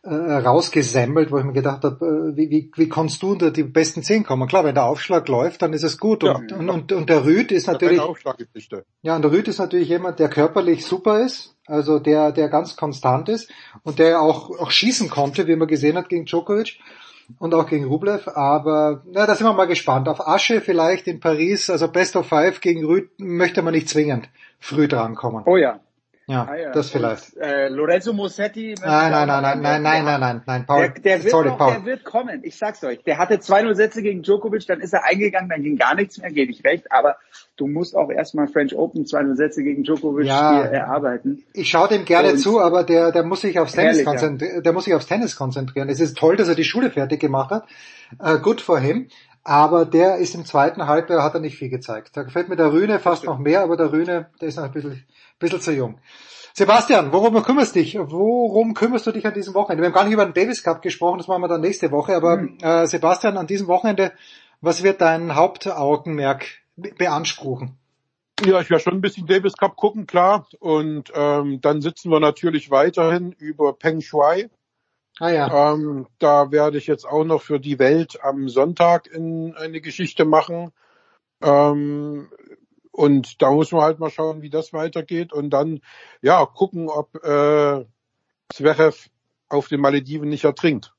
äh, rausgesemmelt, wo ich mir gedacht habe, äh, wie, wie, wie kannst du unter die besten zehn kommen? Klar, wenn der Aufschlag läuft, dann ist es gut. Und, und, und, und der Rüd ist natürlich, ja, und der Rüd ist natürlich jemand, der körperlich super ist, also der, der ganz konstant ist und der auch, auch schießen konnte, wie man gesehen hat gegen Djokovic und auch gegen Rublev, aber na, da sind wir mal gespannt. Auf Asche vielleicht in Paris, also Best of Five gegen Rüd möchte man nicht zwingend früh drankommen.
Oh ja.
Ja,
Ah, ja.
das vielleicht.
Und, äh, Lorenzo Musetti. möchte
Nein, nein, nein, nein, nein, nein, nein, nein, nein, Paul,
Der, der, wird
sorry,
noch,
Paul.
der wird kommen, ich sag's euch. Der hatte 2-0 Sätze gegen Djokovic, dann ist er eingegangen, dann ging gar nichts mehr, gebe ich recht. Aber du musst auch erstmal French Open 2-0 Sätze gegen Djokovic
Ja.
erarbeiten.
Ich schaue dem gerne
Und-
zu, aber der, der muss sich aufs Tennis
Herrlich, ja.
konzentrieren. Der muss sich aufs Tennis konzentrieren. Es ist toll, dass er die Schule fertig gemacht hat. Äh, good for him. Aber der ist im zweiten Halbjahr hat er nicht viel gezeigt. Da gefällt mir der Rühne fast noch mehr, aber der Rühne, der ist noch ein bisschen, bisschen zu jung. Sebastian, worum kümmerst dich? Worum kümmerst du dich an diesem Wochenende? Wir haben gar nicht über den Davis Cup gesprochen, das machen wir dann nächste Woche. Aber
Mhm.
äh, Sebastian, an diesem Wochenende, was wird dein Hauptaugenmerk be- beanspruchen?
Ja, ich werde schon ein bisschen Davis Cup gucken, klar. Und ähm, dann sitzen wir natürlich weiterhin über Peng Shuai.
Ah ja.
Ähm, da werde ich jetzt auch noch für die Welt am Sonntag in eine Geschichte machen. Ähm, und da muss man halt mal schauen, wie das weitergeht. Und dann, ja, gucken, ob äh, Zverev auf den Malediven nicht ertrinkt.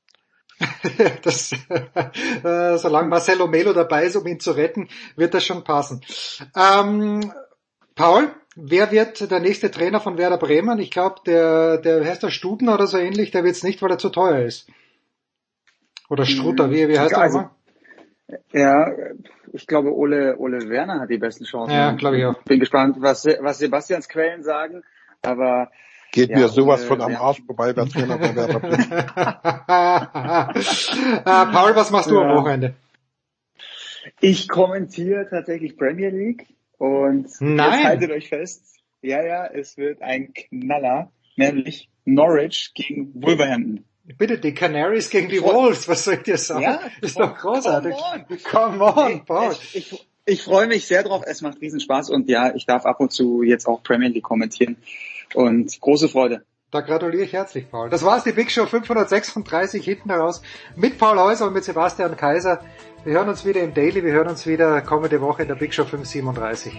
[laughs]
das, äh, solange Marcelo Melo dabei ist, um ihn zu retten, wird das schon passen. Ähm, Paul, wer wird der nächste Trainer von Werder Bremen? Ich glaube, der, der heißt der Studen oder so ähnlich, der wird es nicht, weil er zu teuer ist. Oder Strutter, wie, wie heißt er
Also,
nochmal?
Ja, ich glaube, Ole, Ole Werner hat die besten Chancen.
Ja, glaube ich auch.
Bin gespannt, was, was Sebastians Quellen sagen. Aber
Geht
Ja,
mir sowas
Ole
von am. Arsch vorbei, wer Trainer bei Werder Bremen.
äh, Paul, was machst du am
Ja.
Wochenende?
Ich kommentiere tatsächlich Premier League und
Nein.
jetzt haltet euch fest. Ja, ja, es wird ein Knaller, nämlich Norwich gegen Wolverhampton.
Bitte, die Canaries gegen die Wolves, was soll ich dir sagen?
Ja,
ist doch großartig.
Come
Come on, Paul.
Ich, ich, ich freue mich sehr drauf. Es macht riesen Spaß und ja, ich darf ab und zu jetzt auch Premier League kommentieren und große Freude.
Da gratuliere ich herzlich, Paul. Das war's, die Big Show 536 hinten heraus mit Paul Häuser und mit Sebastian Kaiser. Wir hören uns wieder im Daily, wir hören uns wieder kommende Woche in der Big Show 537.